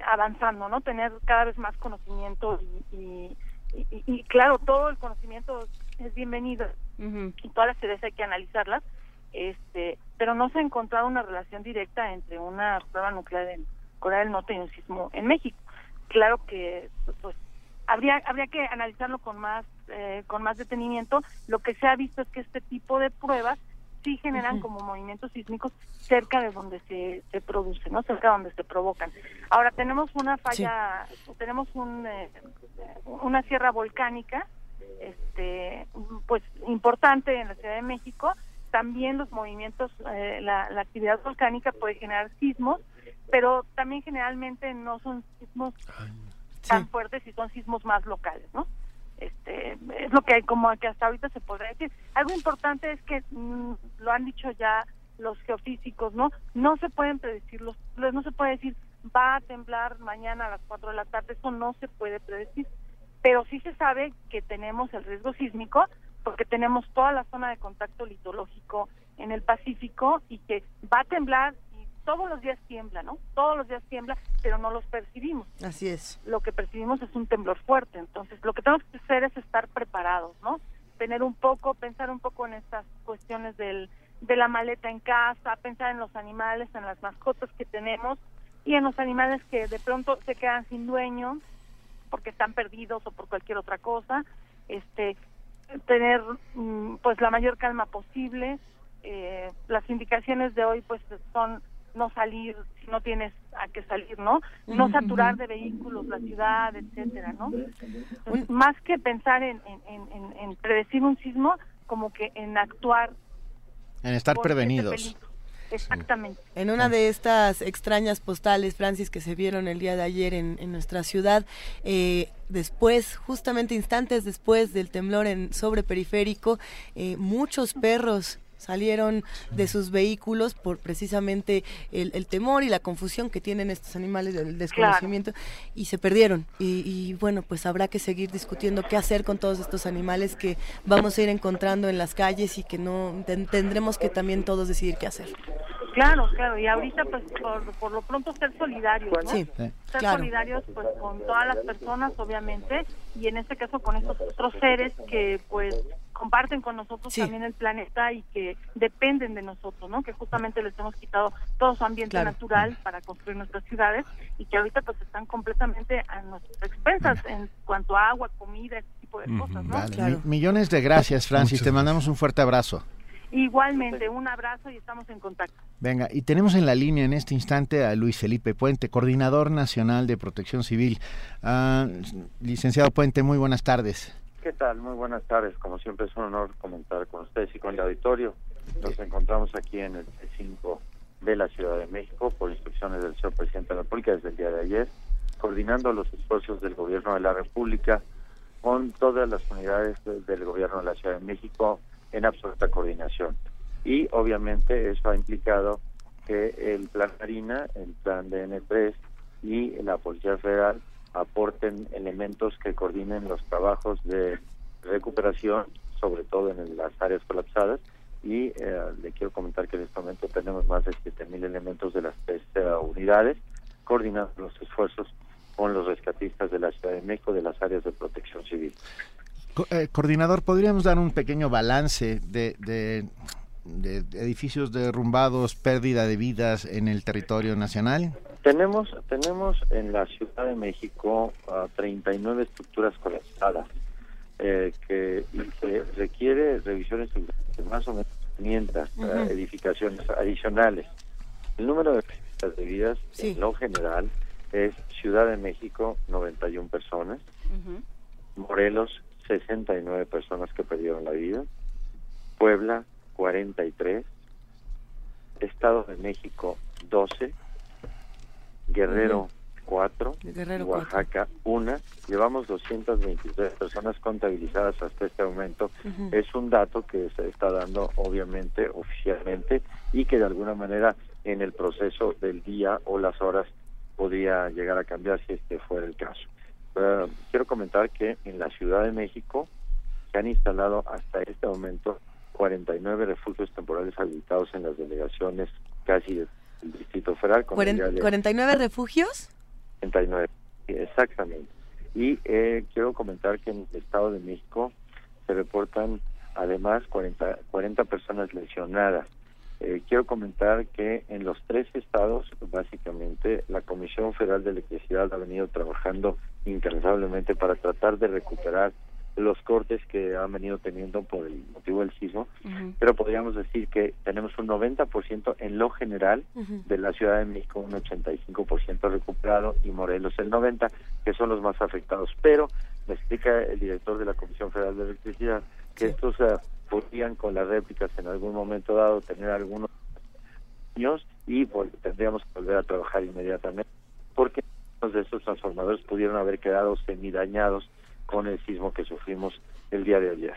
avanzando, ¿no? Tener cada vez más conocimiento y, y, claro, todo el conocimiento es bienvenido y todas las ideas hay que analizarlas, este, pero no se ha encontrado una relación directa entre una prueba nuclear en Corea del Norte y un sismo en México. Claro que pues habría habría que analizarlo con más eh, con más detenimiento. Lo que se ha visto es que este tipo de pruebas sí generan como movimientos sísmicos cerca de donde se, se produce, ¿no? Cerca de donde se provocan. Ahora tenemos una falla, tenemos un, eh, una sierra volcánica, este, pues importante en la Ciudad de México. También los movimientos, eh, la, la actividad volcánica puede generar sismos, pero también generalmente no son sismos tan fuertes y son sismos más locales, ¿no? Este es lo que hay como que hasta ahorita se podría decir. Algo importante es que mm, lo han dicho ya los geofísicos no no se pueden predecir los no se puede decir va a temblar mañana a las 4 de la tarde eso no se puede predecir. Pero sí se sabe que tenemos el riesgo sísmico porque tenemos toda la zona de contacto litológico en el Pacífico y que va a temblar todos los días tiembla, ¿no? Todos los días tiembla, pero no los percibimos. Así es. Lo que percibimos es un temblor fuerte. Entonces, lo que tenemos que hacer es estar preparados, ¿no? Tener un poco, pensar un poco en estas cuestiones del, de la maleta en casa, pensar en los animales, en las mascotas que tenemos y en los animales que de pronto se quedan sin dueño porque están perdidos o por cualquier otra cosa. Este, tener mm, pues la mayor calma posible. Eh, las indicaciones de hoy pues son no salir si no tienes a qué salir, ¿no? No saturar de vehículos la ciudad, etcétera, ¿no? más que pensar en, en, predecir un sismo, como que en actuar. En estar prevenidos. Exactamente. En una de estas extrañas postales, Francis, que se vieron el día de ayer en, en nuestra ciudad, eh, después, justamente instantes después del temblor en sobre periférico, eh, muchos perros salieron de sus vehículos por precisamente el, temor y la confusión que tienen estos animales del desconocimiento y se perdieron. Y, bueno, pues habrá que seguir discutiendo qué hacer con todos estos animales que vamos a ir encontrando en las calles y que no tendremos que también todos decidir qué hacer. Claro, claro, y ahorita pues por, lo pronto ser solidarios, ¿no? Sí, ser solidarios pues con todas las personas obviamente y en este caso con estos otros seres que pues comparten con nosotros también el planeta y que dependen de nosotros, ¿no? Que justamente les hemos quitado todo su ambiente natural para construir nuestras ciudades y que ahorita pues están completamente a nuestras expensas en cuanto a agua, comida, ese tipo de cosas, ¿no? millones de gracias, Francis. Te mandamos un fuerte abrazo. Igualmente, un abrazo y estamos en contacto. Venga, y tenemos en la línea en este instante a Luis Felipe Puente, coordinador nacional de protección civil. Ah, licenciado Puente, muy buenas tardes. ¿Qué tal? Muy buenas tardes. Como siempre es un honor comentar con ustedes y con el auditorio. Nos encontramos aquí en el C5 de la Ciudad de México por instrucciones del señor presidente de la República desde el día de ayer, coordinando los esfuerzos del gobierno de la República con todas las unidades del gobierno de la Ciudad de México en absoluta coordinación. Y obviamente eso ha implicado que el plan Marina, el plan DN3 y la Policía Federal aporten elementos que coordinen los trabajos de recuperación, sobre todo en las áreas colapsadas. Y eh, le quiero comentar que en este momento tenemos más de 7.000 elementos de las tres eh, unidades coordinando los esfuerzos con los rescatistas de la Ciudad de México de las áreas de protección civil. Eh, coordinador, ¿podríamos dar un pequeño balance de, de, edificios derrumbados, pérdida de vidas en el territorio nacional? Tenemos, tenemos en la Ciudad de México 39 estructuras colapsadas eh, que, que, requiere revisiones de más o menos 500 eh, edificaciones adicionales. El número de de vidas en lo general es Ciudad de México 91 personas, Morelos 69 personas que perdieron la vida, Puebla 43, Estado de México 12, Guerrero 4, Oaxaca 1. Llevamos 223 personas contabilizadas hasta este momento. Es un dato que se está dando obviamente oficialmente y que de alguna manera en el proceso del día o las horas podría llegar a cambiar si este fuera el caso. Eh, quiero comentar que en la Ciudad de México se han instalado hasta este momento 49 refugios temporales habilitados en las delegaciones casi del Distrito Federal. Con ¿49 refugios? 49, exactamente. Y eh, quiero comentar que en el Estado de México se reportan además 40, 40 personas lesionadas. Eh, quiero comentar que en los tres estados, básicamente, la Comisión Federal de Electricidad ha venido trabajando incansablemente para tratar de recuperar los cortes que han venido teniendo por el motivo del sismo, pero podríamos decir que tenemos un 90% en lo general de la Ciudad de México, un 85% recuperado y Morelos el 90%, que son los más afectados. Pero me explica el director de la Comisión Federal de Electricidad que estos uh, podrían con las réplicas en algún momento dado tener algunos años y pues, tendríamos que volver a trabajar inmediatamente porque de estos transformadores pudieron haber quedado semidañados con el sismo que sufrimos el día de ayer.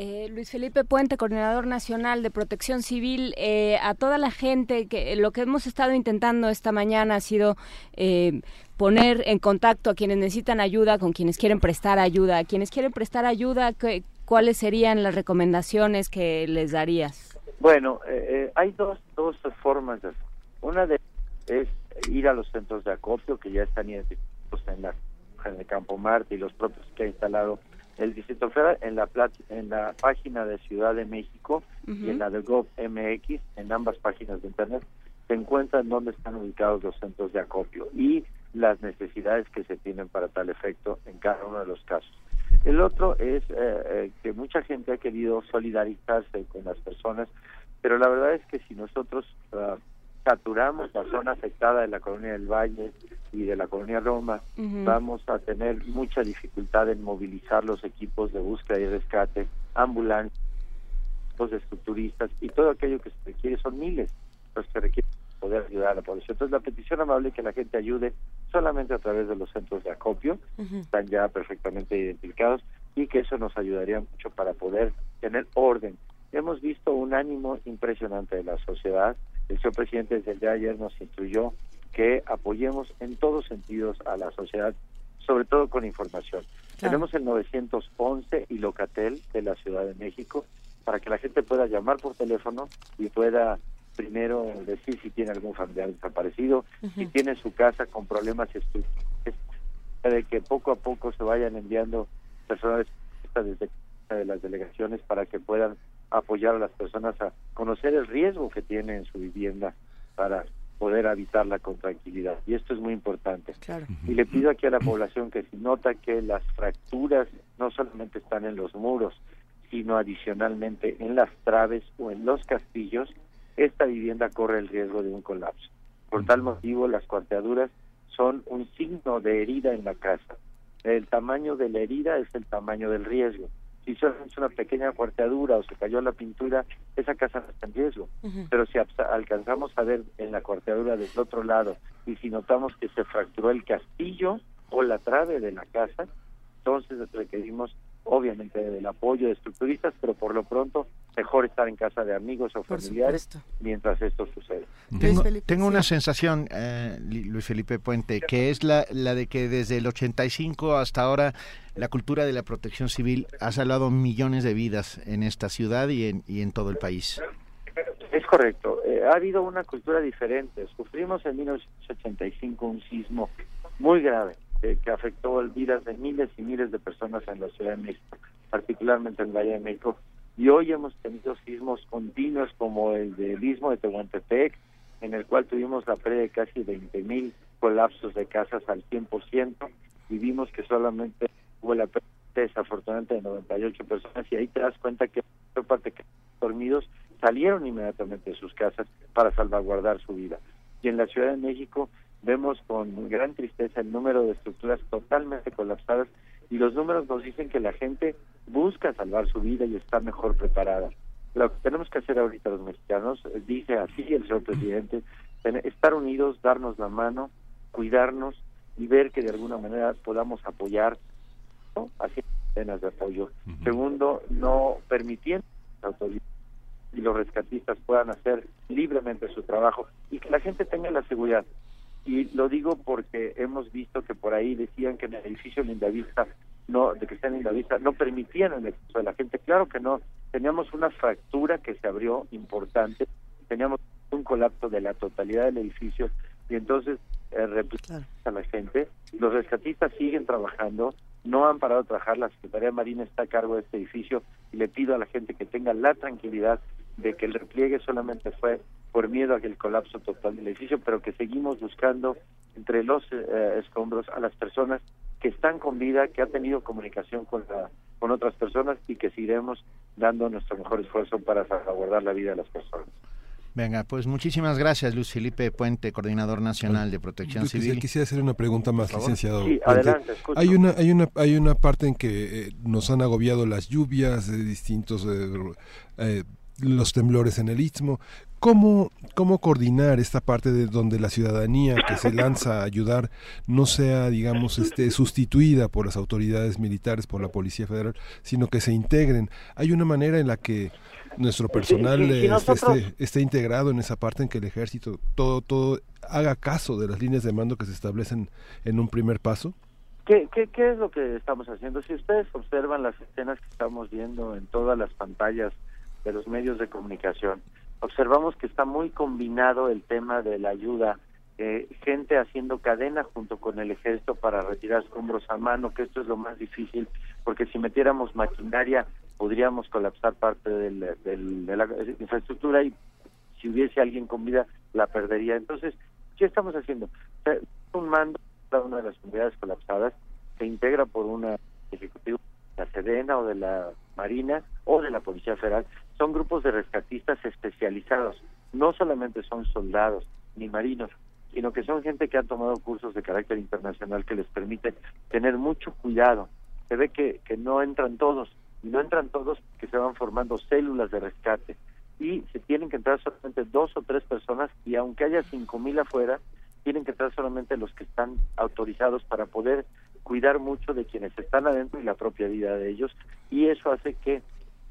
Eh, Luis Felipe Puente, coordinador nacional de Protección Civil, eh, a toda la gente que lo que hemos estado intentando esta mañana ha sido eh, poner en contacto a quienes necesitan ayuda con quienes quieren prestar ayuda, a quienes quieren prestar ayuda, ¿cuáles serían las recomendaciones que les darías? Bueno, hay dos dos formas de una de es ir a los centros de acopio que ya están identificados en la en el Campo Marte y los propios que ha instalado el Distrito Federal en la en la página de Ciudad de México y en la de GovMX, en ambas páginas de internet, se encuentran dónde están ubicados los centros de acopio y las necesidades que se tienen para tal efecto en cada uno de los casos. El otro es eh, eh, que mucha gente ha querido solidarizarse con las personas, pero la verdad es que si nosotros uh, saturamos la zona afectada de la colonia del Valle y de la colonia Roma, vamos a tener mucha dificultad en movilizar los equipos de búsqueda y rescate, ambulancias, equipos de estructuristas y todo aquello que se requiere, son miles los que requieren poder ayudar a la población. Entonces la petición amable es que la gente ayude solamente a través de los centros de acopio, están ya perfectamente identificados y que eso nos ayudaría mucho para poder tener orden. Hemos visto un ánimo impresionante de la sociedad, el señor presidente desde el día de ayer nos instruyó que apoyemos en todos sentidos a la sociedad, sobre todo con información. Tenemos el 911 y Locatel de la Ciudad de México para que la gente pueda llamar por teléfono y pueda primero decir si tiene algún familiar desaparecido, si tiene su casa con problemas estructurales, de que poco a poco se vayan enviando personas desde de las delegaciones para que puedan apoyar a las personas a conocer el riesgo que tiene en su vivienda para poder habitarla con tranquilidad. Y esto es muy importante. Y le pido aquí a la población que si nota que las fracturas no solamente están en los muros, sino adicionalmente en las traves o en los castillos, esta vivienda corre el riesgo de un colapso. Por tal motivo, las cuarteaduras son un signo de herida en la casa. El tamaño de la herida es el tamaño del riesgo. Si es una pequeña cuarteadura o se cayó la pintura, esa casa no está en riesgo. Pero si alcanzamos a ver en la cuarteadura del otro lado y si notamos que se fracturó el castillo o la trave de la casa, entonces requerimos obviamente del apoyo de estructuristas, pero por lo pronto mejor estar en casa de amigos o familiares mientras esto sucede. Tengo, una sensación, eh, Luis Felipe Puente, que es la, la de que desde el 85 hasta ahora la cultura de la protección civil ha salvado millones de vidas en esta ciudad y en, y en todo el país. Es correcto, eh, ha habido una cultura diferente. Sufrimos en 1985 un sismo muy grave que afectó vidas de miles y miles de personas en la Ciudad de México, particularmente en Valle de México. Y hoy hemos tenido sismos continuos como el del istmo de Tehuantepec, en el cual tuvimos la pérdida de casi 20 mil colapsos de casas al 100% y vimos que solamente hubo la pérdida desafortunadamente de 98 personas y ahí te das cuenta que parte que dormidos salieron inmediatamente de sus casas para salvaguardar su vida. Y en la Ciudad de México vemos con gran tristeza el número de estructuras totalmente colapsadas y los números nos dicen que la gente busca salvar su vida y está mejor preparada. Lo que tenemos que hacer ahorita los mexicanos, eh, dice así el señor presidente, estar unidos, darnos la mano, cuidarnos y ver que de alguna manera podamos apoyar, ¿no? haciendo cenas de apoyo. Segundo, no permitiendo que las autoridades y los rescatistas puedan hacer libremente su trabajo y que la gente tenga la seguridad y lo digo porque hemos visto que por ahí decían que en el edificio Lindavista no de que está en Lindavista no permitían el acceso de la gente. Claro que no. Teníamos una fractura que se abrió importante teníamos un colapso de la totalidad del edificio y entonces eh, a la gente. Los rescatistas siguen trabajando no han parado de trabajar la Secretaría Marina está a cargo de este edificio y le pido a la gente que tenga la tranquilidad de que el repliegue solamente fue por miedo a que el colapso total del edificio, pero que seguimos buscando entre los eh, escombros a las personas que están con vida, que han tenido comunicación con, la, con otras personas y que seguiremos dando nuestro mejor esfuerzo para salvaguardar la vida de las personas. Venga, pues muchísimas gracias, Luis Felipe Puente, coordinador nacional de Protección Civil. Quisiera hacer una pregunta más, licenciado. Sí, adelante, hay una, hay una, hay una parte en que eh, nos han agobiado las lluvias de distintos eh, los temblores en el istmo. ¿Cómo, ¿Cómo coordinar esta parte de donde la ciudadanía que se lanza a ayudar no sea, digamos, este, sustituida por las autoridades militares, por la Policía Federal, sino que se integren? ¿Hay una manera en la que nuestro personal esté, esté, integrado en esa parte en que el ejército todo, todo haga caso de las líneas de mando que se establecen en un primer paso? ¿Qué, qué, qué es lo que estamos haciendo? Si ustedes observan las escenas que estamos viendo en todas las pantallas de los medios de comunicación, observamos que está muy combinado el tema de la ayuda, eh, gente haciendo cadena junto con el ejército para retirar escombros a mano, que esto es lo más difícil, porque si metiéramos maquinaria podríamos colapsar parte del, de la infraestructura y si hubiese alguien con vida la perdería. Entonces, ¿qué estamos haciendo? Un mando para una de las unidades colapsadas se integra por una ejecutivo de la Sedena o de la Marina o de la Policía Federal son grupos de rescatistas especializados. No solamente son soldados ni marinos, sino que son gente que ha tomado cursos de carácter internacional que les permite tener mucho cuidado. Se ve que, que no entran todos, y no entran todos que se van formando células de rescate. Y se tienen que entrar solamente dos o tres personas, y aunque haya cinco mil afuera, tienen que entrar solamente los que están autorizados para poder cuidar mucho de quienes están adentro y la propia vida de ellos. Y eso hace que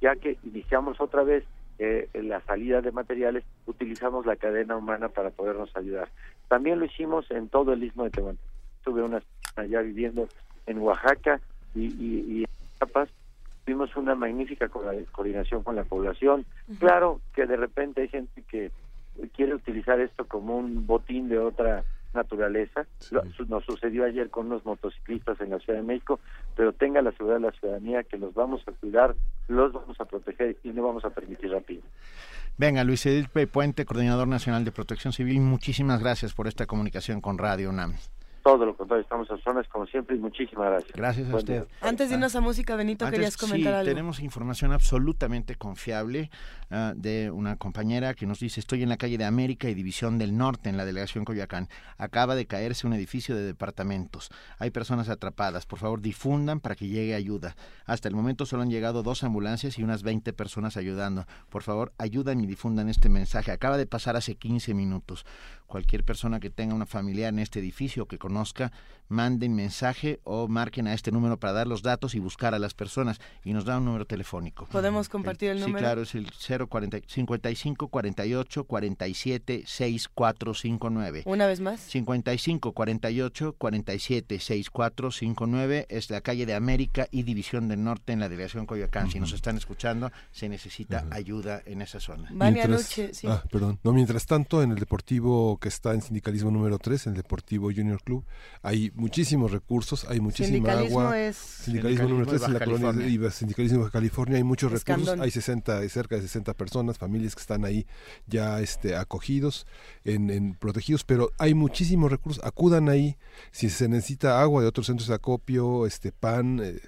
ya que iniciamos otra vez eh, la salida de materiales, utilizamos la cadena humana para podernos ayudar. También lo hicimos en todo el istmo de Tehuantepec. Tuve una allá viviendo en Oaxaca y, y, en Chiapas. Tuvimos una magnífica coordinación con la población. Claro que de repente hay gente que quiere utilizar esto como un botín de otra naturaleza. Nos sucedió ayer con unos motociclistas en la Ciudad de México, pero tenga la seguridad de la ciudadanía que los vamos a cuidar, los vamos a proteger y no vamos a permitir rápido. Venga, Luis Edipe Puente, Coordinador Nacional de Protección Civil, muchísimas gracias por esta comunicación con Radio UNAM. Todo lo contrario, estamos a zonas como siempre y muchísimas gracias. Gracias a usted. Antes de irnos a música, Benito, querías comentar sí, algo. Tenemos información absolutamente confiable uh, de una compañera que nos dice, estoy en la calle de América y División del Norte, en la delegación Coyoacán. Acaba de caerse un edificio de departamentos. Hay personas atrapadas. Por favor, difundan para que llegue ayuda. Hasta el momento solo han llegado dos ambulancias y unas 20 personas ayudando. Por favor, ayuden y difundan este mensaje. Acaba de pasar hace 15 minutos. Cualquier persona que tenga una familia en este edificio que conozca, manden mensaje o marquen a este número para dar los datos y buscar a las personas. Y nos da un número telefónico. ¿Podemos compartir el, número? Sí, claro, es el 040, 55 48 47 6459. ¿Una vez más? 55 48 47 6459 es la calle de América y División del Norte en la delegación Coyoacán. Uh -huh. Si nos están escuchando, se necesita uh -huh. ayuda en esa zona. Mientras, sí. ah, perdón. No, mientras tanto, en el Deportivo que está en sindicalismo número 3, en el Deportivo Junior Club, hay muchísimos recursos, hay muchísima agua. Es... Sindicalismo, sindicalismo número 3 en la colonia de Sindicalismo de California, hay muchos Escandón. recursos, hay 60, hay cerca de 60 personas, familias que están ahí ya este, acogidos, en, en, protegidos, pero hay muchísimos recursos, acudan ahí, si se necesita agua de otros centros de acopio, este pan, eh,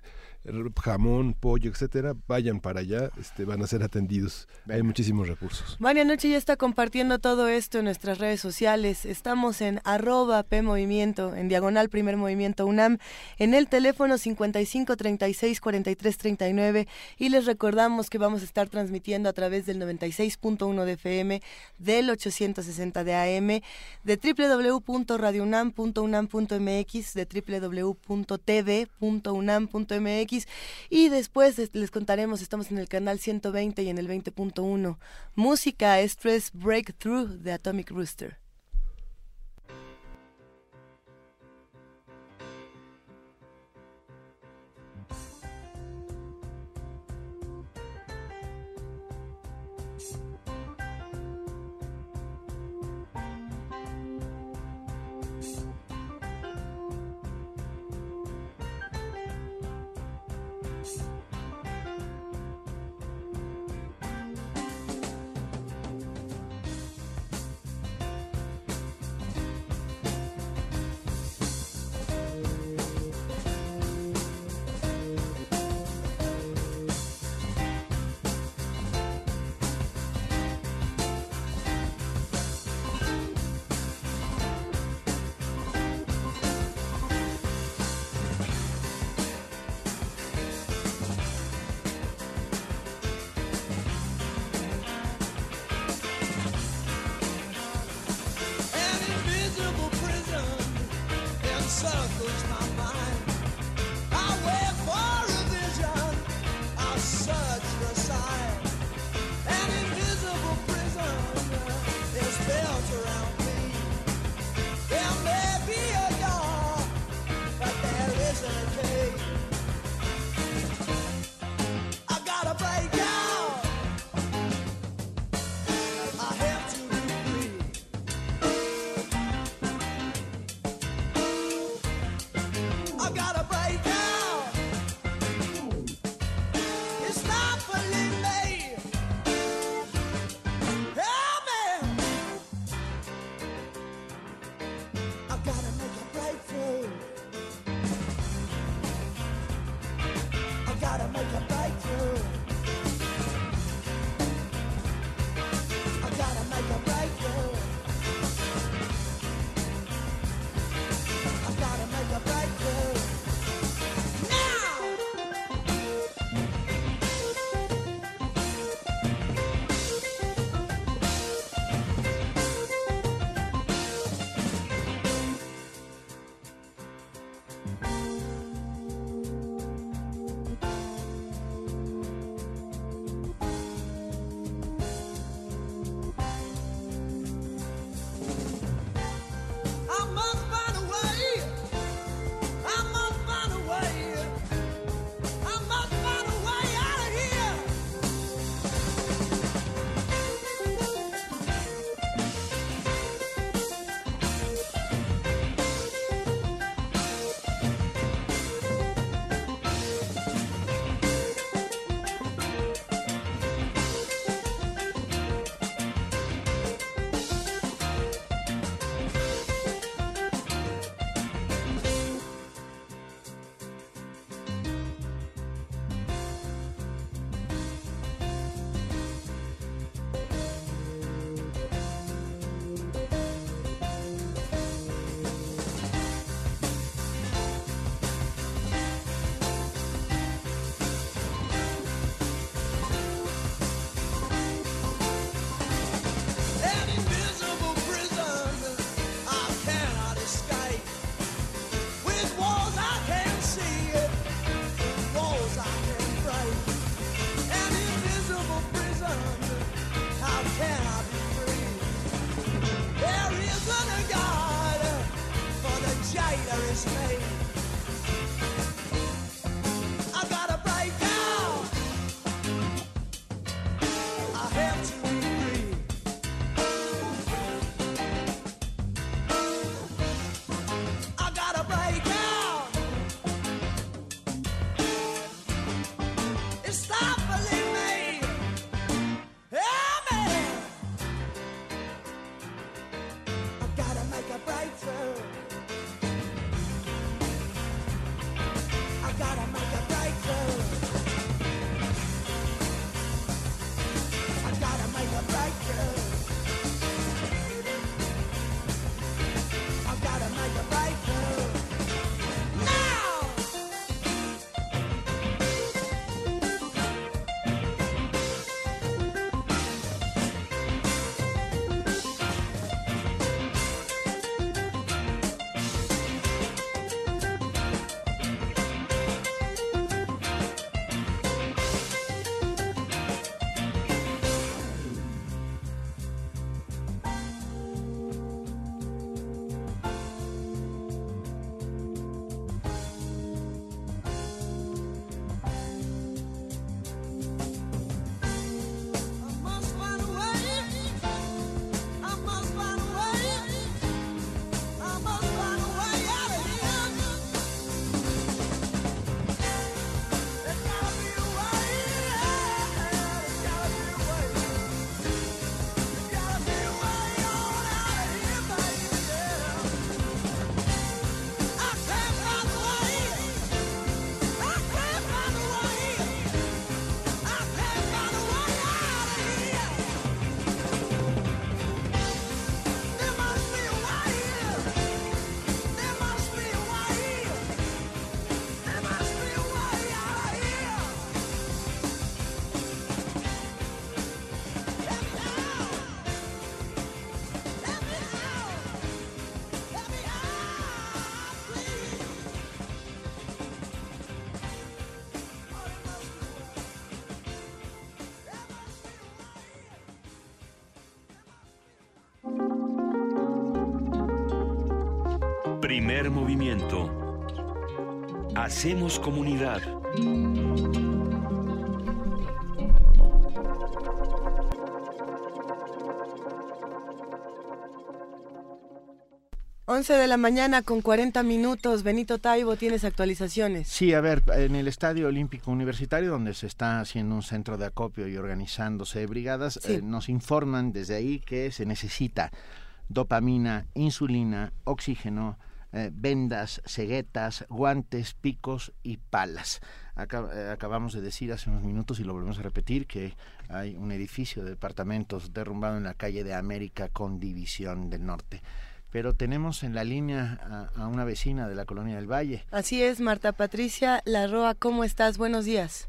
jamón, pollo, etcétera, vayan para allá, este, van a ser atendidos. Hay muchísimos recursos. María Noche ya está compartiendo todo esto en nuestras redes sociales. Estamos en arroba P Movimiento, en diagonal Primer Movimiento UNAM, en el teléfono 55 36 43 39 y les recordamos que vamos a estar transmitiendo a través del 96.1 de FM, del 860 de AM, de www.radiounam.unam.mx, de www.tv.unam.mx y después les contaremos, estamos en el canal 120 y en el 20.1. Música Stress Breakthrough de Atomic Rooster. Primer movimiento. Hacemos comunidad. 11 de la mañana con 40 minutos. Benito Taibo, ¿tienes actualizaciones? Sí, a ver, en el Estadio Olímpico Universitario, donde se está haciendo un centro de acopio y organizándose brigadas, eh, nos informan desde ahí que se necesita dopamina, insulina, oxígeno, eh, vendas, ceguetas, guantes, picos y palas. Eh, acabamos de decir hace unos minutos y lo volvemos a repetir que hay un edificio de departamentos derrumbado en la calle de América con División del Norte pero tenemos en la línea a, una vecina de la Colonia del Valle. Así es, Marta Patricia Larroa, ¿cómo estás? Buenos días.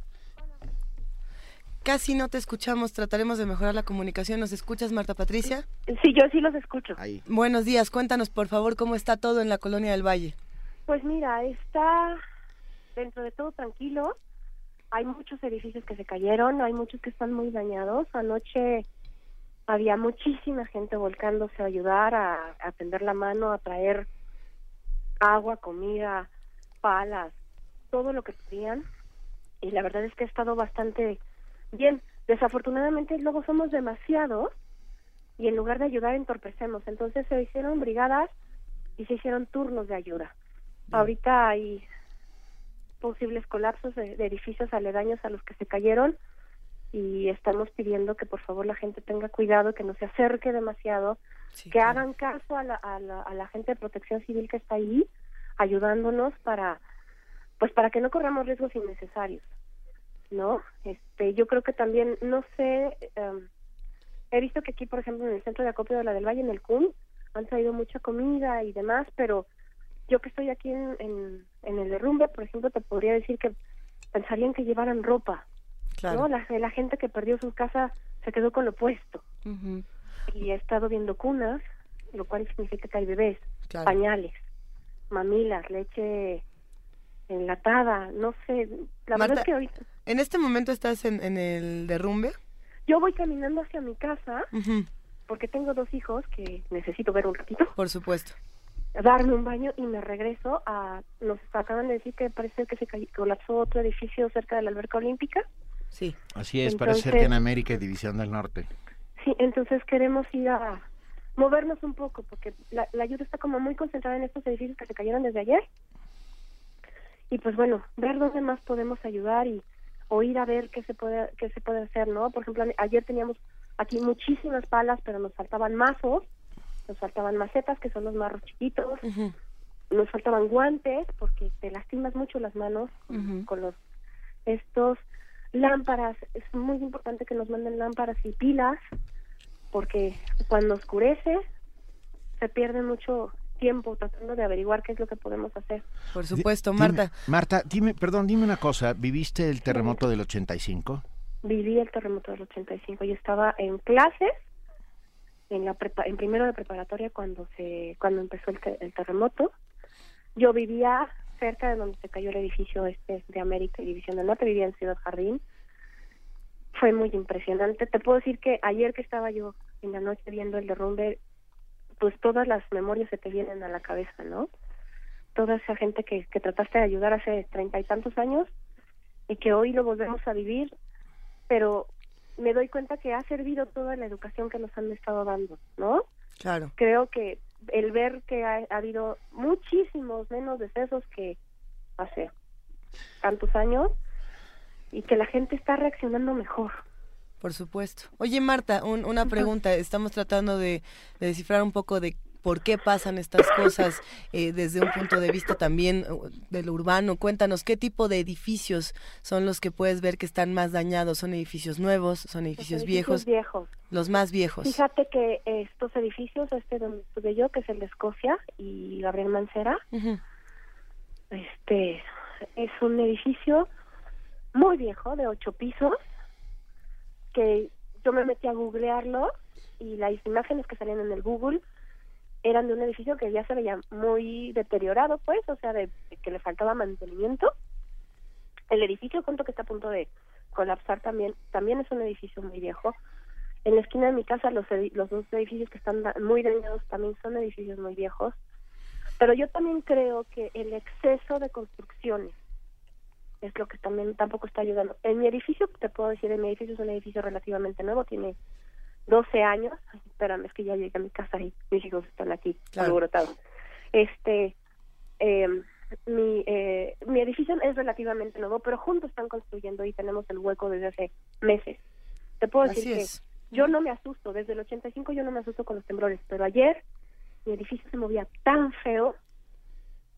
Casi no te escuchamos, trataremos de mejorar la comunicación. ¿Nos escuchas, Marta Patricia? Sí, yo sí los escucho. Buenos días, cuéntanos por favor cómo está todo en la Colonia del Valle. Pues mira, está dentro de todo tranquilo. Hay muchos edificios que se cayeron, hay muchos que están muy dañados. Anoche había muchísima gente volcándose a ayudar, a, a tender la mano, a traer agua, comida, palas, todo lo que podían. Y la verdad es que ha estado bastante bien. Desafortunadamente luego somos demasiados y en lugar de ayudar entorpecemos. Entonces se hicieron brigadas y se hicieron turnos de ayuda. Ahorita hay posibles colapsos de edificios aledaños a los que se cayeron y estamos pidiendo que por favor la gente tenga cuidado, que no se acerque demasiado, que hagan caso a la, a, la, a la gente de protección civil que está ahí ayudándonos para pues para que no corramos riesgos innecesarios no este yo creo que también no sé em, he visto que aquí por ejemplo en el centro de acopio de la del Valle en el CUN han traído mucha comida y demás pero yo que estoy aquí en, en, en el derrumbe por ejemplo te podría decir que pensarían que llevaran ropa ¿no? La, la, gente que perdió su casa se quedó con lo puesto. Y he estado viendo cunas, lo cual significa que hay bebés, pañales, mamilas, leche enlatada, no sé. La verdad es que ahorita... ¿En este momento estás en, en el derrumbe? Yo voy caminando hacia mi casa porque tengo dos hijos que necesito ver un ratito. Por supuesto. Darme un baño y me regreso a... Nos acaban de decir que parece que se colapsó otro edificio cerca de la alberca olímpica. Sí. Así es, parece que en América y División del Norte. Sí, entonces queremos ir a movernos un poco, porque la, ayuda está como muy concentrada en estos edificios que se cayeron desde ayer. Y pues bueno, ver dónde más podemos ayudar y o ir a ver qué se puede qué se puede hacer, ¿no? Por ejemplo, ayer teníamos aquí muchísimas palas, pero nos faltaban mazos, nos faltaban macetas, que son los marros chiquitos, nos faltaban guantes, porque te lastimas mucho las manos con los estos lámparas, es muy importante que nos manden lámparas y pilas, porque cuando oscurece se pierde mucho tiempo tratando de averiguar qué es lo que podemos hacer. Por supuesto, Marta. Marta, dime, perdón, dime una cosa, ¿viviste el terremoto del 85? Viví el terremoto del 85 y estaba en clases en la en primero de preparatoria cuando se cuando empezó el, el terremoto. Yo vivía cerca de donde se cayó el edificio este de América y División del Norte, vivía en Ciudad Jardín. Fue muy impresionante. Te puedo decir que ayer que estaba yo en la noche viendo el derrumbe, pues todas las memorias se te vienen a la cabeza, ¿no? Toda esa gente que, que trataste de ayudar hace treinta y tantos años y que hoy lo volvemos a vivir, pero me doy cuenta que ha servido toda la educación que nos han estado dando, ¿no? Claro. Creo que el ver que ha, habido muchísimos menos decesos que hace tantos años y que la gente está reaccionando mejor. Por supuesto. Oye, Marta, una pregunta. Estamos tratando de, descifrar un poco de por qué pasan estas cosas eh, desde un punto de vista también uh, de lo urbano. Cuéntanos qué tipo de edificios son los que puedes ver que están más dañados. ¿Son edificios nuevos? ¿Son edificios, viejos? viejos? Los más viejos. Fíjate que estos edificios, este donde estuve yo, que es el de Escocia y Gabriel Mancera, este es un edificio muy viejo, de ocho pisos, que yo me metí a googlearlo y las imágenes que salían en el Google eran de un edificio que ya se veía muy deteriorado, pues, o sea, de, que le faltaba mantenimiento. El edificio, junto que está a punto de colapsar también, también es un edificio muy viejo. En la esquina de mi casa, los, los dos edificios que están muy dañados también son edificios muy viejos. Pero yo también creo que el exceso de construcciones es lo que también tampoco está ayudando. En mi edificio, te puedo decir, en mi edificio es un edificio relativamente nuevo, tiene 12 años. espérame, es que ya llegué a mi casa y mis hijos están aquí, alborotados. Este, eh, mi, eh, mi edificio es relativamente nuevo, pero juntos están construyendo y tenemos el hueco desde hace meses. Te puedo decir que yo no me asusto, desde el 85 yo no me asusto con los temblores, pero ayer mi edificio se movía tan feo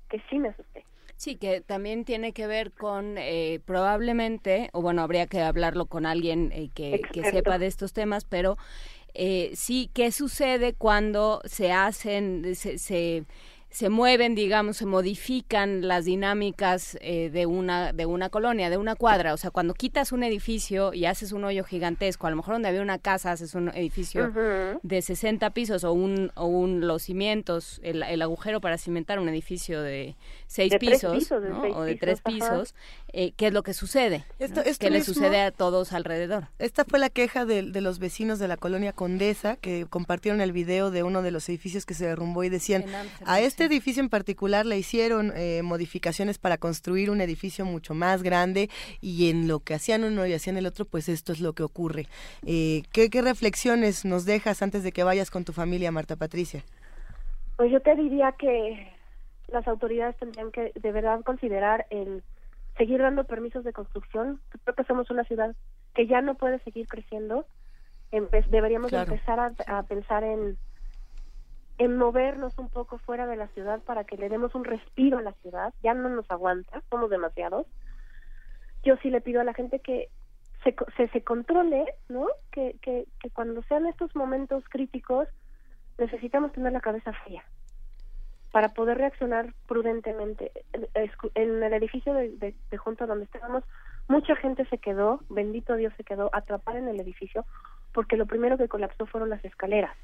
que sí me asusté. Sí, que también tiene que ver con eh, probablemente, o bueno, habría que hablarlo con alguien eh, que, que, sepa de estos temas, pero eh, sí, ¿qué sucede cuando se hacen, se, se se mueven, digamos, se modifican las dinámicas eh, de una de una colonia, de una cuadra. O sea, cuando quitas un edificio y haces un hoyo gigantesco, a lo mejor donde había una casa haces un edificio de 60 pisos o un o un los cimientos, el, agujero para cimentar un edificio de seis pisos, o de tres pisos. Eh, ¿Qué es lo que sucede? Esto, ¿Qué le sucede a todos alrededor? Esta fue la queja de, de los vecinos de la colonia Condesa que compartieron el video de uno de los edificios que se derrumbó y decían a este edificio en particular le hicieron eh, modificaciones para construir un edificio mucho más grande y en lo que hacían uno y hacían el otro, pues esto es lo que ocurre. Eh, ¿qué, reflexiones nos dejas antes de que vayas con tu familia, Marta Patricia? Pues yo te diría que las autoridades tendrían que de verdad considerar el seguir dando permisos de construcción. Creo que somos una ciudad que ya no puede seguir creciendo. deberíamos empezar a pensar en en movernos un poco fuera de la ciudad para que le demos un respiro a la ciudad, ya no nos aguanta, somos demasiados. Yo sí le pido a la gente que se, se, se controle, ¿no? Que, que, que cuando sean estos momentos críticos necesitamos tener la cabeza fría para poder reaccionar prudentemente. En el edificio de, de, de junto a donde estábamos, mucha gente se quedó, bendito Dios se quedó atrapada en el edificio, porque lo primero que colapsó fueron las escaleras.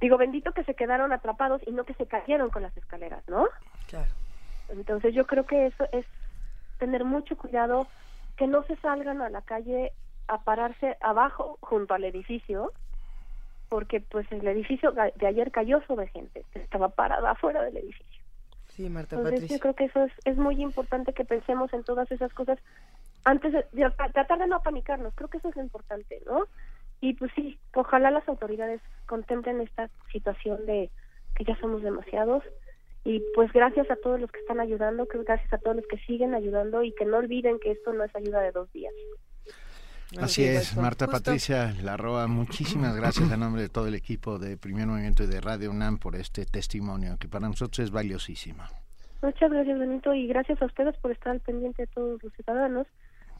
Digo, bendito que se quedaron atrapados y no que se cayeron con las escaleras, ¿no? Claro. Entonces yo creo que eso es tener mucho cuidado, que no se salgan a la calle a pararse abajo junto al edificio, porque pues el edificio de ayer cayó sobre gente, estaba parada afuera del edificio. Sí, Marta Entonces yo creo que eso es, es muy importante que pensemos en todas esas cosas antes de, de, tratar de no apanicarnos, creo que eso es lo importante, ¿no? Y pues sí, ojalá las autoridades contemplen esta situación de que ya somos demasiados y pues gracias a todos los que están ayudando, gracias a todos los que siguen ayudando y que no olviden que esto no es ayuda de dos días. Así es, Marta Patricia Larroa, muchísimas gracias a nombre de todo el equipo de Primer Movimiento y de Radio UNAM por este testimonio que para nosotros es valiosísimo. Muchas gracias, Benito, y gracias a ustedes por estar al pendiente de todos los ciudadanos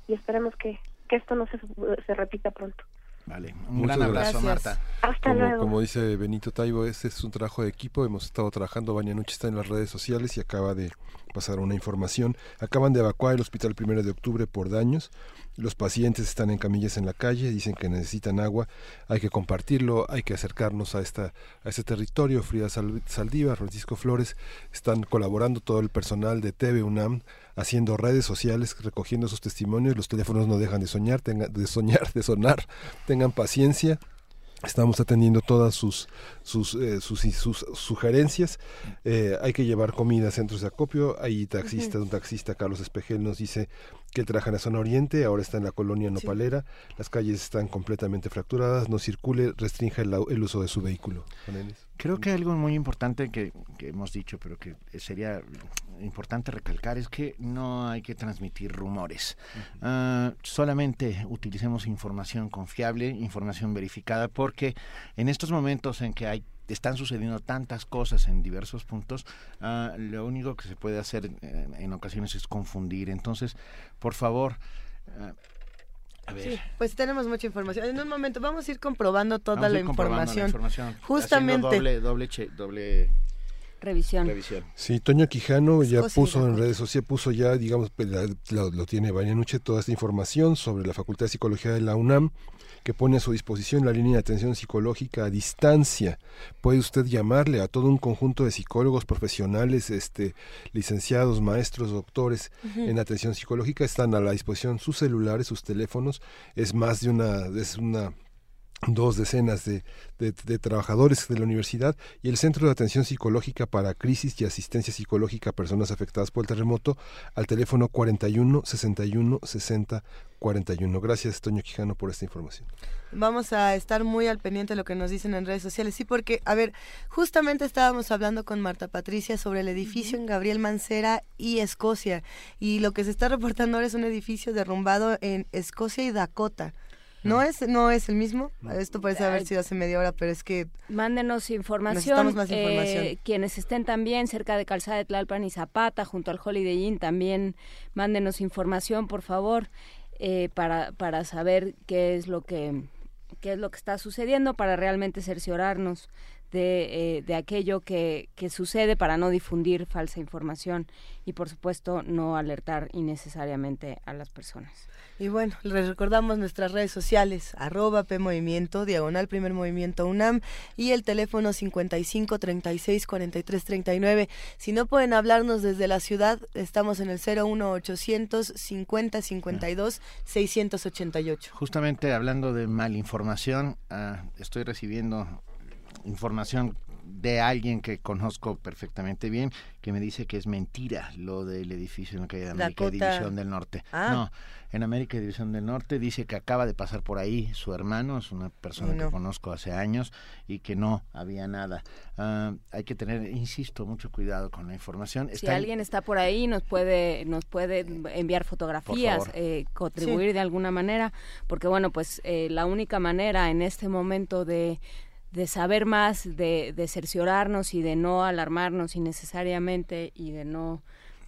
y esperemos que, que esto no se, se repita pronto. Vale, un gran abrazo, Marta. Hasta como, luego. Como dice Benito Taibo, este es un trabajo de equipo. Hemos estado trabajando. Baña Noche está en las redes sociales y acaba de pasar una información. Acaban de evacuar el hospital primero de octubre por daños. Los pacientes están en camillas en la calle, dicen que necesitan agua. Hay que compartirlo, hay que acercarnos a esta a este territorio. Frida Saldívar, Francisco Flores están colaborando todo el personal de TV UNAM haciendo redes sociales, recogiendo sus testimonios. Los teléfonos no dejan de soñar, de soñar, de sonar. Tengan paciencia. Estamos atendiendo todas sus sus, eh, sus, sus, sugerencias. Eh, hay que llevar comida a centros de acopio. Hay taxistas, un taxista, Carlos Espejel, nos dice que él trabaja en la zona oriente, ahora está en la colonia Nopalera. Las calles están completamente fracturadas, no circule, restringe el, el uso de su vehículo. Creo que algo muy importante que, que, hemos dicho, pero que sería importante recalcar, es que no hay que transmitir rumores. Uh, solamente utilicemos información confiable, información verificada, porque en estos momentos en que hay están sucediendo tantas cosas en diversos puntos, uh, lo único que se puede hacer en, en, ocasiones es confundir. Entonces, por favor, uh, a ver. Sí, pues tenemos mucha información. En un momento vamos a ir comprobando toda vamos la, ir información. la, información. Justamente. Doble, doble, che, doble Revisión. Revisión. Sí, Toño Quijano ya puso en redes sociales, puso ya, digamos, pues, lo, lo tiene Nuche, toda esta información sobre la Facultad de Psicología de la UNAM que pone a su disposición la línea de atención psicológica a distancia. Puede usted llamarle a todo un conjunto de psicólogos profesionales, este, licenciados, maestros, doctores uh -huh. en atención psicológica. Están a la disposición sus celulares, sus teléfonos. Es más de una, es una dos decenas de, trabajadores de la universidad y el Centro de Atención Psicológica para Crisis y Asistencia Psicológica a Personas Afectadas por el Terremoto al teléfono 41 61 60 41. Gracias, Toño Quijano, por esta información. Vamos a estar muy al pendiente de lo que nos dicen en redes sociales. Sí, porque, a ver, justamente estábamos hablando con Marta Patricia sobre el edificio en Gabriel Mancera y Escocia. Y lo que se está reportando ahora es un edificio derrumbado en Escocia y Dakota. No es, no es el mismo. Esto parece haber sido hace media hora, pero es que mándenos información. Necesitamos más información. Eh, quienes estén también cerca de Calzada de Tlalpan y Zapata, junto al Holiday Inn, también mándenos información, por favor, eh, para para saber qué es lo que qué es lo que está sucediendo, para realmente cerciorarnos de, eh, de aquello que, que sucede, para no difundir falsa información y, por supuesto, no alertar innecesariamente a las personas. Y bueno, les recordamos nuestras redes sociales, arroba PMovimiento, diagonal Primer Movimiento UNAM y el teléfono 55 36 43 39. Si no pueden hablarnos desde la ciudad, estamos en el 01800 50 52 688. Justamente hablando de malinformación, uh, estoy recibiendo información de alguien que conozco perfectamente bien, que me dice que es mentira lo del edificio en la calle de América División del Norte. Ah. No, en América División del Norte dice que acaba de pasar por ahí su hermano, es una persona que conozco hace años y que no había nada. Ah, hay que tener, insisto, mucho cuidado con la información. Si alguien está por ahí, nos puede, nos puede enviar fotografías, eh, contribuir de alguna manera, porque bueno, pues eh, la única manera en este momento de de saber más, de, de cerciorarnos y de no alarmarnos innecesariamente y de no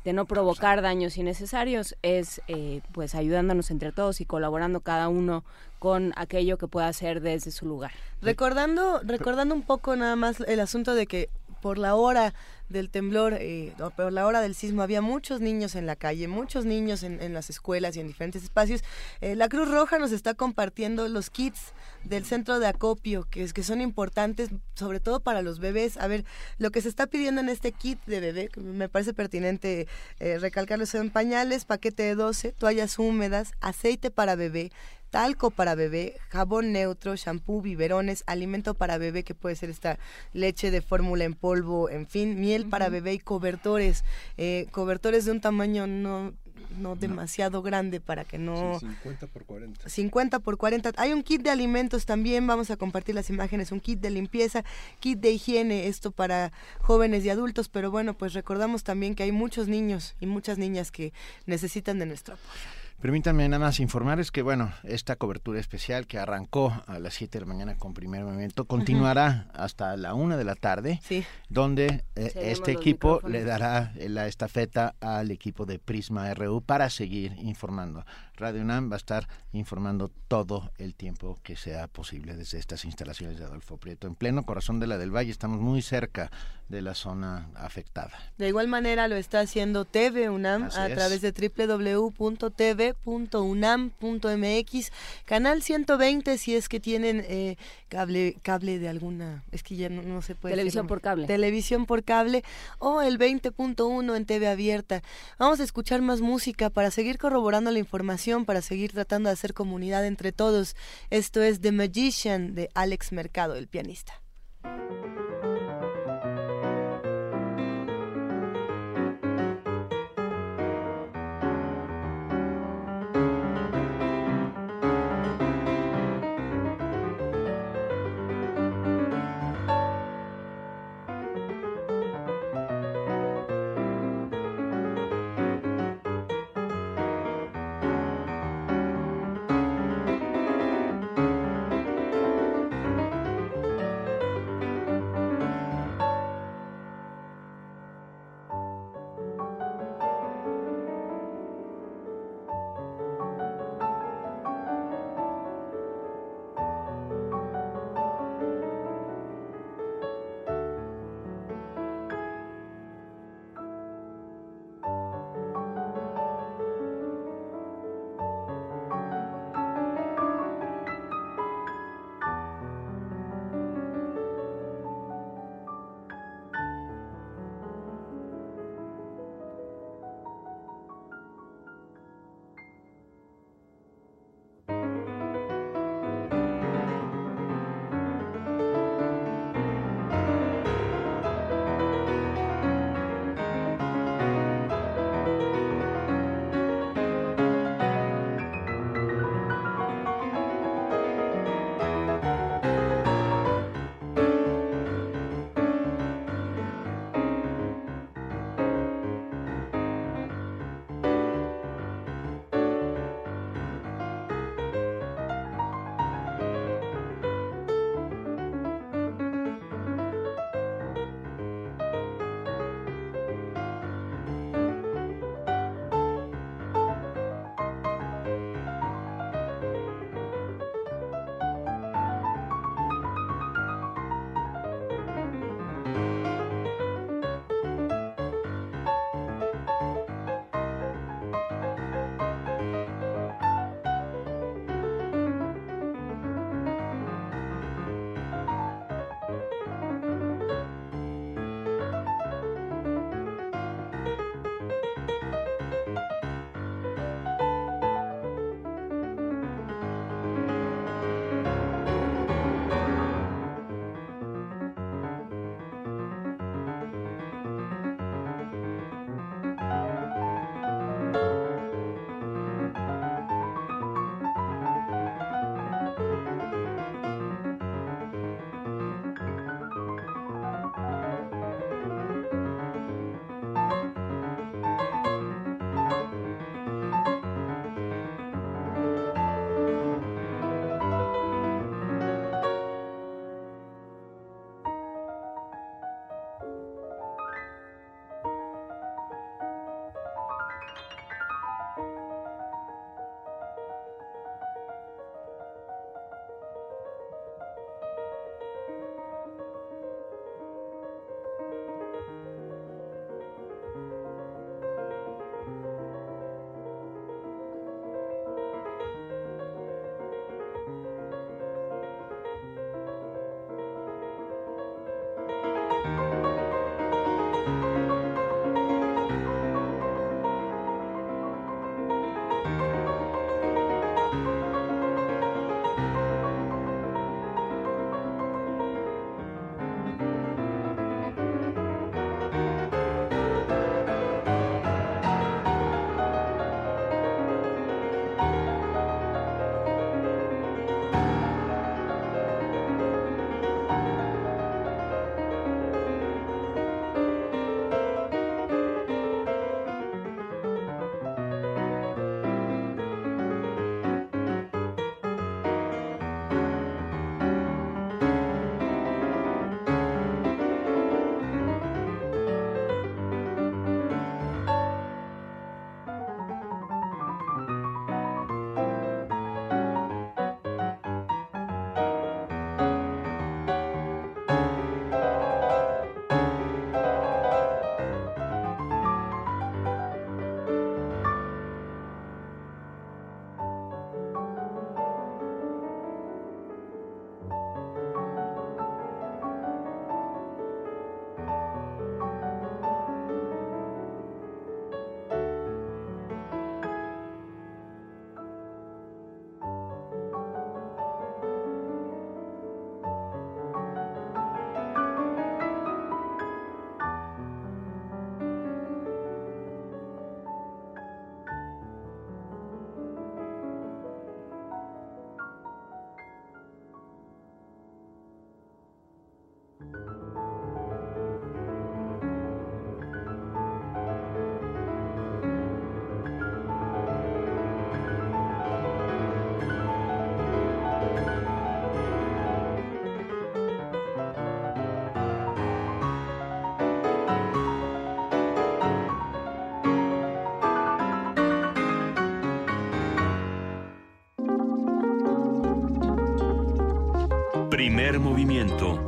de no provocar daños innecesarios es eh, pues ayudándonos entre todos y colaborando cada uno con aquello que pueda hacer desde su lugar. Recordando, recordando un poco nada más el asunto de que por la hora del temblor, eh, por la hora del sismo, había muchos niños en la calle, muchos niños en, las escuelas y en diferentes espacios. Eh, la Cruz Roja nos está compartiendo los kits del centro de acopio, que, es, que son importantes, sobre todo para los bebés. A ver, lo que se está pidiendo en este kit de bebé, me parece pertinente eh, recalcarlo, son pañales, paquete de 12, toallas húmedas, aceite para bebé, talco para bebé, jabón neutro, shampoo, biberones, alimento para bebé que puede ser esta leche de fórmula en polvo, en fin, miel para bebé y cobertores, eh, cobertores de un tamaño no no demasiado grande para que no... 50 por 40. 50 por 40. Hay un kit de alimentos también, vamos a compartir las imágenes, un kit de limpieza, kit de higiene, esto para jóvenes y adultos, pero bueno, pues recordamos también que hay muchos niños y muchas niñas que necesitan de nuestro apoyo. Permítanme nada más informarles que, bueno, esta cobertura especial que arrancó a las 7 de la mañana con primer movimiento continuará hasta la 1 de la tarde, donde eh, este equipo le dará la estafeta al equipo de Prisma RU para seguir informando. Radio UNAM va a estar informando todo el tiempo que sea posible desde estas instalaciones de Adolfo Prieto. En pleno corazón de la del Valle, estamos muy cerca de la zona afectada. De igual manera lo está haciendo TV UNAM a través de www.tv.unam.mx, canal 120 si es que tienen eh, cable cable de alguna, es que ya no, se puede. Televisión por cable. Televisión por cable o el 20.1 en TV abierta. Vamos a escuchar más música para seguir corroborando la información, para seguir tratando de hacer comunidad entre todos. Esto es The Magician de Alex Mercado, el pianista. Primer movimiento.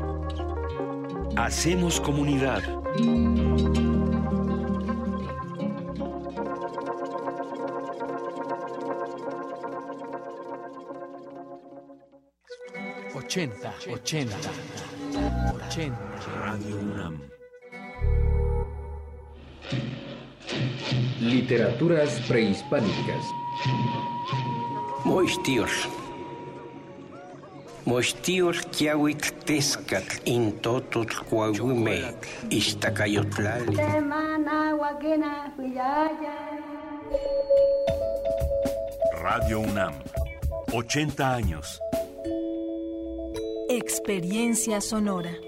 Hacemos comunidad. Ochenta, ochenta, ochenta. Radio UNAM. Literaturas prehispánicas. Moistios. Moistios kiawik tescat in totot coagume istacayotlali. Radio UNAM. 80 años. Experiencia sonora.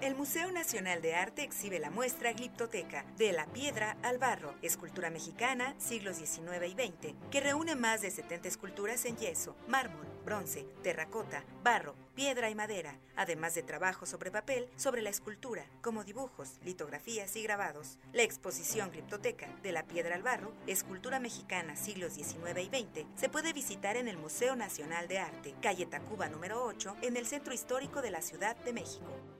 El Museo Nacional de Arte exhibe la muestra Gliptoteca, de la piedra al barro, escultura mexicana, siglos XIX y XX, que reúne más de 70 esculturas en yeso, mármol, bronce, terracota, barro, piedra y madera, además de trabajo sobre papel sobre la escultura, como dibujos, litografías y grabados. La exposición Gliptoteca, de la piedra al barro, escultura mexicana, siglos XIX y XX, se puede visitar en el Museo Nacional de Arte, calle Tacuba número 8, en el Centro Histórico de la Ciudad de México.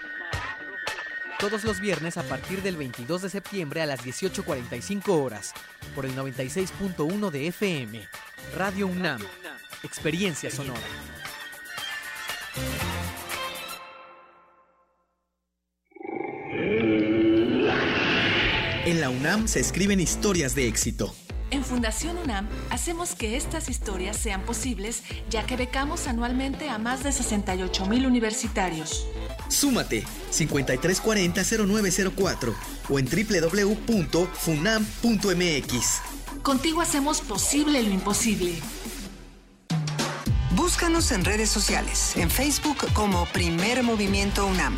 Todos los viernes a partir del 22 de septiembre a las 18.45 horas, por el 96.1 de FM, Radio UNAM, Experiencia Sonora. En la UNAM se escriben historias de éxito. En Fundación UNAM hacemos que estas historias sean posibles ya que becamos anualmente a más de 68 mil universitarios. Súmate 5340-0904 o en www.funam.mx. Contigo hacemos posible lo imposible. Búscanos en redes sociales, en Facebook como Primer Movimiento UNAM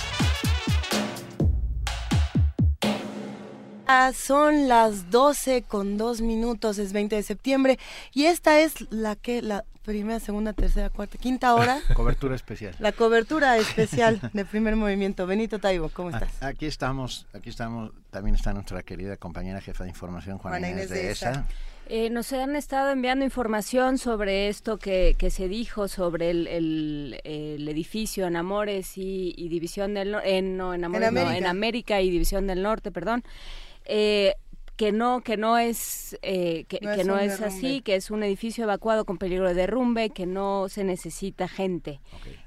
Son las 12 con 2 minutos, es 20 de septiembre y esta es la que la primera, segunda, tercera, cuarta, quinta hora. Cobertura especial. La cobertura especial de primer movimiento. Benito Taibo, ¿cómo estás? Aquí estamos, aquí estamos. También está nuestra querida compañera jefa de información, Juana, Inés, de esa. Eh, nos han estado enviando información sobre esto que, que se dijo sobre el, el, el edificio en Amores y, y División del Norte, en, no, en, Amores, En América. no, en América y División del Norte, perdón. Eh, que no que no es eh, que, No que es no así que es un edificio evacuado con peligro de derrumbe que no se necesita gente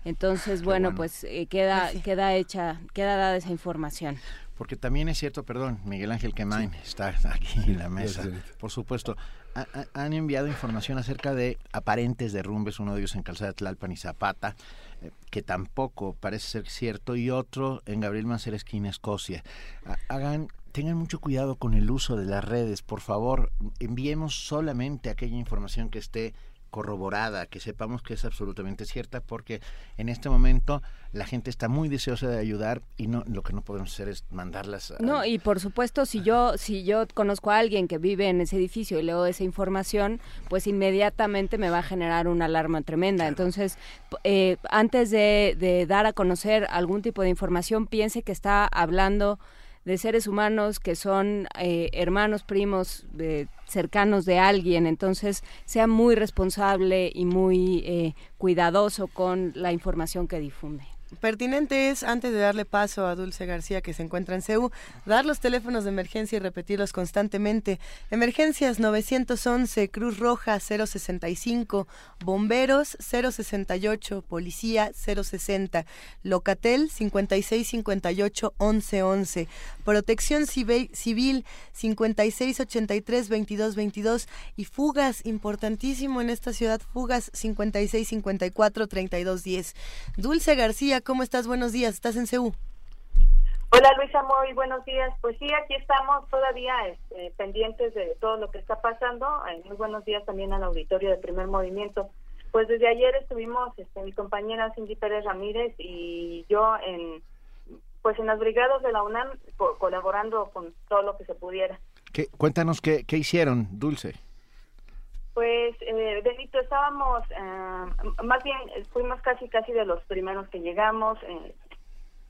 entonces bueno, bueno. pues eh, queda Pues sí. queda hecha queda dada esa información Porque también es cierto, perdón, Miguel Ángel Quemain está aquí en la mesa. Por supuesto, ha- ha- han enviado información acerca de aparentes derrumbes, uno de ellos en Calzada Tlalpan y Zapata, eh, que tampoco parece ser cierto, y otro en Gabriel Mancera, esquina Escocia. Ha- Hagan, tengan mucho cuidado con el uso de las redes, por favor, enviemos solamente aquella información que esté corroborada, que sepamos que es absolutamente cierta, porque en este momento la gente está muy deseosa de ayudar y no lo que no podemos hacer es mandarlas a- No, y por supuesto, si yo, si yo conozco a alguien que vive en ese edificio y leo esa información, pues inmediatamente me va a generar una alarma tremenda. Entonces, eh, antes de, de dar a conocer algún tipo de información, piense que está hablando de seres humanos que son eh, hermanos, primos, cercanos de alguien. Entonces, sea muy responsable y muy eh, cuidadoso con la información que difunde. Pertinente es, antes de darle paso a Dulce García, que se encuentra en CEU, dar los teléfonos de emergencia y repetirlos constantemente. Emergencias 911, Cruz Roja 065, Bomberos 068, Policía 060, Locatel 5658 1111, Protección Civil 5683 2222 y fugas, importantísimo en esta ciudad, fugas 5654 3210. Dulce García, ¿cómo estás? Buenos días, estás en CEU. Hola Luisa, muy buenos días. Pues sí, aquí estamos todavía este, pendientes de todo lo que está pasando. muy buenos días también al auditorio de Primer Movimiento. Pues desde ayer estuvimos, este, mi compañera Cindy Pérez Ramírez y yo en, pues en las brigadas de la UNAM colaborando con todo lo que se pudiera. ¿Qué, cuéntanos qué, qué hicieron, Dulce. Pues, eh, Benito, estábamos, eh, más bien, fuimos casi, casi de los primeros que llegamos. Eh,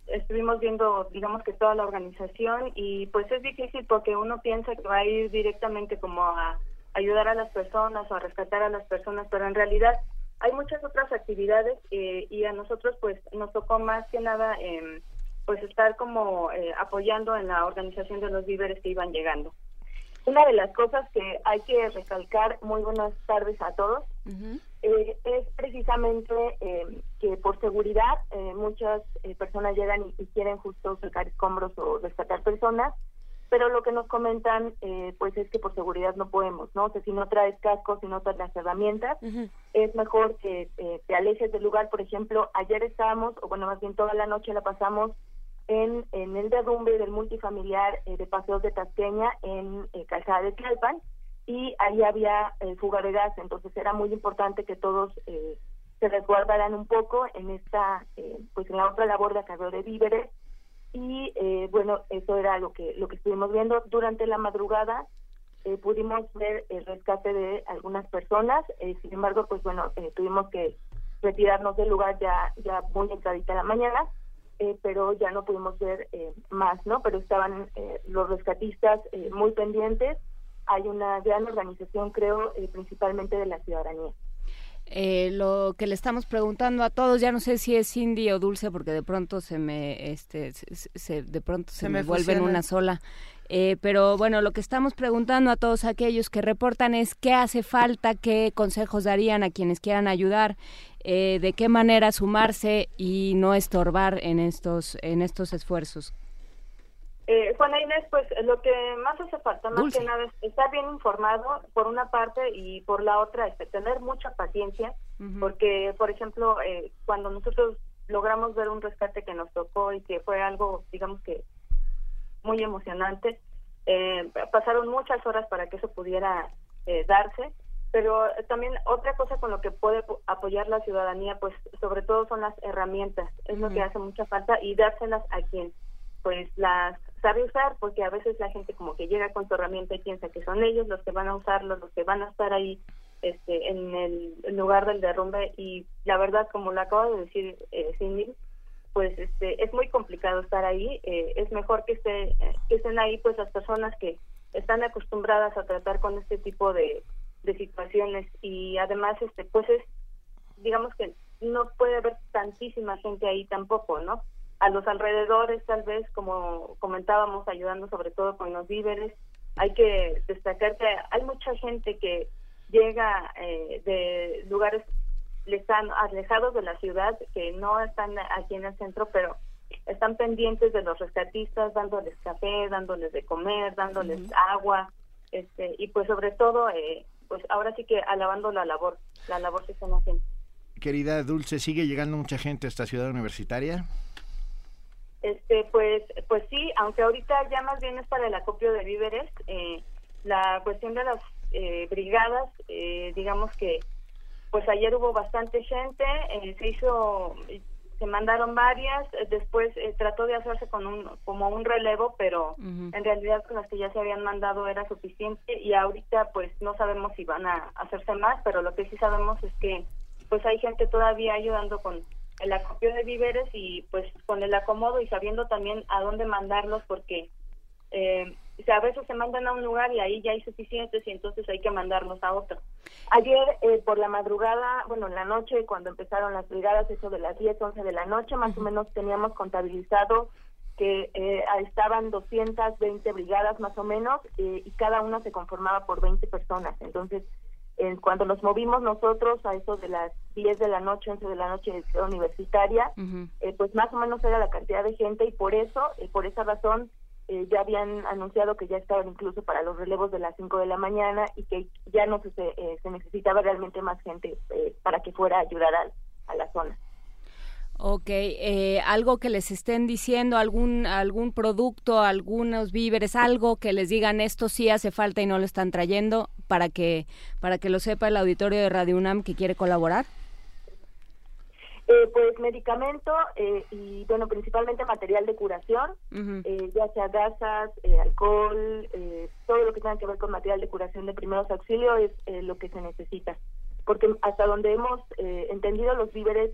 estuvimos viendo, digamos que toda la organización y pues es difícil porque uno piensa que va a ir directamente como a ayudar a las personas o a rescatar a las personas, pero en realidad hay muchas otras actividades eh, y a nosotros pues nos tocó más que nada pues estar como eh, apoyando en la organización de los víveres que iban llegando. Una de las cosas que hay que recalcar, muy buenas tardes a todos, eh, es precisamente eh, que por seguridad eh, muchas personas llegan y, quieren justo sacar escombros o rescatar personas, pero lo que nos comentan pues es que por seguridad no podemos, ¿no? O sea, si no traes cascos, si no traes las herramientas, es mejor que te alejes del lugar. Por ejemplo, ayer estábamos, o bueno, más bien toda la noche la pasamos en, en el derrumbe del multifamiliar eh, de Paseos de Tasqueña en eh, Calzada de Tlalpan y ahí había eh, fuga de gas, entonces era muy importante que todos eh, se resguardaran un poco en esta, pues en la otra labor de acarreo de víveres. Y bueno, eso era lo que, lo que estuvimos viendo. Durante la madrugada. pudimos ver el rescate de algunas personas, sin embargo, pues bueno, tuvimos que retirarnos del lugar ya, ya muy entradita la mañana eh, pero ya no pudimos ver eh, más, ¿no? Pero estaban eh, los rescatistas muy pendientes. Hay una gran organización, creo, principalmente de la ciudadanía. lo que le estamos preguntando a todos, ya no sé si es Cindy o Dulce, porque de pronto se me, este, se, de pronto se, me, vuelve en una sola. Pero bueno, lo que estamos preguntando a todos aquellos que reportan es qué hace falta, qué consejos darían a quienes quieran ayudar eh, de qué manera sumarse y no estorbar en estos, en estos esfuerzos. Eh, Juana Inés, pues lo que más hace falta, más que nada, es estar bien informado por una parte y por la otra, este, tener mucha paciencia, porque, por ejemplo, eh, cuando nosotros logramos ver un rescate que nos tocó y que fue algo, digamos que muy emocionante, eh, pasaron muchas horas para que eso pudiera darse pero también otra cosa con lo que puede apoyar la ciudadanía, pues sobre todo son las herramientas, es lo que hace mucha falta y dárselas a quien pues las sabe usar, porque a veces la gente como que llega con su herramienta y piensa que son ellos los que van a usarlo, los que van a estar ahí este, en el lugar del derrumbe y la verdad, como lo acaba de decir eh, Cindy, pues este, es muy complicado estar ahí, eh, es mejor que, esté, que estén ahí pues las personas que están acostumbradas a tratar con este tipo de de situaciones. Y además este pues es digamos que no puede haber tantísima gente ahí tampoco no a los alrededores tal vez como comentábamos ayudando sobre todo con los víveres hay que destacar que hay mucha gente que llega eh, de lugares lejanos, alejados de la ciudad que no están aquí en el centro pero están pendientes de los rescatistas dándoles café dándoles de comer dándoles agua este y pues sobre todo eh, pues ahora sí que alabando la labor, la labor que están haciendo. Querida Dulce, ¿sigue llegando mucha gente a esta ciudad universitaria? Este, pues, pues sí, aunque ahorita ya más bien es para el acopio de víveres, eh, la cuestión de las eh, brigadas, eh, digamos que, pues ayer hubo bastante gente, se hizo se mandaron varias, eh, después eh, trató de hacerse con un como un relevo, pero en realidad con las que ya se habían mandado era suficiente y ahorita pues no sabemos si van a hacerse más, pero lo que sí sabemos es que pues hay gente todavía ayudando con el acopio de víveres y pues con el acomodo y sabiendo también a dónde mandarlos porque eh, O sea, a veces se mandan a un lugar y ahí ya hay suficientes y entonces hay que mandarlos a otro. Ayer eh, por la madrugada, bueno, en la noche, cuando empezaron las brigadas, eso de las 10, 11 de la noche, más o menos teníamos contabilizado que eh, estaban 220 brigadas más o menos eh, y cada una se conformaba por 20 personas. Entonces, en cuando nos movimos nosotros a eso de las 10 de la noche, 11 de la noche ciudad universitaria, eh, pues más o menos era la cantidad de gente y por eso, eh, por esa razón, eh, ya habían anunciado que ya estaban incluso para los relevos de las 5 de la mañana y que ya no se, se necesitaba realmente más gente para que fuera a ayudar a la zona. Ok, eh, algo que les estén diciendo, algún, algún producto, algunos víveres, algo que les digan esto sí hace falta y no lo están trayendo para que, para que lo sepa el auditorio de Radio UNAM que quiere colaborar. Eh, pues medicamento eh, y bueno, principalmente material de curación, ya sea gasas, alcohol, todo lo que tenga que ver con material de curación de primeros auxilios es lo que se necesita. Porque hasta donde hemos entendido los víveres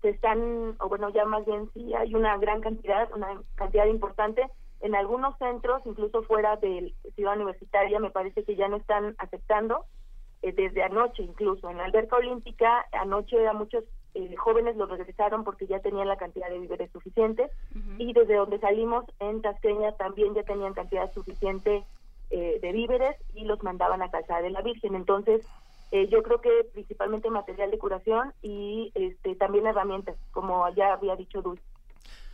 se están, o bueno, ya más bien sí hay una gran cantidad, una cantidad importante. En algunos centros, incluso fuera de Ciudad Universitaria, me parece que ya no están aceptando, eh, desde anoche incluso. En la alberca olímpica, anoche a muchos eh, jóvenes los regresaron porque ya tenían la cantidad de víveres suficiente y desde donde salimos en Tasqueña también ya tenían cantidad suficiente eh, de víveres y los mandaban a Calzada de la Virgen. Entonces, eh, yo creo que principalmente material de curación y este, también herramientas, como ya había dicho Dulce.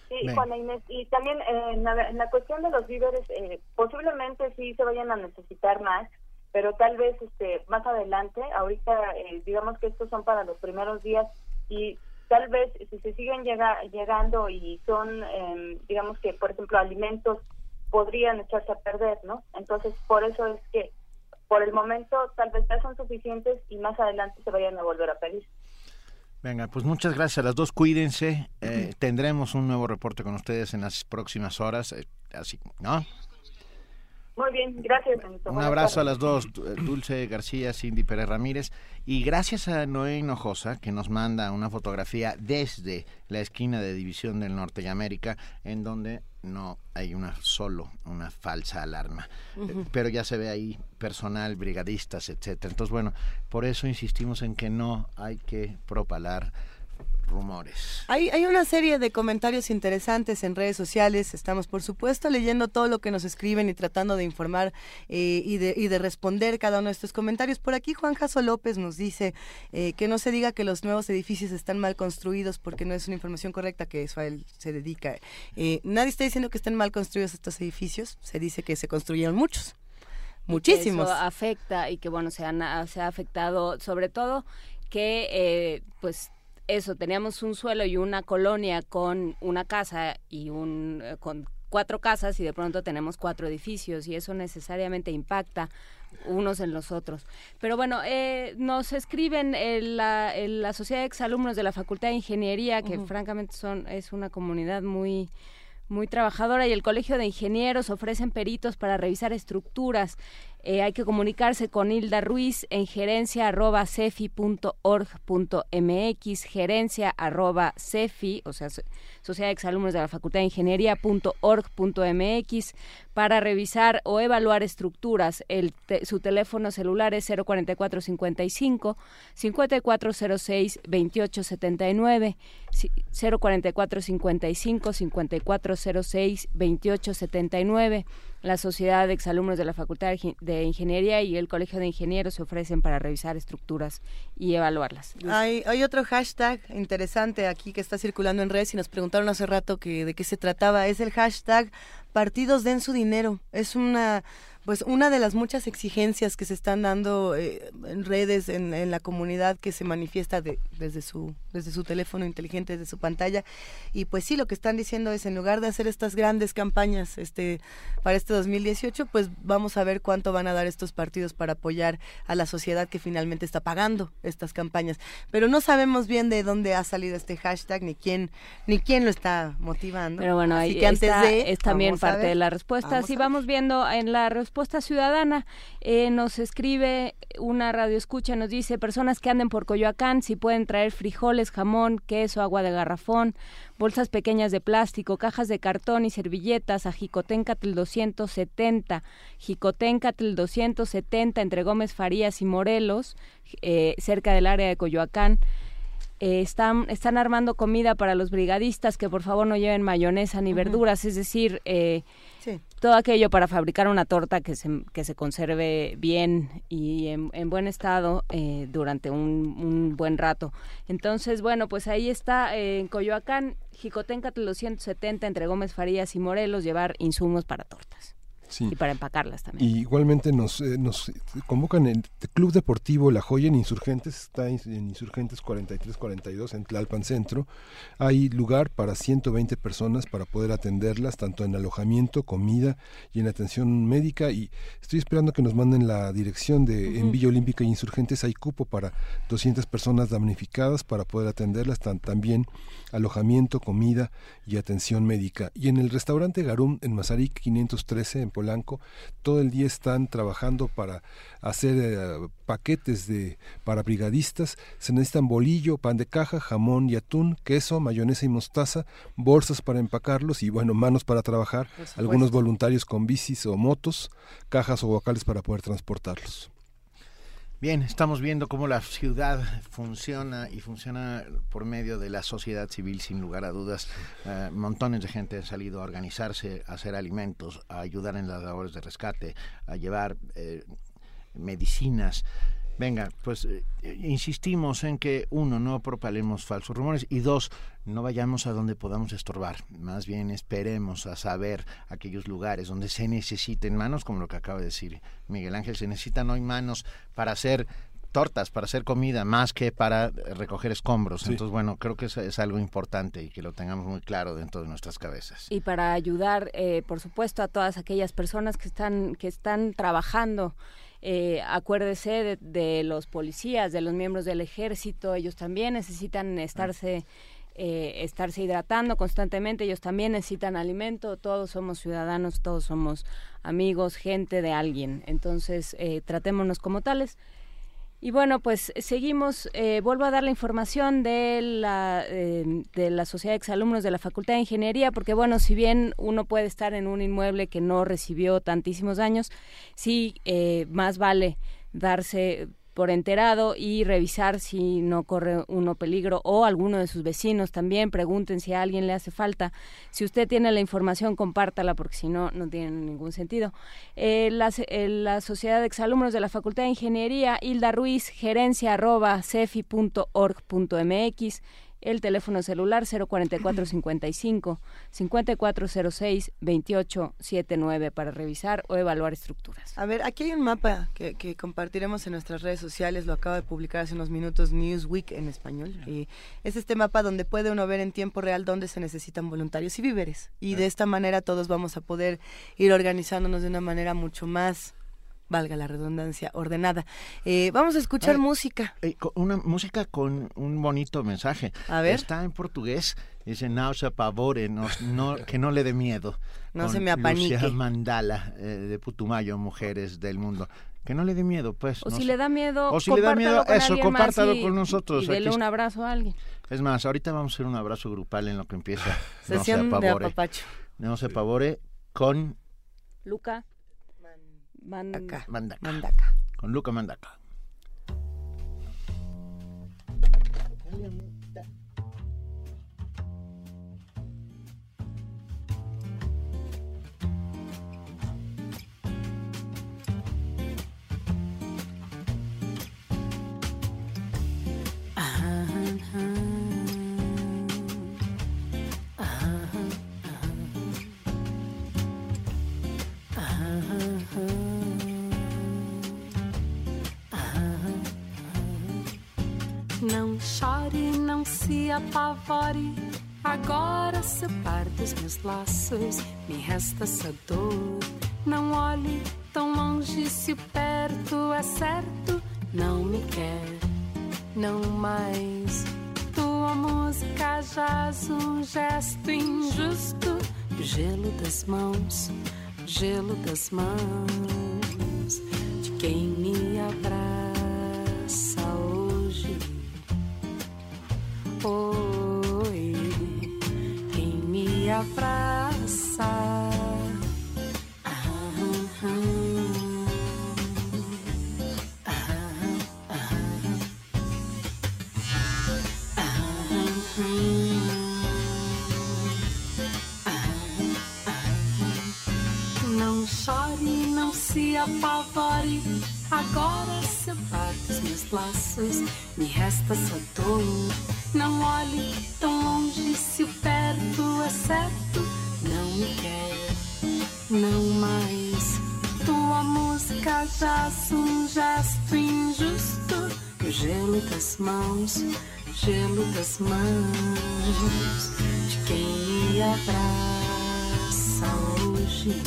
Sí, Juana Inés, y también eh, en, la, cuestión de los víveres, eh, posiblemente sí se vayan a necesitar más, pero tal vez este más adelante, ahorita digamos que estos son para los primeros días y tal vez si se siguen llega, llegando y son, em, digamos que por ejemplo alimentos, podrían echarse a perder, ¿no? Entonces por eso es que por el momento tal vez ya son suficientes y más adelante se vayan a volver a pedir. Venga, pues muchas gracias a las dos, cuídense. Eh, tendremos un nuevo reporte con ustedes en las próximas horas, eh, así, ¿no? Muy bien, gracias. Un abrazo a las dos, Dulce García, Cindy Pérez Ramírez, y gracias a Noé Hinojosa, que nos manda una fotografía desde la esquina de División del Norte de América, en donde no hay una solo una falsa alarma. Eh, pero ya se ve ahí personal, brigadistas, etcétera. Entonces, bueno, por eso insistimos en que no hay que propalar rumores. Hay, hay una serie de comentarios interesantes en redes sociales. Estamos, por supuesto, leyendo todo lo que nos escriben y tratando de informar eh, y, de, y de responder cada uno de estos comentarios. Por aquí, Juan Jaso López nos dice eh, que no se diga que los nuevos edificios están mal construidos porque no es una información correcta que eso a él se dedica. Eh, nadie está diciendo que estén mal construidos estos edificios. Se dice que se construyeron muchos muchísimos. eso afecta y que bueno se, han, se ha afectado sobre todo que pues eso, teníamos un suelo y una colonia con una casa y un eh, con cuatro casas y de pronto tenemos cuatro edificios y eso necesariamente impacta unos en los otros. Pero bueno, eh, nos escriben la, la, Sociedad de Exalumnos de la Facultad de Ingeniería, que francamente son es una comunidad muy muy trabajadora y el Colegio de Ingenieros ofrecen peritos para revisar estructuras. Eh, hay que comunicarse con Hilda Ruiz en gerencia arroba cefi.org.mx, gerencia arroba cefi, o sea, Sociedad de Exalumnos de la Facultad de Ingeniería.org.mx para revisar o evaluar estructuras. Su teléfono celular es 04455 5406 2879 04455 5406 2879 la Sociedad de Exalumnos de la Facultad de Ingeniería y el Colegio de Ingenieros se ofrecen para revisar estructuras y evaluarlas. Hay, hay otro hashtag interesante aquí que está circulando en redes y nos preguntaron hace rato que de qué se trataba. Es el hashtag partidos den su dinero. Es una pues una de las muchas exigencias que se están dando eh, en redes, en, la comunidad que se manifiesta desde, su, desde su teléfono inteligente, desde su pantalla. Y pues sí, lo que están diciendo es, en lugar de hacer estas grandes campañas este, para este 2018, pues vamos a ver cuánto van a dar estos partidos para apoyar a la sociedad que finalmente está pagando estas campañas. Pero no sabemos bien de dónde ha salido este hashtag, ni quién, ni quién lo está motivando. Pero bueno, ahí que antes de, es también parte de la respuesta. Si vamos viendo en la respuesta, respuesta ciudadana. Eh, nos escribe una radio escucha, nos dice, personas que anden por Coyoacán, si pueden traer frijoles, jamón, queso, agua de garrafón, bolsas pequeñas de plástico, cajas de cartón y servilletas a Jicotencatl 270, Jicotencatl 270 entre Gómez Farías y Morelos, eh, cerca del área de Coyoacán. Eh, están, están armando comida para los brigadistas que por favor no lleven mayonesa ni verduras, es decir, eh, todo aquello para fabricar una torta que se, que se conserve bien y en, buen estado eh, durante un, un, buen rato. Entonces, bueno, pues ahí está en Coyoacán, Jicotencatl 270 entre Gómez Farías y Morelos, llevar insumos para tortas y para empacarlas también. Y igualmente nos, eh, nos convocan el Club Deportivo La Joya en Insurgentes, está en Insurgentes 43-42 en Tlalpan Centro. Hay lugar para 120 personas para poder atenderlas, tanto en alojamiento, comida y en atención médica. Y estoy esperando que nos manden la dirección de en Villa Olímpica y Insurgentes. Hay cupo para 200 personas damnificadas para poder atenderlas, también alojamiento, comida y atención médica. Y en el restaurante Garum en Mazarik 513 en Polanco, todo el día están trabajando para hacer eh, paquetes de para brigadistas, se necesitan bolillo, pan de caja, jamón y atún, queso, mayonesa y mostaza, bolsas para empacarlos y bueno, manos para trabajar, algunos voluntarios con bicis o motos, cajas o vocales para poder transportarlos. Bien, estamos viendo cómo la ciudad funciona y funciona por medio de la sociedad civil, sin lugar a dudas. Eh, montones de gente han salido a organizarse, a hacer alimentos, a ayudar en las labores de rescate, a llevar eh, medicinas. Venga, pues eh, insistimos en que uno, no propalemos falsos rumores y dos, no vayamos a donde podamos estorbar. Más bien esperemos a saber aquellos lugares donde se necesiten manos, como lo que acaba de decir Miguel Ángel, se necesitan hoy manos para hacer tortas, para hacer comida, más que para recoger escombros. Entonces, bueno, creo que eso es algo importante y que lo tengamos muy claro dentro de nuestras cabezas. Y para ayudar, eh, por supuesto, a todas aquellas personas que están, que están trabajando eh, acuérdese de, los policías, de los miembros del ejército, ellos también necesitan estarse, eh, estarse hidratando constantemente, ellos también necesitan alimento, todos somos ciudadanos, todos somos amigos, gente de alguien, entonces eh, tratémonos como tales. Y bueno, pues seguimos, eh, vuelvo a dar la información de la, eh, de la Sociedad de Exalumnos de la Facultad de Ingeniería, porque bueno, si bien uno puede estar en un inmueble que no recibió tantísimos daños, sí eh, más vale darse por enterado y revisar si no corre uno peligro o alguno de sus vecinos también. Pregunten si a alguien le hace falta. Si usted tiene la información, compártala porque si no, no tiene ningún sentido. Eh, la, eh, la, Sociedad de Exalumnos de la Facultad de Ingeniería, Hilda Ruiz, gerencia arroba el teléfono celular 04455 5406 2879 para revisar o evaluar estructuras. A ver, aquí hay un mapa que, compartiremos en nuestras redes sociales, lo acaba de publicar hace unos minutos Newsweek en español. Y es este mapa donde puede uno ver en tiempo real dónde se necesitan voluntarios y víveres. Y de esta manera todos vamos a poder ir organizándonos de una manera mucho más valga la redundancia, ordenada. Eh, vamos a escuchar música. Eh, una música con un bonito mensaje. A ver. Está en portugués. Dice, no se apavore, no, que no le dé miedo. No se me apanique. Lucia Mandala, eh, de Putumayo, Mujeres del Mundo. Que no le dé miedo, pues. O si le da miedo, o si le da miedo, eso, compártalo con nosotros. Y dele un abrazo a alguien. Es más, ahorita vamos a hacer un abrazo grupal en lo que empieza. Sesión no se apavore. De No se apavore con... Luca. Mandaka. Mandaka. Mandaka. Con Luca Mandaka. Não chore, não se apavore. Agora separe dos meus laços, me resta essa dor. Não olhe tão longe, se perto é certo, não me quer, não mais. Tua música jaz um gesto injusto, gelo das mãos, gelo das mãos. quem me abraça Oi, quem me abraça. Não chore, não se apavore. Agora separe os meus laços. Me resta só dor. Não olhe tão longe se o perto é certo. Não me quer, não mais. Tua música já um gesto injusto. O gelo das mãos, gelo das mãos de quem me abraça hoje.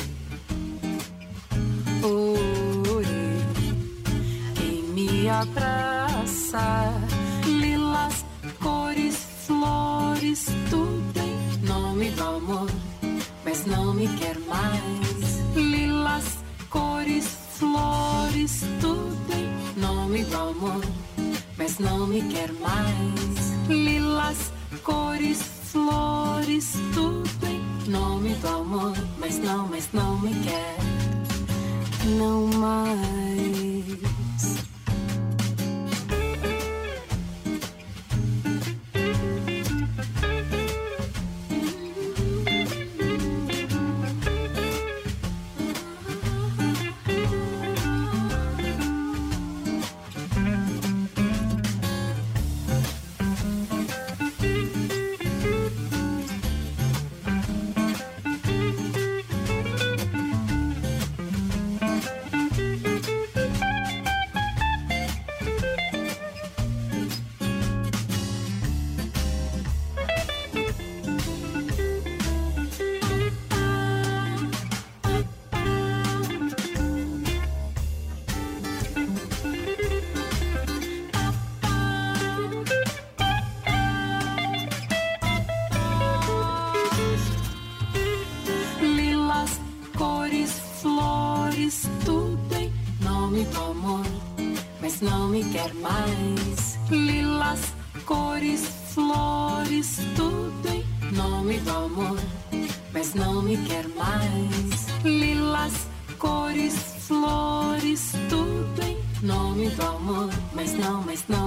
Oi, quem me abraça, flores, tudo em nome do amor, mas não me quer mais. Lilas, cores, flores, tudo em nome do amor, mas não me quer mais. Lilas, cores, flores, tudo em nome do amor, mas não, mas não me quer não mais. Quer mais. Lilas, cores, flores, tudo em nome do amor, mas não, mas não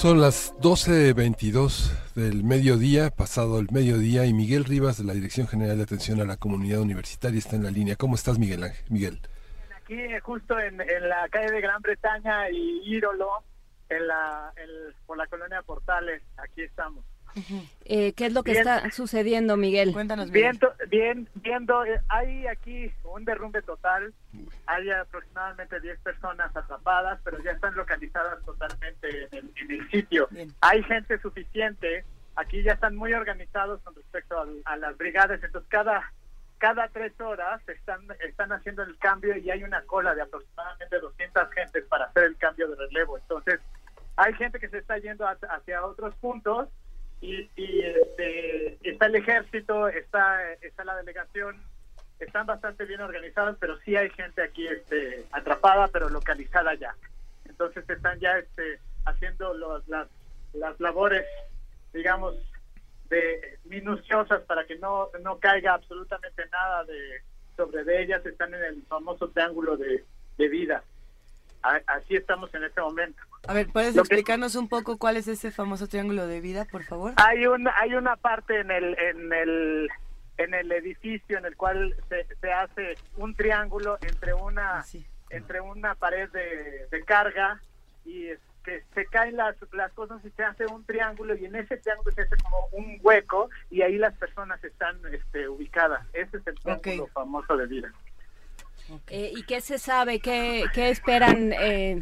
Son las 12.22 del mediodía, pasado el mediodía, y Miguel Rivas de la Dirección General de Atención a la Comunidad Universitaria está en la línea. ¿Cómo estás, Miguel? Miguel. Aquí, justo en, la calle de Gran Bretaña y Írolo, en la, por la colonia Portales, aquí estamos. Eh, ¿Qué es lo que Bien. está sucediendo, Miguel? Cuéntanos Viendo, bien, viendo, eh, hay aquí un derrumbe total, hay aproximadamente 10 personas atrapadas, pero ya están localizadas totalmente en el, en el sitio. Hay gente suficiente, aquí ya están muy organizados con respecto al- a, las brigadas, entonces cada cada tres horas están están haciendo el cambio y hay una cola de aproximadamente 200 gentes para hacer el cambio de relevo. Entonces, hay gente que se está yendo hacia otros puntos y, y, este, está el ejército, está, está la delegación, están bastante bien organizados, pero sí hay gente aquí este, atrapada, pero localizada ya. Entonces están ya este, haciendo los- las, las labores, digamos, de minuciosas para que no, no caiga absolutamente nada de sobre de ellas, están en el famoso triángulo de, de vida. Así estamos en este momento. A ver, ¿puedes explicarnos un poco cuál es ese famoso triángulo de vida, por favor? Hay una, hay una parte en el, en el, en el edificio en el cual se, se hace un triángulo entre una, entre una pared de, de carga y que se caen las, las cosas y se hace un triángulo y en ese triángulo se hace como un hueco y ahí las personas están este, ubicadas. Ese es el triángulo famoso de vida. Eh, ¿Y qué se sabe? ¿Qué, qué esperan? Eh,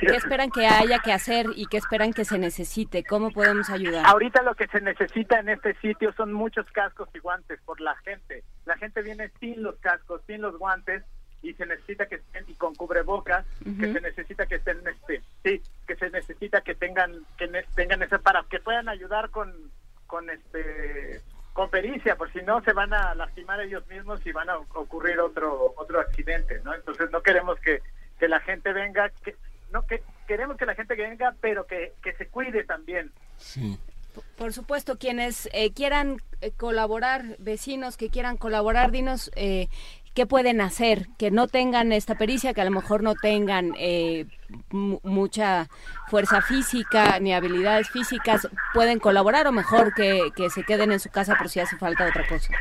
¿Qué esperan que haya que hacer y qué esperan que se necesite? ¿Cómo podemos ayudar? Ahorita lo que se necesita en este sitio son muchos cascos y guantes por la gente. La gente viene sin los cascos, sin los guantes y se necesita que estén y con cubrebocas, que se necesita que estén este, sí, que se necesita que tengan que tengan ese para que puedan ayudar con con este con pericia, por si no se van a lastimar ellos mismos y van a ocurrir otro otro accidente, ¿no? Entonces no queremos que, que la gente venga que no que queremos que la gente venga, pero que, que se cuide también. Sí. Por supuesto, quienes eh, quieran eh, colaborar, vecinos que quieran colaborar, dinos eh, qué pueden hacer, que no tengan esta pericia, que a lo mejor no tengan eh, mucha fuerza física ni habilidades físicas, pueden colaborar o mejor que, que se queden en su casa por si hace falta otra cosa.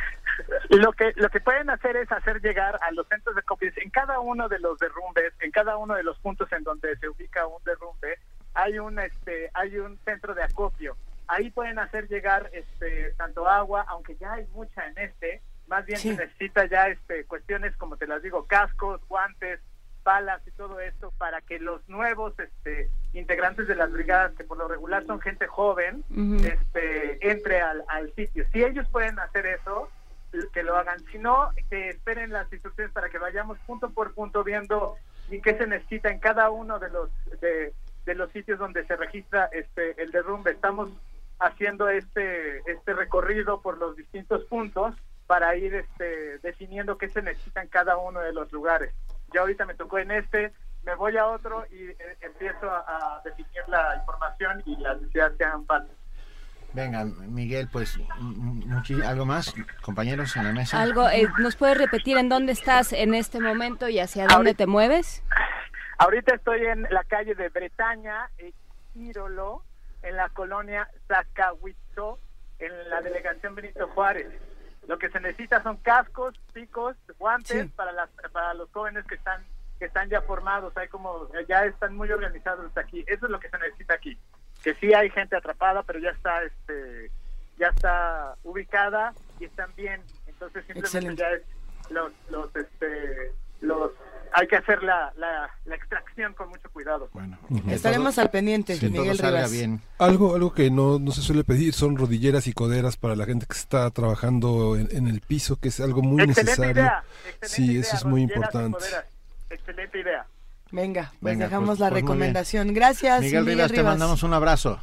Lo que lo que pueden hacer es hacer llegar a los centros de copias en cada uno de los derrumbes, en cada uno de los puntos en donde se ubica un derrumbe, hay un este hay un centro de acopio. Ahí pueden hacer llegar este tanto agua, aunque ya hay mucha en este, más bien se necesita ya este cuestiones como te las digo, cascos, guantes, palas y todo esto para que los nuevos este integrantes de las brigadas que por lo regular son gente joven este entre al, al sitio si ellos pueden hacer eso que lo hagan. Si no, que esperen las instrucciones para que vayamos punto por punto viendo y qué se necesita en cada uno de los de, los sitios donde se registra este el derrumbe. Estamos haciendo este este recorrido por los distintos puntos para ir este definiendo qué se necesita en cada uno de los lugares. Ya ahorita me tocó en este, me voy a otro y eh, empiezo a, definir la información y las necesidades que hagan falta. Venga, Miguel, pues algo más, compañeros en la mesa. Algo, eh, ¿nos puedes repetir en dónde estás en este momento y hacia dónde te mueves? Ahorita estoy en la calle de Bretaña, en Írolo, en la colonia Zacahuito, en la delegación Benito Juárez. Lo que se necesita son cascos, picos, guantes para las para los jóvenes que están que están ya formados, hay como ya están muy organizados aquí. Eso es lo que se necesita aquí que sí hay gente atrapada, pero ya está este ya está ubicada y están bien. Entonces simplemente ya es los los este los hay que hacer la, la, extracción con mucho cuidado. Bueno, estaremos al pendiente, Miguel Rivas. Bien. Algo, algo que no, no se suele pedir son rodilleras y coderas para la gente que está trabajando en, el piso, que es algo muy necesario. sí, eso es muy importante. Excelente idea. Venga, pues dejamos pues, la pues recomendación. Gracias, Miguel, Rivas, te mandamos un abrazo.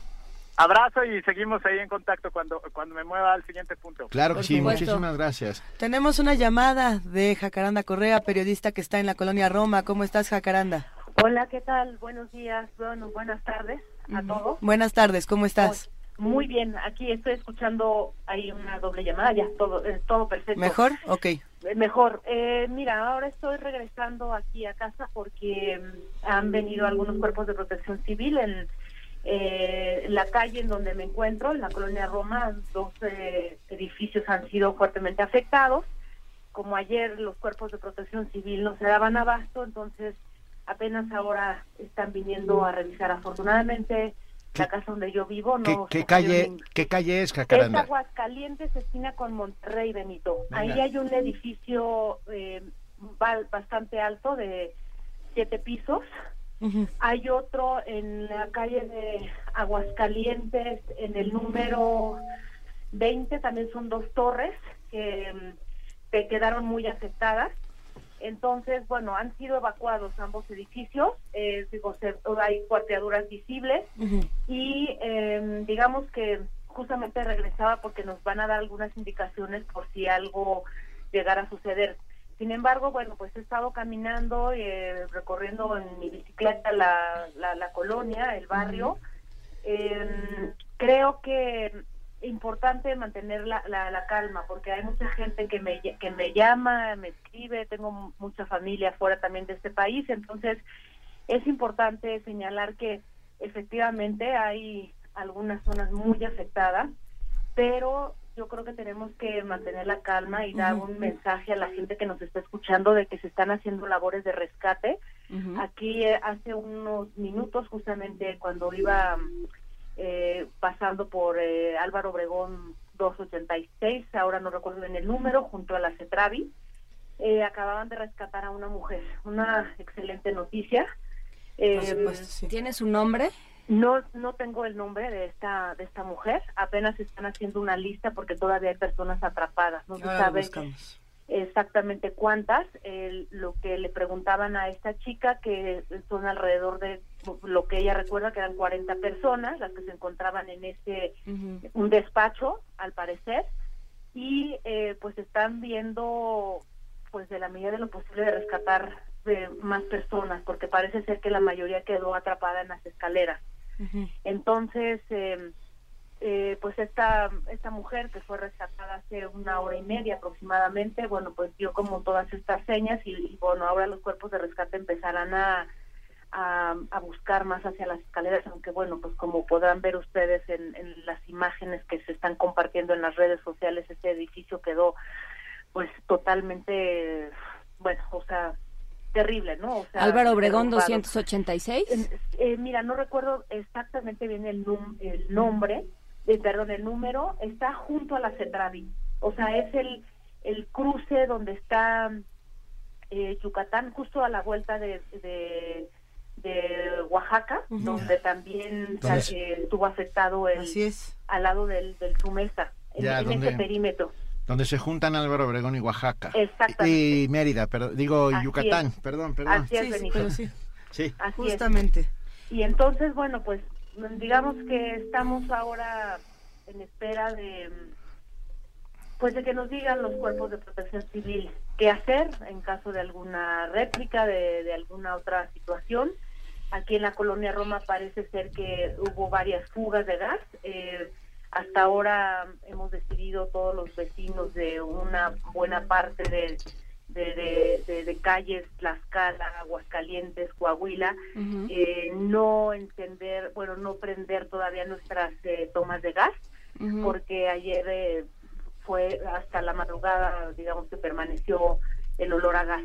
Abrazo y seguimos ahí en contacto cuando, cuando me mueva al siguiente punto. Claro que sí, muchísimas gracias. Tenemos una llamada de Jacaranda Correa, periodista que está en la colonia Roma. ¿Cómo estás, Jacaranda? Hola, ¿qué tal? Buenos días, bueno, buenas tardes a todos. Buenas tardes, ¿cómo estás? Muy bien, aquí estoy escuchando ahí una doble llamada, ya todo, eh, todo perfecto. ¿Mejor? Ok. Mejor. Eh, mira, ahora estoy regresando aquí a casa porque mm, han venido algunos cuerpos de protección civil en eh, la calle en donde me encuentro, en la colonia Roma, dos edificios han sido fuertemente afectados. Como ayer los cuerpos de protección civil no se daban abasto, entonces apenas ahora están viniendo a revisar. Afortunadamente, la casa donde yo vivo no ¿Qué, calle qué calle es Jacaranda? Es Aguascalientes esquina con Monterrey Benito ahí hay un edificio eh, bastante alto de siete pisos hay otro en la calle de Aguascalientes en el número 20 también son dos torres que, que quedaron muy afectadas. Entonces, bueno, han sido evacuados ambos edificios, eh, digo, hay cuarteaduras visibles y em, digamos que justamente regresaba porque nos van a dar algunas indicaciones por si algo llegara a suceder. Sin embargo, bueno, pues he estado caminando, eh, recorriendo en mi bicicleta la, la, colonia, el barrio. Em, creo que importante mantener la, la, calma porque hay mucha gente que me, que me llama, me escribe, tengo mucha familia fuera también de este país, entonces Es importante señalar que efectivamente hay algunas zonas muy afectadas, pero yo creo que tenemos que mantener la calma y dar un mensaje a la gente que nos está escuchando de que se están haciendo labores de rescate. Aquí eh, hace unos minutos, justamente cuando iba eh, pasando por eh, Álvaro Obregón 286, ahora no recuerdo bien el número, junto a la CETRAVI, acababan de rescatar a una mujer. Una excelente noticia. ¿Tiene su nombre? No, no tengo el nombre de esta de esta mujer. Apenas están haciendo una lista porque todavía hay personas atrapadas. No se Ah, sabe buscamos. exactamente cuántas. Lo que le preguntaban a esta chica que son alrededor de lo que ella recuerda que eran 40 personas las que se encontraban en ese un despacho, al parecer, y eh, pues están viendo, pues de la medida de lo posible, de rescatar eh, más personas, porque parece ser que la mayoría quedó atrapada en las escaleras. Entonces, eh, eh, pues esta esta mujer que fue rescatada hace una hora y media aproximadamente, bueno, pues dio como todas estas señas y, y, bueno, ahora los cuerpos de rescate empezarán a, a, a buscar más hacia las escaleras, aunque bueno, pues como podrán ver ustedes en, en las imágenes que se están compartiendo en las redes sociales, este edificio quedó pues totalmente, bueno, o sea, terrible, ¿no? O sea, Álvaro Obregón derrumbado. 286. Eh, mira, no recuerdo exactamente bien el, num- el nombre, eh, perdón, el número, está junto a la Cetravi. O sea, es el, el cruce donde está eh, Yucatán, justo a la vuelta de, de, de Oaxaca, donde también ¿Dónde sa- eh, estuvo afectado el, al lado del, del Sumesa, en, Ya, en ese perímetro. Donde se juntan Álvaro Obregón y Oaxaca. Exactamente. Y Mérida, perdón, digo Así Yucatán, es. perdón, perdón. Así es, Benito. Sí. Así es. Justamente. Y entonces, bueno, pues digamos que estamos ahora en espera de pues de que nos digan los cuerpos de protección civil qué hacer en caso de alguna réplica de, de alguna otra situación. Aquí en la colonia Roma parece ser que hubo varias fugas de gas. Eh, hasta ahora hemos decidido todos los vecinos de una buena parte de, de, de- de- de calles, Tlaxcala, Aguascalientes, Coahuila, eh, no encender, bueno, no prender todavía nuestras eh, tomas de gas, porque ayer eh, fue hasta la madrugada, digamos que permaneció el olor a gas.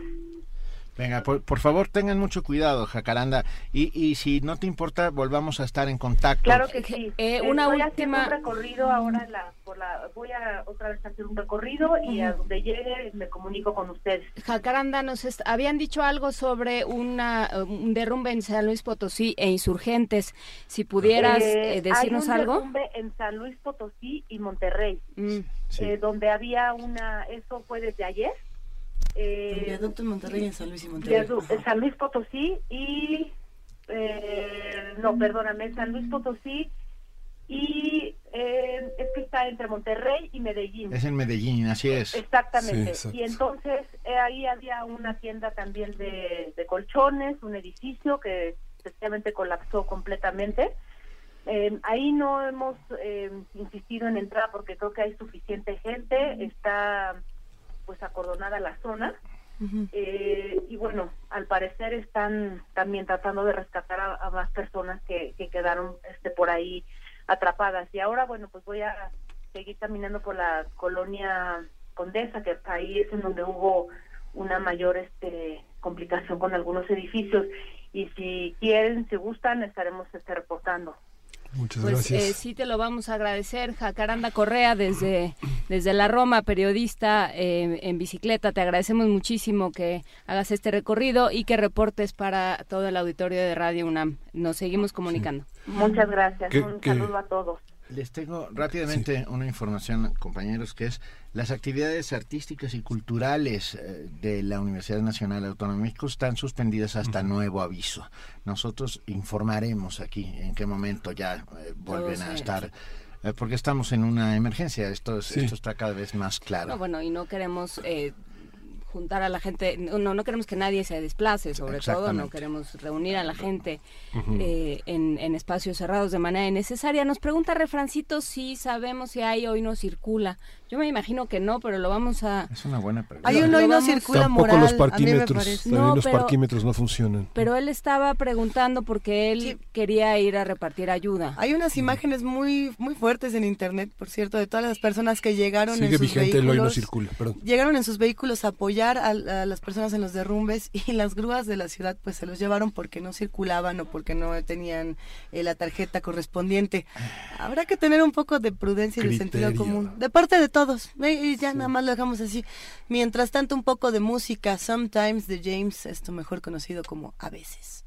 Venga, por, por favor, tengan mucho cuidado, Jacaranda. Y, y si no te importa, volvamos a estar en contacto. Claro que sí. Eh, Eh, una voy a hacer última- un recorrido ahora, la, por la, voy a otra vez hacer un recorrido y a donde llegue me comunico con ustedes. Jacaranda, nos est- habían dicho algo sobre una, un derrumbe en San Luis Potosí e insurgentes. Si pudieras Eh, eh, decirnos hay un algo. derrumbe en San Luis Potosí y Monterrey, Mm. eh, donde había una, eso fue desde ayer. Eh, El viaducto en Monterrey y en San Luis y Monterrey. San Luis Potosí y eh, no, perdóname, San Luis Potosí y eh, es que está entre Monterrey y Medellín. Es en Medellín, así es. Exactamente. Sí, y entonces eh, ahí había una tienda también de, de colchones, un edificio que efectivamente colapsó completamente. Eh, ahí no hemos eh, insistido en entrar porque creo que hay suficiente gente, está pues acordonada la zona. Eh, y bueno, al parecer están también tratando de rescatar a, a más personas que, que quedaron este, por ahí atrapadas. Y ahora, bueno, pues voy a seguir caminando por la colonia Condesa, que ahí es en donde hubo una mayor este, complicación con algunos edificios. Y si quieren, si gustan, estaremos este, reportando. Muchas Pues gracias. eh, sí te lo vamos a agradecer, Jacaranda Correa, desde, desde la Roma, periodista eh, en bicicleta. Te agradecemos muchísimo que hagas este recorrido y que reportes para todo el auditorio de Radio UNAM. Nos seguimos comunicando. Muchas gracias. ¿Qué- Un qué- saludo a todos. Les tengo rápidamente una información, compañeros, que es las actividades artísticas y culturales eh, de la Universidad Nacional Autónoma de México están suspendidas hasta nuevo aviso. Nosotros informaremos aquí en qué momento ya eh, vuelven a estar, eh, porque estamos en una emergencia. Esto, es- Sí. esto está cada vez más claro. No, bueno, y no queremos eh, juntar a la gente, no, no queremos que nadie se desplace, sobre todo, no queremos reunir a la gente eh, en, en, espacios cerrados de manera innecesaria. Nos pregunta Refrancito si sabemos si hay hoy no circula. Yo me imagino que no, pero lo vamos a... Es una buena pregunta. Hay un hoy no circula Tampoco los parquímetros, no, los parquímetros no funcionan. Pero él estaba preguntando porque él quería ir a repartir ayuda. Hay unas imágenes muy muy fuertes en internet, por cierto, de todas las personas que llegaron en sus vigente vehículos. el hoy no circula, perdón. Llegaron en sus vehículos a apoyar a, las personas en los derrumbes y las grúas de la ciudad pues se los llevaron porque no circulaban o porque no tenían eh, la tarjeta correspondiente. Habrá que tener un poco de prudencia y de sentido común de parte de todos todos. Y ya nada más lo dejamos así. Mientras tanto, un poco de música, Sometimes de James, esto mejor conocido como A veces.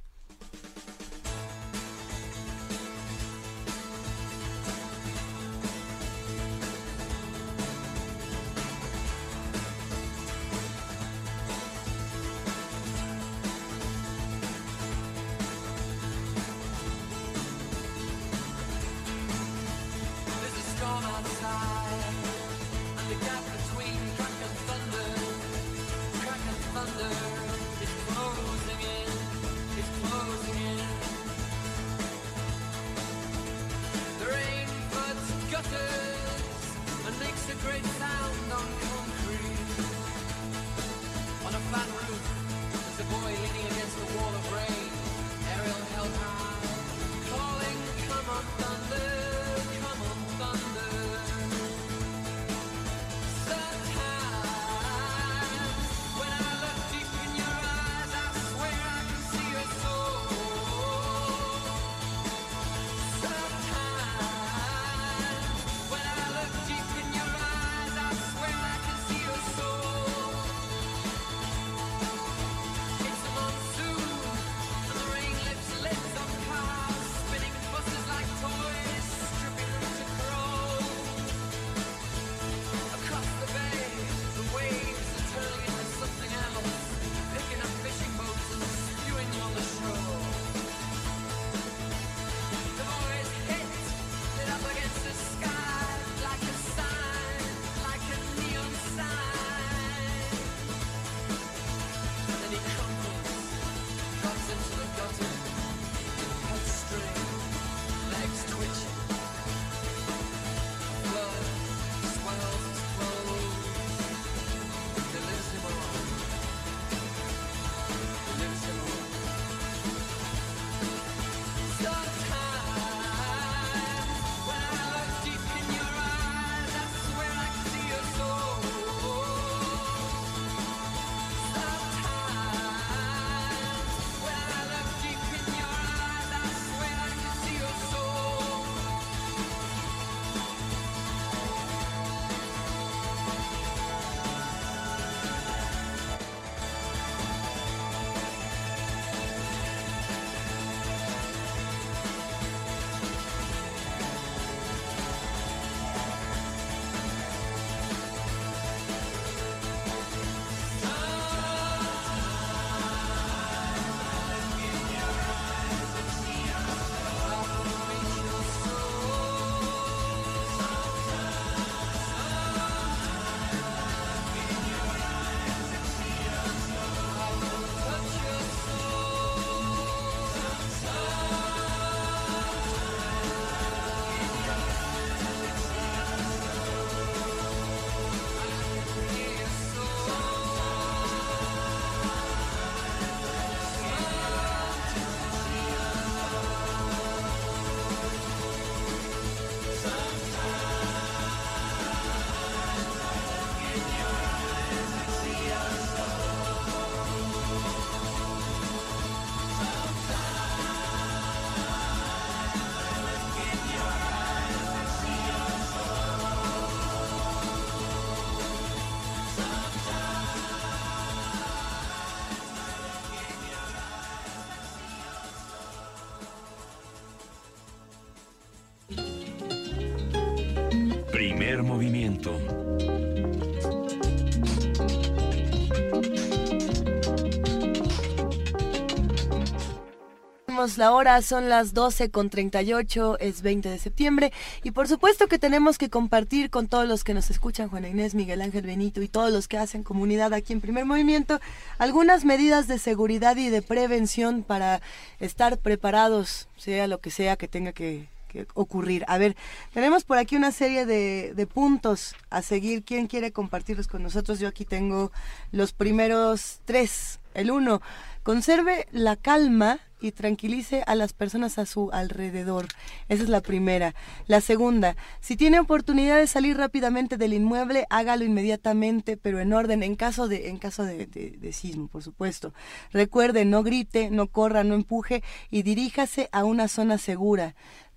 La hora, son las 12 con 38, es 20 de septiembre. Y por supuesto que tenemos que compartir con todos los que nos escuchan, Juana Inés, Miguel Ángel Benito y todos los que hacen comunidad aquí en Primer Movimiento, algunas medidas de seguridad y de prevención para estar preparados, sea lo que sea que tenga que, ocurrir. A ver, tenemos por aquí una serie de, de, puntos a seguir. ¿Quién quiere compartirlos con nosotros? Yo aquí tengo los primeros tres. El uno, Conserve la calma y tranquilice a las personas a su alrededor. Esa es la primera. La segunda, si tiene oportunidad de salir rápidamente del inmueble, hágalo inmediatamente, pero en orden, en caso de, en caso de, sismo, por supuesto. Recuerde, no grite, no corra, no empuje y diríjase a una zona segura.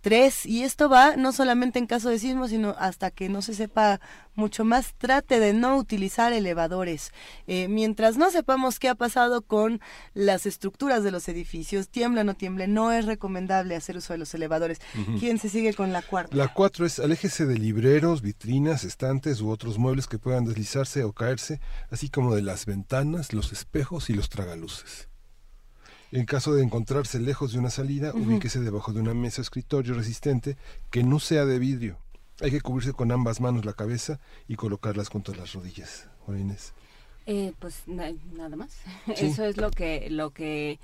Tres, y esto va no solamente en caso de sismo, sino hasta que no se sepa mucho más, trate de no utilizar elevadores. Eh, mientras no sepamos qué ha pasado con las estructuras de los edificios, tiembla o no tiemble, no es recomendable hacer uso de los elevadores. ¿Quién se sigue con la cuarta? La cuatro es aléjese de libreros, vitrinas, estantes u otros muebles que puedan deslizarse o caerse, así como de las ventanas, los espejos y los tragaluces. En caso de encontrarse lejos de una salida, ubíquese debajo de una mesa o escritorio resistente que no sea de vidrio. Hay que cubrirse con ambas manos la cabeza y colocarlas junto a las rodillas. Juan eh, pues nada más. Eso es lo que lo que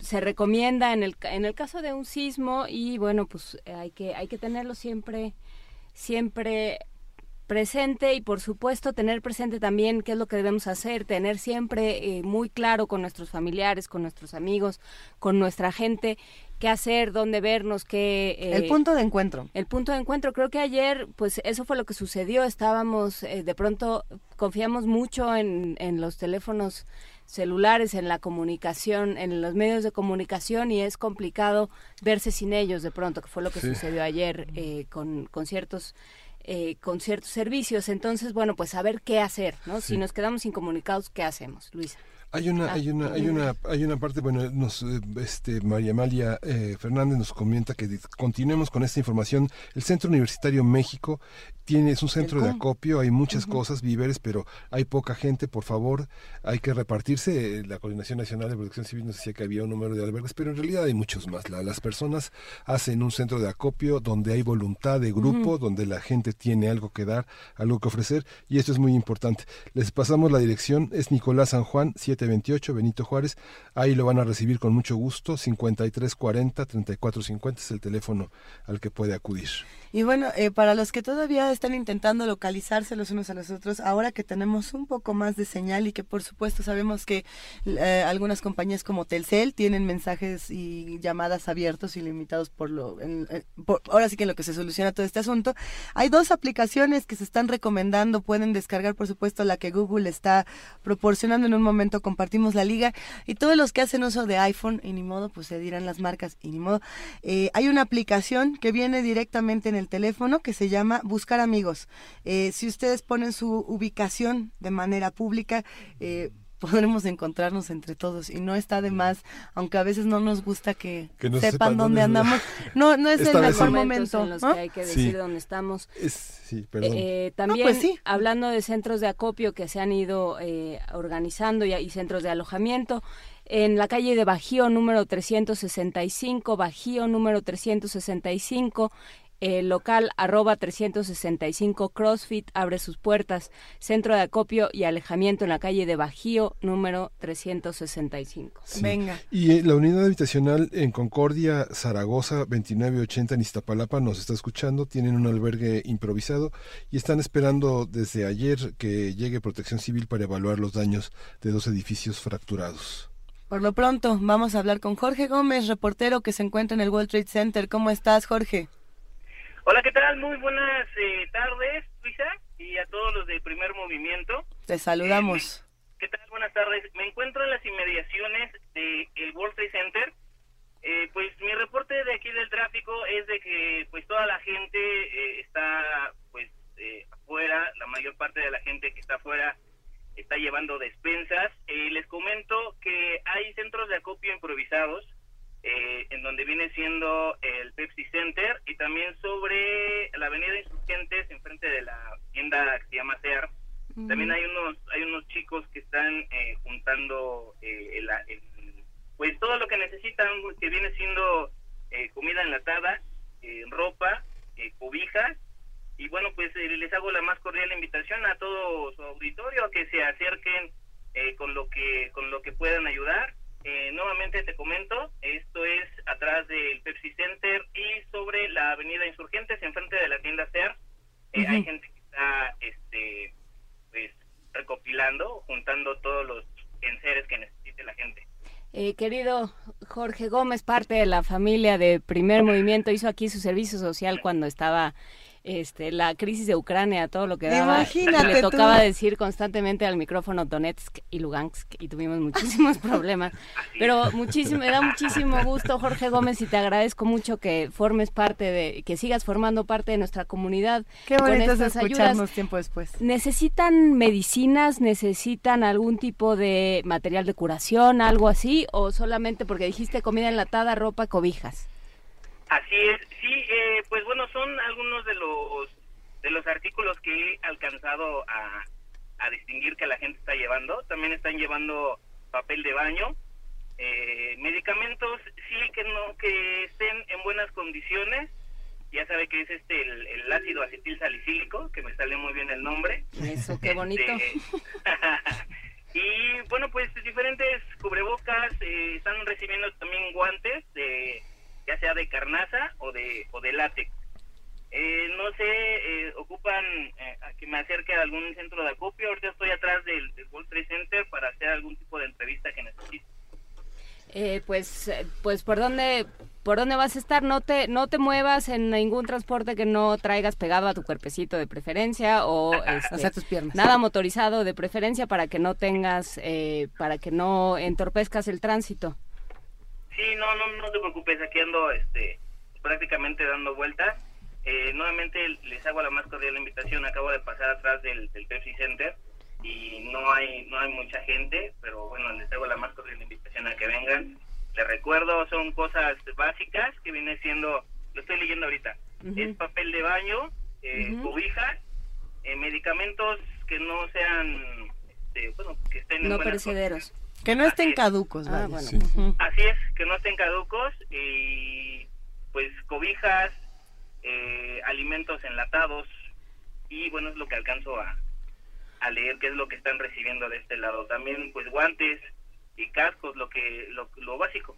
se recomienda en el en el caso de un sismo y bueno pues hay que hay que tenerlo siempre siempre presente y por supuesto tener presente también qué es lo que debemos hacer, tener siempre eh, muy claro con nuestros familiares, con nuestros amigos, con nuestra gente qué hacer, dónde vernos, qué... Eh, el punto de encuentro. El punto de encuentro. Creo que ayer, pues eso fue lo que sucedió. Estábamos, eh, de pronto, confiamos mucho en, en los teléfonos celulares, en la comunicación, en los medios de comunicación y es complicado verse sin ellos de pronto, que fue lo que sucedió ayer con, con ciertos eh, con ciertos servicios. Entonces, bueno, pues a ver qué hacer, ¿no? Si nos quedamos incomunicados, ¿qué hacemos, Luisa? Hay una, ah, hay una, hay una, hay una parte, bueno, nos, eh, este, María Amalia eh, Fernández nos comenta que continuemos con esta información. El Centro Universitario México tiene, es un centro de acopio, hay muchas cosas, víveres, pero hay poca gente, por favor, hay que repartirse. La Coordinación Nacional de Protección Civil nos decía que había un número de albergues, pero en realidad hay muchos más. las personas hacen un centro de acopio donde hay voluntad de grupo, donde la gente tiene algo que dar, algo que ofrecer, y esto es muy importante. Les pasamos la dirección, es Nicolás San Juan, 7 28 Benito Juárez. Ahí lo van a recibir con mucho gusto. 5340 3450 es el teléfono al que puede acudir. Y bueno, eh, para los que todavía están intentando localizarse los unos a los otros, ahora que tenemos un poco más de señal y que por supuesto sabemos que eh, algunas compañías como Telcel tienen mensajes y llamadas abiertos y limitados por lo, ahora sí que en lo que se soluciona todo este asunto, hay dos aplicaciones que se están recomendando, pueden descargar por supuesto la que Google está proporcionando en un momento, compartimos la liga y todos los que hacen uso de iPhone y ni modo, pues se dirán las marcas y ni modo, eh, hay una aplicación que viene directamente en el teléfono que se llama Buscar Amigos. Eh, si ustedes ponen su ubicación de manera pública, eh, podremos encontrarnos entre todos y no está de más, aunque a veces no nos gusta que, sepan, dónde, andamos. No, no es el mejor momento. En los que hay que decir dónde estamos. sí, perdón. Eh, también pues hablando de centros de acopio que se han ido organizando y, y centros de alojamiento, en la calle de Bajío número 365, Bajío número 365, el local arroba 365 CrossFit abre sus puertas. Centro de acopio y alejamiento en la calle de Bajío, número 365. Venga. Y eh, la unidad habitacional en Concordia, Zaragoza, 2980 en Iztapalapa, nos está escuchando. Tienen un albergue improvisado y están esperando desde ayer que llegue Protección Civil para evaluar los daños de dos edificios fracturados. Por lo pronto, vamos a hablar con Jorge Gómez, reportero que se encuentra en el World Trade Center. ¿Cómo estás, Jorge? Hola, ¿qué tal? Muy buenas eh, tardes, Luisa, y a todos los del primer movimiento. Te saludamos. Eh, ¿Qué tal? Buenas tardes. Me encuentro en las inmediaciones del el World Trade Center. Eh, pues mi reporte de aquí del tráfico es de que pues toda la gente está pues afuera, la mayor parte de la gente que está afuera está llevando despensas. les comento que hay centros de acopio improvisados eh, en donde viene siendo el Pepsi Center y también sobre la Avenida Insurgentes enfrente de la tienda que se llama Sear. También hay unos hay unos chicos que están eh, juntando eh, el, pues todo lo que necesitan, que viene siendo eh, comida enlatada, eh, ropa, eh, cobijas, y bueno, pues eh, les hago la más cordial invitación a todo su auditorio a que se acerquen eh, con lo que con lo que puedan ayudar. Eh, nuevamente te comento, esto es atrás del Pepsi Center y sobre la Avenida Insurgentes, enfrente de la tienda Ser. Eh, Hay gente que está, este, pues, recopilando, juntando todos los enseres que necesite la gente. Eh, querido Jorge Gómez, parte de la familia de Primer Movimiento, hizo aquí su servicio social cuando estaba este, la crisis de Ucrania, todo lo que daba. Imagínate le tocaba tú. decir constantemente al micrófono Donetsk y Lugansk y tuvimos muchísimos problemas. Pero muchísimo, me da muchísimo gusto, Jorge Gómez, y te agradezco mucho que formes parte de, que sigas formando parte de nuestra comunidad. Qué con es estas escucharnos ayudas. tiempo después. ¿Necesitan medicinas? ¿Necesitan algún tipo de material de curación, algo así? ¿O solamente porque dijiste comida enlatada, ropa, cobijas? Así es, sí, eh, pues bueno, son algunos de los de los artículos que he alcanzado a, a distinguir que la gente está llevando. También están llevando papel de baño, eh, medicamentos, sí que no que estén en buenas condiciones. Ya sabe que es este el, el ácido acetil salicílico, que me sale muy bien el nombre. Eso, qué bonito. Este, y bueno, pues diferentes cubrebocas, eh, están recibiendo también guantes de ya sea de carnaza o de o de látex. Eh, no sé, eh, ocupan eh, a que me acerque a algún centro de acopio. Ahorita estoy atrás del, del World Trade Center para hacer algún tipo de entrevista que necesite. Eh, pues, pues por dónde, por dónde vas a estar. No te, no te muevas en ningún transporte que no traigas pegado a tu cuerpecito de preferencia o, este, O sea, tus piernas. nada motorizado de preferencia para que no tengas, eh, para que no entorpezcas el tránsito. Sí, no, no, no te preocupes, aquí ando este, prácticamente dando vueltas. Eh, nuevamente les hago la más cordial invitación, acabo de pasar atrás del, del Pepsi Center y no hay no hay mucha gente, pero bueno, les hago la más cordial invitación a que vengan. Les recuerdo, son cosas básicas que viene siendo, lo estoy leyendo ahorita, es papel de baño, eh, Ujú. cobijas, eh, medicamentos que no sean, este, bueno, que estén en No perecederos. Que no estén caducos, Ah, vaya. bueno. Ujú. Así es, que no estén caducos y pues cobijas, eh, alimentos enlatados y bueno, es lo que alcanzo a, a leer, que es lo que están recibiendo de este lado. También pues guantes y cascos, lo que lo, lo básico.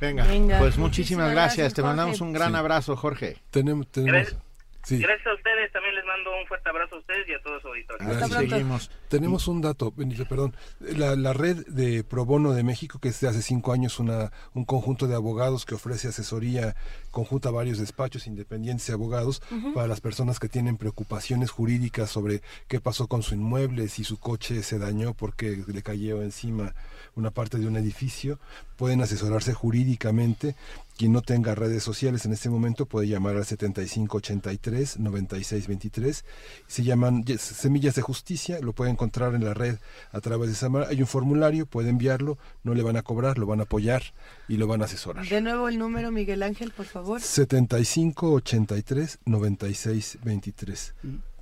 Venga, Venga. pues muchísimas Muchísimas gracias. gracias, Te mandamos un gran Sí. abrazo, Jorge. Tenemos, tenemos, Gracias. Sí. Gracias a ustedes, también les mando un fuerte abrazo a ustedes y a todo su auditorio. Gracias. Seguimos. Tenemos un dato, Benito, perdón. La, la red de Pro Bono de México, que es de hace cinco años una, un conjunto de abogados que ofrece asesoría conjunta a varios despachos independientes de abogados para las personas que tienen preocupaciones jurídicas sobre qué pasó con su inmueble, si su coche se dañó porque le cayó encima una parte de un edificio. Pueden asesorarse jurídicamente. Quien no tenga redes sociales en este momento puede llamar al 7583-9623. Se llaman Semillas de Justicia, lo puede encontrar en la red a través de esa manera. Hay un formulario, puede enviarlo, no le van a cobrar, lo van a apoyar y lo van a asesorar. De nuevo el número, Miguel Ángel, por favor. 7583-9623.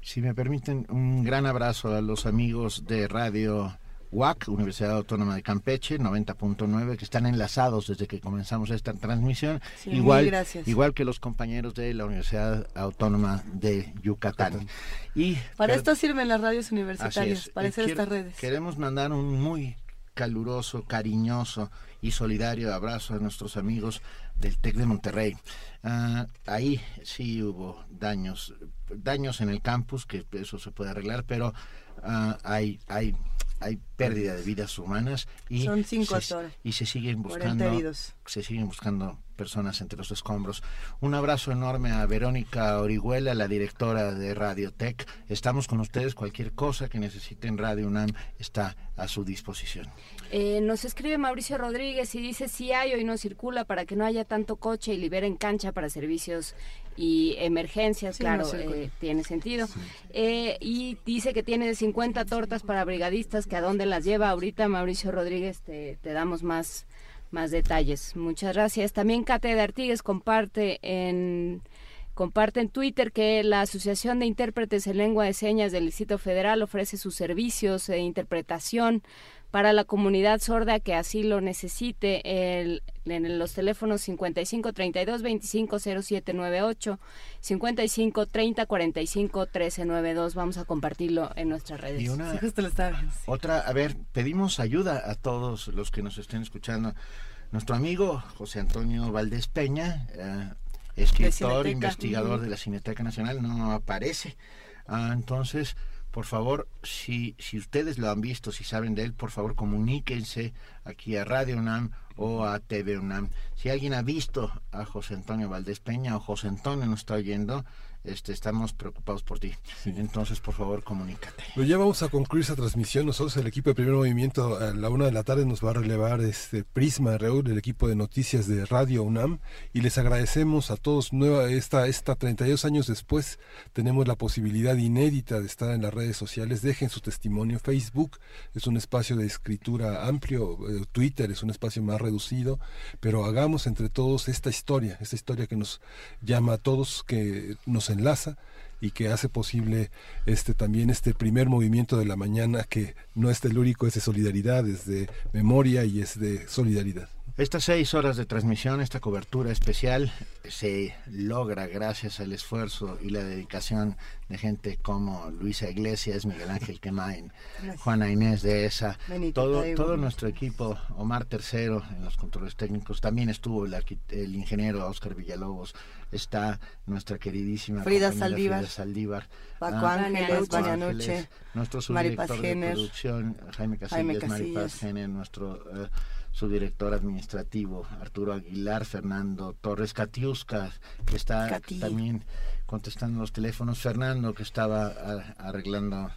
Si me permiten, un gran abrazo a los amigos de Radio UAC, Universidad Autónoma de Campeche, 90.9, que están enlazados desde que comenzamos esta transmisión. Sí, igual, gracias. igual que los compañeros de la Universidad Autónoma de Yucatán. Y Para esto sirven las radios universitarias, es. para Eh, hacer quiero- estas redes. Queremos mandar un muy caluroso, cariñoso y solidario abrazo a nuestros amigos del TEC de Monterrey. Ah, ahí sí hubo daños, daños en el campus, que eso se puede arreglar, pero ah, hay, hay, hay pérdida de vidas humanas y Son cinco se, y siguen 40 buscando se siguen buscando personas entre los escombros. Un abrazo enorme a Verónica Orihuela, la directora de Radiotech. Estamos con ustedes. Cualquier cosa que necesiten Radio UNAM está a su disposición. Eh, nos escribe Mauricio Rodríguez y dice si hay hoy no circula para que no haya tanto coche y liberen cancha para servicios y emergencias, Sí, claro, no eh, tiene sentido. Eh, y dice que tiene 50 tortas para brigadistas, que a dónde las lleva ahorita Mauricio Rodríguez, te, te damos más, más detalles. Muchas gracias. También Cate de Artigues comparte en comparte en Twitter que la Asociación de Intérpretes en Lengua de Señas del Distrito Federal ofrece sus servicios de interpretación para la comunidad sorda que así lo necesite. El, en los teléfonos 55 32 25 0798, 55 30 45 1392. Vamos a compartirlo en nuestras redes. Y una, Otra, a ver, pedimos ayuda a todos los que nos estén escuchando. Nuestro amigo José Antonio Valdés Peña, eh, escritor, investigador de la Cineteca Nacional, no aparece. Ah, entonces, por favor, si, si ustedes lo han visto, si saben de él, por favor comuníquense aquí a Radio UNAM o a TV UNAM. Si alguien ha visto a José Antonio Valdés Peña o José Antonio nos está oyendo, este, estamos preocupados por ti. Entonces, por favor, comunícate. Pues ya vamos a concluir esa transmisión. Nosotros, el equipo de Primer Movimiento, a la una de la tarde nos va a relevar este Prisma Reúl, el equipo de noticias de Radio UNAM, y les agradecemos a todos. Nueva, esta, esta 32 años después, tenemos la posibilidad inédita de estar en las redes sociales. Dejen su testimonio. Facebook es un espacio de escritura amplio, eh, Twitter es un espacio más reducido, pero hagamos entre todos esta historia, esta historia que nos llama a todos, que nos enlaza y que hace posible este también este primer movimiento de la mañana que no es telúrico, es de solidaridad, es de memoria y es de solidaridad. Estas seis horas de transmisión, esta cobertura especial, se logra gracias al esfuerzo y la dedicación de gente como Luisa Iglesias, Miguel Ángel Quemain, Juana Inés de esa, todo, todo nuestro equipo, Omar Tercero en los controles técnicos, también estuvo el, el ingeniero Oscar Villalobos, está nuestra queridísima Frida Saldívar, Frida Saldívar. Paco ah, Ángeles, Noche, nuestro subdirector de producción, Jaime Casillas, Maripaz Jenner, nuestro... Eh, su director administrativo, Arturo Aguilar, Fernando Torres Catiusca, que está también contestando los teléfonos, Fernando, que estaba arreglando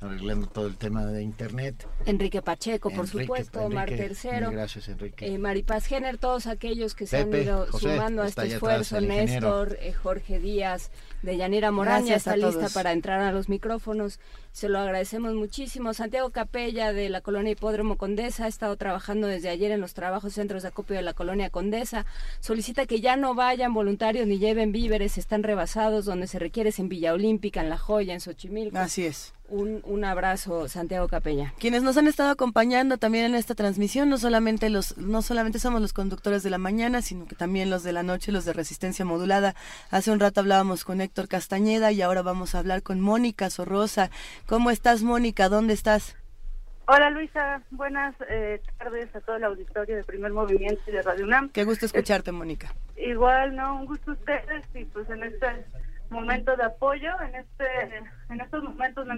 arreglando todo el tema de internet. Enrique Pacheco, por supuesto, Omar Tercero. Gracias, Enrique. Eh, Maripaz Jenner, todos aquellos que se han ido sumando a este esfuerzo, Néstor, eh, Jorge Díaz, de Yanira Moraña está lista para entrar a los micrófonos. Se lo agradecemos muchísimo. Santiago Capella de la colonia Hipódromo Condesa ha estado trabajando desde ayer en los trabajos centros de acopio de la colonia Condesa. Solicita que ya no vayan voluntarios ni lleven víveres, están rebasados donde se requiere es en Villa Olímpica, en La Joya, en Xochimilco. Así es. Un, un, abrazo, Santiago Capella. Quienes nos han estado acompañando también en esta transmisión, no solamente los, no solamente somos los conductores de la mañana, sino que también los de la noche, los de resistencia modulada. Hace un rato hablábamos con Héctor Castañeda y ahora vamos a hablar con Mónica Sorrosa. ¿Cómo estás, Mónica? ¿Dónde estás? Hola Luisa, buenas eh, tardes a todo el auditorio de Primer Movimiento y de Radio UNAM. Qué gusto escucharte, Mónica. Igual, no, un gusto ustedes y pues en este momento de apoyo. En este en estos momentos me,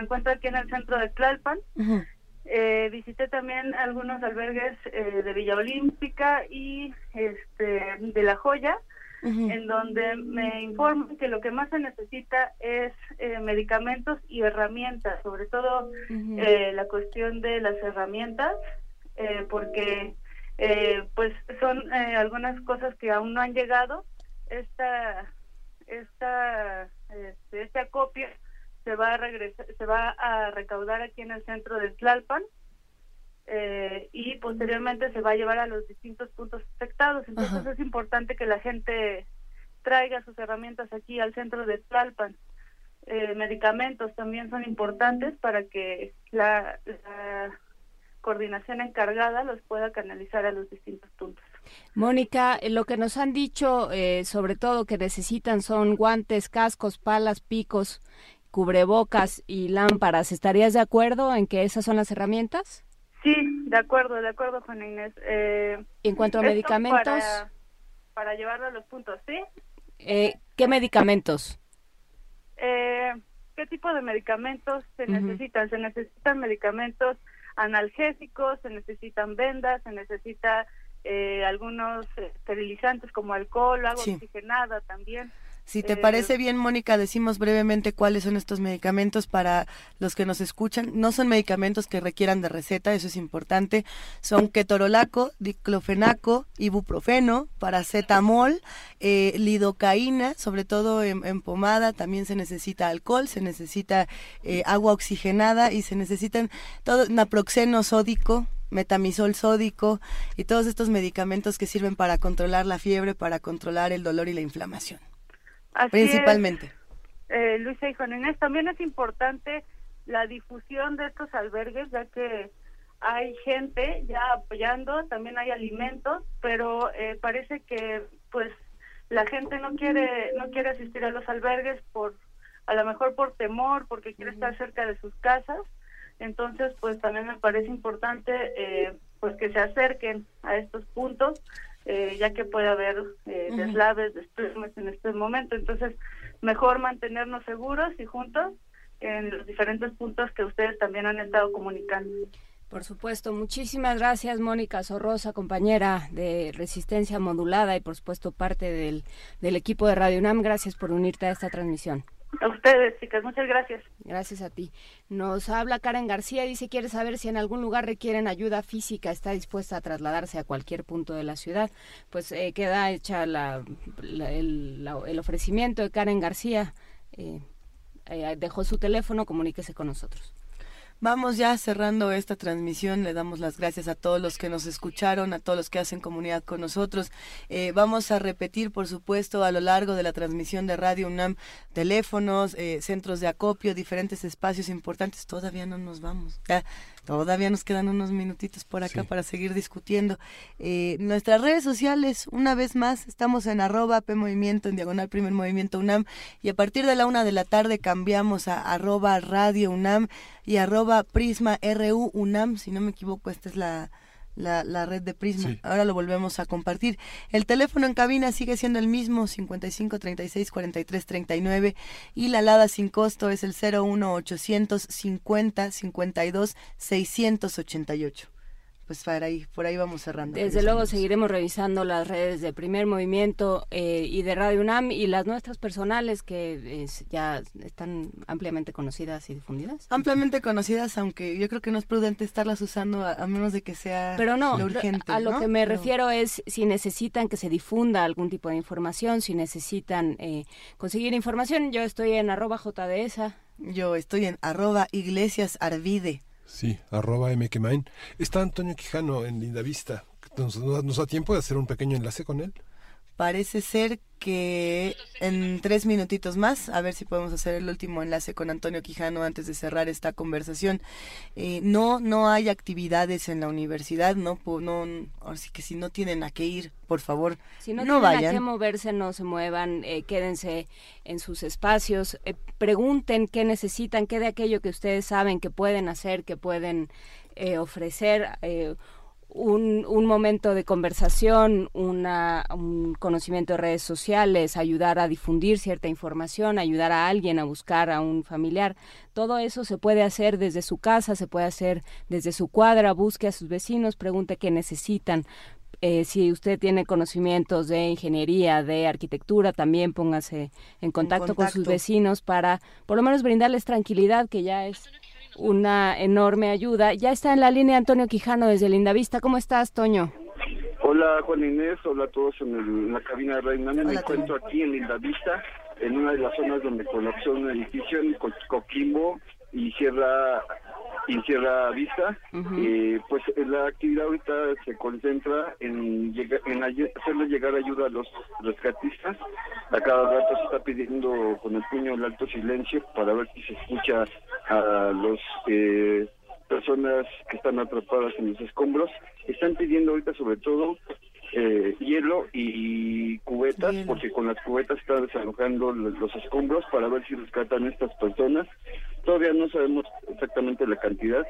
encuentro, aquí en el centro de Tlalpan. eh, visité también algunos albergues eh, de Villa Olímpica y este de La Joya, en donde me informan que lo que más se necesita es eh, medicamentos y herramientas, sobre todo eh, la cuestión de las herramientas, eh, porque pues son algunas cosas que aún no han llegado. Esta esta este, este, acopio se va a regresar, se va a recaudar aquí en el centro de Tlalpan eh, y posteriormente se va a llevar a los distintos puntos afectados. Entonces es importante que la gente traiga sus herramientas aquí al centro de Tlalpan. Eh, medicamentos también son importantes para que la coordinación encargada los pueda canalizar a los distintos puntos. Mónica, lo que nos han dicho, eh, sobre todo que necesitan son guantes, cascos, palas, picos, cubrebocas y lámparas. ¿Estarías de acuerdo en que esas son las herramientas? Sí, de acuerdo, de acuerdo, Juan Inés. Eh, en cuanto a medicamentos. Para, para, llevarlo a los puntos, ¿sí? ¿Qué medicamentos? ¿Qué tipo de medicamentos se necesitan? Se necesitan medicamentos analgésicos, se necesitan vendas, se necesita eh, algunos esterilizantes como alcohol, agua oxigenada también. Si te parece bien, Mónica, decimos brevemente cuáles son estos medicamentos para los que nos escuchan. No son medicamentos que requieran de receta, eso es importante. Son ketorolaco, diclofenaco, ibuprofeno, paracetamol, eh, lidocaína, sobre todo en, pomada. También se necesita alcohol, se necesita eh, agua oxigenada y se necesitan todo naproxeno sódico, metamisol sódico y todos estos medicamentos que sirven para controlar la fiebre, para controlar el dolor y la inflamación principalmente. eh, Luisa y Juan Inés, también es importante la difusión de estos albergues, ya que hay gente ya apoyando, también hay alimentos, pero eh, parece que pues la gente no quiere no quiere asistir a los albergues por a lo mejor por temor, porque quiere estar cerca de sus casas. Entonces, pues también me parece importante eh, pues que se acerquen a estos puntos, eh, ya que puede haber eh, deslaves, después en este momento. Entonces, mejor mantenernos seguros y juntos en los diferentes puntos que ustedes también han estado comunicando. Por supuesto, muchísimas gracias Mónica Sorrosa, compañera de Resistencia Modulada y por supuesto parte del, del equipo de Radio UNAM. Gracias por unirte a esta transmisión. A ustedes, chicas, muchas gracias. Gracias a ti. Nos habla Karen García, dice, quiere saber si en algún lugar requieren ayuda física, está dispuesta a trasladarse a cualquier punto de la ciudad. Pues eh, queda hecha la, el, ofrecimiento de Karen García. Eh, eh, dejó su teléfono, comuníquese con nosotros. Vamos ya cerrando esta transmisión. Le damos las gracias a todos los que nos escucharon, a todos los que hacen comunidad con nosotros. Eh, vamos a repetir, por supuesto, a lo largo de la transmisión de Radio UNAM, teléfonos, eh, centros de acopio, diferentes espacios importantes. Todavía no nos vamos. Todavía nos quedan unos minutitos por acá para seguir discutiendo. Eh, nuestras redes sociales, una vez más, estamos en arroba P Movimiento, en diagonal Primer Movimiento UNAM, y a partir de la una de la tarde cambiamos a arroba Radio UNAM y arroba Prisma RU UNAM, si no me equivoco, esta es la la, la red de Prisma. Ahora lo volvemos a compartir. El teléfono en cabina sigue siendo el mismo, 55 36 43 39 y la alada sin costo es el 01 850 52 688 pues para ahí, por ahí vamos cerrando. Desde luego seguiremos revisando las redes de Primer Movimiento eh, y de Radio UNAM y las nuestras personales que ya están ampliamente conocidas y difundidas. Ampliamente conocidas, aunque yo creo que no es prudente estarlas usando a, menos de que sea Pero no, urgente. A lo que me refiero es si necesitan que se difunda algún tipo de información, si necesitan eh, conseguir información, yo estoy en arroba JDS. Yo estoy en arroba Iglesias Arvide. Sí, arroba mkmain. Está Antonio Quijano en Linda Vista. ¿Nos, ¿Nos da tiempo de hacer un pequeño enlace con él? Parece ser que en tres minutitos más, a ver si podemos hacer el último enlace con Antonio Quijano antes de cerrar esta conversación. Eh, no, no hay actividades en la universidad, no, no, así que si no tienen a qué ir, por favor, si no, no tienen a qué moverse, no se muevan, eh, quédense en sus espacios, eh, pregunten qué necesitan, qué de aquello que ustedes saben que pueden hacer, que pueden ofrecer un, un, momento de conversación, una, un conocimiento de redes sociales, ayudar a difundir cierta información, ayudar a alguien a buscar a un familiar. Todo eso se puede hacer desde su casa, se puede hacer desde su cuadra, busque a sus vecinos, pregunte qué necesitan. Eh, si usted tiene conocimientos de ingeniería, de arquitectura, también póngase en contacto, con sus vecinos para por lo menos brindarles tranquilidad, que ya es una enorme ayuda. Ya está en la línea Antonio Quijano desde Lindavista. ¿Cómo estás, Toño? Hola, Juan Inés. Hola a todos en, la cabina de Reina. Me encuentro aquí en Lindavista, en una de las zonas donde colapsó un edificio en Coquimbo y Sierra y Sierra Vista. y pues la actividad ahorita se concentra en, llegar, en hacerle llegar ayuda a los rescatistas. A cada rato se está pidiendo con el puño el alto silencio para ver si se escucha a los eh, personas que están atrapadas en los escombros. Están pidiendo ahorita sobre todo eh, hielo y cubetas, porque con las cubetas están desalojando los, escombros para ver si rescatan a estas personas. Todavía no sabemos exactamente la cantidad,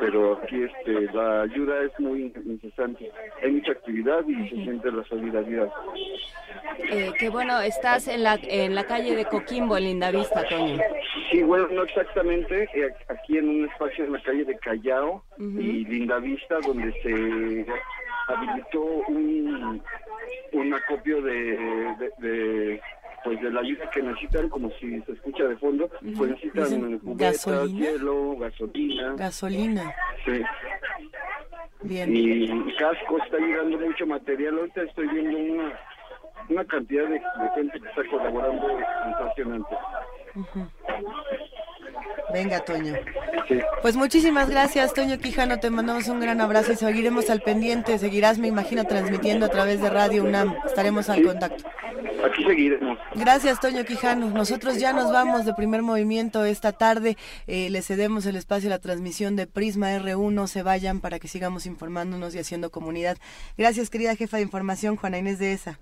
pero aquí este, la ayuda es muy incesante. Hay mucha actividad y se siente la solidaridad. Eh, qué bueno, estás en la, en la calle de Coquimbo, en Lindavista, Toño. Sí, bueno, no exactamente, eh, aquí en un espacio en la calle de Callao y Lindavista, donde se habilitó un, un acopio de, de, pues de la ayuda que necesitan, como si se escucha de fondo, pues necesitan cubetas, hielo, gasolina. Gasolina. Sí. Bien. Y casco, está llegando mucho material. Ahorita estoy viendo una, una cantidad de, gente que está colaborando impresionante. Venga, Toño. Pues muchísimas gracias, Toño Quijano. Te mandamos un gran abrazo y seguiremos al pendiente. Seguirás, me imagino, transmitiendo a través de Radio UNAM. Estaremos al contacto. Aquí seguiremos. Gracias, Toño Quijano. Nosotros ya nos vamos de primer movimiento esta tarde. Eh, le cedemos el espacio a la transmisión de Prisma R1. Se vayan para que sigamos informándonos y haciendo comunidad. Gracias, querida jefa de información, Juana Inés de ESA.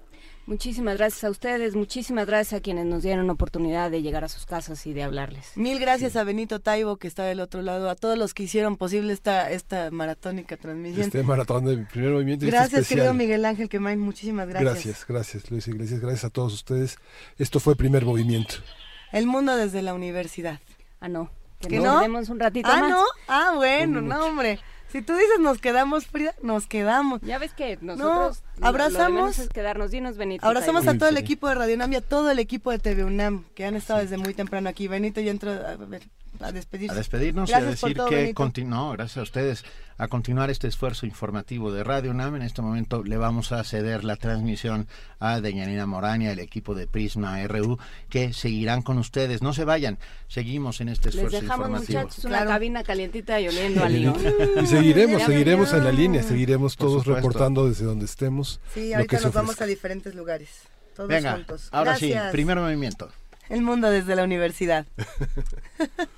Muchísimas gracias a ustedes, muchísimas gracias a quienes nos dieron oportunidad de llegar a sus casas y de hablarles. Mil gracias a Benito Taibo que está del otro lado, a todos los que hicieron posible esta esta maratónica transmisión. Este maratón de primer movimiento. Este gracias, querido Miguel Ángel Quemain, muchísimas gracias. Gracias, gracias Luis, gracias, gracias a todos ustedes. Esto fue primer movimiento. El mundo desde la universidad. Ah, no. Que, nos quedemos un ratito ah, más. Ah, no. Ah, bueno, no, hombre. Si tú dices nos quedamos, Frida, nos quedamos. Ya ves que nosotros abrazamos, lo es quedarnos, dinos Benito. Abrazamos a todo el equipo de Radio UNAM y a todo el equipo de TV UNAM que han estado desde muy temprano aquí. Benito ya entró a, a despedirse. A despedirnos y a decir que continuó, gracias a ustedes a continuar este esfuerzo informativo de Radio UNAM. En este momento le vamos a ceder la transmisión a Deñanina Morania, el equipo de Prisma RU, que seguirán con ustedes. No se vayan, seguimos en este esfuerzo Les dejamos, informativo. muchachos, una cabina calientita y oliendo a León. Y seguiremos, seguiremos en la línea, seguiremos todos reportando desde donde estemos. Sí, ahorita nos vamos a diferentes lugares, todos Venga, juntos. ahora Gracias. sí, primer movimiento. El mundo desde la universidad.